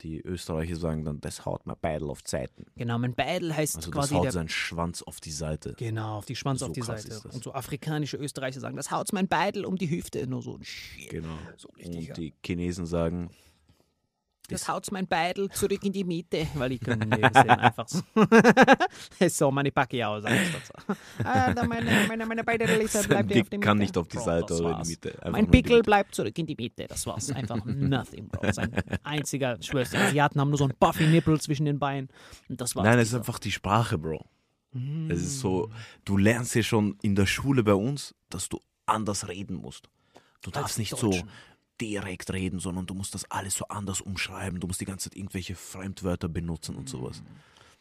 Die Österreicher sagen dann, das haut mir Beidel auf die Seiten. Genau, mein Beidel heißt Also das quasi haut der seinen Schwanz auf die Seite. Genau, auf die Schwanz So auf die Seite. das. Und so afrikanische Österreicher sagen, das haut's mein Beidel um die Hüfte. Nur so ein Shit. Genau. So Und die Chinesen sagen, Das haut's mein Beidel zurück in die Mitte, [LAUGHS] weil ich kann nicht sehen, einfach so. [LAUGHS] so, meine es [LAUGHS] dazu. Ah, meine, meine, meine Beidel ist, bleibt auf der kann Mitte. nicht auf die Seite oder in die. Mitte. Einfach Mein die Pickel Mitte. bleibt zurück in die Mitte. Das war's. Einfach nothing, Bro. Sein einziger, ich schwör's dir, Asiaten haben nur so einen Buffy-Nippel zwischen den Beinen. Und das war's. Nein, es ist einfach die Sprache, Bro. Es ist so, du lernst ja schon in der Schule bei uns, dass du anders reden musst. Du darfst nicht so Deutschen. Direkt reden, sondern du musst das alles so anders umschreiben. Du musst die ganze Zeit irgendwelche Fremdwörter benutzen und sowas.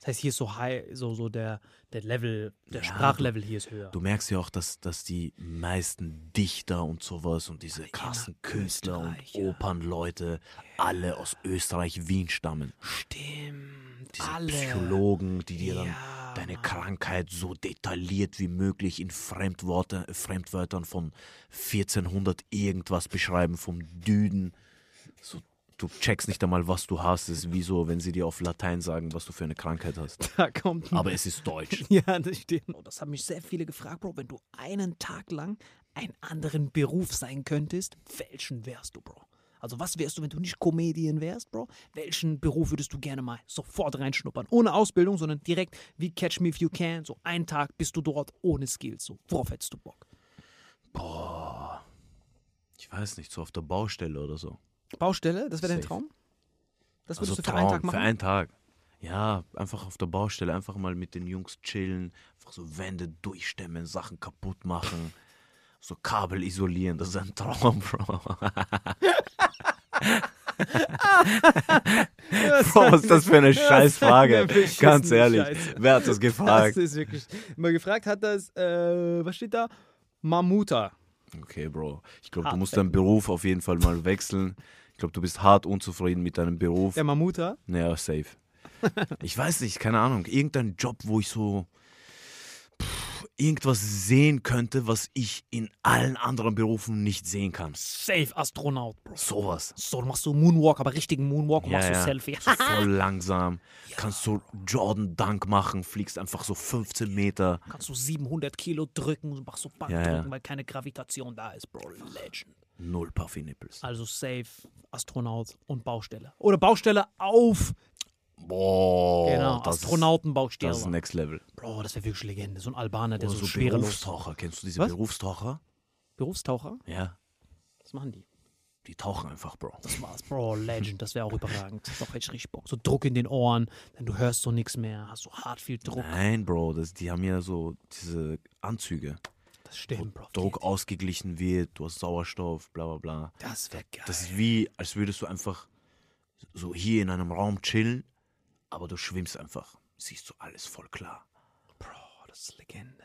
Das heißt, hier ist so high, so, so der, der Level, der Ja, Sprachlevel hier ist höher. Du merkst ja auch, dass, dass die meisten Dichter und sowas und diese krassen Künstler und. Opernleute alle aus Österreich, Wien stammen. Stimmt, Diese alle. Psychologen, die dir dann Ja, deine. Krankheit so detailliert wie möglich in Fremdworte, Fremdwörtern von 1400 irgendwas beschreiben, vom Düden. So, du checkst nicht einmal, was du hast. Es ist wie so, wenn sie dir auf Latein sagen, was du für eine Krankheit hast. [LAUGHS] Da kommt Aber es ist Deutsch. [LAUGHS] Ja, das stimmt. Oh, das haben mich sehr viele gefragt, Bro. Wenn du einen Tag lang einen anderen Beruf sein könntest, welchen wärst du, Bro? Also was wärst du, wenn du nicht Comedian wärst, Bro? Welchen Beruf würdest du gerne mal sofort reinschnuppern? Ohne Ausbildung, sondern direkt wie Catch Me If You Can. So einen Tag bist du dort ohne Skills. So, worauf hättest du Bock? Boah. Ich weiß nicht, so auf der Baustelle oder so. Baustelle, das wäre dein. Traum? Das Also würdest du für Traum, einen Tag machen? Für einen Tag. Ja, einfach auf der Baustelle, einfach mal mit den Jungs chillen, einfach so Wände durchstemmen, Sachen kaputt machen, so Kabel isolieren, das ist ein Traum, Bro. [LAUGHS] Bro, was ist das für eine [LAUGHS] Scheißfrage? Ganz ehrlich, wer hat das gefragt? ist wirklich. Mal gefragt hat das, äh, was steht da? Mamuta. Okay, Bro, ich glaube, du musst deinen Beruf auf jeden Fall mal wechseln. Ich glaube, du bist hart unzufrieden mit deinem Beruf. Der Mamuta? Ja, safe. Ich weiß nicht, keine Ahnung. Irgendein Job, wo ich so irgendwas sehen könnte, was ich in allen anderen Berufen nicht sehen kann. Safe Astronaut, Bro. Sowas. So, du machst so Moonwalk, aber richtigen Moonwalk und Ja, machst so ja. Selfie. So [LAUGHS] voll langsam. Kannst so Jordan Dunk machen, fliegst einfach so 15 Meter. Kannst du 700 Kilo drücken, machst so Bankdrücken, Ja, ja. weil keine Gravitation da ist, Bro. Legend. Null Puffy Nipples. Also safe Astronaut und Baustelle. Oder Baustelle auf. Boah. genau, Oh, das ist- Astronautenbaustelle. Das ist Next Level. Bro, das wäre wirklich Legende. So ein Albaner, der Oder so, so schwerelos. Berufstaucher. Kennst du diese Was? Berufstaucher? Berufstaucher? Ja. Was machen die? Die tauchen einfach, Bro. Das war's, Bro. Legend, das wäre auch überragend. Doch hätte ich richtig Bock. So Druck in den Ohren, denn du hörst so nichts mehr, hast so hart viel Druck. Nein, Bro, das, die haben ja so diese Anzüge. Das stimmt, Bro. Druck ausgeglichen wird, du hast Sauerstoff, bla bla bla. Das wäre geil. Das ist wie, als würdest du einfach so hier in einem Raum chillen, aber du schwimmst einfach. Siehst du alles voll klar. Bro, das ist Legende.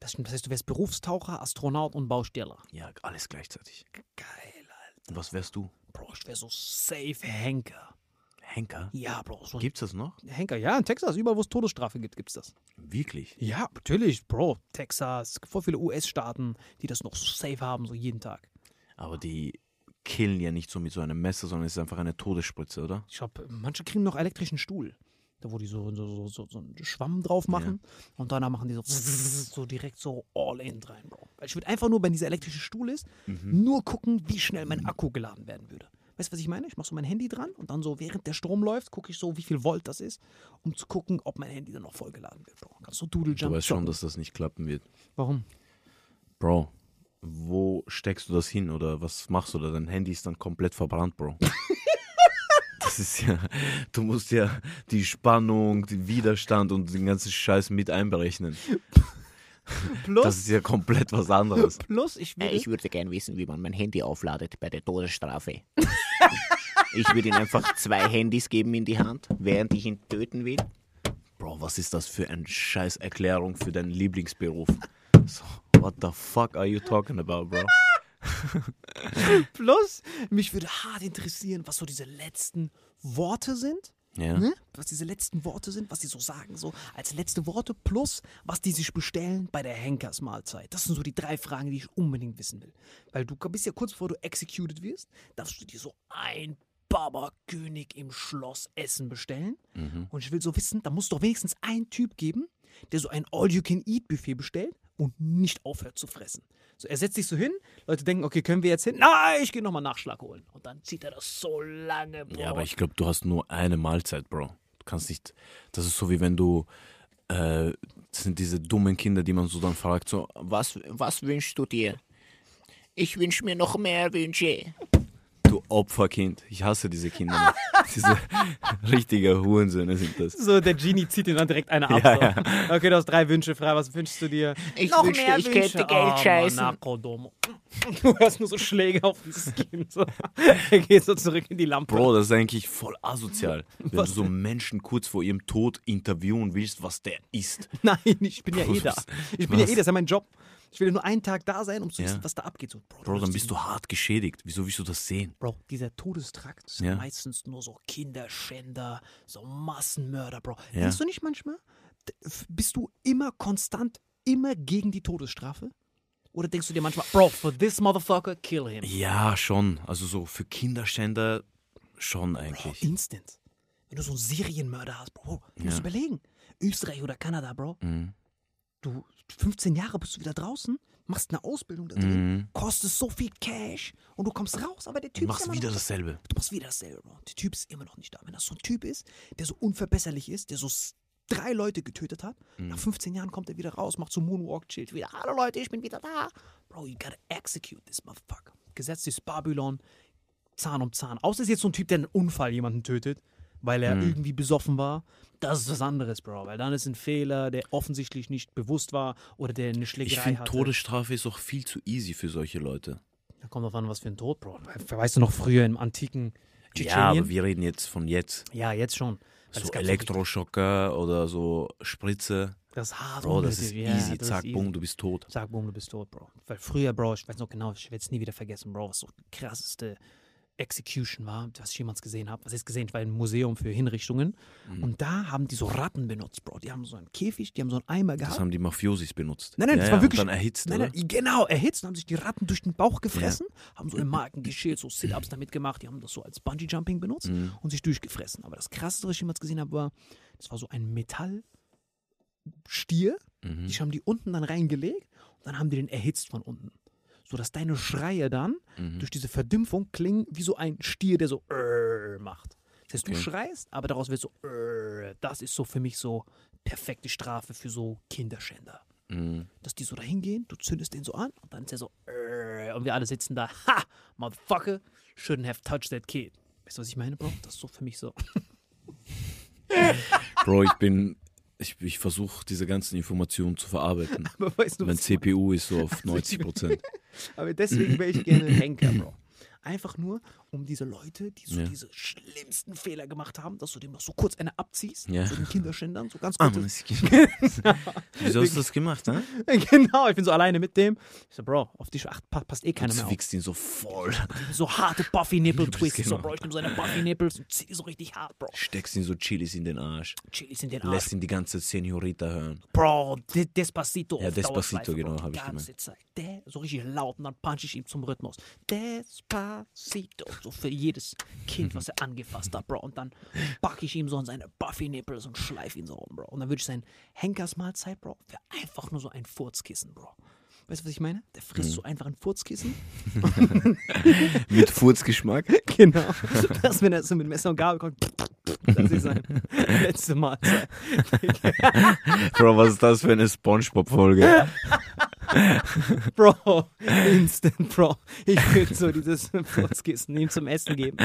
Das stimmt. Das heißt, du wärst Berufstaucher, Astronaut und Bausteller. Ja, alles gleichzeitig. Geil, Alter. Und was wärst du? Bro, ich wär so safe Henker. Henker? Ja, Bro. So Gibt's das noch? Henker, ja, in Texas, überall, wo es Todesstrafe gibt, gibt's das. Wirklich? Ja, natürlich, Bro. Texas, voll viele US-Staaten, die das noch so safe haben, so jeden Tag. Aber die killen ja nicht so mit so einem Messer, sondern es ist einfach eine Todesspritze, oder? Ich glaube, manche kriegen noch elektrischen Stuhl. Da, wo die so, so, so, so, einen Schwamm drauf machen und danach machen die so, so direkt so all in rein, Bro. Weil ich würde einfach nur, wenn dieser elektrische Stuhl ist, nur gucken, wie schnell mein Akku geladen werden würde. Weißt du, was ich meine? Ich mache so mein Handy dran und dann so, während der Strom läuft, gucke ich so, wie viel Volt das ist, um zu gucken, ob mein Handy dann noch voll geladen wird, Bro. Kannst du Doodle Du Jump weißt schon, dass das nicht klappen wird. Warum? Bro, wo steckst du das hin oder was machst du da? Dein Handy ist dann komplett verbrannt, Bro. [LAUGHS] das ist ja, du musst ja die Spannung, den Widerstand und den ganzen Scheiß mit einberechnen. Plus, Das ist ja komplett was anderes. [LAUGHS] plus ich Äh, will. Ich würde gerne wissen, wie man mein Handy aufladet bei der Todesstrafe. [LAUGHS] ich würde ihm einfach zwei Handys geben in die Hand, während ich ihn töten will. Bro, was ist das für eine scheiß Erklärung für deinen Lieblingsberuf? So, what the fuck are you talking about, bro? [LAUGHS] Plus, mich würde hart interessieren, was so diese letzten Worte sind, Ja. ne? was diese letzten Worte sind, was sie so sagen, so als letzte Worte plus was die sich bestellen bei der Henkersmahlzeit. Das sind so die drei Fragen, die ich unbedingt wissen will. Weil du bist ja kurz bevor du executed wirst, darfst du dir so ein Baba-König im Schloss Essen bestellen. Mhm. Und ich will so wissen, da muss doch wenigstens ein Typ geben, der so ein All-You-Can-Eat-Buffet bestellt und nicht aufhört zu fressen. So, er setzt sich so hin, Leute denken, okay, können wir jetzt hin? Nein, ich gehe nochmal Nachschlag holen. Und dann zieht er das so lange, Bro. Ja, aber ich glaube, du hast nur eine Mahlzeit, Bro. Du kannst nicht. Das ist so wie wenn du. Äh, das sind diese dummen Kinder, die man so dann fragt, so, Was, was wünschst du dir? Ich wünsche mir noch mehr Wünsche. Du Opferkind. Ich hasse diese Kinder. [LAUGHS] diese richtige Hurensöhne sind das. So, der Genie zieht ihn dann direkt eine ab. Ja, so. Okay, du hast drei Wünsche frei. Was wünschst du dir? Ich Noch wünschte, mehr ich Wünsche. könnte Geld oh, scheißen. Domo. Du hörst nur so Schläge auf dieses Kind. So. Er geht so zurück in die Lampe. Bro, das ist eigentlich voll asozial. Wenn Was du so Menschen kurz vor ihrem Tod interviewen willst, was der isst. Nein, ich bin ja eh da. Ich bin ja Was? eh, das ist ja mein Job. Ich will ja nur einen Tag da sein, um zu Ja. wissen, was da abgeht. So, Bro, Bro, dann bist du hart geschädigt. Wieso willst du das sehen? Bro, dieser Todestrakt sind Ja. meistens nur so Kinderschänder, so Massenmörder, Bro. Ja. Denkst du nicht manchmal, bist du immer konstant, immer gegen die Todesstrafe? Oder denkst du dir manchmal, Bro, for this motherfucker, kill him? Ja, schon. Also so für Kinderschänder schon Bro, eigentlich. instant. Wenn du so einen Serienmörder hast, Bro, du musst Ja. überlegen. Österreich oder Kanada, Bro. Mhm. Du, 15 Jahre bist du wieder draußen, machst eine Ausbildung da drin, Mhm. kostest so viel Cash und du kommst raus, aber der Typ Du ist machst immer wieder noch dasselbe. Du machst wieder dasselbe, Bro. Der Typ ist immer noch nicht da. Wenn das so ein Typ ist, der so unverbesserlich ist, der so drei Leute getötet hat, Mhm. nach 15 Jahren kommt er wieder raus, macht so Moonwalk, chillt wieder. Hallo Leute, ich bin wieder da. Bro, you gotta execute this motherfucker. Gesetz ist Babylon, Zahn um Zahn. Außer es ist jetzt so ein Typ, der einen Unfall jemanden tötet, weil er Mhm. irgendwie besoffen war. Das ist was anderes, Bro. Weil dann ist ein Fehler, der offensichtlich nicht bewusst war oder der eine Ich Schlägerei finde, hatte. Todesstrafe ist auch viel zu easy für solche Leute. Da kommt drauf an, was für ein Tod, Bro. Weißt du noch früher im antiken Ja, Tschetschenien? aber wir reden jetzt von jetzt. Ja, jetzt schon. Weil So Elektroschocker oder so Spritze. Das ist hart Bro, das ist ja, easy. das ist Zack, easy. du bist tot. Sag, boom, du bist tot, Bro. Weil früher, Bro, ich weiß noch genau, ich werde es nie wieder vergessen, Bro, was so krasseste Execution war, was ich jemals gesehen habe. Was ist gesehen? Ich war im Museum für Hinrichtungen. Mhm. Und da haben die so Ratten benutzt, Bro. Die haben so einen Käfig, die haben so einen Eimer gehabt. Das haben die Mafiosis benutzt. Nein, nein, ja, das ja, war und wirklich. dann erhitzt, nein, nein, genau, erhitzt, haben sich die Ratten durch den Bauch gefressen, haben so im Marken geschält, so Sit-Ups damit gemacht, die haben das so als Bungee-Jumping benutzt Mhm. und sich durchgefressen. Aber das krasseste, was ich jemals gesehen habe, war, das war so ein Metallstier, Mhm. die haben die unten dann reingelegt und dann haben die den erhitzt von unten. So dass deine Schreie dann Mhm. durch diese Verdümpfung klingen wie so ein Stier, der so "Rrrr" macht. Das heißt, du Okay. schreist, aber daraus wird so "Rrrr". Das ist so für mich so perfekte Strafe für so Kinderschänder Mhm. dass die so da hingehen, du zündest den so an und dann ist er so, "Äh", und wir alle sitzen da, ha, motherfucker, shouldn't have touched that kid. Weißt du, was ich meine, Bro? Das ist so für mich so. Bro, ich bin. Ich, ich versuche diese ganzen Informationen zu verarbeiten. [LAUGHS] Aber weißt du, mein CPU ist so [LAUGHS] auf 90 Prozent. Aber deswegen wäre ich gerne Henker, Bro. Einfach nur, um diese Leute, die so Ja. diese schlimmsten Fehler gemacht haben, dass du dem noch so kurz eine abziehst, Ja. so den Kinderschändern, so ganz Ah, kurz. Mann, ist- [LAUGHS] Wieso hast du das gemacht, ne? [LAUGHS] genau, ich bin so alleine mit dem. Ich so, Bro, auf dich acht, pa- passt eh keiner mehr Du wickst ihn so voll. [LAUGHS] So harte Buffy-Nipple-Twists. So, genau. Bro, ich nehme so eine Buffy-Nipples und zieh die so richtig hart, Bro. Steckst ihn so Chilis in den Arsch. Chilis in den Arsch. Lässt ihn die ganze Senorita hören. Bro, De Despacito. Ja, Despacito, genau, Bro, hab die ich Zeit. De so richtig laut und dann punch ich ihm zum Rhythmus. Despacito. So für jedes Kind, was er angefasst hat, Bro. Und dann pack ich ihm so an seine Buffy-Nipples und schleif ihn so rum, Bro. Und dann würde ich sein Henkersmahlzeit, Bro, wäre einfach nur so ein Furzkissen, Bro. Weißt du, was ich meine? Der frisst Mhm. so einfach ein Furzkissen. [LAUGHS] Mit Furzgeschmack. [LAUGHS] genau. Das, wenn er so mit Messer und Gabel kommt, das ist sein [LAUGHS] letzte Mahlzeit. Bro, was ist das für eine Spongebob-Folge? [LAUGHS] Bro, instant, Bro. Ich will so dieses Furzkissen ihm zum Essen geben.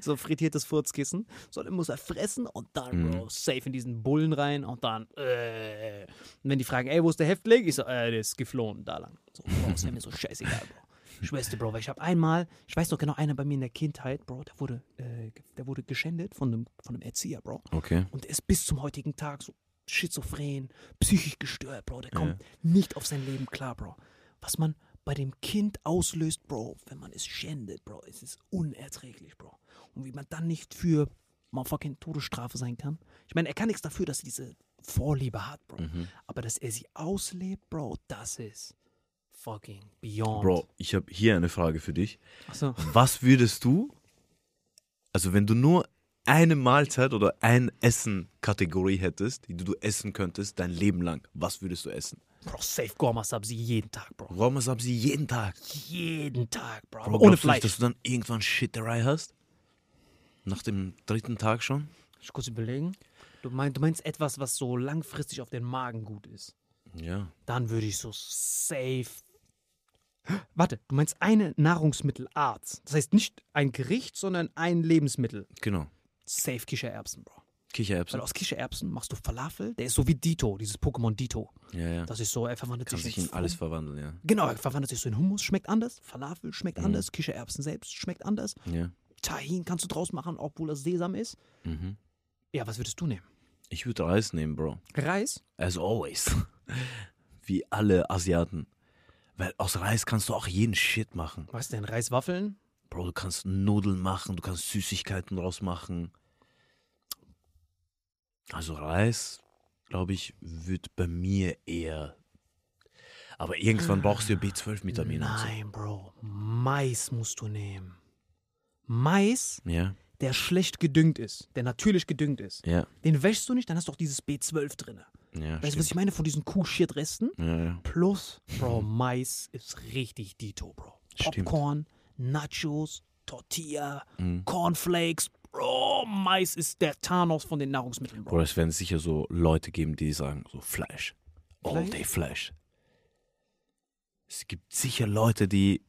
So frittiertes Furzkissen. So, dann muss er fressen und dann, Bro, safe in diesen Bullen rein und dann, äh. Und wenn die fragen, ey, wo ist der Häftling? Ich so, äh, der ist geflohen, da lang. So, Bro, wäre mir so scheißegal, Bro. Schwester, Bro, weil ich habe einmal, ich weiß noch genau, einer bei mir in der Kindheit, Bro, der wurde, äh, der wurde geschändet von einem, von einem Erzieher, Bro. Okay. Und der ist bis zum heutigen Tag so schizophren, psychisch gestört, Bro. Der kommt nicht auf sein Leben klar, Bro. Was man bei dem Kind auslöst, Bro, wenn man es schändet, Bro, es ist unerträglich, Bro. Und wie man dann nicht für motherfucking Todesstrafe sein kann. Ich meine, er kann nichts dafür, dass er diese Vorliebe hat, Bro. Mhm. Aber dass er sie auslebt, Bro, das ist fucking beyond. Bro, ich habe hier eine Frage für dich. Achso. Was würdest du, also wenn du nur eine Mahlzeit oder ein Essen-Kategorie hättest, die du essen könntest dein Leben lang, was würdest du essen? Bro, safe Gorma Sabzi jeden Tag, Bro. Roma Sabzi jeden Tag. Jeden Tag, Bro. Bro, ohne Fleisch. nicht, dass du dann irgendwann Shitterei hast? Nach dem dritten Tag schon? Ich kurz überlegen. Du, mein, du meinst etwas, was so langfristig auf den Magen gut ist. Ja. Dann würde ich so safe. [GASPS] Warte, du meinst eine Nahrungsmittelart. Das heißt nicht ein Gericht, sondern ein Lebensmittel. Genau. Safe Kichererbsen, Bro. Kichererbsen. Weil aus Kichererbsen machst du Falafel. Der ist so wie Dito, dieses Pokémon Dito. Ja, ja. Das ist so, er verwandelt Kann sich sich in alles verwandeln, ja. Genau, er verwandelt sich so in Hummus, schmeckt anders. Falafel schmeckt Mhm. anders. Kichererbsen selbst schmeckt anders. Ja. Tahin kannst du draus machen, obwohl das Sesam ist. Mhm. Ja, was würdest du nehmen? Ich würde Reis nehmen, Bro. Reis? As always. [LAUGHS] Wie alle Asiaten. Weil aus Reis kannst du auch jeden Shit machen. Was denn? Reiswaffeln? Bro, du kannst Nudeln machen, du kannst Süßigkeiten draus machen. Also Reis, glaube ich, wird bei mir eher. Aber irgendwann brauchst du ja B12-Vitamine und so. Nein, Bro. Mais musst du nehmen. Mais, Ja, der schlecht gedüngt ist, der natürlich gedüngt ist. ja, Den wäschst du nicht, dann hast du auch dieses B12 drin. ja. Weißt du, was ich meine von diesen Kuh-Shit-Resten? Plus, Bro, Mais ist richtig Dito, Bro. Stimmt. Nachos, Tortilla, Mhm. Cornflakes. Bro, Mais ist der Thanos von den Nahrungsmitteln, Bro. Bro, es werden sicher so Leute geben, die sagen, so Fleisch. All Fleisch? day Fleisch. Es gibt sicher Leute, die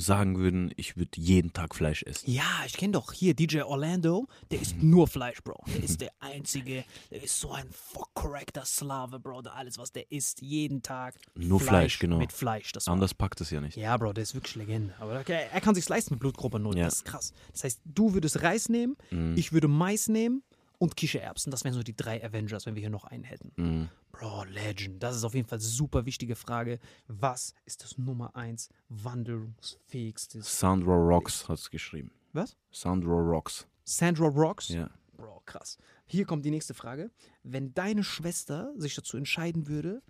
sagen würden, ich würde jeden Tag Fleisch essen. Ja, ich kenne doch hier DJ Orlando, der isst nur Fleisch, Bro. Der ist der einzige, der ist so ein fuck correcter Slave, Bro. Der alles, was der isst, jeden Tag. Nur Fleisch, genau. Mit Fleisch, das Anders packt es ja nicht. Ja, Bro, der ist wirklich Legende. Aber er kann sich's leisten mit Blutgruppe 0. Ja. Das ist krass. Das heißt, du würdest Reis nehmen, Mhm. ich würde Mais nehmen und Kichererbsen. Das wären so die drei Avengers, wenn wir hier noch einen hätten. Mhm. Bro, Legend. Das ist auf jeden Fall eine super wichtige Frage. Was ist das Nummer eins wandelungsfähigstes? Sandro Rocks hat es geschrieben. Was? Sandro Rocks. Sandra Rocks? Ja. Bro, krass. Hier kommt die nächste Frage. Wenn deine Schwester sich dazu entscheiden würde,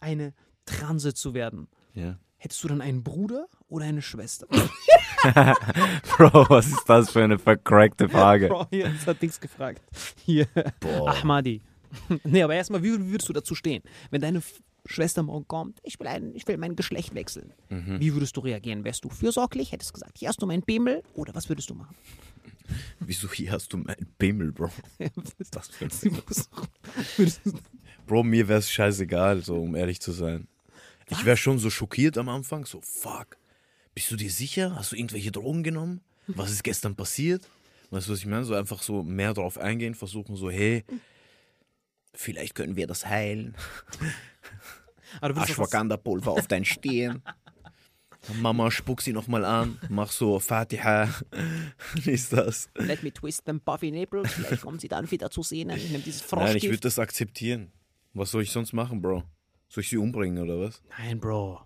eine Transe zu werden, Ja. Hättest du dann einen Bruder oder eine Schwester? [LAUGHS] [LAUGHS] Bro, was ist das für eine vercrackte Frage? Bro, hier, das hat Dings gefragt. Hier, Ahmadi. [LAUGHS] nee, aber erstmal, wie würdest du dazu stehen? Wenn deine Schwester morgen kommt, ich will, ein, ich will mein Geschlecht wechseln. Mhm. Wie würdest du reagieren? Wärst du fürsorglich? Hättest du gesagt, hier hast du meinen Bimmel? Oder was würdest du machen? Wieso hier hast du meinen Bimmel, Bro? was ist das für ein Bro, mir wäre es scheißegal, so um ehrlich zu sein. Ich wäre schon so schockiert am Anfang, so fuck. Bist du dir sicher? Hast du irgendwelche Drogen genommen? Was ist gestern passiert? Weißt du, was ich meine? So einfach so mehr drauf eingehen, versuchen so, hey, vielleicht können wir das heilen. Ashwagandha-Pulver auf dein Stirn. Mama, spuck sie nochmal an, mach so Fatiha. [LAUGHS] Wie ist das? Let me twist them puffy nipples. Vielleicht kommen sie dann wieder zu sehen. Ich nehme dieses Nein, ich würde das akzeptieren. Was soll ich sonst machen, Bro? Soll ich sie umbringen oder was? Nein, Bro.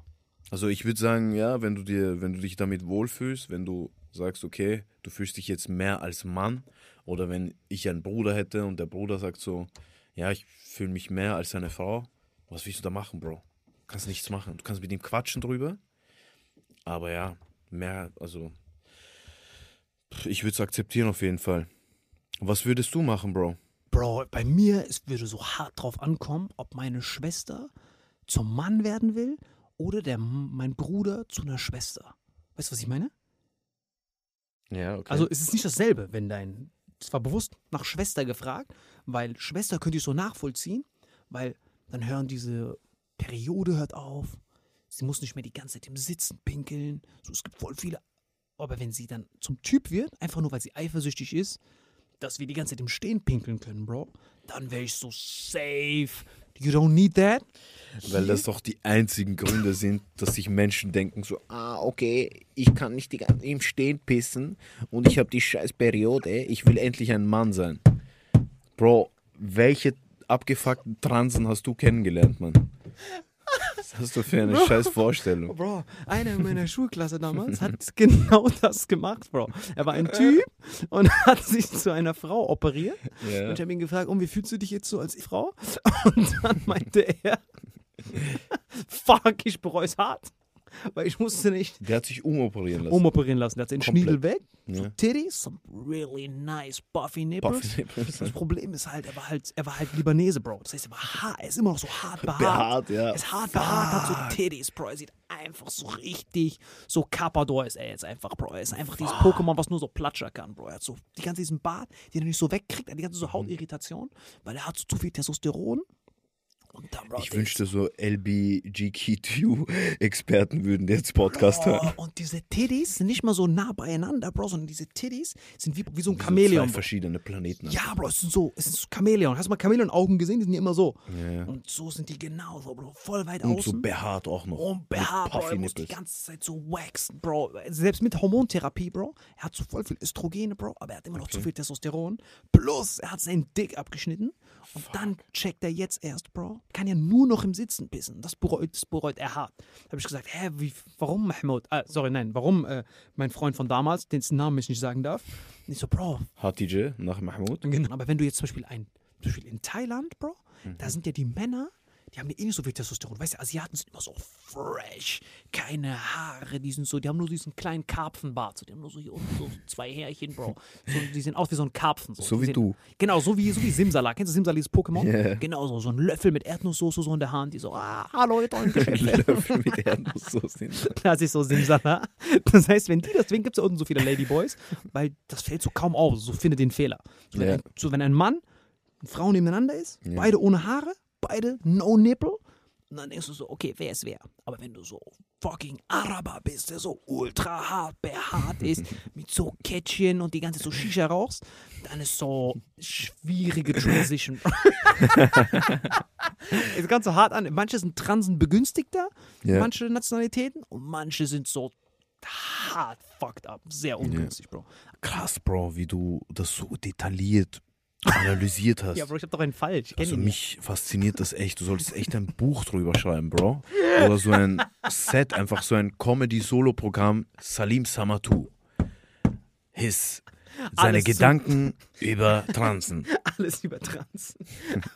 Also ich würde sagen, ja, wenn du dir, wenn du dich damit wohlfühlst, wenn du sagst, okay, du fühlst dich jetzt mehr als Mann, oder wenn ich einen Bruder hätte und der Bruder sagt so, ja, ich fühle mich mehr als eine Frau, was willst du da machen, Bro? Du kannst nichts machen. Du kannst mit ihm quatschen drüber, aber ja, mehr, also ich würde es akzeptieren auf jeden Fall. Was würdest du machen, Bro? Bro, bei mir es würde so hart drauf ankommen, ob meine Schwester zum Mann werden will oder der, mein Bruder zu einer Schwester. Weißt du, was ich meine? Ja, okay. Also es ist nicht dasselbe, wenn dein, es war bewusst nach Schwester gefragt, weil Schwester könnte ich so nachvollziehen, weil dann hören diese Periode hört auf, sie muss nicht mehr die ganze Zeit im Sitzen pinkeln, so es gibt voll viele, aber wenn sie dann zum Typ wird, einfach nur weil sie eifersüchtig ist, dass wir die ganze Zeit im Stehen pinkeln können, Bro, dann wäre ich so safe. You don't need that. Weil das doch die einzigen Gründe sind, dass sich Menschen denken so, Ah, okay, ich kann nicht die ganze im Stehen pissen und ich habe die scheiß Periode. ich will endlich ein Mann sein. Bro, welche abgefuckten Transen hast du kennengelernt, Mann? Was hast du für eine scheiß Vorstellung? Bro, einer in meiner Schulklasse damals hat [LAUGHS] genau das gemacht, Bro. Er war ein [LAUGHS] Typ und hat sich zu einer Frau operiert. Ja. Und ich habe ihn gefragt, um, wie fühlst du dich jetzt so als Frau? [LAUGHS] Und dann meinte er, fuck, ich bereue es hart. [LAUGHS] Weil ich musste nicht Der hat sich umoperieren lassen. umoperieren lassen. Der hat den Komplett. Schniedel weg, so Ja. Titties, some really nice buffy nipples. Buffy nipples, Das. Problem ist halt, er war halt, er war halt Libanese, Bro. Das heißt, er war hart, er ist immer noch so hart behaart. Behaart, ja. Er ist hart behaart, hat so Titties, Bro. Er sieht einfach so richtig, so Carpador ist er jetzt einfach, Bro. Er ist einfach dieses Pokémon, was nur so platschern kann, Bro. Er hat so die ganze diesen Bart, den er nicht so wegkriegt, er hat die ganze so Hautirritation, weil er hat so zu viel Testosteron. Und dann, Bro, Ich wünschte, so LBGQ-Experten würden jetzt Podcast Oh, hören. und diese Titties sind nicht mal so nah beieinander, Bro, sondern diese Titties sind wie, wie so ein so Chamäleon. Zwei Bro. verschiedene Planeten. Ja, Bro, es sind so, es sind so Chamäleon. Hast du mal Chamäleon-Augen gesehen? Die sind ja immer so. Ja. Und so sind die genauso, Bro. Voll weit Und so außen. behaart auch noch. und behaart, Bro. Er muss die ganze Zeit so waxen, Bro. Selbst mit Hormontherapie, Bro. Er hat so voll viel Östrogene, Bro. Aber er hat immer noch zu viel Testosteron. Plus, er hat seinen Dick abgeschnitten. Und dann checkt er jetzt erst, Bro. Kann ja nur noch im Sitzen pissen. Das bereut, das bereut er hart. Da habe ich gesagt, hä, wie, warum Mahmoud? Ah, sorry, nein, warum äh, mein Freund von damals, den Namen ich nicht sagen darf. Und ich so, Bro, Hatije nach Mahmoud. Genau. Aber wenn du jetzt zum Beispiel ein, zum Beispiel in Thailand, Bro, da sind ja die Männer, die haben ja eh nicht so viel Testosteron. Weißt du, Asiaten sind immer so fresh, keine Haare, die sind so, die haben nur diesen kleinen Karpfenbart. So, die haben nur so hier unten so zwei Härchen, Bro. So, die sehen aus wie so ein Karpfen. So, So wie sehen, du. Genau, so wie, so wie Simsala. Kennst du Simsala, dieses Pokémon? Ja. Genau so, so ein Löffel mit Erdnusssoße so in der Hand, die so, ah, hallo, ihr tollen [LAUGHS] Geschäfte. Löffel mit Erdnusssoße. Das ist so Simsala. Das heißt, wenn die das, deswegen gibt es da unten so viele Ladyboys, weil das fällt so kaum auf. So findet den Fehler. So, wenn, Ja. ein, so, wenn ein Mann und Frau nebeneinander ist, Ja. beide ohne Haare, beide no nipple, und dann denkst du so, okay, wer ist wer? Aber wenn du so fucking Araber bist, der so ultra hart behaart ist, [LAUGHS] mit so Kettchen und die ganze so Shisha rauchst, dann ist so schwierige Transition. [LAUGHS] Es kommt so hart an. Manche sind Transen begünstigter, Ja. manche Nationalitäten und manche sind so hart fucked up. Sehr ungünstig, Bro. Krass, Bro, wie du das so detailliert analysiert hast. Ja, Bro, ich hab doch einen kenn Also mich fasziniert das echt. Du solltest echt ein Buch drüber schreiben, Bro. Oder so ein Set, einfach so ein Comedy-Solo-Programm. Salim Samatu. His. Seine Alles Gedanken über Transen. [LAUGHS] Alles über Transen.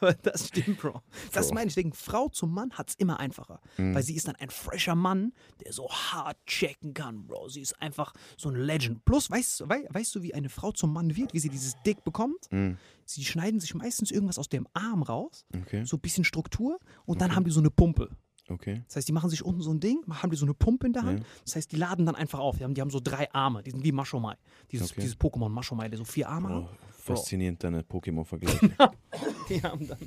Aber das stimmt, Bro. Das meine ich. Wegen Frau zum Mann hat es immer einfacher. Mhm. Weil sie ist dann ein fresher Mann, der so hart checken kann, Bro. Sie ist einfach so ein Legend. Plus, weißt, du- wei, weißt du, wie eine Frau zum Mann wird, wie sie dieses Dick bekommt? Mhm. Sie schneiden sich meistens irgendwas aus dem Arm raus, Okay, so ein bisschen Struktur, und dann haben die so eine Pumpe. Okay. Das heißt, die machen sich unten so ein Ding, haben die so eine Pumpe in der Hand. Ja. Das heißt, die laden dann einfach auf. Die haben, die haben so drei Arme. Die sind wie Mashomai. Dieses, Okay. dieses Pokémon Mashomai, der so vier Arme Oh, hat. faszinierend, deine Pokémon-Vergleiche. [LAUGHS] Die haben dann,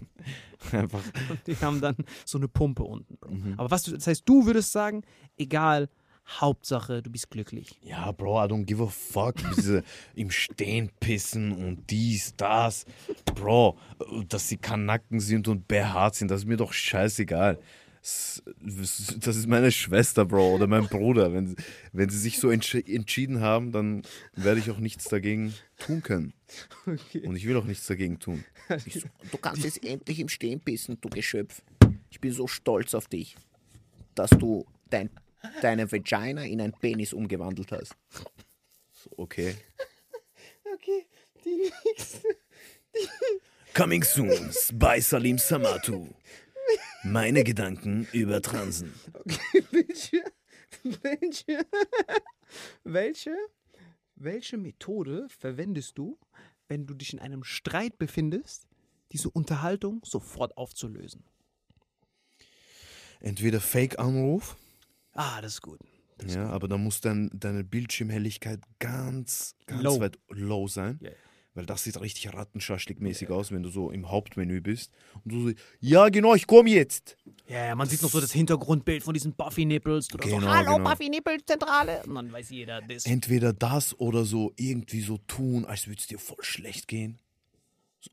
[LAUGHS] Einfach. [LAUGHS] die haben dann so eine Pumpe unten. Mhm. Aber was du, das heißt, du würdest sagen, egal, Hauptsache, du bist glücklich. Ja, Bro, I don't give a fuck. Diese im Stehen pissen und dies, das. Bro, dass sie Kanacken sind und behaart sind, das ist mir doch scheißegal. Das ist meine Schwester, Bro, oder mein Bruder. Wenn, wenn sie sich so entsch entschieden haben, dann werde ich auch nichts dagegen tun können. Und ich will auch nichts dagegen tun. [LAUGHS] So, du kannst jetzt endlich im Stehen pissen, du Geschöpf. Ich bin so stolz auf dich, dass du dein, deine Vagina in ein Penis umgewandelt hast. So, okay. Okay, die nächste. Coming soon bei Salim Samatu. Meine Gedanken über Transen. [LAUGHS] welche, welche, welche, welche Methode verwendest du, wenn du dich in einem Streit befindest, diese Unterhaltung sofort aufzulösen? Entweder Fake-Anruf, Ah, das ist gut. Das ist ja, aber da muss dann deine Bildschirmhelligkeit ganz, ganz Low. weit low sein. Ja. Weil das sieht richtig rattenschaschlik-mäßig aus, wenn du so im Hauptmenü bist. Und du so, ja genau, ich komme jetzt. Ja, ja, man sieht noch so das Hintergrundbild von diesen Buffy-Nipples. Oder so, Genau, Hallo, genau. Buffy-Nippel-Zentrale. Und dann weiß jeder, das. Entweder das oder so irgendwie so tun, als würde es dir voll schlecht gehen. So.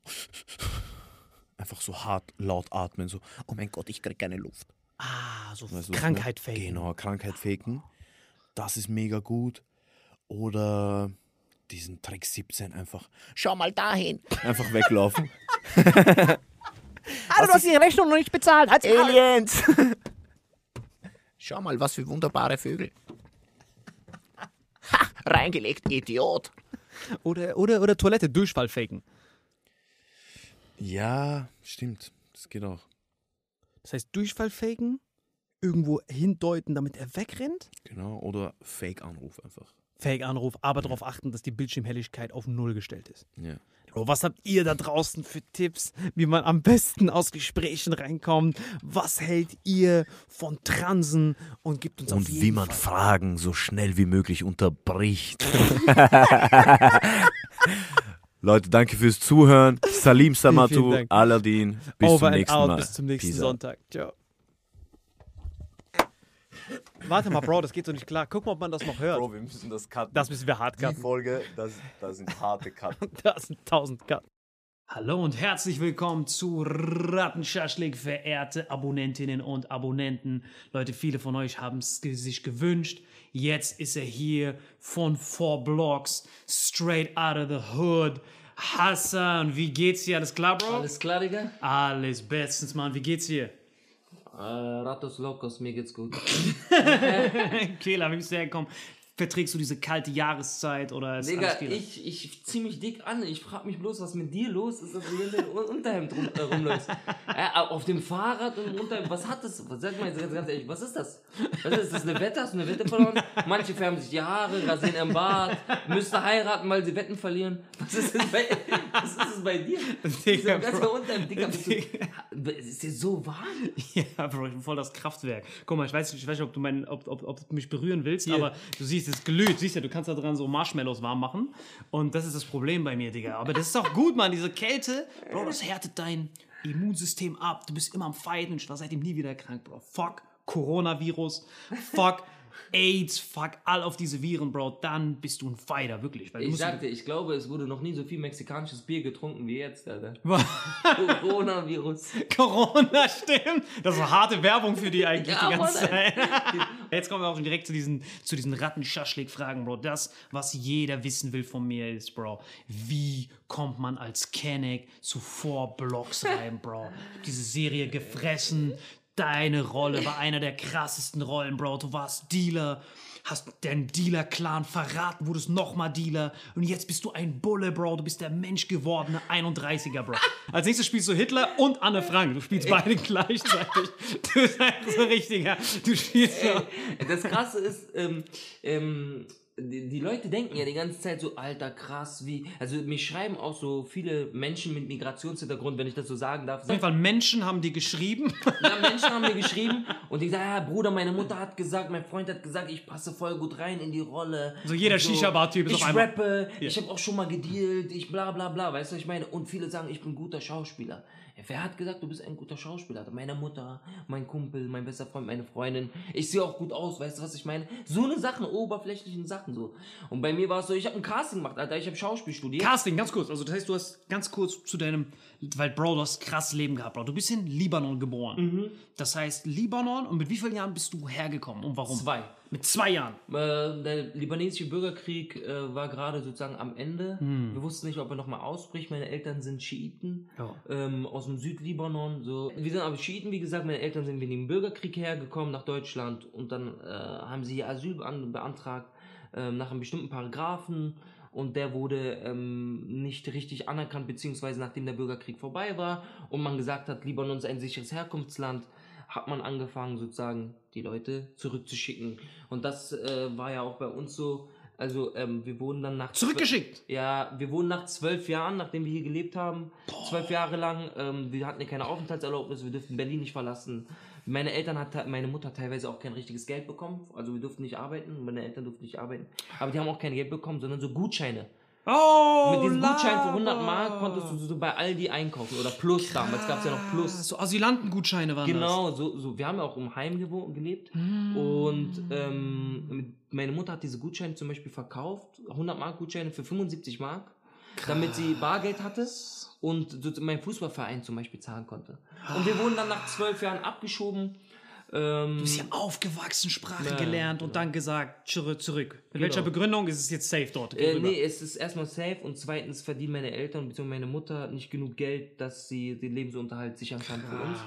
Einfach so hart, laut atmen, so. Oh mein Gott, ich krieg keine Luft. Ah, so Weißt du, Krankheit faken. Genau, Krankheit faken. Das ist mega gut. Oder diesen Trick 17 einfach, Schau mal dahin. einfach weglaufen. [LAUGHS] Hallo, du hast die Rechnung noch nicht bezahlt. Maul. Aliens! [LAUGHS] Schau mal, was für wunderbare Vögel. Ha, reingelegt, Idiot. Oder, oder, oder Toilette, Durchfall faken. Ja, stimmt. Das geht auch. Das heißt, Durchfall faken, irgendwo hindeuten, damit er wegrennt. Genau. Oder Fake-Anruf einfach. Fake-Anruf, aber darauf achten, dass die Bildschirmhelligkeit auf Null gestellt ist. Ja. Bro, was habt ihr da draußen für Tipps, wie man am besten aus Gesprächen reinkommt? Was hält ihr von Transen und gibt uns auf Und jeden wie man Fall Fragen so schnell wie möglich unterbricht. [LAUGHS] Leute, danke fürs Zuhören. Salim Samatu. Aladdin. Bis Over zum nächsten out. Mal. Bis zum nächsten Peace. Sonntag. Ciao. Warte mal, Bro, das geht so nicht klar. Guck mal, ob man das noch hört. wir müssen das cutten. Das müssen wir hart cutten. Folge, das, das sind harte Cuts. [LAUGHS] Das sind 1000 Cut. Hallo und herzlich willkommen zu Rattenschaschlik, verehrte Abonnentinnen und Abonnenten. Leute, viele von euch haben es sich gewünscht. Jetzt ist er hier von Four Blocks, straight out of the hood. Hassan, wie geht's dir? Alles klar, Bro? Alles klar, Digga? Alles bestens, Mann. Wie geht's dir? Äh, Ratos Locos, mir geht's gut. Verträgst du diese kalte Jahreszeit oder ist Digga, ich, ich zieh mich dick an. Ich frag mich bloß, was mit dir los ist, dass du mit dem Unterhemd rum, äh, rumläufst. [LAUGHS] Äh, auf dem Fahrrad und Unterhemd. Was hat das? Was, sag mal jetzt ganz, ganz ehrlich, was ist das? Was ist das? Eine Wette? Hast du eine Wette verloren? Manche färben sich die Haare, rasieren im Bart, müsste heiraten, weil sie Wetten verlieren. Was ist das bei, was ist das bei dir? Digga, ganze Bro. Unterhemd, Digga, bist du, ist dir so warm? Ja, Bro, ich bin voll das Kraftwerk. Guck mal, ich weiß nicht, ich weiß nicht ob, du mein, ob, ob, ob du mich berühren willst, aber du siehst, es glüht. Siehst ja, du kannst da dran so Marshmallows warm machen. Und das ist das Problem bei mir, Digga. Aber das ist auch gut, Mann. Diese Kälte, Bro, das härtet dein Immunsystem ab. Du bist immer am Fighten. Ich war seitdem nie wieder krank, Bro. Fuck Coronavirus. Fuck AIDS. Fuck all auf diese Viren, Bro. Dann bist du ein Fighter, wirklich. Weil du Ich sagte, ich glaube, es wurde noch nie so viel mexikanisches Bier getrunken wie jetzt, Alter. [LAUGHS] Coronavirus. Corona, stimmt. Das war harte Werbung für die eigentlich Ja, die ganze Mann, Zeit. [LAUGHS] Jetzt kommen wir auch schon direkt zu diesen, zu diesen Rattenschaschlik-Fragen, Bro. Das, was jeder wissen will von mir ist, Bro, wie kommt man als Kenneck zu Four Blocks rein, Bro? Diese Serie gefressen. Deine Rolle war einer der krassesten Rollen, Bro. Du warst Dealer, hast deinen Dealer-Clan verraten, wurdest nochmal Dealer und jetzt bist du ein Bulle, Bro. Du bist der Mensch gewordene 31er, Bro. Als nächstes spielst du Hitler und Anne Frank. Du spielst beide gleichzeitig. Du bist einfach so richtiger. Du spielst so. Ey, das Krasse ist, ähm, ähm, die, die Leute denken ja die ganze Zeit so, alter, krass, wie. Also, mich schreiben auch so viele Menschen mit Migrationshintergrund, wenn ich das so sagen darf. Auf jeden Fall Menschen haben die geschrieben. Ja, Menschen haben mir geschrieben und die sagen, ja, Bruder, meine Mutter hat gesagt, mein Freund hat gesagt, ich passe voll gut rein in die Rolle. So jeder Und Shisha-Bar-Typ ist Ich auf einmal- rappe, Ja. ich habe auch schon mal gedealt, ich bla bla bla, weißt du, was ich meine? Und viele sagen, ich bin guter Schauspieler. Wer hat gesagt, du bist ein guter Schauspieler? Meine Mutter, mein Kumpel, mein bester Freund, meine Freundin. Ich sehe auch gut aus, weißt du, was ich meine? So eine Sachen, oberflächlichen Sachen so. Und bei mir war es so, ich habe ein Casting gemacht, Alter, ich habe Schauspiel studiert. Casting, ganz kurz. Also, das heißt, du hast ganz kurz zu deinem. Weil, Bro, du hast krass Leben gehabt, Bro. Du bist in Libanon geboren. Das heißt, Libanon. Und mit wie vielen Jahren bist du hergekommen? Und warum? Zwei. Mit zwei Jahren. Äh, der libanesische Bürgerkrieg äh, war gerade sozusagen am Ende. Hm. Wir wussten nicht, ob er nochmal ausbricht. Meine Eltern sind Schiiten Ja. ähm, aus dem Südlibanon. So. Wir sind aber Schiiten, wie gesagt. Meine Eltern sind wegen dem Bürgerkrieg hergekommen nach Deutschland und dann äh, haben sie hier Asyl bean beantragt ähm, nach einem bestimmten Paragraphen. Und der wurde ähm, nicht richtig anerkannt, beziehungsweise nachdem der Bürgerkrieg vorbei war und man gesagt hat, Libanon ist ein sicheres Herkunftsland, hat man angefangen, sozusagen die Leute zurückzuschicken. Und das äh, war ja auch bei uns so. Also ähm, wir wurden dann nach Zurückgeschickt? Zwölf, ja, wir wurden nach zwölf Jahren, nachdem wir hier gelebt haben, zwölf Jahre lang, ähm, wir hatten ja keine Aufenthaltserlaubnis, wir durften Berlin nicht verlassen. Meine Eltern hat, meine Mutter hat teilweise auch kein richtiges Geld bekommen, also wir durften nicht arbeiten, meine Eltern durften nicht arbeiten, aber die haben auch kein Geld bekommen, sondern so Gutscheine. Oh, Mit diesem Gutschein für 100 Lava. Mark konntest du so bei Aldi einkaufen oder Plus damals gab es ja noch Plus. So Asylantengutscheine waren Genau, so, so. Wir haben ja auch im Heim gelebt. Hm. Und ähm, meine Mutter hat diese Gutscheine zum Beispiel verkauft. 100 Mark Gutscheine für 75 Mark. Damit sie Bargeld hatte und so mein Fußballverein zum Beispiel zahlen konnte. Und wir wurden dann nach zwölf Jahren abgeschoben. Ähm, Du bist hier aufgewachsen, Sprache Ja, gelernt und dann gesagt, zurück, zurück. Mit Genau. welcher Begründung ist es jetzt safe dort? Äh, nee, es ist erstmal safe und zweitens verdienen meine Eltern bzw. meine Mutter nicht genug Geld, dass sie den Lebensunterhalt sichern kann für uns.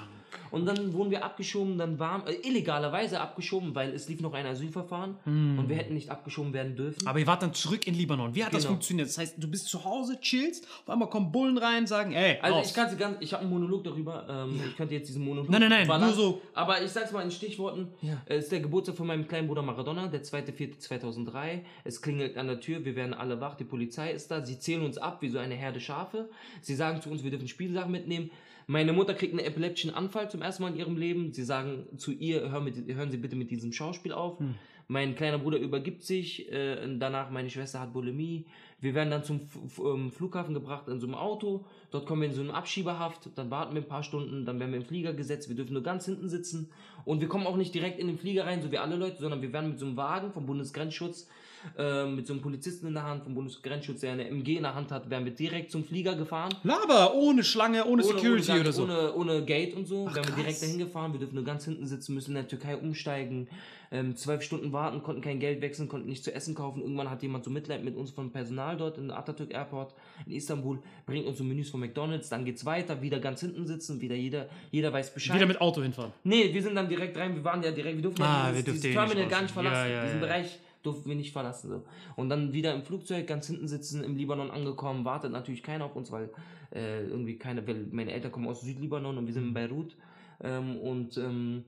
Und dann wurden wir abgeschoben, dann waren äh, illegalerweise abgeschoben, weil es lief noch ein Asylverfahren Hm. und wir hätten nicht abgeschoben werden dürfen. Aber ihr wart dann zurück in Libanon. Wie hat das Genau. funktioniert? Das heißt, du bist zu Hause, chillst, auf einmal kommen Bullen rein, sagen, ey, Also raus. ich kann sie ganz, ich habe einen Monolog darüber. Ähm, Ich könnte jetzt diesen Monolog. Nein, nein, nein, ballern. nur so- Aber ich sag's mal in Stichworten. Es ist der Geburtstag von meinem kleinen Bruder Maradona, der 2.4.2003. Es klingelt an der Tür, wir werden alle wach, die Polizei ist da. Sie zählen uns ab wie so eine Herde Schafe. Sie sagen zu uns, wir dürfen Spielsachen mitnehmen. Meine Mutter kriegt einen epileptischen Anfall zum ersten Mal in ihrem Leben. Sie sagen zu ihr, hör mit, hören Sie bitte mit diesem Schauspiel auf. Hm. Mein kleiner Bruder übergibt sich. Äh, danach meine Schwester hat Bulimie. Wir werden dann zum F F ähm, Flughafen gebracht in so einem Auto. Dort kommen wir in so eine Abschiebehaft. Dann warten wir ein paar Stunden. Dann werden wir im Flieger gesetzt. Wir dürfen nur ganz hinten sitzen. Und wir kommen auch nicht direkt in den Flieger rein, so wie alle Leute, sondern wir werden mit so einem Wagen vom Bundesgrenzschutz, äh, mit so einem Polizisten in der Hand, vom Bundesgrenzschutz, der eine MG in der Hand hat, werden wir direkt zum Flieger gefahren. Laber, ohne Schlange, ohne, Security ohne, oder so. Ohne, ohne Gate und so. Ach, wir haben krass. direkt dahin gefahren. Wir dürfen nur ganz hinten sitzen, müssen in der Türkei umsteigen. Ähm, zwölf Stunden warten, konnten kein Geld wechseln, konnten nicht zu essen kaufen. Irgendwann hat jemand so Mitleid mit uns vom Personal dort in Atatürk Airport in Istanbul, bringt uns so Menüs von McDonalds. Dann geht's weiter, wieder ganz hinten sitzen, wieder jeder, jeder weiß Bescheid. Wieder mit Auto hinfahren. Nee, wir sind dann direkt rein, wir waren ja direkt, wir durften Ah, ja wir dieses, durften dieses eh Terminal gar nicht verlassen. Ja, ja, Diesen. Bereich durften wir nicht verlassen. So. Und dann wieder im Flugzeug ganz hinten sitzen, im Libanon angekommen, wartet natürlich keiner auf uns, weil äh, irgendwie keine, weil meine Eltern kommen aus Südlibanon und wir sind in Beirut. Ähm, und ähm,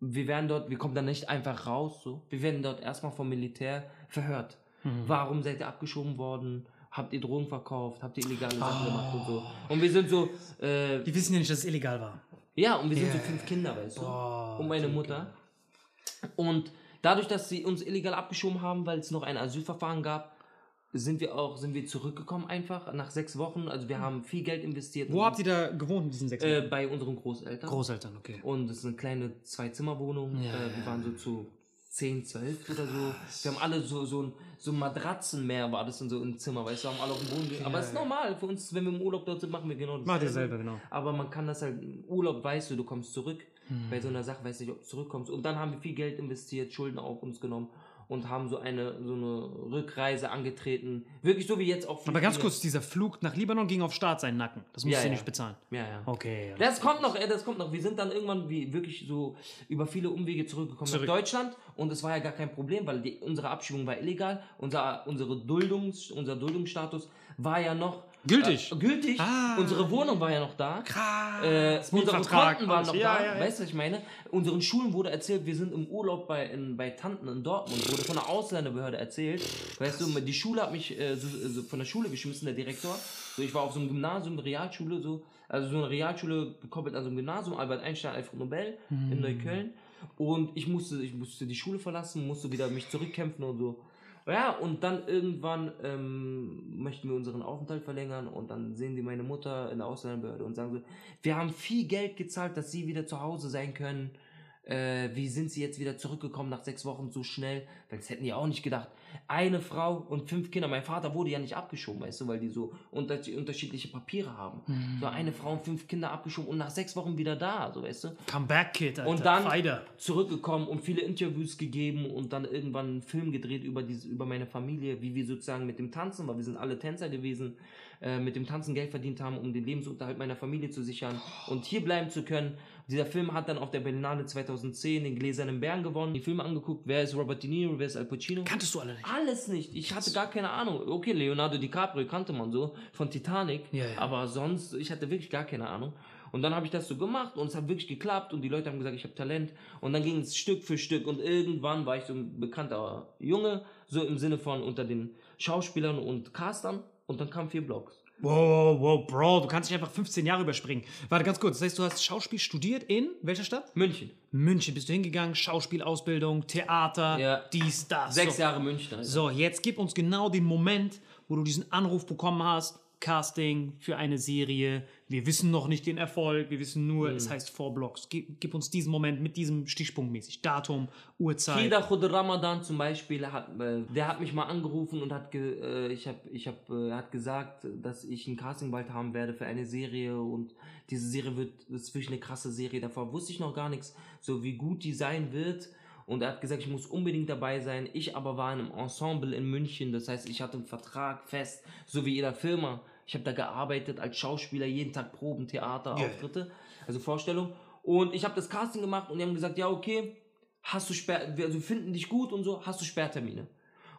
wir werden dort, wir kommen dann nicht einfach raus, so. Wir werden dort erstmal vom Militär verhört. Mhm. Warum seid ihr abgeschoben worden? Habt ihr Drogen verkauft? Habt ihr illegale Sachen Oh. gemacht und so? Und wir sind so, äh, Die wissen ja nicht, dass es illegal war. ja, und wir sind Ja, so fünf Kinder, weißt du? Boah, und meine Mutter. Und dadurch, dass sie uns illegal abgeschoben haben, weil es noch ein Asylverfahren gab, sind wir auch, sind wir zurückgekommen einfach nach sechs Wochen. Also wir haben viel Geld investiert. Wo habt ihr da gewohnt in diesen sechs Äh, Wochen? bei unseren Großeltern. Großeltern, okay. Und es ist eine kleine Zwei-Zimmer-Wohnung. Ja, äh, wir waren so zu 10, 12 oder so. Wir haben alle so, so ein so ein Matratzenmeer war das in so im Zimmer, weißt du, haben alle auf dem Boden gelegen. Aber es ist normal für uns, wenn wir im Urlaub dort sind, machen wir genau das. Macht ihr selber, genau. Aber man kann das halt, im Urlaub weißt du, du kommst zurück. Hm. Bei so einer Sache weißt du nicht, ob du zurückkommst. Und dann haben wir viel Geld investiert, Schulden auf uns genommen und haben so eine, so eine Rückreise angetreten. Wirklich so wie jetzt auch. Aber ganz kurz, dieser Flug nach Libanon ging auf Staat seinen Nacken. Das musst Ja, du ja. nicht bezahlen. Ja, ja. Okay. Das kommt noch, ey, das kommt noch. Wir sind dann irgendwann wie wirklich so über viele Umwege zurückgekommen Zurück. nach Deutschland und es war ja gar kein Problem, weil die, unsere Abschiebung war illegal. Unser, unsere Duldungs, unser Duldungsstatus war ja noch Gültig. Äh, gültig. Ah. Unsere Wohnung war ja noch da. Krass. Äh, unsere Mietvertrag, Konten waren noch Ja, da. ja, ja. Weißt du, was ich meine? Unseren Schulen wurde erzählt, wir sind im Urlaub bei, in, bei Tanten in Dortmund. Wurde von der Ausländerbehörde erzählt. Weißt du, die Schule hat mich äh, so, so von der Schule geschmissen, der Direktor. So, ich war auf so einem Gymnasium, Realschule, so. Also so eine Realschule gekoppelt an so einem Gymnasium, Albert Einstein, Alfred Nobel in Hm. Neukölln. Und ich musste, ich musste die Schule verlassen, musste wieder mich zurückkämpfen und so. Ja, und dann irgendwann ähm, möchten wir unseren Aufenthalt verlängern und dann sehen die meine Mutter in der Ausländerbehörde und sagen so, wir haben viel Geld gezahlt, dass sie wieder zu Hause sein können. Äh, wie sind sie jetzt wieder zurückgekommen nach sechs Wochen so schnell? Weil das hätten die auch nicht gedacht. Eine Frau und fünf Kinder. Mein Vater wurde ja nicht abgeschoben, weißt du, weil die so unter unterschiedliche Papiere haben. Mhm. So eine Frau und fünf Kinder abgeschoben und nach sechs Wochen wieder da, so weißt du. Comeback Kid, Alter. Und dann Fighter. zurückgekommen und viele Interviews gegeben und dann irgendwann einen Film gedreht über diese, über meine Familie, wie wir sozusagen mit dem Tanzen, weil wir sind alle Tänzer gewesen, äh, mit dem Tanzen Geld verdient haben, um den Lebensunterhalt meiner Familie zu sichern und hier bleiben zu können. Dieser Film hat dann auf der Berlinale 2010 den Gläsernen Bären gewonnen. Die Filme angeguckt, wer ist Robert De Niro, wer ist Al Pacino. Kanntest du alle nicht? Alles nicht. Ich hatte gar keine Ahnung. Okay, Leonardo DiCaprio kannte man so von Titanic, Ja, ja. aber sonst, ich hatte wirklich gar keine Ahnung. Und dann habe ich das so gemacht und es hat wirklich geklappt und die Leute haben gesagt, ich habe Talent. Und dann ging es Stück für Stück und irgendwann war ich so ein bekannter Junge, so im Sinne von unter den Schauspielern und Castern und dann kamen vier Blogs. Wow, wow, Bro, du kannst nicht einfach 15 Jahre überspringen. Warte ganz kurz, das heißt, du hast Schauspiel studiert in welcher Stadt? München. München bist du hingegangen, Schauspielausbildung, Theater, Ja. dies, das. Sechs so. Jahre München. Alter. So, jetzt gib uns genau den Moment, wo du diesen Anruf bekommen hast. Casting für eine Serie. Wir wissen noch nicht den Erfolg, wir wissen nur, Hm. es heißt Four Blocks. Gib, gib uns diesen Moment mit diesem Stichpunkt mäßig. Datum, Uhrzeit. Kida Khud Ramadan zum Beispiel, hat, äh, der hat mich mal angerufen und hat, ge, äh, ich hab, ich hab, äh, hat gesagt, dass ich ein Casting bald haben werde für eine Serie und diese Serie wird, ist wirklich eine krasse Serie. Davor wusste ich noch gar nichts, so wie gut die sein wird. Und er hat gesagt, ich muss unbedingt dabei sein. Ich aber war in einem Ensemble in München, das heißt, ich hatte einen Vertrag fest, so wie jeder Firma. Ich habe da gearbeitet als Schauspieler, jeden Tag Proben, Theater, Ja. Auftritte, also Vorstellung. Und ich habe das Casting gemacht und die haben gesagt, ja, okay, hast du Sperr, wir also finden dich gut und so, hast du Sperrtermine?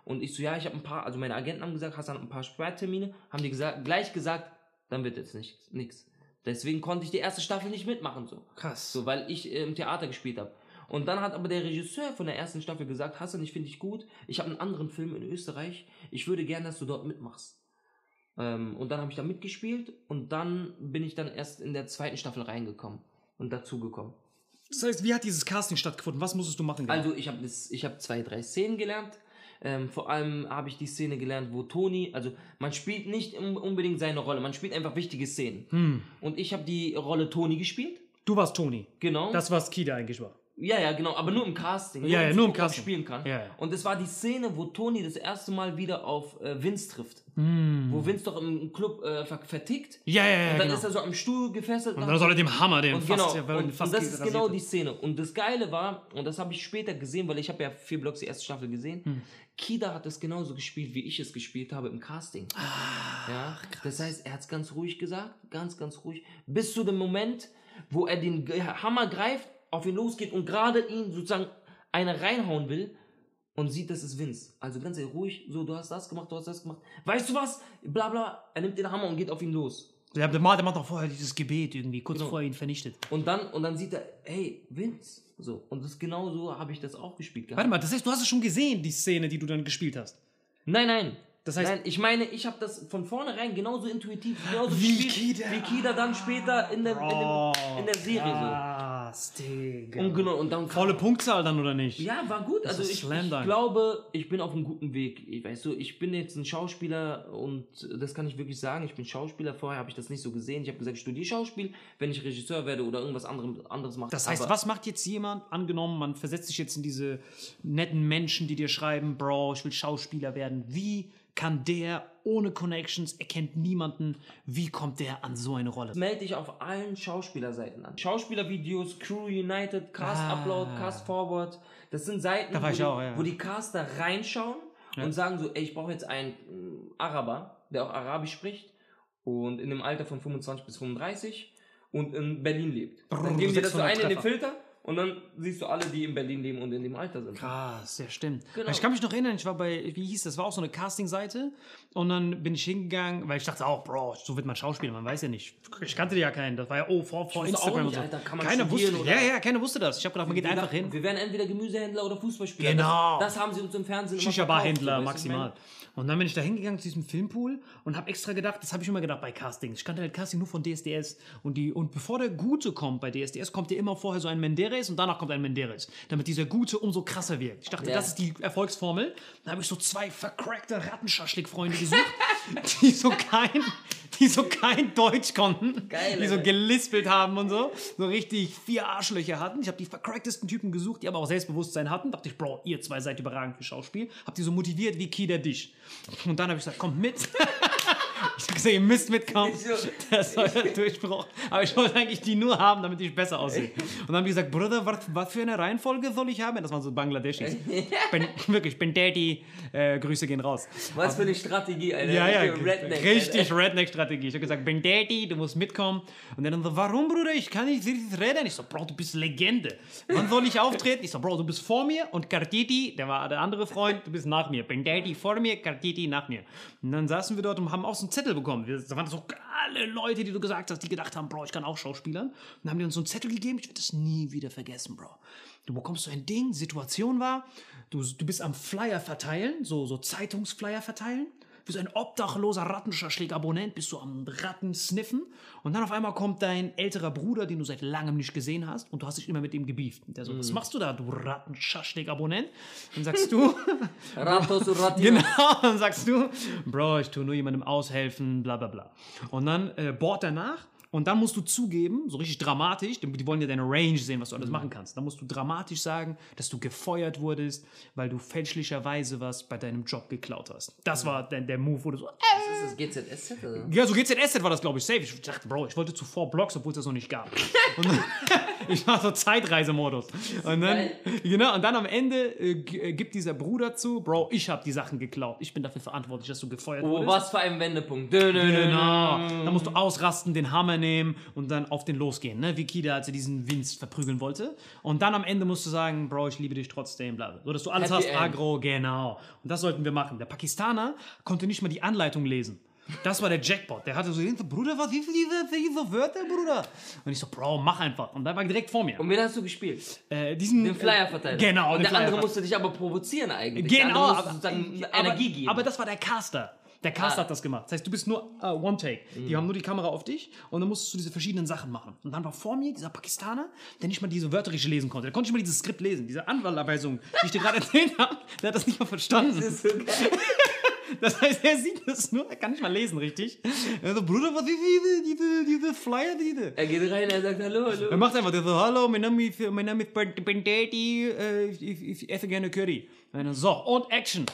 Und ich so, ja, ich habe ein paar, also meine Agenten haben gesagt, hast du ein paar Sperrtermine? Haben die gesagt, gleich gesagt, dann wird jetzt nichts. nix. Deswegen konnte ich die erste Staffel nicht mitmachen, so. Krass. So, weil ich äh, im Theater gespielt habe. Und dann hat aber der Regisseur von der ersten Staffel gesagt, Hassan, ich finde dich gut, ich habe einen anderen Film in Österreich, ich würde gerne, dass du dort mitmachst. Ähm, und dann habe ich da mitgespielt und dann bin ich dann erst in der zweiten Staffel reingekommen und dazugekommen. Das heißt, wie hat dieses Casting stattgefunden? Was musstest du machen? genau? Also ich habe ich hab zwei, drei Szenen gelernt. Ähm, vor allem habe ich die Szene gelernt, wo Toni, also man spielt nicht unbedingt seine Rolle, man spielt einfach wichtige Szenen. Hm. Und ich habe die Rolle Toni gespielt. Du warst Toni. Genau. Das, was Kida eigentlich war. Ja, ja, genau, aber nur im Casting. Ja, ja, nur im Casting. spielen kann. Ja, ja. Und es war die Szene, wo Toni das erste Mal wieder auf äh, Vince trifft. Hm. Wo Vince doch im Club äh, ver vertickt. Ja, ja, ja, Und dann genau. ist er so am Stuhl gefesselt. Und dann soll er dem Hammer, den und fast- genau, und, fast und das ist genau hat. die Szene. Und das Geile war, und das habe ich später gesehen, weil ich habe ja vier Blocks die erste Staffel gesehen. Hm. Kida hat es genauso gespielt, wie ich es gespielt habe im Casting. Ah, ja, das heißt, er hat es ganz ruhig gesagt, ganz, ganz ruhig, bis zu dem Moment, wo er den Hammer greift, auf ihn losgeht und gerade ihn sozusagen eine reinhauen will und sieht, das ist Vince. Also ganz ruhig, so, du hast das gemacht, du hast das gemacht. Weißt du was? Bla bla. Er nimmt den Hammer und geht auf ihn los. Der, der, macht- der macht doch vorher dieses Gebet irgendwie, kurz Genau. bevor er ihn vernichtet. Und dann, und dann sieht er, hey, Vince. So. Und das genau so habe ich das auch gespielt gehabt. Warte mal, das heißt, du hast es schon gesehen, die Szene, die du dann gespielt hast. Nein, nein. Das heißt- nein, ich meine, ich habe das von vornherein genauso intuitiv, genauso Wie gespielt, Kida. wie Kida dann später in der, in, dem, in der Serie Krass, Digga. so. Und genau, und dann Volle Punktzahl dann, oder nicht? Ja, war gut. Das Also ich, ich glaube, ich bin auf einem guten Weg. Ich, weißt du, ich bin jetzt ein Schauspieler und das kann ich wirklich sagen. Ich bin Schauspieler. Vorher habe ich das nicht so gesehen. Ich habe gesagt, ich studiere Schauspiel, wenn ich Regisseur werde oder irgendwas anderem, anderes mache. Das heißt, Aber- was macht jetzt jemand, angenommen, man versetzt sich jetzt in diese netten Menschen, die dir schreiben, Bro, ich will Schauspieler werden. Wie kann der ohne Connections, er kennt niemanden, wie kommt der an so eine Rolle? Melde dich auf allen Schauspielerseiten an. Schauspielervideos, Crew United, Cast Ah. Upload, Cast Forward. Das sind Seiten, Da wo, die, auch, ja. wo die Caster reinschauen Ja. und sagen so, ey, ich brauche jetzt einen mm, Araber, der auch Arabisch spricht und in dem Alter von 25 bis 35 und in Berlin lebt. Brrr, Dann geben sie das so 600 ein in den. Filter und dann siehst du alle, die in Berlin leben und in dem Alter sind. Krass, ja, stimmt. Genau. Ich kann mich noch erinnern, ich war bei, wie hieß das, war auch so eine Casting-Seite und dann bin ich hingegangen, weil ich dachte auch, Bro, so wird man Schauspieler, man weiß ja nicht. Ich kannte ja keinen, das war ja, oh, vor, vor Instagram nicht, und so. Alter, keiner wusste, oder- ja, ja, keiner wusste das. Ich habe gedacht, man geht Wir einfach hin. Wir werden entweder Gemüsehändler oder Fußballspieler. Genau. Das, das haben sie uns im Fernsehen immer Shisha-Bar-Händler maximal. Und dann bin ich da hingegangen zu diesem Filmpool und habe extra gedacht, das habe ich immer gedacht bei Castings. Ich kannte halt Casting nur von DSDS. Und, die, und bevor der Gute kommt bei DSDS, kommt ja immer vorher so ein Menderes und danach kommt ein Menderes. Damit dieser Gute umso krasser wirkt. Ich dachte, Ja. das ist die Erfolgsformel. Dann habe ich so zwei vercrackte Rattenschaschlik-Freunde gesucht, [LAUGHS] die so kein. Die so kein Deutsch konnten, Geil, die so gelispelt haben und so, so richtig vier Arschlöcher hatten. Ich habe die vercracktesten Typen gesucht, die aber auch Selbstbewusstsein hatten. Dachte ich, Bro, ihr zwei seid überragend für Schauspiel. Hab die so motiviert wie Kida dich. Und dann habe ich gesagt, kommt mit. [LAUGHS] ich habe gesagt, ihr müsst mitkommen. Das ist euer Durchbruch. Aber ich wollte eigentlich die nur haben, damit ich besser aussehe. Und dann habe ich gesagt, Bruder, was, was für eine Reihenfolge soll ich haben? Das waren so Bangladeschis. bin, wirklich, bin Daddy. Äh, Grüße gehen raus. Was für eine Strategie, Alter. Ja, ja, Redneck, richtig. Redneck-Strategie. Ich habe gesagt, bin Daddy, du musst mitkommen. Und dann so, warum, Bruder? Ich kann nicht richtig reden. Ich so, Bro, du bist Legende. Wann soll ich auftreten? Ich so, Bro, du bist vor mir und Kartiti, der war der andere Freund, du bist nach mir. Bin Daddy vor mir, Kartiti nach mir. Und dann saßen wir dort und haben auch so einen Zettel bekommen. Wir, da waren so alle Leute, die du gesagt hast, die gedacht haben, Bro, ich kann auch Schauspielern. Und dann haben die uns so einen Zettel gegeben. Ich werde das nie wieder vergessen, Bro. Du bekommst so ein Ding, Situation war, du, du bist am Flyer verteilen, so, so Zeitungsflyer verteilen. Wie so ein obdachloser Rattenschaschlik-Abonnent bist du am Ratten sniffen. Und dann auf einmal kommt dein älterer Bruder, den du seit langem nicht gesehen hast, und du hast dich immer mit ihm gebieft. Und der so, was machst du da, du Rattenschaschlik-Abonnent? Dann sagst du, [LAUGHS] Ratos und Ratinos. Genau, dann sagst du, Bro, ich tue nur jemandem aushelfen, bla bla bla. Und dann äh, bohrt er nach und dann musst du zugeben, so richtig dramatisch, die die wollen ja deine Range sehen, was du alles machen kannst. Dann musst du dramatisch sagen, dass du gefeuert wurdest, weil du fälschlicherweise was bei deinem Job geklaut hast. Das war der, der Move, wo du so, äh, Das ist das GZSZ, oder? ja, so GZSZ war das, glaube ich, safe. Ich dachte, Bro, ich wollte zuvor Blogs, obwohl es das noch nicht gab. [LAUGHS] Dann, [LAUGHS] ich war so Zeitreisemodus. Und dann, genau, und dann am Ende äh, äh, gibt dieser Bruder zu, Bro, ich habe die Sachen geklaut. Ich bin dafür verantwortlich, dass du gefeuert Oh, wurdest. was für ein Wendepunkt. Dö, dö, dö, Genau. dö. Dann musst du ausrasten, den Hammer nehmen und dann auf den losgehen, ne? Wie Kida, als er diesen Vince verprügeln wollte. Und dann am Ende musst du sagen, Bro, ich liebe dich trotzdem, bla. So, dass du alles Happy hast, End. Agro, genau. Und das sollten wir machen. Der Pakistaner konnte nicht mal die Anleitung lesen. Das war der Jackpot. Der hatte so, Bruder, was, wie viele diese, diese Wörter, Bruder? Und ich so, Bro, mach einfach. Und der war direkt vor mir. Und wen hast du gespielt? Äh, diesen, Den Flyer verteilt. Genau, Und der andere musste dich aber provozieren eigentlich. Genau, aber, aber, Energie geben. aber das war der Caster. Der Caster Ah. hat das gemacht. Das heißt, du bist nur äh, One-Take. Mhm. Die haben nur die Kamera auf dich und dann musstest du diese verschiedenen Sachen machen. Und dann war vor mir dieser Pakistaner, der nicht mal diese Wörter richtig lesen konnte. Der konnte nicht mal dieses Skript lesen. Diese Anwaltanweisung, die ich dir gerade [LAUGHS] erzählt habe, der hat das nicht mal verstanden. Das ist so geil. [LAUGHS] Das heißt, er sieht das nur, er kann nicht mal lesen, richtig. Er so, Bruder, was ist diese, diese, diese Flyer, diese? Er geht rein, er sagt Hallo, hallo. Er macht einfach, der so, hallo, mein Name ist, mein Name ist Daddy, äh, ich, esse gerne Curry. So, und Action.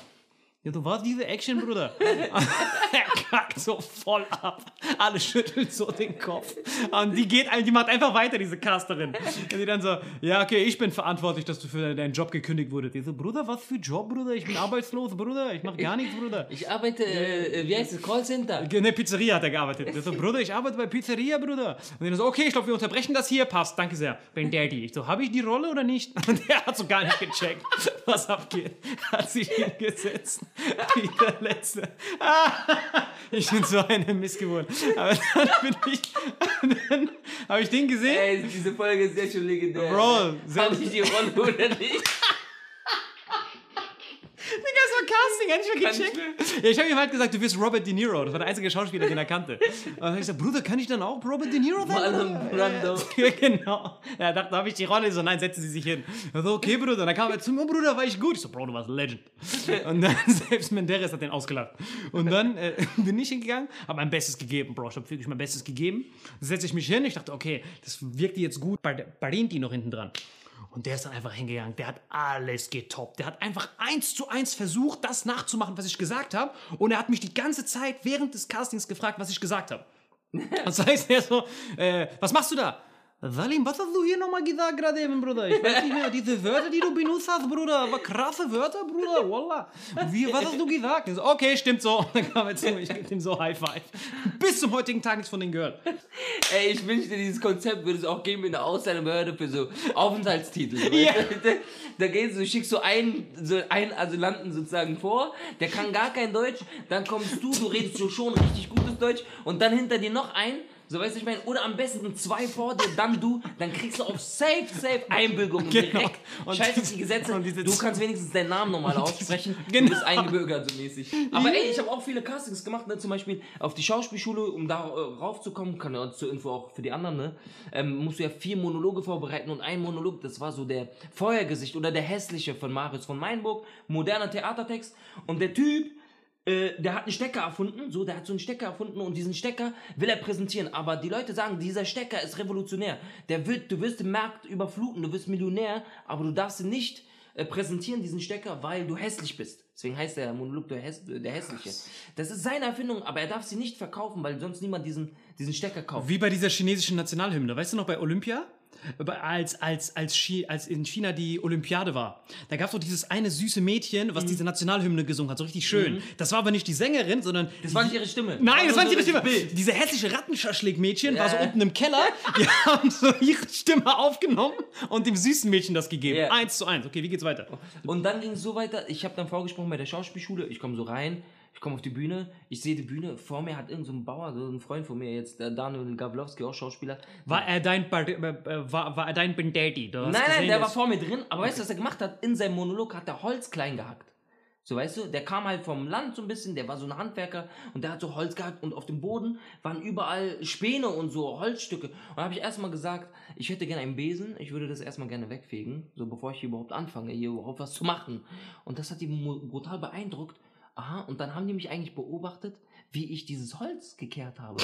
Ja, du warst diese Action, Bruder. [LAUGHS] er kackt so voll ab. Alle schütteln so den Kopf. Und die geht, die macht einfach weiter, diese Casterin. Und die dann so, ja, okay, ich bin verantwortlich, dass du für deinen Job gekündigt wurdest. Die so, Bruder, was für Job, Bruder? Ich bin arbeitslos, Bruder. Ich mach gar nichts, Bruder. Ich arbeite, äh, wie heißt es, Callcenter? Der Pizzeria hat er gearbeitet. Der so, Bruder, ich arbeite bei Pizzeria, Bruder. Und er so, okay, ich glaube, wir unterbrechen das hier. Passt, danke sehr. Ben Daddy. Ich so, habe ich die Rolle oder nicht? [LAUGHS] Und der hat so gar nicht gecheckt, was abgeht. Hat sich hingesetzt. [LAUGHS] Wie der Letzte. Ah, [LAUGHS] ich bin so eine Missgeburt. Aber dann bin ich, dann habe ich den gesehen. Ey, diese Folge ist ja schon legendär. Bro, Hab ich die Rolle oder nicht? Digga, das war Casting, hätte ich mal gecheckt. Ja, ich habe ihm halt gesagt, du bist Robert De Niro. Das war der einzige Schauspieler, den er kannte. Und dann habe ich gesagt, Bruder, kann ich dann auch Robert De Niro sein? Marlon Brando. [LAUGHS] Ja, genau. Ja, dachte, da habe ich die Rolle. So, nein, setzen Sie sich hin. Er so, okay, Bruder. Und dann kam er zu mir, Bruder, war ich gut. Ich so, Bro, du warst ein Legend. Und dann, [LAUGHS] selbst Menderes hat den ausgelacht. Und dann äh, [LAUGHS] bin ich hingegangen, habe mein Bestes gegeben, Bro. Ich habe wirklich mein Bestes gegeben. Dann setze ich mich hin. Ich dachte, okay, das wirkte jetzt gut. Bei Parenti noch hinten dran. Und der ist dann einfach hingegangen. Der hat alles getoppt. Der hat einfach eins zu eins versucht, das nachzumachen, was ich gesagt habe. Und er hat mich die ganze Zeit während des Castings gefragt, was ich gesagt habe. [LAUGHS] Das heißt, er so, äh, was machst du da? Salim, was hast du hier nochmal gesagt gerade eben, Bruder? Ich weiß nicht mehr, diese Wörter, die du benutzt hast, Bruder, aber krasse Wörter, Bruder, wallah. Wie, was hast du gesagt? So, okay, stimmt so. Dann kam er zu mir, ich gebe ihm so High Five. Bis zum heutigen Tag nichts von denen gehört. [LAUGHS] Ey, ich wünschte, dieses Konzept würde es auch geben in der Ausländerbehörde für so Aufenthaltstitel. [LAUGHS] Ja. da, da gehst du, schickst du einen, so einen Asylanten sozusagen vor, der kann gar kein Deutsch, dann kommst du, du redest so schon richtig gutes Deutsch und dann hinter dir noch ein, so weißt du, ich meine, oder am besten zwei vor dir, dann du, dann kriegst du auf safe, safe Einbürgerung Genau. direkt. Und Scheiß auf diese- die [LAUGHS] Gesetze, du kannst wenigstens deinen Namen nochmal aussprechen, Genau. du bist eingebürgert so mäßig. Aber ey, ich habe auch viele Castings gemacht, ne? zum Beispiel auf die Schauspielschule, um da äh, raufzukommen, kann ja zur Info auch für die anderen, ne? ähm, musst du ja vier Monologe vorbereiten und ein Monolog, das war so der Feuergesicht oder der hässliche von Marius von Meinburg, moderner Theatertext und der Typ, äh, der hat einen Stecker erfunden, so, der hat so einen Stecker erfunden und diesen Stecker will er präsentieren, aber die Leute sagen, dieser Stecker ist revolutionär. Der wird, du wirst den Markt überfluten, du wirst Millionär, aber du darfst ihn nicht äh, präsentieren, diesen Stecker, weil du hässlich bist. Deswegen heißt der Monolog der, Häss der Hässliche. Das ist seine Erfindung, aber er darf sie nicht verkaufen, weil sonst niemand diesen, diesen Stecker kauft. Wie bei dieser chinesischen Nationalhymne. Weißt du noch, bei Olympia? Als, als, als, Chi, als in China die Olympiade war. Da gab es doch dieses eine süße Mädchen, was diese Nationalhymne gesungen hat. So richtig schön. Mhm. Das war aber nicht die Sängerin, sondern. Das war nicht ihre Stimme. Nein, das war nicht ihre Stimme. das Diese hässliche Rattenschaschlik-Mädchen war so Ja. unten im Keller. Die [LAUGHS] haben so ihre Stimme aufgenommen und dem süßen Mädchen das gegeben. Ja. Eins zu eins. Okay, wie geht's weiter? Und dann ging es so weiter, ich habe dann vorgesprochen bei der Schauspielschule, ich komme so rein, ich komme auf die Bühne, ich sehe die Bühne, vor mir hat irgendein so ein Bauer, so ein Freund von mir jetzt, der Daniel Gawlowski, auch Schauspieler. War er dein, Bar- äh, äh, war, war er dein hast Nein, nein, der war vor mir drin, aber weißt du, was er gemacht hat? In seinem Monolog hat er Holz klein gehackt. So, weißt du, der kam halt vom Land so ein bisschen, der war so ein Handwerker und der hat so Holz gehackt und auf dem Boden waren überall Späne und so Holzstücke. Und da habe ich erstmal gesagt, ich hätte gerne einen Besen, ich würde das erstmal gerne wegfegen, so bevor ich hier überhaupt anfange, hier überhaupt was zu machen. Und das hat mu- brutal beeindruckt. Aha, und dann haben die mich eigentlich beobachtet, wie ich dieses Holz gekehrt habe.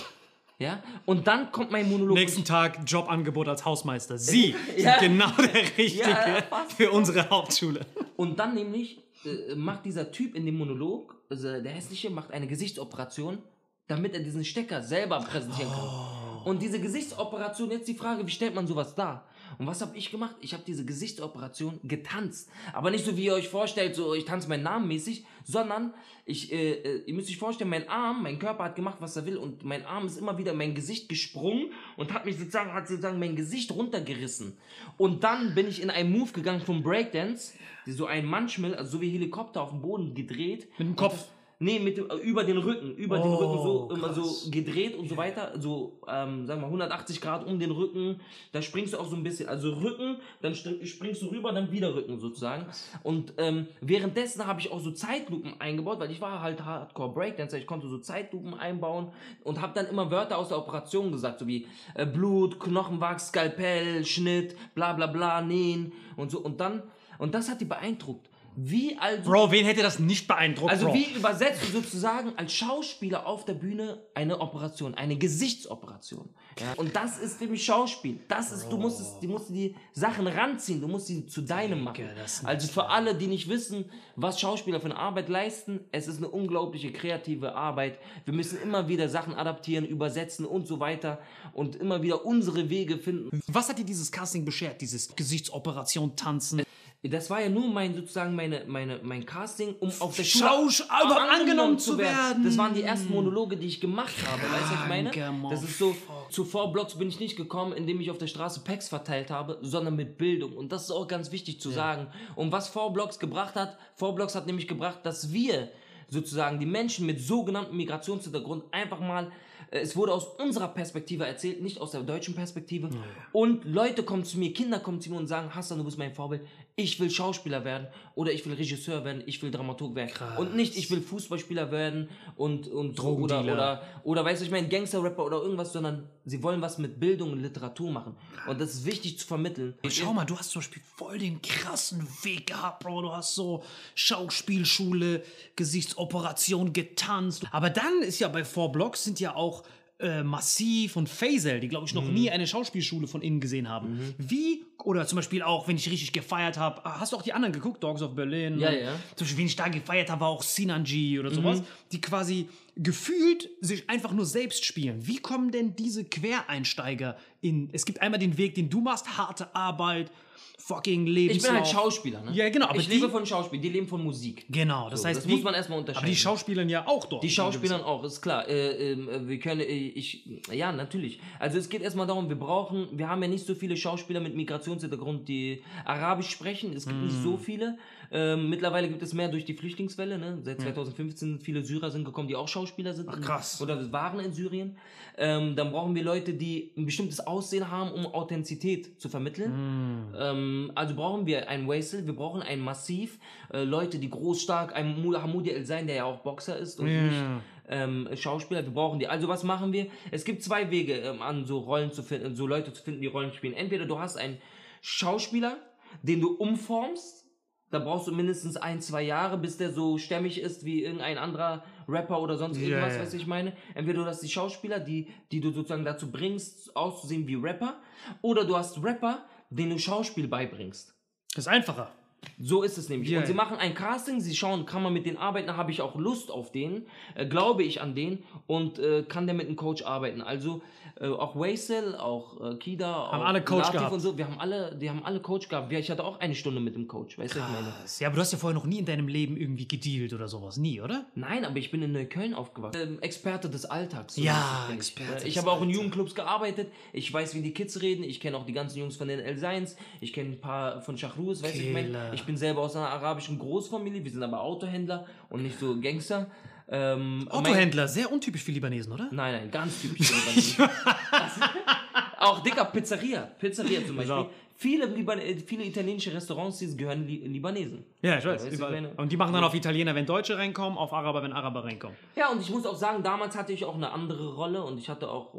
Ja, und dann kommt mein Monolog. Nächsten Tag Jobangebot als Hausmeister. Sie Ja. sind genau der Richtige Ja, für unsere Hauptschule. Und dann nämlich äh, macht dieser Typ in dem Monolog, also der Hässliche, macht eine Gesichtsoperation, damit er diesen Stecker selber präsentieren kann. Und diese Gesichtsoperation, jetzt die Frage, wie stellt man sowas dar? Und was habe ich gemacht? Ich habe diese Gesichtsoperation getanzt. Aber nicht so, wie ihr euch vorstellt, so ich tanze meinen Namen mäßig, sondern ich, äh, äh, ihr müsst euch vorstellen, mein Arm, mein Körper hat gemacht, was er will und mein Arm ist immer wieder in mein Gesicht gesprungen und hat mich sozusagen, hat sozusagen mein Gesicht runtergerissen. Und dann bin ich in einen Move gegangen vom Breakdance, so ein Manchmal, also so wie Helikopter auf dem Boden gedreht. Mit dem Kopf. Nee, mit dem, äh, über den Rücken, über den Oh, Rücken so immer krass. so gedreht und so weiter, so ähm, sagen wir 180 Grad um den Rücken. Da springst du auch so ein bisschen, also Rücken, dann springst du rüber, dann wieder Rücken sozusagen. Und ähm, währenddessen habe ich auch so Zeitlupen eingebaut, weil ich war halt Hardcore Breakdancer, ich konnte so Zeitlupen einbauen und habe dann immer Wörter aus der Operation gesagt, so wie äh, Blut, Knochenwachs, Skalpell, Schnitt, bla bla bla, Nähen und so. Und dann und das hat die beeindruckt. Wie also Bro, wen hätte das nicht beeindruckt, also Bro? wie übersetzt du sozusagen als Schauspieler auf der Bühne eine Operation, eine Gesichtsoperation? Ja? Und das ist nämlich Schauspiel. Das ist, du musst, es, du musst die Sachen ranziehen, du musst sie zu deinem machen. Also für alle, die nicht wissen, was Schauspieler für eine Arbeit leisten, es ist eine unglaubliche kreative Arbeit. Wir müssen immer wieder Sachen adaptieren, übersetzen und so weiter und immer wieder unsere Wege finden. Was hat dir dieses Casting beschert, dieses Gesichtsoperation, Tanzen? Das war ja nur mein sozusagen meine, meine, mein Casting, um auf der Schule Schausch- überhaupt angenommen zu werden. Das waren die ersten Monologe, die ich gemacht habe. Weißt du, was ich meine? Das ist so, zu Vorblogs bin ich nicht gekommen, indem ich auf der Straße Packs verteilt habe, sondern mit Bildung. Und das ist auch ganz wichtig zu sagen. Und was Vorblogs gebracht hat, Vorblogs hat nämlich gebracht, dass wir sozusagen die Menschen mit sogenanntem Migrationshintergrund einfach mal äh, es wurde aus unserer Perspektive erzählt, nicht aus der deutschen Perspektive. Und Leute kommen zu mir, Kinder kommen zu mir und sagen, Hassan, du bist mein Vorbild. Ich will Schauspieler werden oder ich will Regisseur werden, ich will Dramaturg werden. Und nicht, ich will Fußballspieler werden und, und oder, oder, oder weißt du, ich meine, Gangster-Rapper oder irgendwas, sondern sie wollen was mit Bildung und Literatur machen. Und das ist wichtig zu vermitteln. Schau mal, du hast zum Beispiel voll den krassen Weg gehabt, Bro. Du hast so Schauspielschule, Gesichtsoperation getanzt. Aber dann ist ja bei Four Blocks sind ja auch äh, Massiv und Faisal, die glaube ich noch Mhm. nie eine Schauspielschule von innen gesehen haben. Wie, oder zum Beispiel auch, wenn ich richtig gefeiert habe, hast du auch die anderen geguckt, Dogs of Berlin? Ja, ja. Zum Beispiel, wenn ich da gefeiert habe, war auch Sinanji oder sowas, Mhm. die quasi gefühlt sich einfach nur selbst spielen. Wie kommen denn diese Quereinsteiger in, es gibt einmal den Weg, den du machst, harte Arbeit, fucking Ich Lebenslauf. bin halt Schauspieler, ne? Ja, genau. Aber ich die, lebe von Schauspiel, die leben von Musik. Genau, das So, heißt, das wie- muss man erstmal unterscheiden. Aber die Schauspielern ja auch dort. Die Schauspielern auch, ist klar. Äh, äh, wir können, äh, ich, ja, natürlich. Also es geht erstmal darum, wir brauchen, wir haben ja nicht so viele Schauspieler mit Migrationshintergrund, die Arabisch sprechen. Es gibt nicht Hm. so viele. Ähm, mittlerweile gibt es mehr durch die Flüchtlingswelle. Ne? Seit Ja. 2015 viele Syrer sind gekommen, die auch Schauspieler sind. Ach, krass. Oder waren in Syrien. Ähm, dann brauchen wir Leute, die ein bestimmtes Aussehen haben, um Authentizität zu vermitteln. Hm. Ähm, also brauchen wir ein Waisel, wir brauchen ein Massiv, äh, Leute, die groß, stark, ein Hamoudi El sein, der ja auch Boxer ist und Ja. nicht ähm, Schauspieler, wir brauchen die. Also was machen wir? Es gibt zwei Wege, ähm, an so Rollen zu finden, so Leute zu finden, die Rollen spielen. Entweder du hast einen Schauspieler, den du umformst, da brauchst du mindestens ein, zwei Jahre, bis der so stämmig ist wie irgendein anderer Rapper oder sonst irgendwas, ja. was ich meine. Entweder du hast die Schauspieler, die, die du sozusagen dazu bringst, auszusehen wie Rapper, oder du hast Rapper, denen du Schauspiel beibringst. Das ist einfacher. So ist es nämlich. Ja, und sie machen ein Casting, sie schauen, kann man mit denen arbeiten, habe ich auch Lust auf den, äh, glaube ich an den und äh, kann der mit einem Coach arbeiten. Also äh, auch Waisel, auch äh, Kida, Haben auch alle Coach Latif gehabt. und so, wir haben alle, die haben alle Coach gehabt. Ich hatte auch eine Stunde mit dem Coach, weißt du, was ich meine? Ja, aber du hast ja vorher noch nie in deinem Leben irgendwie gedealt oder sowas. Nie, oder? Nein, aber ich bin in Neukölln aufgewachsen. Ähm, Experte des Alltags. Ja, bin ich. Experte Äh, Ich habe auch in Jugendclubs gearbeitet. Ich weiß, wie die Kids reden. Ich kenne auch die ganzen Jungs von den El Seins. Ich kenne ein paar von Shachrus, weißt du, ich meine. Ich bin selber aus einer arabischen Großfamilie. Wir sind aber Autohändler und nicht so Gangster. Ähm, Autohändler, sehr untypisch für Libanesen, oder? Nein, nein, ganz typisch für [LAUGHS] Libanesen. auch dicker Pizzeria. Pizzeria zum Beispiel. Viele, Liban äh, viele italienische Restaurants die gehören Li Libanesen. Ja, ich weiß. Überall. meine- Und die machen dann auf Italiener, wenn Deutsche reinkommen, auf Araber, wenn Araber reinkommen. Ja, und ich muss auch sagen, damals hatte ich auch eine andere Rolle und ich hatte auch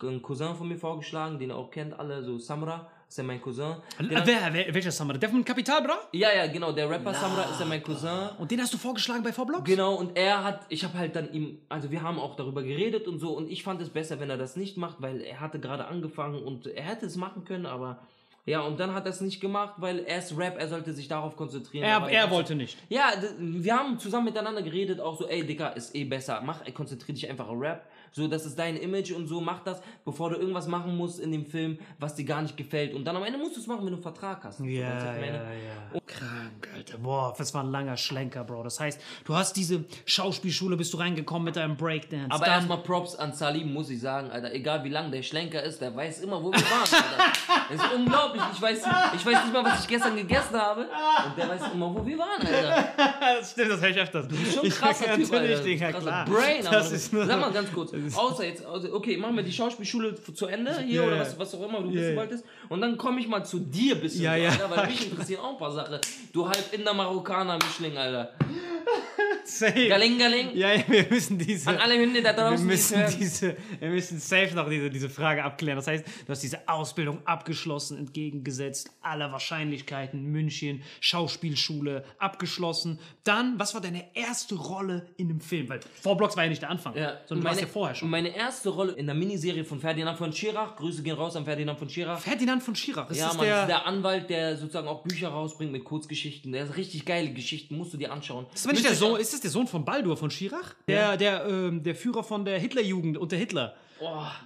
äh, einen Cousin von mir vorgeschlagen, den ihr auch kennt alle, so Samra, ist ja mein Cousin. Den hat- wer, wer, welcher Samra? Der von Kapital, bra? ja, ja, genau, der Rapper Samra ist ja mein Cousin. Und den hast du vorgeschlagen bei V-Blocks? Genau, und er hat, ich habe halt dann ihm, also wir haben auch darüber geredet und so, und ich fand es besser, wenn er das nicht macht, weil er hatte gerade angefangen und er hätte es machen können, aber ja, und dann hat er es nicht gemacht, weil er ist Rap, er sollte sich darauf konzentrieren. Er, aber er wollte nicht. Ja, wir haben zusammen miteinander geredet, auch so, ey, Digga, ist eh besser, mach, konzentrier dich einfach auf Rap. So, das ist dein Image und so, mach das, bevor du irgendwas machen musst in dem Film, was dir gar nicht gefällt. Und dann am Ende musst du es machen, wenn du einen Vertrag hast. So, Ja, meine? ja, ja. Krank, Alter. Boah, das war ein langer Schlenker, Bro. Das heißt, du hast diese Schauspielschule, bist du reingekommen mit deinem Breakdance. Aber erstmal Props an Salim, muss ich sagen, Alter. Egal wie lang der Schlenker ist, der weiß immer, wo wir waren, Alter. [LAUGHS] Das ist unglaublich. Ich weiß, ich weiß nicht mal, was ich gestern gegessen habe. Und der weiß immer, wo wir waren, Alter. [LAUGHS] das stimmt, das höre ich öfters. Du bist schon ein krasser Typ, Natürlich, Alter. Digga, krasser klar. Brain, aber das ist nur, sag mal ganz kurz. Außer jetzt, also, okay, machen wir die Schauspielschule zu Ende hier Ja, oder was, was auch immer du Ja, wissen wolltest. Und dann komme ich mal zu dir ein bisschen, Ja, ja. Alter, weil mich [LAUGHS] interessieren auch ein paar Sachen. Du halb in der Marokkaner Mischling, Alter. [LAUGHS] Safe. Galing, galing. Ja, ja, wir müssen diese. An alle Hunde da wir draußen, es müssen diese, wir müssen safe noch diese, diese Frage abklären. Das heißt, du hast diese Ausbildung abgeschlossen, entgegengesetzt aller Wahrscheinlichkeiten, München, Schauspielschule abgeschlossen. Dann, was war deine erste Rolle in einem Film? Weil Vorblocks war ja nicht der Anfang, Ja, sondern du warst ja vorher schon. Meine erste Rolle in der Miniserie von Ferdinand von Schirach. Grüße gehen raus an Ferdinand von Schirach. Ferdinand von Schirach, ist ja, das Mann, der- das ist der Anwalt, der sozusagen auch Bücher rausbringt mit Kurzgeschichten. Der ist richtig geile Geschichten, musst du dir anschauen. Ist, aber nicht der Sohn, ist das der Sohn von Baldur von Schirach? Der, der, ähm, der Führer von der Hitlerjugend unter Hitler.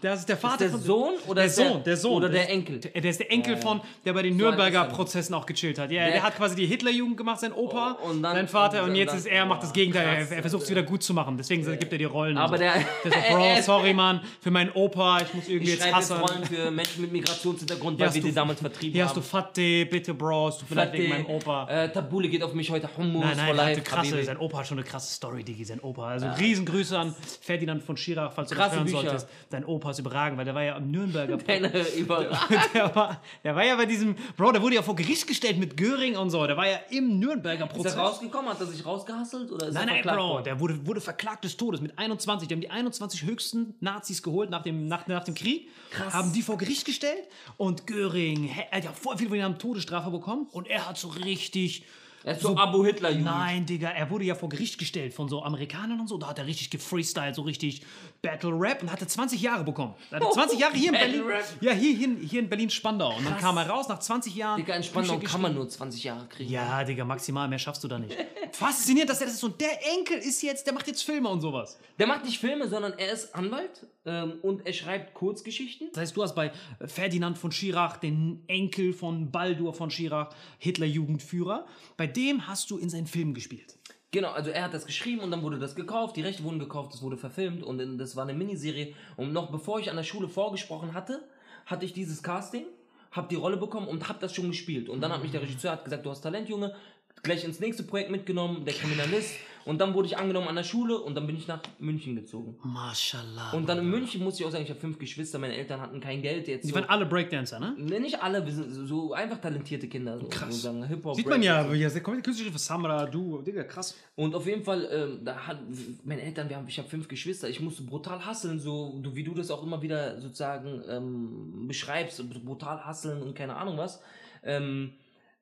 Das ist der Vater der von Sohn oder der ist der- Sohn, der Sohn oder der ist- Enkel? Der, der ist der Enkel Ja, ja. von, der bei den So Nürnberger ist er. Prozessen auch gechillt hat. Ja, Der- der hat quasi die Hitlerjugend gemacht, sein Opa, und dann- sein Vater und, und jetzt ist er macht das Gegenteil. krass, er, er versucht es wieder gut zu machen. Deswegen gibt er die Rollen. Aber so. der- der ist so, [LAUGHS] Bro, sorry Mann, für meinen Opa, ich muss irgendwie Ich jetzt hassen. Rollen für Menschen mit Migrationshintergrund, Hier weil hast wir du- die damals vertrieben Hier haben. hast du Fatih, bitte Bro, tut mir leid wegen meinem Opa. Äh, Tabule geht auf mich heute Hummus Nein, nein, hatte krasse, sein Opa hat schon eine krasse Story, Digi, sein Opa. Also Ja. Riesengrüße an Ferdinand von Schirach, falls du das hören solltest. Dein Opa ist überragend, weil der war ja am Nürnberger. [LAUGHS] Deine überragend. [LAUGHS] der, war, der war ja bei diesem, Bro, der wurde ja vor Gericht gestellt mit Göring und so. Der war ja im Nürnberger Ist Prozess. er rausgekommen? Hat er sich rausgehasselt? Oder ist Nein, er nein, Bro, worden? der wurde, wurde verklagt des Todes mit 21. Die haben die 21 höchsten Nazis geholt nach dem, nach, nach dem Krieg, Krass. haben die vor Gericht gestellt und Göring, er hat ja voll viele von denen haben Todesstrafe bekommen und er hat so richtig. Er ist so Abu Hitler-Jugend. Nein, Digga, er wurde ja vor Gericht gestellt von so Amerikanern und so. Da hat er richtig gefreestylt, so richtig Battle Rap und hatte 20 Jahre bekommen. Er hatte 20 Jahre hier in Berlin. Ja, hier, hier, hier in Berlin-Spandau. Und dann Krass. kam er raus nach 20 Jahren. Digga, in Spandau Bücher kann man nur 20 Jahre kriegen. Ja, Digga, maximal, mehr schaffst du da nicht. [LAUGHS] Faszinierend, dass er das ist. Und der Enkel ist jetzt, der macht jetzt Filme und sowas. Der macht nicht Filme, sondern er ist Anwalt ähm, und er schreibt Kurzgeschichten. Das heißt, du hast bei Ferdinand von Schirach den Enkel von Baldur von Schirach, Hitlerjugendführer. Bei dem hast du in seinen Filmen gespielt. Genau, also er hat das geschrieben und dann wurde das gekauft, die Rechte wurden gekauft, das wurde verfilmt und das war eine Miniserie. Und noch bevor ich an der Schule vorgesprochen hatte, hatte ich dieses Casting, habe die Rolle bekommen und habe das schon gespielt. Und dann hat mich der Regisseur hat gesagt, du hast Talent, Junge, gleich ins nächste Projekt mitgenommen, der Kriminalist. Und dann wurde ich angenommen an der Schule und dann bin ich nach München gezogen. Mashallah. Und dann in München muss ich auch sagen, ich habe fünf Geschwister, meine Eltern hatten kein Geld jetzt. Die so- waren alle Breakdancer, ne? Nee, nicht alle, wir sind so- so einfach talentierte Kinder. So, Krass. So Hip-Hop, Sieht man ja, Breakdance. ja, kommt künstliche Samra, du, Digga, krass. Und auf jeden Fall, ähm, da hat meine Eltern, wir haben, ich habe fünf Geschwister, ich musste brutal hasseln, so wie du das auch immer wieder sozusagen ähm, beschreibst, brutal hasseln und keine Ahnung was. Ähm,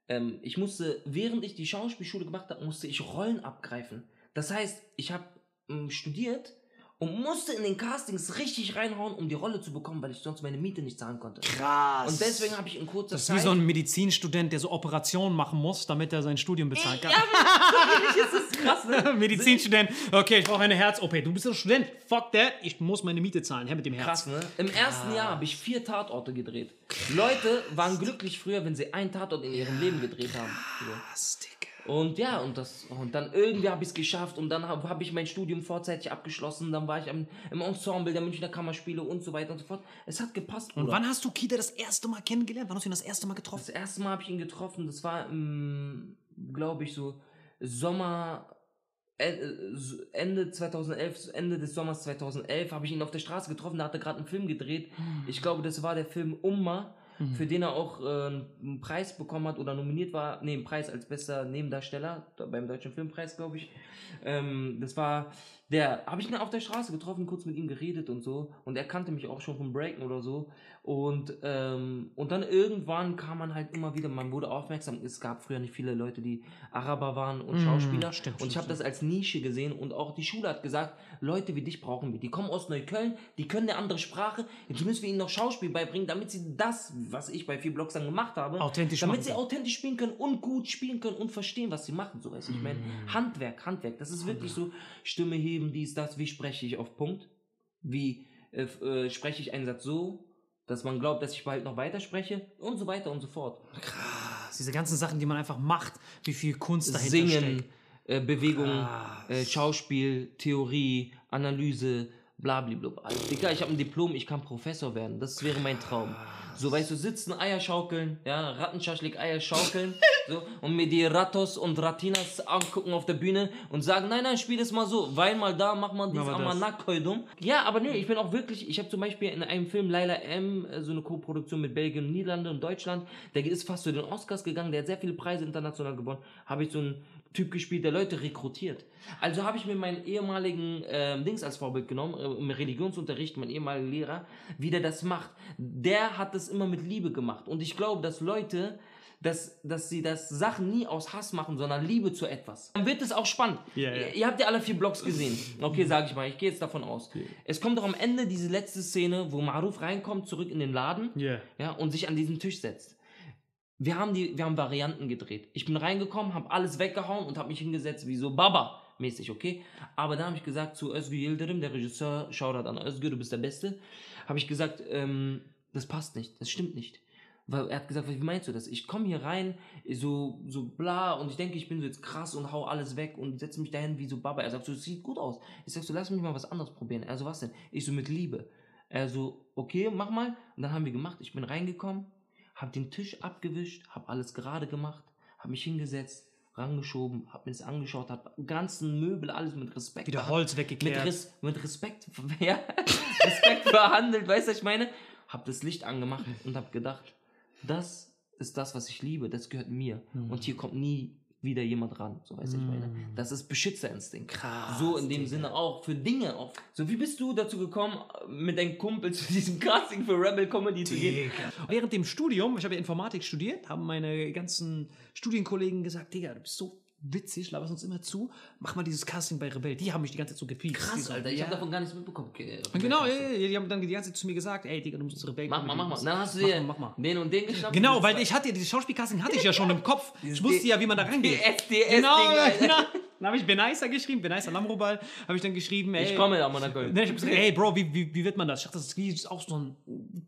ähm, ich musste, während ich die Schauspielschule gemacht habe, musste ich Rollen abgreifen. Das heißt, ich habe ähm, studiert und musste in den Castings richtig reinhauen, um die Rolle zu bekommen, weil ich sonst meine Miete nicht zahlen konnte. Krass. Und deswegen habe ich in kurzer Das ist Zeit... wie so ein Medizinstudent, der so Operationen machen muss, damit er sein Studium bezahlen kann. das ist krass, ne? [LAUGHS] Medizinstudent, okay, ich brauche eine Herz-OP. Du bist ein Student, fuck that, ich muss meine Miete zahlen, her mit dem Herz. Krass, ne? Im ersten Jahr habe ich vier Tatorte gedreht. Leute waren glücklich früher, wenn sie einen Tatort in ihrem Leben gedreht haben. So. Und ja, und das und dann irgendwie habe ich es geschafft und dann habe hab ich mein Studium vorzeitig abgeschlossen. Dann war ich am, im Ensemble der Münchner Kammerspiele und so weiter und so fort. Es hat gepasst. Und Bruder. wann hast du Kita das erste Mal kennengelernt? Wann hast du ihn das erste Mal getroffen? Das erste Mal habe ich ihn getroffen, das war, glaube ich, so Sommer, äh, so Ende 2011, Ende des Sommers 2011 habe ich ihn auf der Straße getroffen, da hat er gerade einen Film gedreht. Ich glaube, das war der Film Umma, Mhm. für den er auch äh, einen Preis bekommen hat oder nominiert war, nee, einen Preis als bester Nebendarsteller da- beim Deutschen Filmpreis, glaube ich. [LAUGHS] Ähm, das war der, habe ich ihn auf der Straße getroffen, kurz mit ihm geredet und so. Und er kannte mich auch schon vom Breaken oder so. Und ähm, und dann irgendwann kam man halt immer wieder, man wurde aufmerksam, es gab früher nicht viele Leute, die Araber waren und Mm, Schauspieler. stimmt, und ich habe das als Nische gesehen und auch die Schule hat gesagt, Leute wie dich brauchen wir, die kommen aus Neukölln, die können eine andere Sprache, jetzt müssen wir ihnen noch Schauspiel beibringen, damit sie das, was ich bei vier Blocks dann gemacht habe, Authentisch damit sie authentisch spielen können und gut spielen können und verstehen, was sie machen, so weiß ich. Ich meine, Mm. Handwerk, Handwerk, das ist wirklich so, Stimme heben, dies, das, wie spreche ich auf Punkt. Wie äh, äh, spreche ich einen Satz so, dass man glaubt, dass ich bald noch weiter spreche und so weiter und so fort. Krass, diese ganzen Sachen, die man einfach macht, wie viel Kunst dahinter Singen, steckt. äh, Bewegung, äh, Schauspiel, Theorie, Analyse, blablabla. Also, Digga, ich habe ein Diplom, ich kann Professor werden. Das wäre mein Traum. So, weißt du, sitzen, Eier schaukeln, ja, Rattenschaschlik, Eier schaukeln, so, und mir die Ratos und Ratinas angucken auf der Bühne und sagen, nein, nein, spiel das mal so, wein mal da, mach mal dieses Aber das- Amanakoidum. Ja, aber nee, ich bin auch wirklich, ich habe zum Beispiel in einem Film Laila M, äh, so eine Co-Produktion mit Belgien, Niederlande und Deutschland, der ist fast zu den Oscars gegangen, der hat sehr viele Preise international gewonnen, habe ich so einen Typ gespielt, der Leute rekrutiert. Also habe ich mir meinen ehemaligen ähm, Dings als Vorbild genommen, äh, im Religionsunterricht, mein ehemaliger Lehrer, wie der das macht. Der hat das immer mit Liebe gemacht. Und ich glaube, dass Leute, dass, dass sie das Sachen nie aus Hass machen, sondern Liebe zu etwas. Dann wird es auch spannend. Ja, ja. Ihr, ihr habt ja alle vier Blogs gesehen. Okay, sage ich mal, ich gehe jetzt davon aus. Es kommt doch am Ende diese letzte Szene, wo Maruf reinkommt, zurück in den Laden Yeah. ja, und sich an diesen Tisch setzt. Wir haben, die, wir haben Varianten gedreht. Ich bin reingekommen, habe alles weggehauen und habe mich hingesetzt wie so Baba mäßig, okay? Aber da habe ich gesagt zu Özgür Yildirim, der Regisseur, Shoutout an Özgür, du bist der Beste, habe ich gesagt, ähm, das passt nicht, das stimmt nicht. Weil er hat gesagt, wie meinst du das? Ich komme hier rein, so, so bla, und ich denke, ich bin so jetzt krass und hau alles weg und setze mich dahin wie so Baba. Er sagt so, es sieht gut aus. Ich sag so, lass mich mal was anderes probieren. Er so, was denn? Ich so, mit Liebe. Er so, okay, mach mal. Und dann haben wir gemacht. Ich bin reingekommen, hab den Tisch abgewischt, hab alles gerade gemacht, hab mich hingesetzt, rangeschoben, hab mir das angeschaut, hab ganzen Möbel, alles mit Respekt. Wieder. Holz weggekehrt. Mit, Res mit Respekt, [LAUGHS] ja, Respekt behandelt, weißt du, was ich meine? Hab das Licht angemacht und hab gedacht, das ist das, was ich liebe, das gehört mir. Mhm. Und hier kommt nie wieder jemand ran, so weißt du, ich meine. Das ist Beschützerinstinkt. Krass, So in dem Digga. Sinne auch für Dinge auch. So wie bist du dazu gekommen, mit deinem Kumpel zu [LAUGHS] diesem Casting für Rebel Comedy zu gehen? Während dem Studium, ich habe ja Informatik studiert, haben meine ganzen Studienkollegen gesagt, Digga, du bist so witzig, laberst uns immer zu, mach mal dieses Casting bei Rebell. Die haben mich die ganze Zeit so gefixt. Krass, Alter, ich ja. habe davon gar nichts mitbekommen. Okay, Genau, ja, ja, ja, die haben dann die ganze Zeit zu mir gesagt, ey, Digga, du musst zu Rebell Mach mal, mach mal. Dann hast du Mach dir mal, mach mal. den und den geschnappt. Genau, weil ich hatte, dieses Schauspielcasting hatte ich ja schon im Kopf. Ich wusste ja, wie man da reingeht. SDS-Ding, Genau, genau. Dann habe ich Benaisa geschrieben, Benaisa Lamrobal, habe ich dann geschrieben, ey. Ich komme nach Köln. Ne, ich hab gesagt, ey, Bro, wie, wie, wie wird man das? Ich dachte, das ist auch so ein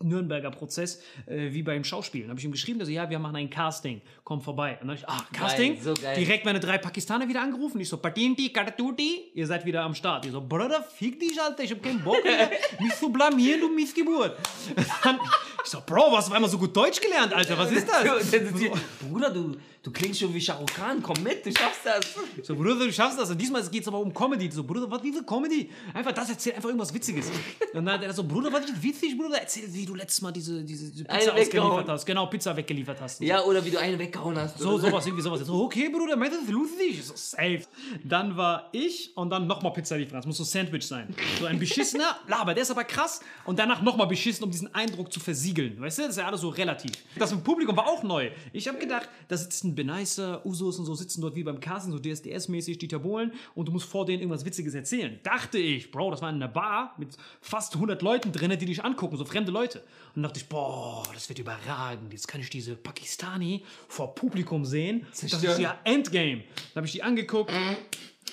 Nürnberger Prozess, äh, wie beim Schauspielen. Dann habe ich ihm geschrieben, also, ja, wir machen ein Casting, komm vorbei. Und dann hab ich, ah, Casting? Geil, so geil. Direkt meine drei Pakistaner wieder angerufen. Ich so, Patinti, Karatuti, ihr seid wieder am Start. Ich so, Bruder, fick dich, Alter, ich hab keinen Bock, Alter, [LAUGHS] mich zu blamieren, du Missgeburt. [LAUGHS] Dann, ich so, Bro, was auf einmal so gut Deutsch gelernt, Alter, was ist das? [LAUGHS] Bruder, du, du klingst schon wie Shah Rukh Khan, komm mit, du schaffst das. So, Bruder, du schaffst das. Und diesmal geht es aber um Comedy. So, Bruder, was, wie viel Comedy? Einfach das, erzähl einfach irgendwas Witziges. Und dann hat er so, Bruder, was ist witzig, Bruder? Erzähl, wie du letztes Mal diese, diese, diese Eine Pizza weggehauen. ausgeliefert hast. Genau, Pizza weggeliefert hast. Ja, oder wie du eine weggehauen hast. So, oder sowas, irgendwie sowas. So, okay, Bruder, meinst du das ist lustig? So, safe. Dann war ich und dann nochmal Pizza liefern. Das muss so Sandwich sein. So ein beschissener [LAUGHS] Laber, der ist aber krass. Und danach nochmal beschissen, um diesen Eindruck zu versiegeln. Weißt du, das ist ja alles so relativ. Das Publikum war auch neu. Ich habe gedacht, da sitzen Beneiser, Usos und so sitzen dort wie beim Casting, so DSDS-mäßig, Dieter Bohlen. Und du musst vor denen irgendwas Witziges erzählen. Dachte ich, Bro, das war in einer Bar mit fast 100 Leuten drin, die dich angucken, so fremde Leute. Und dachte ich, boah, das wird überragend. Jetzt kann ich diese Pakistani vor Publikum sehen. Das ist ja Endgame. Da habe ich die angeguckt.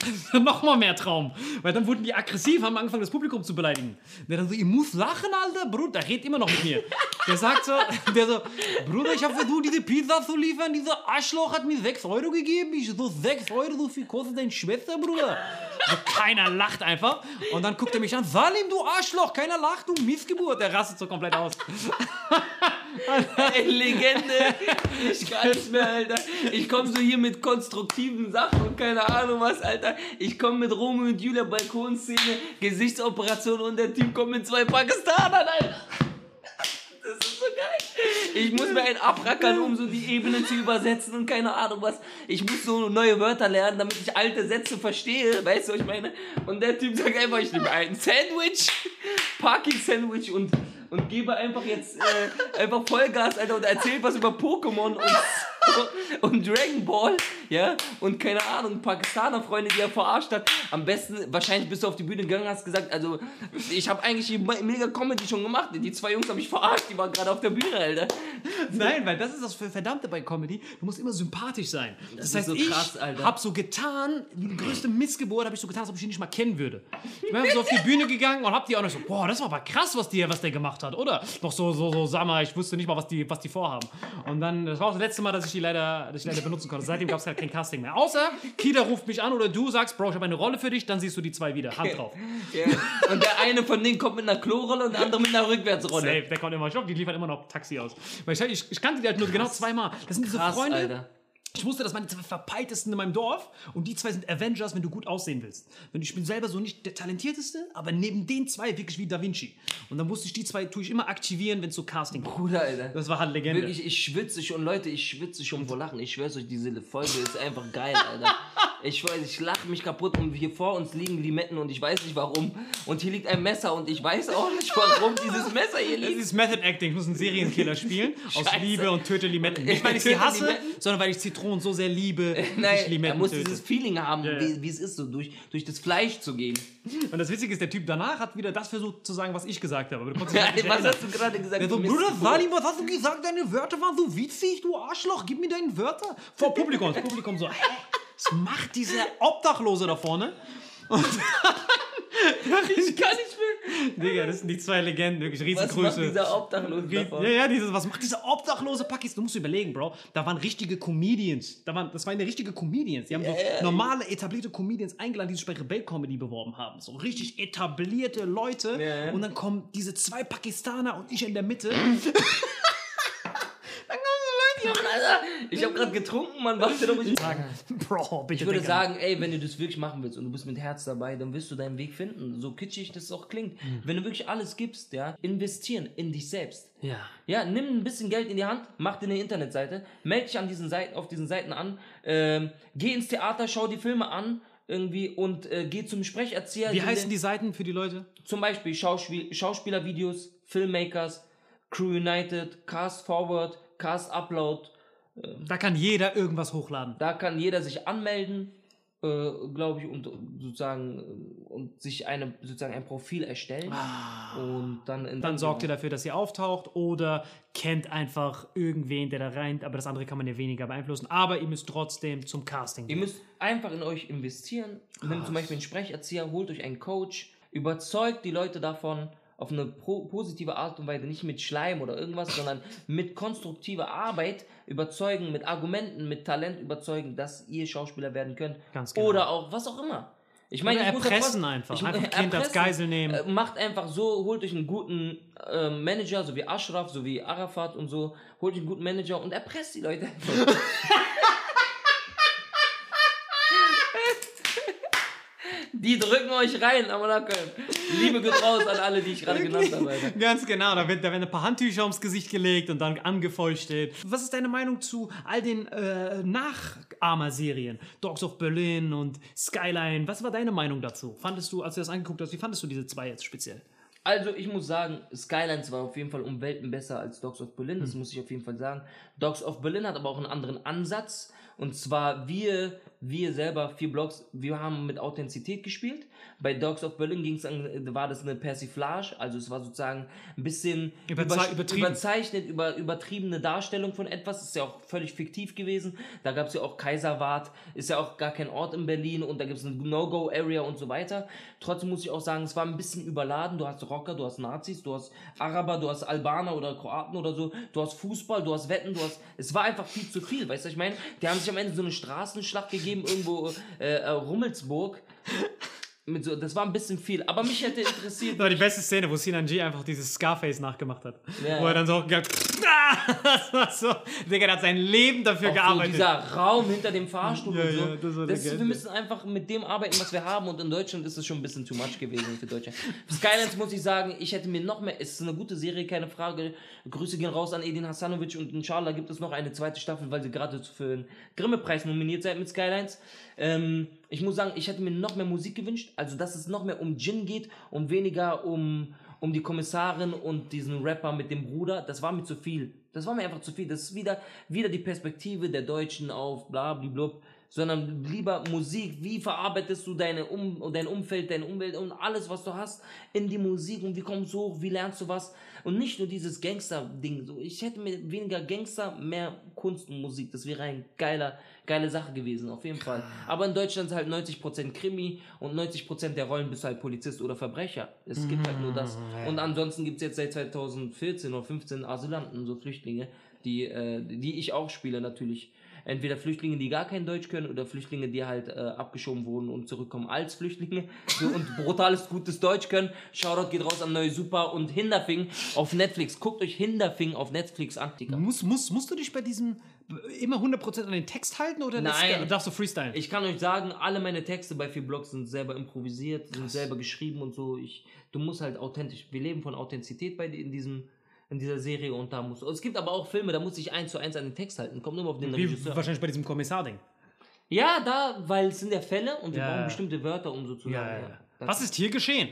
[LAUGHS] noch mal mehr Traum. Weil dann wurden die aggressiv, haben angefangen, das Publikum zu beleidigen. Der dann so, ich muss lachen, Alter. Bruder, der redet immer noch mit mir. Der sagt so, [LAUGHS] der so, Bruder, ich habe versucht, diese Pizza zu liefern. Dieser Arschloch hat mir 6 Euro gegeben. Ich so, 6 Euro, so viel kostet deine Schwester, Bruder. So, keiner lacht einfach. Und dann guckt er mich an, Salim, du Arschloch, keiner lacht, du Missgeburt. Der rastet so komplett aus. Ey, Legende. Ich kann nicht mehr, Alter. Ich komme so hier mit konstruktiven Sachen und keine Ahnung was, Alter. Ich komme mit Romeo und Julia Balkonszene, Gesichtsoperation und der Typ kommt mit zwei Pakistanern, Alter. Das ist so geil. Ich muss mir einen abrackern, um so die Ebene zu übersetzen und keine Ahnung was. Ich muss so neue Wörter lernen, damit ich alte Sätze verstehe. Weißt du, was ich meine? Und der Typ sagt einfach, ich nehme ein Sandwich, Parking-Sandwich und, und gebe einfach jetzt äh, einfach Vollgas, Alter, und erzählt was über Pokémon und [LAUGHS] und Dragon Ball, ja, und keine Ahnung, Pakistaner-Freunde, die er verarscht hat. Am besten, wahrscheinlich bist du auf die Bühne gegangen, hast gesagt, also, ich habe eigentlich die mega Comedy schon gemacht. Die zwei Jungs habe ich verarscht, die waren gerade auf der Bühne, Alter. Nein, weil das ist das Verdammte bei Comedy. Du musst immer sympathisch sein. Das, Das heißt, ist so ich krass, Alter. habe so getan, die größte Missgeburt, habe ich so getan, als ob ich ihn nicht mal kennen würde. Ich bin so auf die Bühne gegangen und hab die auch noch so, boah, das war aber krass, was, die, was der gemacht hat, oder? Noch so, so, so, sag mal, ich wusste nicht mal, was die, was die vorhaben. Und dann, das war auch das letzte Mal, dass ich die leider, dass ich leider benutzen konnte. Seitdem gab es halt kein Casting mehr. Außer, Kida ruft mich an oder du sagst, Bro, ich habe eine Rolle für dich, dann siehst du die zwei wieder. Hand drauf. [LAUGHS] Ja. Und der eine von denen kommt mit einer Klorolle und der andere mit einer Rückwärtsrolle. Safe, der kommt immer. Ich glaube, die liefern immer noch Taxi aus. Weil ich, ich, ich kannte die halt nur genau zweimal. Das sind diese Krass, Freunde. Alter. Ich wusste, das waren die zwei verpeiltesten in meinem Dorf und die zwei sind Avengers, wenn du gut aussehen willst. Wenn ich bin selber so nicht der talentierteste, aber neben den zwei wirklich wie Da Vinci. Und dann wusste ich, die zwei tue ich immer aktivieren, wenn es so Casting gibt. Bruder, Alter. Das war halt Legende. Wirklich, ich schwitze schon, Leute, ich schwitze schon vor Lachen. Ich schwör's euch, diese Folge ist einfach geil, Alter. Ich weiß, ich lache mich kaputt und hier vor uns liegen Limetten und ich weiß nicht warum. Und hier liegt ein Messer und ich weiß auch nicht, warum dieses Messer hier Das liegt. ist Method Acting. Ich muss einen Serienkiller spielen. [LAUGHS] aus. Liebe und töte Limetten. Nicht, [LAUGHS] weil ich sie hasse, sondern weil ich Zitronen so sehr liebe, [LAUGHS] Nein, er muss dieses Feeling haben, Ja, ja. wie, wie es ist, so durch, durch das Fleisch zu gehen. Und das Witzige ist, der Typ danach hat wieder das versucht zu sagen, was ich gesagt habe. Ja, was erinnern. hast du gerade gesagt? Der so. Bruder Salim, was hast du gesagt? Deine Wörter waren so witzig, du Arschloch. Gib mir deine Wörter. Vor Publikum. Das Publikum so, hä? Was macht dieser Obdachlose da vorne? Und [LAUGHS] Ich kann nicht mehr. Digga, das sind die zwei Legenden, wirklich Was macht dieser Obdachlose davon? Ja, ja, dieses, was macht dieser obdachlose Pakis? Du musst überlegen, Bro. Da waren richtige Comedians. Da waren, das waren richtige Comedians. Die haben so normale, etablierte Comedians eingeladen, die sich bei Rebell Comedy beworben haben. So richtig etablierte Leute. Und dann kommen diese zwei Pakistaner und ich in der Mitte. [LAUGHS] [LAUGHS] Ich habe gerade getrunken, Mann. Warte doch, ich sagen, [LAUGHS] Bro, bitte. Ich würde sagen, ey, wenn du das wirklich machen willst und du bist mit Herz dabei, dann wirst du deinen Weg finden. So kitschig das auch klingt. Mhm. Wenn du wirklich alles gibst, ja, investieren in dich selbst. Ja. Ja, nimm ein bisschen Geld in die Hand, mach dir eine Internetseite, melde dich an diesen Seiten, auf diesen Seiten an, ähm, geh ins Theater, schau die Filme an, irgendwie und äh, geh zum Sprecherzieher. Wie heißen die Seiten für die Leute? Zum Beispiel Schauspiel Schauspielervideos, Filmmakers, Crew United, Cast Forward, Cast Upload. Da kann jeder irgendwas hochladen. Da kann jeder sich anmelden, äh, glaube ich, und sozusagen äh, und sich eine sozusagen ein Profil erstellen und dann Ah. Dann sorgt ihr dafür, dass ihr auftaucht oder kennt einfach irgendwen, der da rein, aber das andere kann man ja weniger beeinflussen. Aber ihr müsst trotzdem zum Casting. Ihr müsst einfach in euch investieren. Nehmt zum Beispiel einen Sprecherzieher, holt euch einen Coach, überzeugt die Leute davon auf eine positive Art und Weise, nicht mit Schleim oder irgendwas, sondern mit konstruktiver Arbeit überzeugen, mit Argumenten, mit Talent überzeugen, dass ihr Schauspieler werden könnt. Ganz genau. Oder auch was auch immer. Ich meine, Oder muss ja erpressen trotz- einfach. ich- Einfach Kind als Geisel nehmen. Äh, macht einfach so, holt euch einen guten äh, Manager, so wie Ashraf, so wie Arafat und so, holt euch einen guten Manager und erpresst die Leute. [LAUGHS] Die drücken euch rein am Nacken. Liebe geht raus an alle, die ich gerade genannt habe. Alter. Ganz genau, da, wird, da werden ein paar Handtücher ums Gesicht gelegt und dann angefeuchtet. Was ist deine Meinung zu all den äh, Nachahmer-Serien? Dogs of Berlin und Skyline. Was war deine Meinung dazu? Fandest du, als du das angeguckt hast, wie fandest du diese zwei jetzt speziell? Also ich muss sagen, Skylines war auf jeden Fall um Welten besser als Dogs of Berlin, das muss ich auf jeden Fall sagen. Dogs of Berlin hat aber auch einen anderen Ansatz. Und zwar wir, wir selber, vier Blogs, wir haben mit Authentizität gespielt. Bei Dogs of Berlin ging's an, war das eine Persiflage, also es war sozusagen ein bisschen Überzei- übertrieben. überzeichnet, über, übertriebene Darstellung von etwas. Ist ja auch völlig fiktiv gewesen. Da gab's ja auch Kaiserwart, ist ja auch gar kein Ort in Berlin und da gibt's eine No-Go-Area und so weiter. Trotzdem muss ich auch sagen, es war ein bisschen überladen. Du hast Rocker, du hast Nazis, du hast Araber, du hast Albaner oder Kroaten oder so, du hast Fußball, du hast Wetten, du hast. Es war einfach viel zu viel, weißt du, was ich meine? Die haben sich am Ende so eine Straßenschlacht gegeben, irgendwo äh, äh, Rummelsburg. Mit so, das war ein bisschen viel, aber mich hätte interessiert. Das [LAUGHS] war die beste Szene, wo Sinan G einfach dieses Scarface nachgemacht hat. Ja. Wo er dann so ah, [LAUGHS] das war so. Digga, der hat sein Leben dafür Auch so gearbeitet. dieser Raum hinter dem Fahrstuhl Ja, und so. ja, das war das, Legende. wir müssen einfach mit dem arbeiten, was wir haben. Und in Deutschland ist es schon ein bisschen too much gewesen für Deutschland. [LAUGHS] Skylines muss ich sagen, ich hätte mir noch mehr. Es ist eine gute Serie, keine Frage. Grüße gehen raus an Edin Hasanovic und inshallah gibt es noch eine zweite Staffel, weil sie gerade für den Grimme-Preis nominiert seid mit Skylines. Ähm, ich muss sagen, ich hätte mir noch mehr Musik gewünscht. Also, dass es noch mehr um Gin geht und weniger um, um die Kommissarin und diesen Rapper mit dem Bruder. Das war mir zu viel. Das war mir einfach zu viel. Das ist wieder, wieder die Perspektive der Deutschen auf bla bla, sondern lieber Musik. Wie verarbeitest du deine um, dein Umfeld, deine Umwelt und alles, was du hast, in die Musik und wie kommst du hoch, wie lernst du was? Und nicht nur dieses Gangster-Ding. So, ich hätte mir weniger Gangster, mehr Kunst und Musik. Das wäre ein geiler, geile Sache gewesen, auf jeden Fall. Aber in Deutschland ist halt 90% Krimi und 90% der Rollen bist du halt Polizist oder Verbrecher. Es gibt halt nur das. Und ansonsten gibt es jetzt seit 2014 oder 15 Asylanten, so Flüchtlinge, die, äh, die ich auch spiele natürlich. Entweder Flüchtlinge, die gar kein Deutsch können, oder Flüchtlinge, die halt äh, abgeschoben wurden und zurückkommen als Flüchtlinge [LAUGHS] so, und brutales, gutes Deutsch können. Shoutout geht raus an Neue Super und Hinderfing auf Netflix. Guckt euch Hinderfing auf Netflix an. Muss, muss, musst du dich bei diesem immer 100% an den Text halten oder Nein. darfst du freestylen? Ich kann euch sagen, alle meine Texte bei vier Blogs sind selber improvisiert, sind selber geschrieben und so. Ich, du musst halt authentisch. Wir leben von Authentizität bei in diesem in dieser Serie und da muss. Es gibt aber auch Filme, da muss ich eins zu eins an den Text halten. Kommt nur auf den Wie, Regisseur. wahrscheinlich bei diesem Kommissar-Ding. Ja, da, weil es sind ja Fälle und wir Ja, brauchen bestimmte Wörter, um so zu Ja, sagen. ja, ja. Was ist hier geschehen?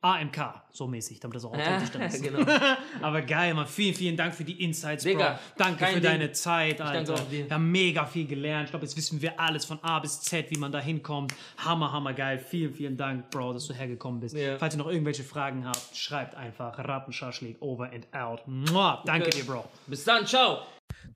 AMK, so mäßig, damit das auch authentisch dann ist. [LAUGHS] genau. [LAUGHS] Aber geil, Mann. Vielen, vielen Dank für die Insights, Bro. Digga, Danke kein für Ding. deine Zeit, Ich danke Alter. auch dir. Wir haben mega viel gelernt. Ich glaube, jetzt wissen wir alles von A bis Z, wie man da hinkommt. Hammer, hammer geil. Vielen, vielen Dank, Bro, dass du hergekommen bist. Ja. Falls ihr noch irgendwelche Fragen habt, schreibt einfach Rattenschaschlik over and out. Mua, danke Okay. dir, Bro. Bis dann, ciao.